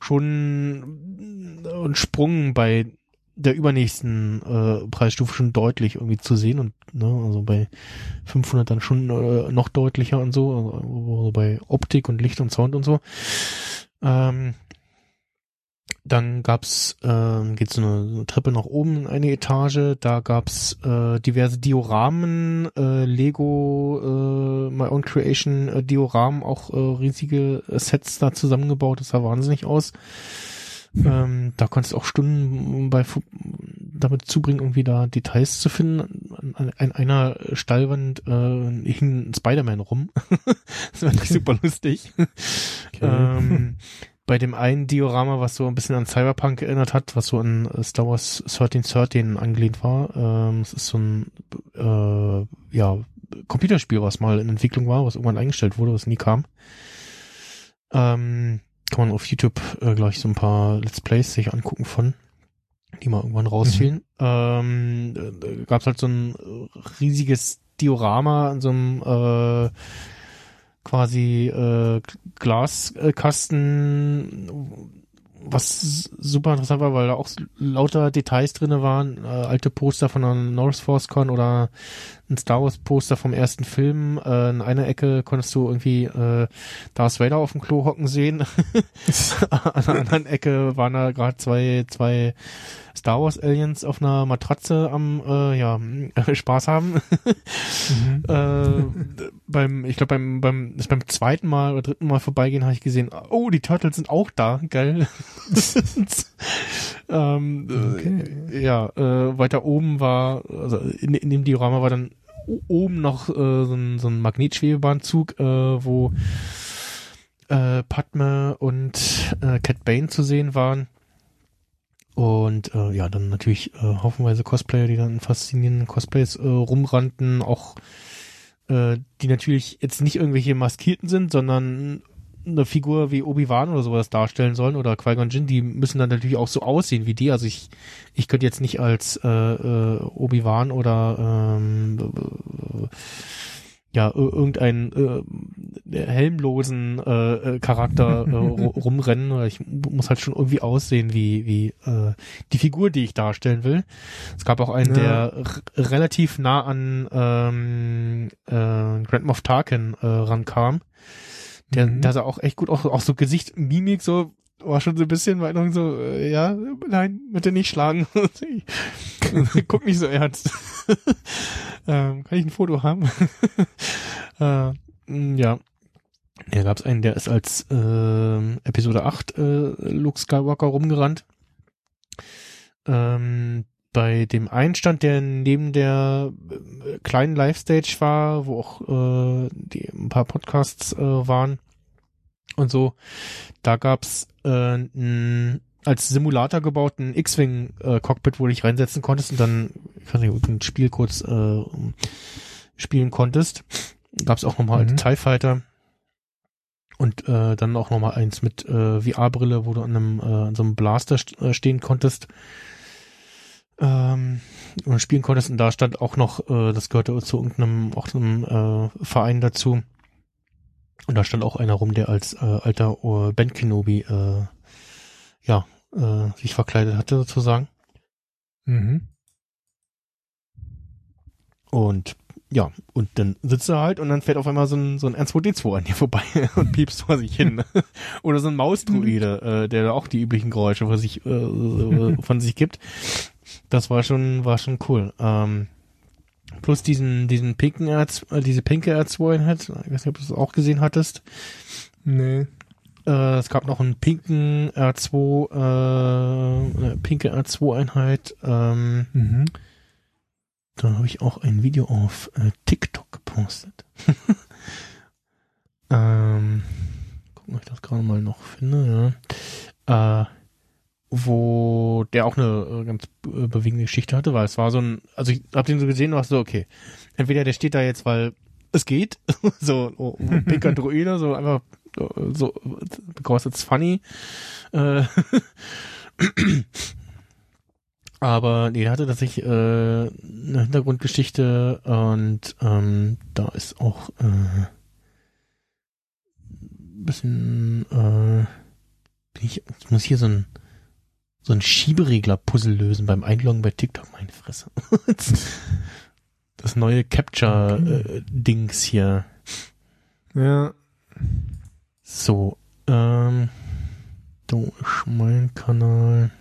schon ein Sprung bei der übernächsten äh, Preisstufe schon deutlich irgendwie zu sehen und ne, also bei 500 dann schon äh, noch deutlicher und so, also, also bei Optik und Licht und Sound und so. Ähm, dann gab's, ähm, geht so eine, eine Treppe nach oben in eine Etage. Da gab's äh, diverse Dioramen, äh, Lego, äh, My Own Creation äh, Dioramen, auch äh, riesige Sets da zusammengebaut. Das sah wahnsinnig aus. Ähm, da konntest du auch Stunden bei damit zubringen, irgendwie da Details zu finden. An, an einer Stallwand äh, hing ein Spider-Man rum. [LAUGHS] das war nicht super lustig. Ähm, bei dem einen Diorama, was so ein bisschen an Cyberpunk erinnert hat, was so an Star Wars 1313 angelehnt war. Ähm, es ist so ein äh, ja, Computerspiel, was mal in Entwicklung war, was irgendwann eingestellt wurde, was nie kam. Ähm, kann man auf YouTube äh, gleich so ein paar Let's Plays sich angucken von, die mal irgendwann rausfielen. Ähm, äh, gab es halt so ein riesiges Diorama in so einem äh, quasi äh, Glaskasten, was super interessant war, weil da auch lauter Details drinne waren, äh, alte Poster von der North Force Con oder ein Star Wars Poster vom ersten Film. Äh, in einer Ecke konntest du irgendwie äh, Darth Vader auf dem Klo hocken sehen. [LAUGHS] An der anderen Ecke waren da gerade zwei zwei Star Wars Aliens auf einer Matratze am äh, ja [LAUGHS] Spaß haben. Mhm. äh, beim ich glaube beim beim beim zweiten Mal oder dritten Mal vorbeigehen habe ich gesehen, oh die Turtles sind auch da, geil. [LAUGHS] ähm, Okay. äh, ja, äh, weiter oben war also in, in dem Diorama war dann oben noch äh, so ein, so ein Magnetschwebebahnzug, äh, wo äh, Padme und äh, Cat Bane zu sehen waren. Und äh, ja, dann natürlich äh, haufenweise Cosplayer, die dann in faszinierenden Cosplays äh, rumrannten, auch äh, die natürlich jetzt nicht irgendwelche Maskierten sind, sondern eine Figur wie Obi-Wan oder sowas darstellen sollen oder Qui-Gon Jinn, die müssen dann natürlich auch so aussehen wie die. Also ich, ich könnte jetzt nicht als äh, äh, Obi-Wan oder ähm, äh, ja, ir- irgendeinen äh, helmlosen äh, äh, Charakter äh, [LAUGHS] ru- rumrennen. Oder Ich mu- muss halt schon irgendwie aussehen wie, wie äh, die Figur, die ich darstellen will. Es gab auch einen, Ja. der relativ nah an ähm, äh, Grand Moff Tarkin äh, rankam. Der, Mhm. der sah auch echt gut, auch, auch so Gesicht, Mimik, so war schon so ein bisschen Meinung so, äh, ja, nein, bitte nicht schlagen. [LAUGHS] [LAUGHS] Guck nicht so ernst. [LAUGHS] ähm, kann ich ein Foto haben? äh, mh, ja. Ja, gab es einen, der ist als äh, Episode 8 äh, Luke Skywalker rumgerannt. Ähm, bei dem Einstand, der neben der äh, kleinen Live-Stage war, wo auch äh, die, ein paar Podcasts äh, waren und so, da gab's äh, ein als Simulator gebauten X-Wing-Cockpit, wo du dich reinsetzen konntest und dann, ich weiß nicht, ein Spiel kurz äh, spielen konntest. Gab's auch nochmal Mhm. als TIE Fighter. Und äh, dann auch nochmal eins mit äh, VR-Brille, wo du an einem äh, an so einem Blaster st äh, stehen konntest. Ähm, und spielen konntest. Und da stand auch noch, äh, das gehörte zu irgendeinem auch einem äh, Verein dazu. Und da stand auch einer rum, der als äh, alter äh, Ben Kenobi äh, ja, äh, sich verkleidet hatte sozusagen. Mhm. Und ja, und dann sitzt er halt und dann fährt auf einmal so ein, so ein R2D2 an dir vorbei [LAUGHS] und piepst vor sich hin. [LAUGHS] Oder so ein Mausdruide, äh, der da auch die üblichen Geräusche von sich, äh, von sich gibt. Das war schon, war schon cool. Ähm, plus diesen, diesen pinken R2, äh, diese pinke R2-Einheit, ich weiß nicht, ob du es auch gesehen hattest. Nee. Äh, es gab noch einen pinken R2, äh, eine pinke R2-Einheit, ähm, Mhm. Da habe ich auch ein Video auf äh, TikTok gepostet. [LAUGHS] ähm, gucken, ob ich das gerade mal noch finde, ja. Äh, wo der auch eine äh, ganz äh, bewegende Geschichte hatte, weil es war so ein, also ich habe den so gesehen und war so, okay, entweder der steht da jetzt, weil es geht, [LAUGHS] so oh, oh, [LAUGHS] pinker Druide, so einfach äh, so, because it's funny. Äh, [LAUGHS] Aber nee, der hatte tatsächlich äh, eine Hintergrundgeschichte und ähm, da ist auch äh, ein bisschen äh, bin ich muss hier so ein so ein Schieberegler-Puzzle lösen beim Einloggen bei TikTok, meine Fresse. [LAUGHS] das neue Capture-Dings hier. Ja. So, ähm, da ist mein Kanal.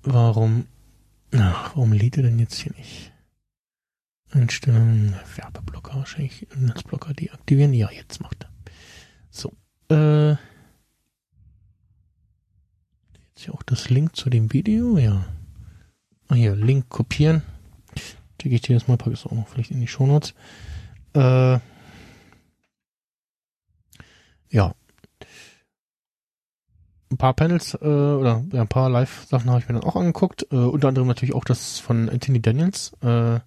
Warum, ach, warum lädt er denn jetzt hier nicht? Einstellungen, Werbeblocker wahrscheinlich, Netzblocker deaktivieren. Ja, jetzt macht er. So, äh, hier auch das Link zu dem Video, ja. Ah, hier, Link kopieren. Schicke ich dir das mal, packe es auch noch vielleicht in die Shownotes. Äh, ja. Ein paar Panels äh, oder ja, ein paar Live-Sachen habe ich mir dann auch angeguckt. Äh, unter anderem natürlich auch das von Anthony Daniels, äh,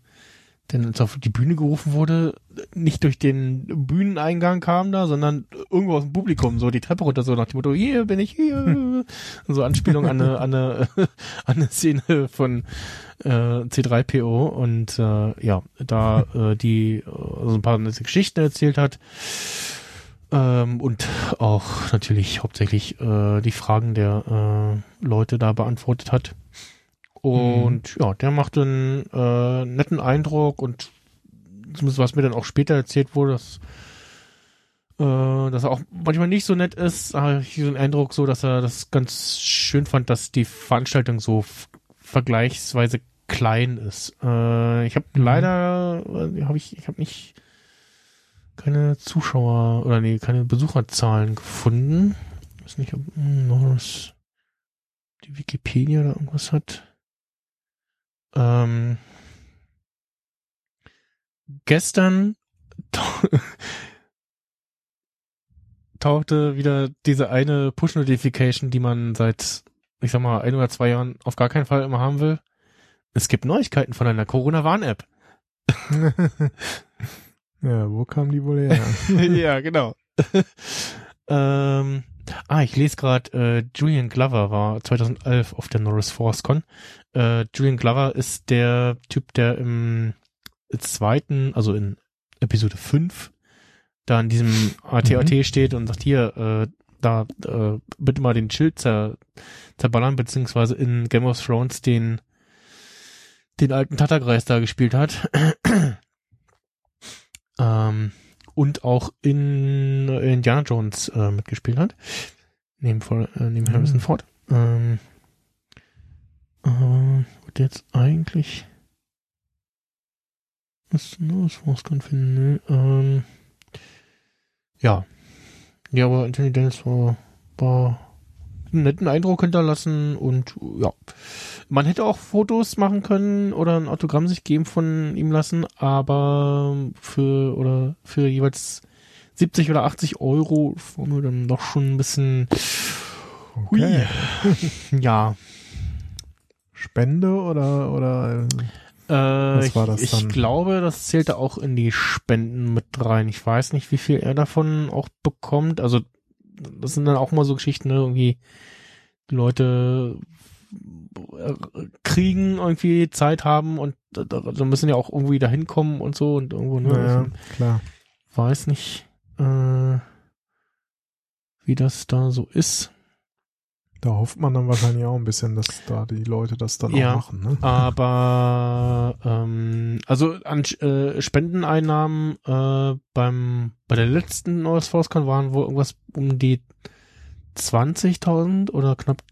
der als er auf die Bühne gerufen wurde, nicht durch den Bühneneingang kam da, sondern irgendwo aus dem Publikum, so die Treppe runter, so nach dem Motto, hier bin ich hier. [LAUGHS] so Anspielung an eine, an eine, [LAUGHS] an eine Szene von äh, C3PO und äh, ja, da äh, die äh, so ein paar Geschichten erzählt hat. Ähm, und auch natürlich hauptsächlich äh, die Fragen der äh, Leute da beantwortet hat. Und ja, der macht einen äh, netten Eindruck und zumindest was mir dann auch später erzählt wurde, dass, äh, dass er auch manchmal nicht so nett ist, habe ich so einen Eindruck so, dass er das ganz schön fand, dass die Veranstaltung so vergleichsweise klein ist. Äh, ich habe Mhm. leider, äh, habe ich, ich habe nicht keine Zuschauer oder nee, keine Besucherzahlen gefunden. Ich weiß nicht, ob hm, Norris die Wikipedia da irgendwas hat. Ähm, gestern tau- [LAUGHS] tauchte wieder diese eine Push-Notification, die man seit, ich sag mal, ein oder zwei Jahren auf gar keinen Fall immer haben will. Es gibt Neuigkeiten von einer Corona-Warn-App. [LAUGHS] ja, wo kam die wohl her? [LAUGHS] ja, genau. ähm, ah, ich lese gerade, äh, Julian Glover war 2011 auf der Norris Force Con. Äh, Julian Glover ist der Typ, der im zweiten, also in Episode 5, da in diesem AT-AT steht und sagt, hier, äh, da äh, bitte mal den Schild zer zerballern, beziehungsweise in Game of Thrones den den alten Tatterkreis da gespielt hat. [CLEARS THROAT] ähm, und auch in äh, Indiana Jones äh, mitgespielt hat. Neben, äh, neben Harrison Mhm. Ford. Ähm, aber wird jetzt eigentlich Was, ne, was für ne, ähm, ja. Ja, aber Anthony Dennis war, war einen netten Eindruck hinterlassen und ja. Man hätte auch Fotos machen können oder ein Autogramm sich geben von ihm lassen, aber für oder für jeweils 70 oder 80 Euro war mir dann doch schon ein bisschen hui. Okay. [LAUGHS] Ja. Spende oder, oder, Äh, Was war ich, das ich glaube, das zählte auch in die Spenden mit rein. Ich weiß nicht, wie viel er davon auch bekommt. Also, das sind dann auch mal so Geschichten, ne? irgendwie die Leute äh, kriegen irgendwie Zeit haben und da, da müssen ja auch irgendwie dahin kommen und so und irgendwo, ne? naja, Also, klar. weiß nicht, äh, wie das da so ist. Da hofft man dann wahrscheinlich auch ein bisschen, dass da die Leute das dann Ja. auch machen, ne? Aber ähm, also an äh, Spendeneinnahmen äh, beim bei der letzten North ForceCon waren wohl irgendwas um die 20.000 oder knapp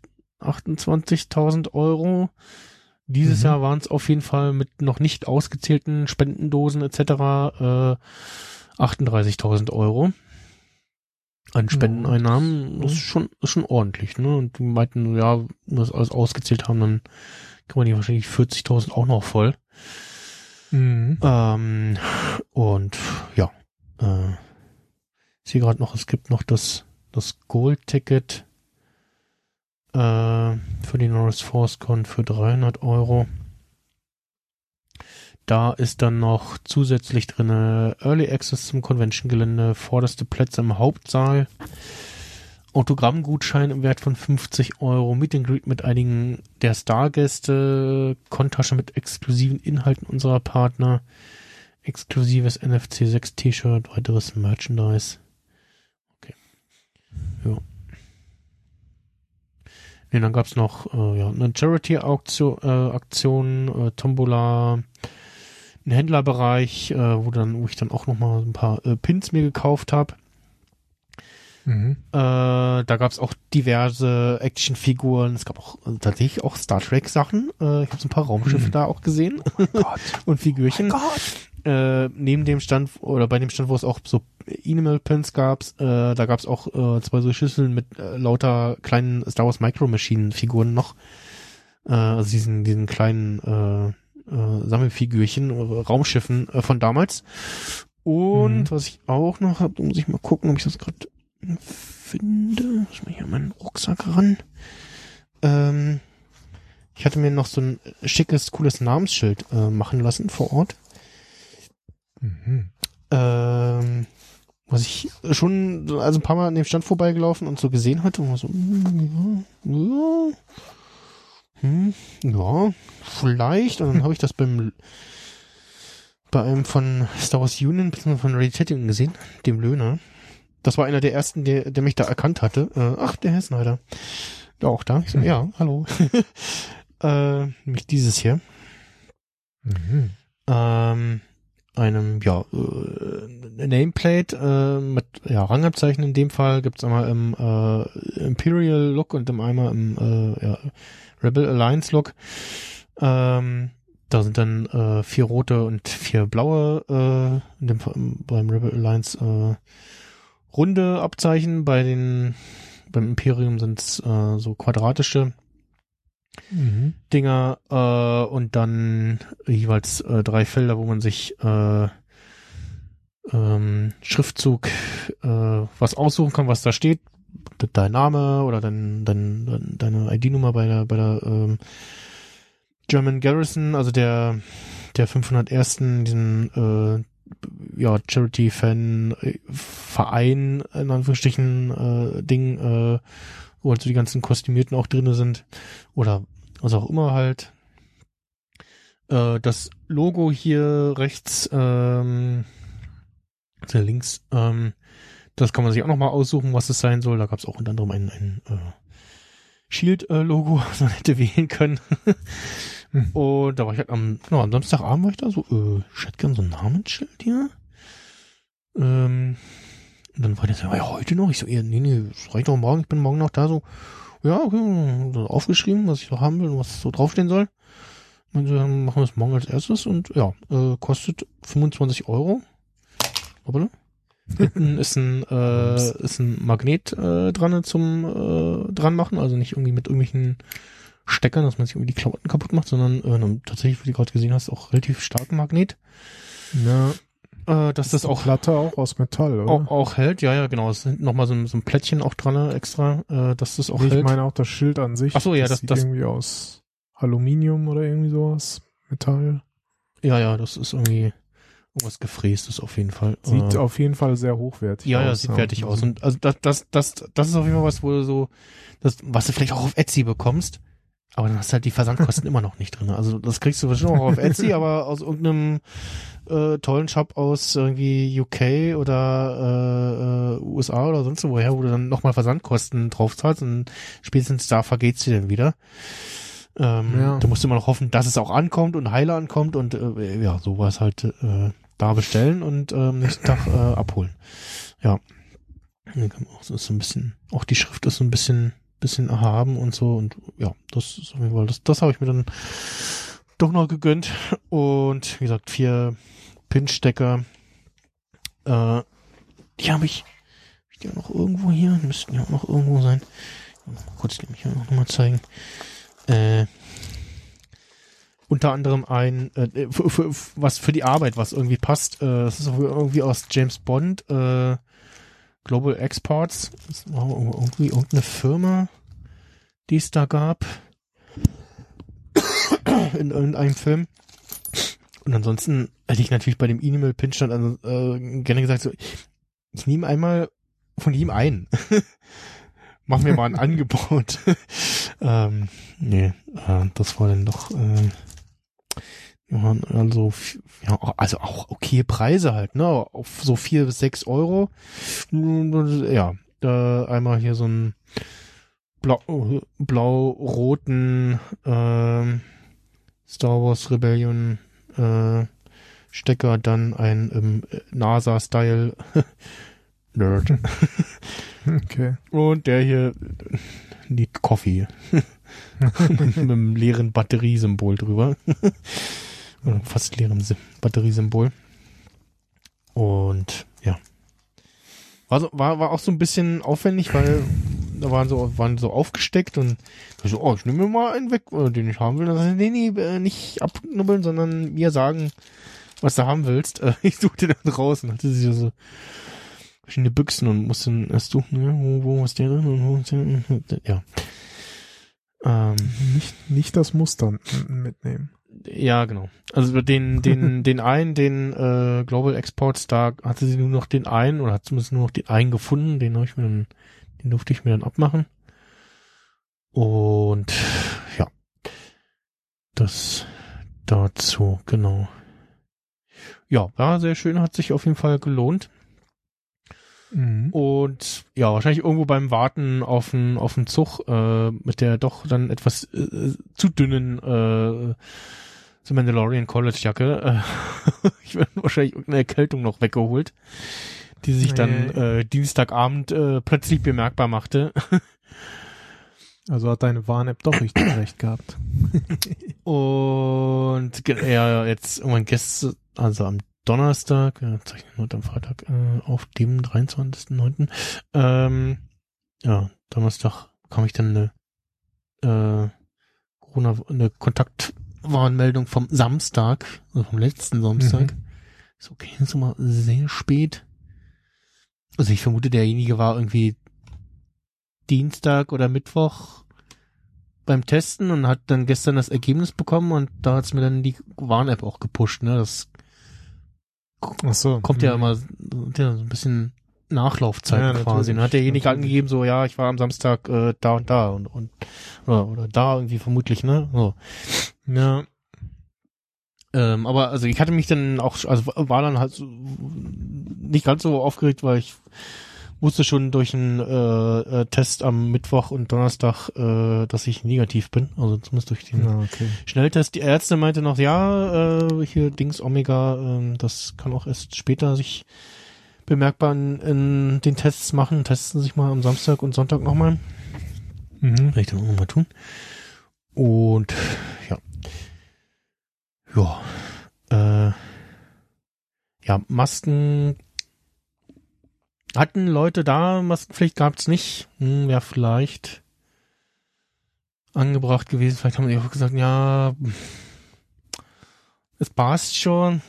28.000 Euro. Dieses Mhm. Jahr waren es auf jeden Fall mit noch nicht ausgezählten Spendendosen etc. Äh, 38.000 Euro an Spendeneinnahmen. Das ist schon, ist schon ordentlich, ne? Und die meinten, ja, wenn wir das alles ausgezählt haben, dann kann man die wahrscheinlich 40.000 auch noch voll. Mhm. Ähm, und ja, äh, ich sehe gerade noch, es gibt noch das, das Gold-Ticket äh, für die Norris Force Con für 300 Euro. Da ist dann noch zusätzlich drinne Early Access zum Convention-Gelände, vorderste Plätze im Hauptsaal, Autogrammgutschein im Wert von 50 Euro, Meet and Greet mit einigen der Stargäste, Kontasche mit exklusiven Inhalten unserer Partner, exklusives NFC 6 T-Shirt, weiteres Merchandise. Okay. Ja. Nee, dann gab's noch äh, ja, eine Charity-Aktion, äh, Aktion, äh, Tombola, ein Händlerbereich, äh, wo dann, wo ich dann auch noch mal ein paar äh, Pins mir gekauft habe. Mhm. Äh, da gab's auch diverse Actionfiguren. Es gab auch äh, tatsächlich auch Star Trek Sachen. Äh, ich habe so ein paar Raumschiffe Hm. da auch gesehen Gott. [LAUGHS] und Figürchen. Äh, neben dem Stand oder bei dem Stand, wo es auch so Animal Pins gab, äh, da gab's auch äh, zwei so Schüsseln mit äh, lauter kleinen Star Wars Micro Machine Figuren noch. Äh, also diesen, diesen kleinen äh, Sammelfigürchen, äh, Raumschiffen äh, von damals. Und Mhm. was ich auch noch habe, muss ich mal gucken, ob ich das gerade finde. Muss mal hier an meinen Rucksack ran. Ähm, ich hatte mir noch so ein schickes, cooles Namensschild äh, machen lassen vor Ort. Mhm. Ähm, was ich schon so- also ein paar Mal an dem Stand vorbeigelaufen und so gesehen hatte und war so, mm, ja, ja, hm, ja, vielleicht. Und dann habe ich das beim bei einem von Star Wars Union bzw. von Ready gesehen, dem Löhner. Das war einer der ersten, der, der mich da erkannt hatte. Äh, ach, der Herr Snyder. Auch da. Ich so, ja, hallo. [LAUGHS] äh, nämlich dieses hier Mhm. ähm, einem ja äh, Nameplate äh, mit ja Rangabzeichen in dem Fall gibt's einmal im äh, Imperial Look und im einmal im äh, ja, Rebel Alliance Look. Ähm, da sind dann äh, vier rote und vier blaue äh, dem beim Rebel Alliance äh, runde Abzeichen. Bei den beim Imperium sind's äh, so quadratische Mhm. Dinger äh, und dann jeweils äh, drei Felder, wo man sich äh, ähm, Schriftzug äh, was aussuchen kann, was da steht. De- Dein Name oder dein, dein, dein, deine ID-Nummer bei der bei der ähm, German Garrison, also der der 501. diesen äh, ja Charity-Fan äh, Verein in Anführungsstrichen äh, Ding, äh, wo halt so die ganzen Kostümierten auch drinne sind oder was auch immer halt. Äh, das Logo hier rechts, ähm, links, ähm, das kann man sich auch nochmal aussuchen, was es sein soll. Da gab es auch unter anderem ein, ein äh, Shield-Logo, [LAUGHS] was man hätte wählen können. Hm. Und da war ich halt am, genau, am Samstagabend war ich da so, äh, ich hätte gern so ein Namensschild hier. Ähm, und dann war der so, ja, heute noch? Ich so, ja, nee, nee, das reicht doch morgen, ich bin morgen noch da, so, ja, okay, so aufgeschrieben, was ich so haben will und was so draufstehen soll. Und wir machen wir das morgen als erstes und ja, äh, kostet 25 Euro. Hoppala. Hinten ist ein, äh, ist ein Magnet äh, dran zum äh, dran machen, also nicht irgendwie mit irgendwelchen Steckern, dass man sich irgendwie die Klamotten kaputt macht, sondern äh, tatsächlich, wie du gerade gesehen hast, auch relativ starken Magnet. Ja, Äh, dass das auch Platte auch aus Metall, oder? auch, auch hält, ja, ja, genau. Es sind nochmal so ein, so ein Plättchen auch dran extra, äh, dass das auch Nee, ich hält. meine auch das Schild an sich. Ach so, ja, das- sieht das- irgendwie aus Aluminium oder irgendwie sowas. Metall. ja, ja, das ist irgendwie irgendwas gefrästes auf jeden Fall. Sieht äh, auf jeden Fall sehr hochwertig ja, aus. ja, sieht fertig aus. Und also das, das, das, das ist auf jeden Fall was, wo du so, das, was du vielleicht auch auf Etsy bekommst, aber dann hast du halt die Versandkosten [LAUGHS] immer noch nicht drin. Also das kriegst du bestimmt auch auf Etsy, aber aus irgendeinem äh, tollen Shop aus irgendwie UK oder äh, äh, USA oder sonst woher, wo du dann nochmal Versandkosten drauf zahlst und spätestens da vergeht's dir dann wieder. Ähm, Ja. Da musst du immer noch hoffen, dass es auch ankommt und heile ankommt und äh, ja, sowas halt äh, da bestellen und äh, am nächsten Tag äh, abholen. Ja. Auch, ist ein bisschen, auch die Schrift ist so ein bisschen, bisschen erhaben und so und ja, das ist auf jeden Fall, das, das habe ich mir dann doch noch gegönnt und wie gesagt, vier Pinstecker, äh, die habe ich, hab ich die auch noch irgendwo hier, müssten ja auch noch irgendwo sein. Kurz mich hier noch mal zeigen. Äh, unter anderem ein, äh, für, für, was für die Arbeit, was irgendwie passt. Äh, das ist irgendwie aus James Bond, äh, Global Exports. Irgendwie irgendeine Firma, die es da gab. [COUGHS] In irgendeinem Film. Und ansonsten hätte ich natürlich bei dem Animal Pinch dann also, äh, gerne gesagt, so, ich nehme einmal von ihm ein. [LAUGHS] Mach mir mal ein Angebot. [LAUGHS] ähm, nee, äh, das war dann doch äh, also ja, also auch okay Preise halt, ne? Auf so vier bis sechs Euro. Ja, da einmal hier so ein blau, blau-roten ähm, Star Wars Rebellion äh, Stecker, dann ein im NASA-Style [LAUGHS] Nerd. [LAUGHS] Okay. Und der hier die Coffee. [LAUGHS] mit einem leeren Batteriesymbol drüber. Oder fast leerem Batteriesymbol. Und ja. War, so, war, war auch so ein bisschen aufwendig, weil da waren so, waren so aufgesteckt und ich so, oh, ich nehme mir mal einen weg, äh, den ich haben will. Dann sagte, nee, nee, äh, nicht abknubbeln, sondern mir sagen, was du haben willst. Äh, [LAUGHS] Ich suchte dann raus und hatte sie so verschiedene Büchsen und musste dann erst suchen, ja, wo, wo ist der drin und wo ist der drin? Ja. Ähm, Nicht, nicht das Muster m- mitnehmen. ja, genau. Also den, den, [LAUGHS] den einen, den äh, Global Exports, da hatte sie nur noch den einen oder hat zumindest nur noch den einen gefunden, den habe ich mir dann, den durfte ich mir dann abmachen. Und ja. Das dazu, genau. Ja, war sehr schön, hat sich auf jeden Fall gelohnt. Mhm. Und ja, wahrscheinlich irgendwo beim Warten auf den auf den Zug äh, mit der doch dann etwas äh, zu dünnen äh, The Mandalorian College Jacke. Äh, [LAUGHS] ich werde wahrscheinlich irgendeine Erkältung noch weggeholt, die sich dann Nee. äh, Dienstagabend äh, plötzlich bemerkbar machte. [LAUGHS] Also hat deine Warn-App doch richtig recht gehabt. [LAUGHS] Und ja, jetzt irgendwann gestern, also am Donnerstag, ja, zeichnen wir heute am Freitag, äh, auf dem 23.09. Ähm, ja, Donnerstag kam ich dann eine, äh, Corona, eine Kontaktwarnmeldung vom Samstag, also vom letzten Samstag. Mhm. Ist okay, ist immer sehr spät. Also ich vermute, derjenige war irgendwie Dienstag oder Mittwoch beim Testen und hat dann gestern das Ergebnis bekommen und da hat's mir dann die Warn-App auch gepusht, ne? Das Ach so. kommt ja Mhm. immer so ja, so ein bisschen Nachlaufzeit Ja, quasi. Und hat derjenige natürlich. angegeben, so ja, ich war am Samstag äh, da und da und, und oder, oder da irgendwie vermutlich, ne? So. Ja. Ähm, aber also ich hatte mich dann auch, also war dann halt so, nicht ganz so aufgeregt, weil ich wusste schon durch einen äh, äh, Test am Mittwoch und Donnerstag, äh, dass ich negativ bin. Also zumindest durch den ja, okay. Schnelltest. Die Ärzte meinte noch, ja, äh, hier Dings Omega, ähm, das kann auch erst später sich bemerkbar in, in den Tests machen. Testen sich mal am Samstag und Sonntag nochmal. Mhm. Werde ich dann auch nochmal tun. Und ja. Ja. Äh, ja, Masken hatten Leute da, Maskenpflicht gab's nicht. Hm, Wäre vielleicht angebracht gewesen. Vielleicht haben die auch gesagt, ja, es passt schon.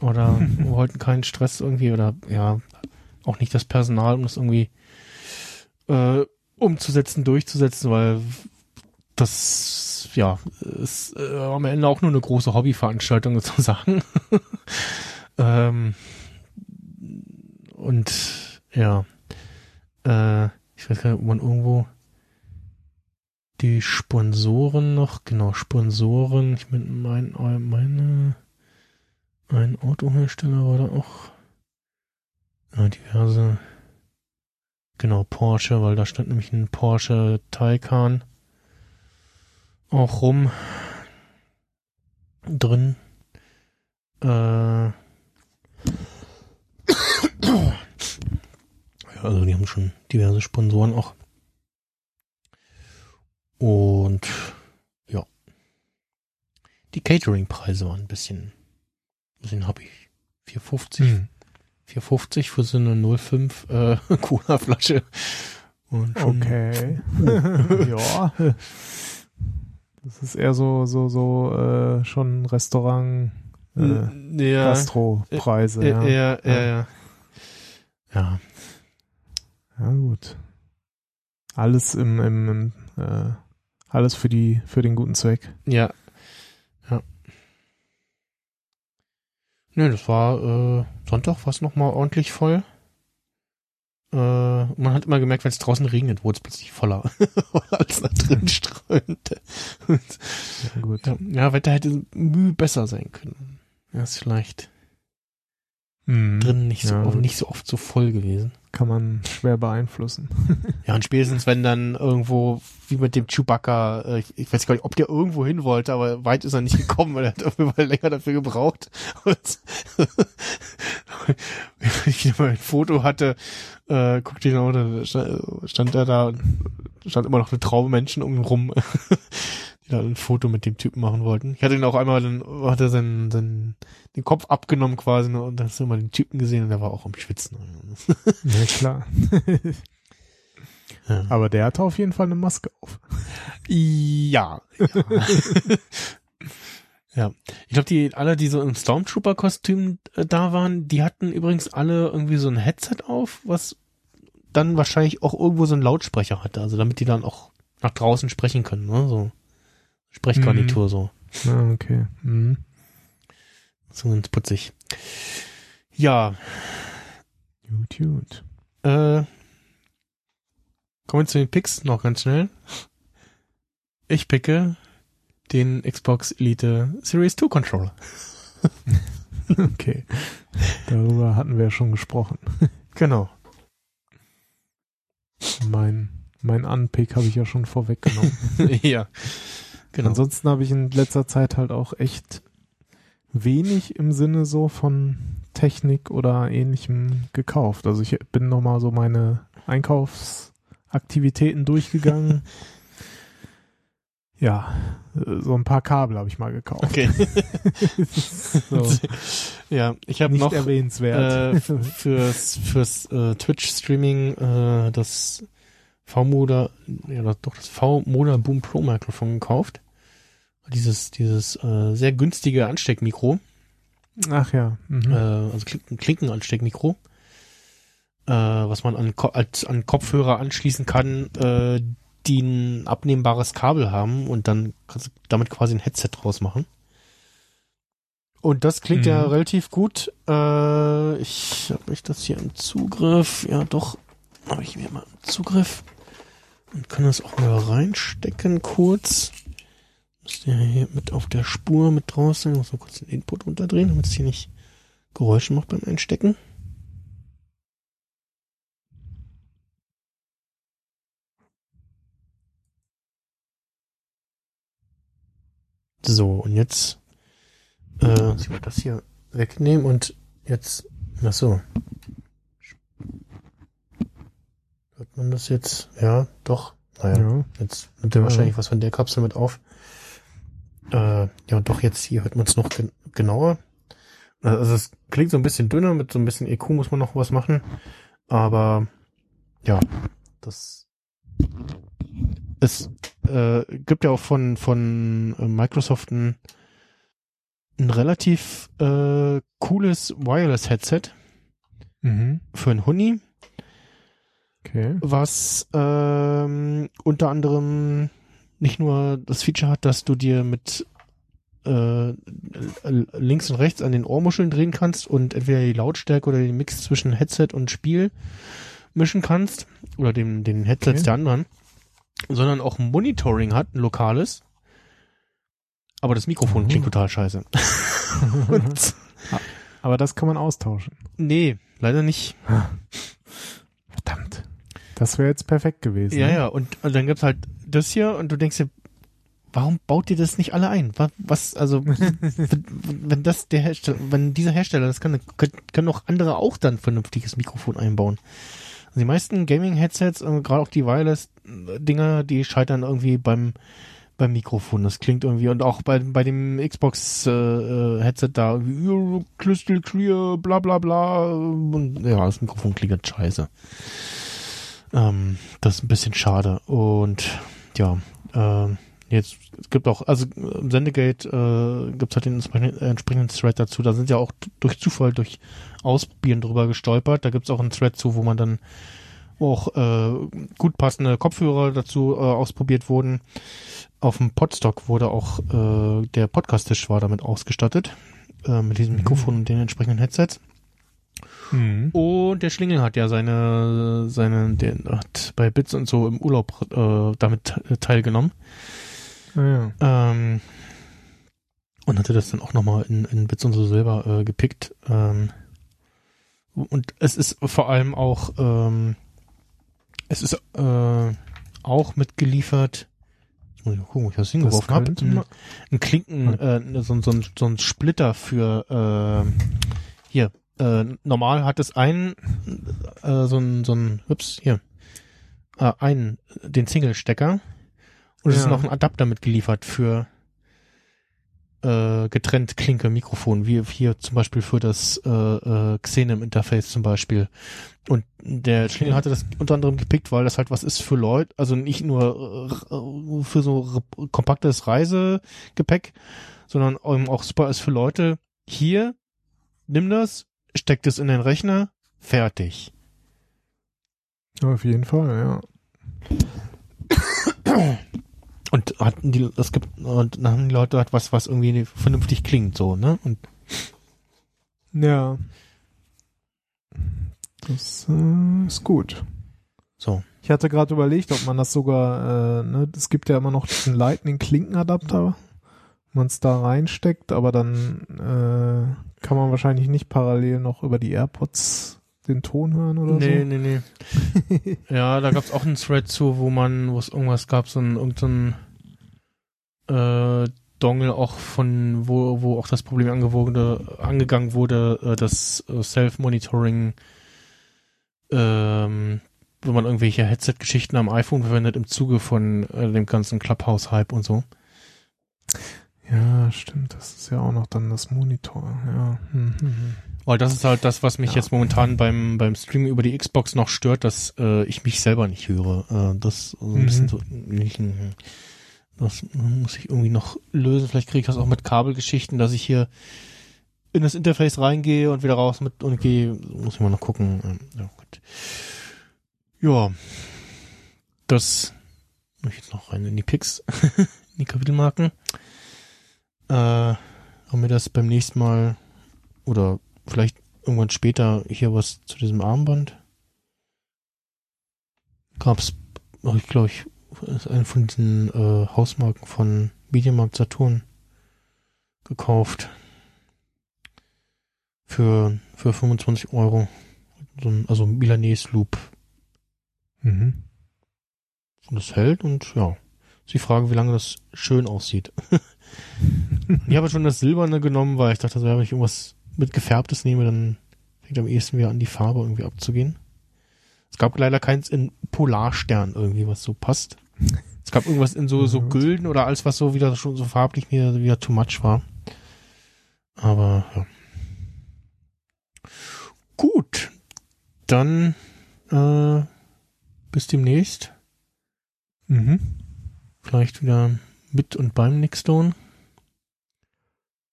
Oder [LAUGHS] wir wollten keinen Stress irgendwie oder ja, auch nicht das Personal, um das irgendwie äh, umzusetzen, durchzusetzen, weil das ja ist äh, am Ende auch nur eine große Hobbyveranstaltung sozusagen. [LAUGHS] ähm, und ja, äh, ich weiß gar nicht, ob man irgendwo die Sponsoren noch, genau, Sponsoren, ich meine, mein, meine, ein Autohersteller war da auch, ja, diverse, genau, Porsche, weil da stand nämlich ein Porsche Taycan auch rum drin. Äh, also die haben schon diverse Sponsoren auch. Und ja. Die Catering-Preise waren ein bisschen, ein bisschen hab ich. 4,50. Hm. 4,50 für so eine 05 äh, [LAUGHS] Cola-Flasche. Und Okay. [LAUGHS] ja. [LAUGHS] Das ist eher so, so, so, äh, schon Restaurant, äh, ja, Gastropreise, ja. äh, ja, ja, ja. Ja, Ja, gut. Alles im, im, im äh, alles für die, für den guten Zweck. ja. Ja. Nö, das war äh, Sonntag, war es nochmal ordentlich voll. Äh, man hat immer gemerkt, wenn es draußen regnet, wurde es plötzlich voller, [LAUGHS] als da drin strömte. Ja, gut. ja, ja, Wetter hätte mühe besser sein können. Ja, ist vielleicht Mhm. drin nicht so, Ja, nicht so oft so voll gewesen. Kann man schwer beeinflussen. Ja, und spätestens wenn dann irgendwo, wie mit dem Chewbacca, äh, ich, ich weiß gar nicht, ob der irgendwo hin wollte, aber weit ist er nicht gekommen, weil er hat auf jeden Fall länger dafür gebraucht. [LAUGHS] Und wenn ich mal ein Foto hatte, äh, guckte ich noch, da stand, stand er da und stand immer noch eine Traube Menschen um ihn rum, die da ein Foto mit dem Typen machen wollten. Ich hatte ihn auch einmal, dann hat er seinen, seinen den Kopf abgenommen quasi und dann hast du mal den Typen gesehen und der war auch am Schwitzen. [LAUGHS] ja, klar. Ja. Aber der hatte auf jeden Fall eine Maske auf. Ja. Ja. [LAUGHS] ja. Ich glaube, die alle, die so im Stormtrooper-Kostüm äh, da waren, die hatten übrigens alle irgendwie so ein Headset auf, was dann wahrscheinlich auch irgendwo so einen Lautsprecher hatte, also damit die dann auch nach draußen sprechen können, ne? So Sprechgarnitur so. Ah, okay. Mhm. So ganz putzig. Ja, Gut, gut. äh, kommen wir zu den Picks noch ganz schnell. Ich picke den Xbox Elite Series 2 Controller. [LAUGHS] Okay. Darüber hatten wir ja schon gesprochen. Genau. Mein, mein Unpick habe ich ja schon vorweggenommen. [LAUGHS] ja. Genau. Ansonsten habe ich in letzter Zeit halt auch echt wenig im Sinne so von Technik oder ähnlichem gekauft. Also ich bin nochmal so meine Einkaufsaktivitäten durchgegangen. [LAUGHS] ja, so ein paar Kabel habe ich mal gekauft. Okay. [LAUGHS] so, ja, ich habe noch erwähnenswert. äh, fürs fürs äh, Twitch Streaming äh, das V-Moda ja doch das V-Moda Boom Pro Mikrofon gekauft. Dieses dieses äh, sehr günstige Ansteckmikro, Ach ja. Mhm. äh, also Klinken, Klinkenansteckmikro, äh, was man an, Ko- als, an Kopfhörer anschließen kann, äh, die ein abnehmbares Kabel haben und dann kannst du damit quasi ein Headset draus machen. Und das klingt ja Mhm. relativ gut. Äh, ich habe ich das hier im Zugriff. Ja, doch. Habe ich mir mal im Zugriff. Und kann das auch mal reinstecken kurz. Müsste ja hier mit auf der Spur mit draußen. Ich muss mal kurz den Input runterdrehen, damit es hier nicht Geräusche macht beim Einstecken. So, und jetzt äh, ich das hier wegnehmen und jetzt, ach so. Hört man das jetzt? Ja, doch. Naja, ja. jetzt nimmt er wahrscheinlich was von der Kapsel mit auf. Äh, ja, doch jetzt hier hört man es noch gen genauer. Also es klingt so ein bisschen dünner, mit so ein bisschen EQ muss man noch was machen. Aber ja, das es äh, gibt ja auch von von äh, Microsoft ein, ein relativ äh, cooles Wireless Headset Mhm. für ein Huni, Okay. was ähm, unter anderem nicht nur das Feature hat, dass du dir mit äh, links und rechts an den Ohrmuscheln drehen kannst und entweder die Lautstärke oder den Mix zwischen Headset und Spiel mischen kannst oder dem, den Headsets Okay. der anderen, sondern auch ein Monitoring hat, ein lokales. Aber das Mikrofon Mhm. klingt total scheiße. [LAUGHS] und, Aber das kann man austauschen. nee, leider nicht. Verdammt. Das wäre jetzt perfekt gewesen. Ja, ne? ja, und, und dann gibt's halt das hier und du denkst dir, warum baut ihr das nicht alle ein? Was, also, [LAUGHS] wenn, das der Hersteller, wenn dieser Hersteller das kann, können, auch andere auch dann vernünftiges Mikrofon einbauen. Also die meisten Gaming-Headsets, gerade auch die Wireless-Dinger, die scheitern irgendwie beim beim Mikrofon. Das klingt irgendwie und auch bei bei dem Xbox äh, äh, Headset da irgendwie "Ja, Crystal Clear, bla bla bla und ja, das Mikrofon klingt halt scheiße. Ähm, das ist ein bisschen schade. Und ja, ähm, jetzt es gibt auch, also im Sendegate äh, gibt es halt den entsprechenden, äh, entsprechenden Thread dazu. Da sind ja auch durch Zufall, durch Ausprobieren drüber gestolpert. Da gibt es auch einen Thread zu, wo man dann auch äh, gut passende Kopfhörer dazu äh, ausprobiert wurden. Auf dem Podstock wurde auch äh, der Podcast-Tisch war damit ausgestattet. Äh, mit diesem Mikrofon und den entsprechenden Headsets. Mhm. Und der Schlingel hat ja seine, seine, der hat bei Bits und so im Urlaub äh, damit teilgenommen. Ah, ja. Ähm, und hatte das dann auch nochmal in, in Bits und so selber äh, gepickt. Ähm, und es ist vor allem auch, ähm, es ist äh, auch mitgeliefert. Jetzt muss ich mal gucken, wo ich das hingeworfen habe. Ein, ein Klinken, äh, so, ein- so, ein- so ein Splitter für äh, hier. Äh, normal hat es einen, äh, so ein, so ein, ups, hier, äh, einen, den Single-Stecker. Und es ist noch ein Adapter mitgeliefert für äh, getrennt Klinke Mikrofon, wie hier zum Beispiel für das äh, äh, Xenem Interface zum Beispiel. Und der Schlingel hatte das unter anderem gepickt, weil das halt was ist für Leute, also nicht nur äh, für so kompaktes Reisegepäck, sondern eben auch super ist für Leute. Hier, nimm das, steck es in den Rechner, fertig. Auf jeden Fall, ja. Und hatten die, es gibt, und dann haben die Leute halt was, was irgendwie vernünftig klingt, so, ne? Und Ja. Das äh, ist gut. so. Ich hatte gerade überlegt, ob man das sogar, äh, ne, es gibt ja immer noch diesen Lightning-Klinkenadapter, man es da reinsteckt, aber dann äh, kann man wahrscheinlich nicht parallel noch über die AirPods den Ton hören oder Nee, so. nee, nee. [LAUGHS] ja, da gab's auch einen Thread zu, wo man, wo es irgendwas gab, so ein, irgendein äh, Dongle auch von, wo, wo auch das Problem angewogen, angegangen wurde, äh, das äh, Self-Monitoring, ähm, wenn man irgendwelche Headset-Geschichten am iPhone verwendet im Zuge von äh, dem ganzen Clubhouse-Hype und so. Ja, stimmt, das ist ja auch noch dann das Monitor, ja. Hm, hm, hm. Weil das ist halt das, was mich Ja. jetzt momentan beim, beim Streaming über die Xbox noch stört, dass äh, ich mich selber nicht höre. Äh, das so ein Mhm. bisschen so, nicht, das muss ich irgendwie noch lösen. Vielleicht kriege ich das auch mit Kabelgeschichten, dass ich hier in das Interface reingehe und wieder raus mit und gehe. Muss ich mal noch gucken. Ähm, Ja, gut. ja das muss ich jetzt noch rein in die Picks, [LAUGHS] in die Kapitelmarken. Äh, haben wir das beim nächsten Mal oder vielleicht irgendwann später hier was zu diesem Armband. Gab's, ich glaube, ich, ist eine von diesen äh, Hausmarken von Mediamarkt Saturn gekauft. Für, für 25 Euro. So ein, also Milanese Loop. Mhm. Und das hält und ja. Ist die Frage, wie lange das schön aussieht. [LAUGHS] ich habe schon das Silberne genommen, weil ich dachte, so, ja, wenn ich irgendwas mit gefärbtes nehme, dann fängt am ehesten wieder an, die Farbe irgendwie abzugehen. Es gab leider keins in Polarstern irgendwie, was so passt. Es gab irgendwas in so, so Ja. Gülden oder alles, was so wieder schon so farblich mir wieder too much war. Aber ja. Gut. Dann äh, bis demnächst. Mhm. Vielleicht wieder mit und beim Nickstone.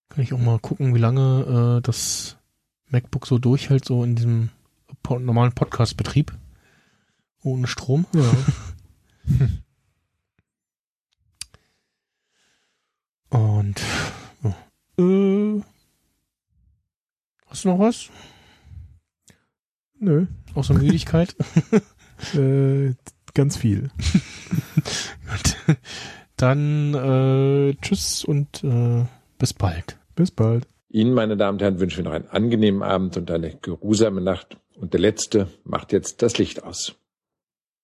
Kann ich auch mal gucken, wie lange äh, das MacBook so durchhält, so in diesem normalen Podcast-Betrieb. Ohne Strom. Ja. [LAUGHS] Und äh, hast du noch was? Nö. Außer Müdigkeit? [LAUGHS] Äh, ganz viel. [LAUGHS] Gut. Dann äh, tschüss und äh, bis bald. Bis bald. Ihnen, meine Damen und Herren, wünschen wir noch einen angenehmen Abend und eine geruhsame Nacht. Und der Letzte macht jetzt das Licht aus.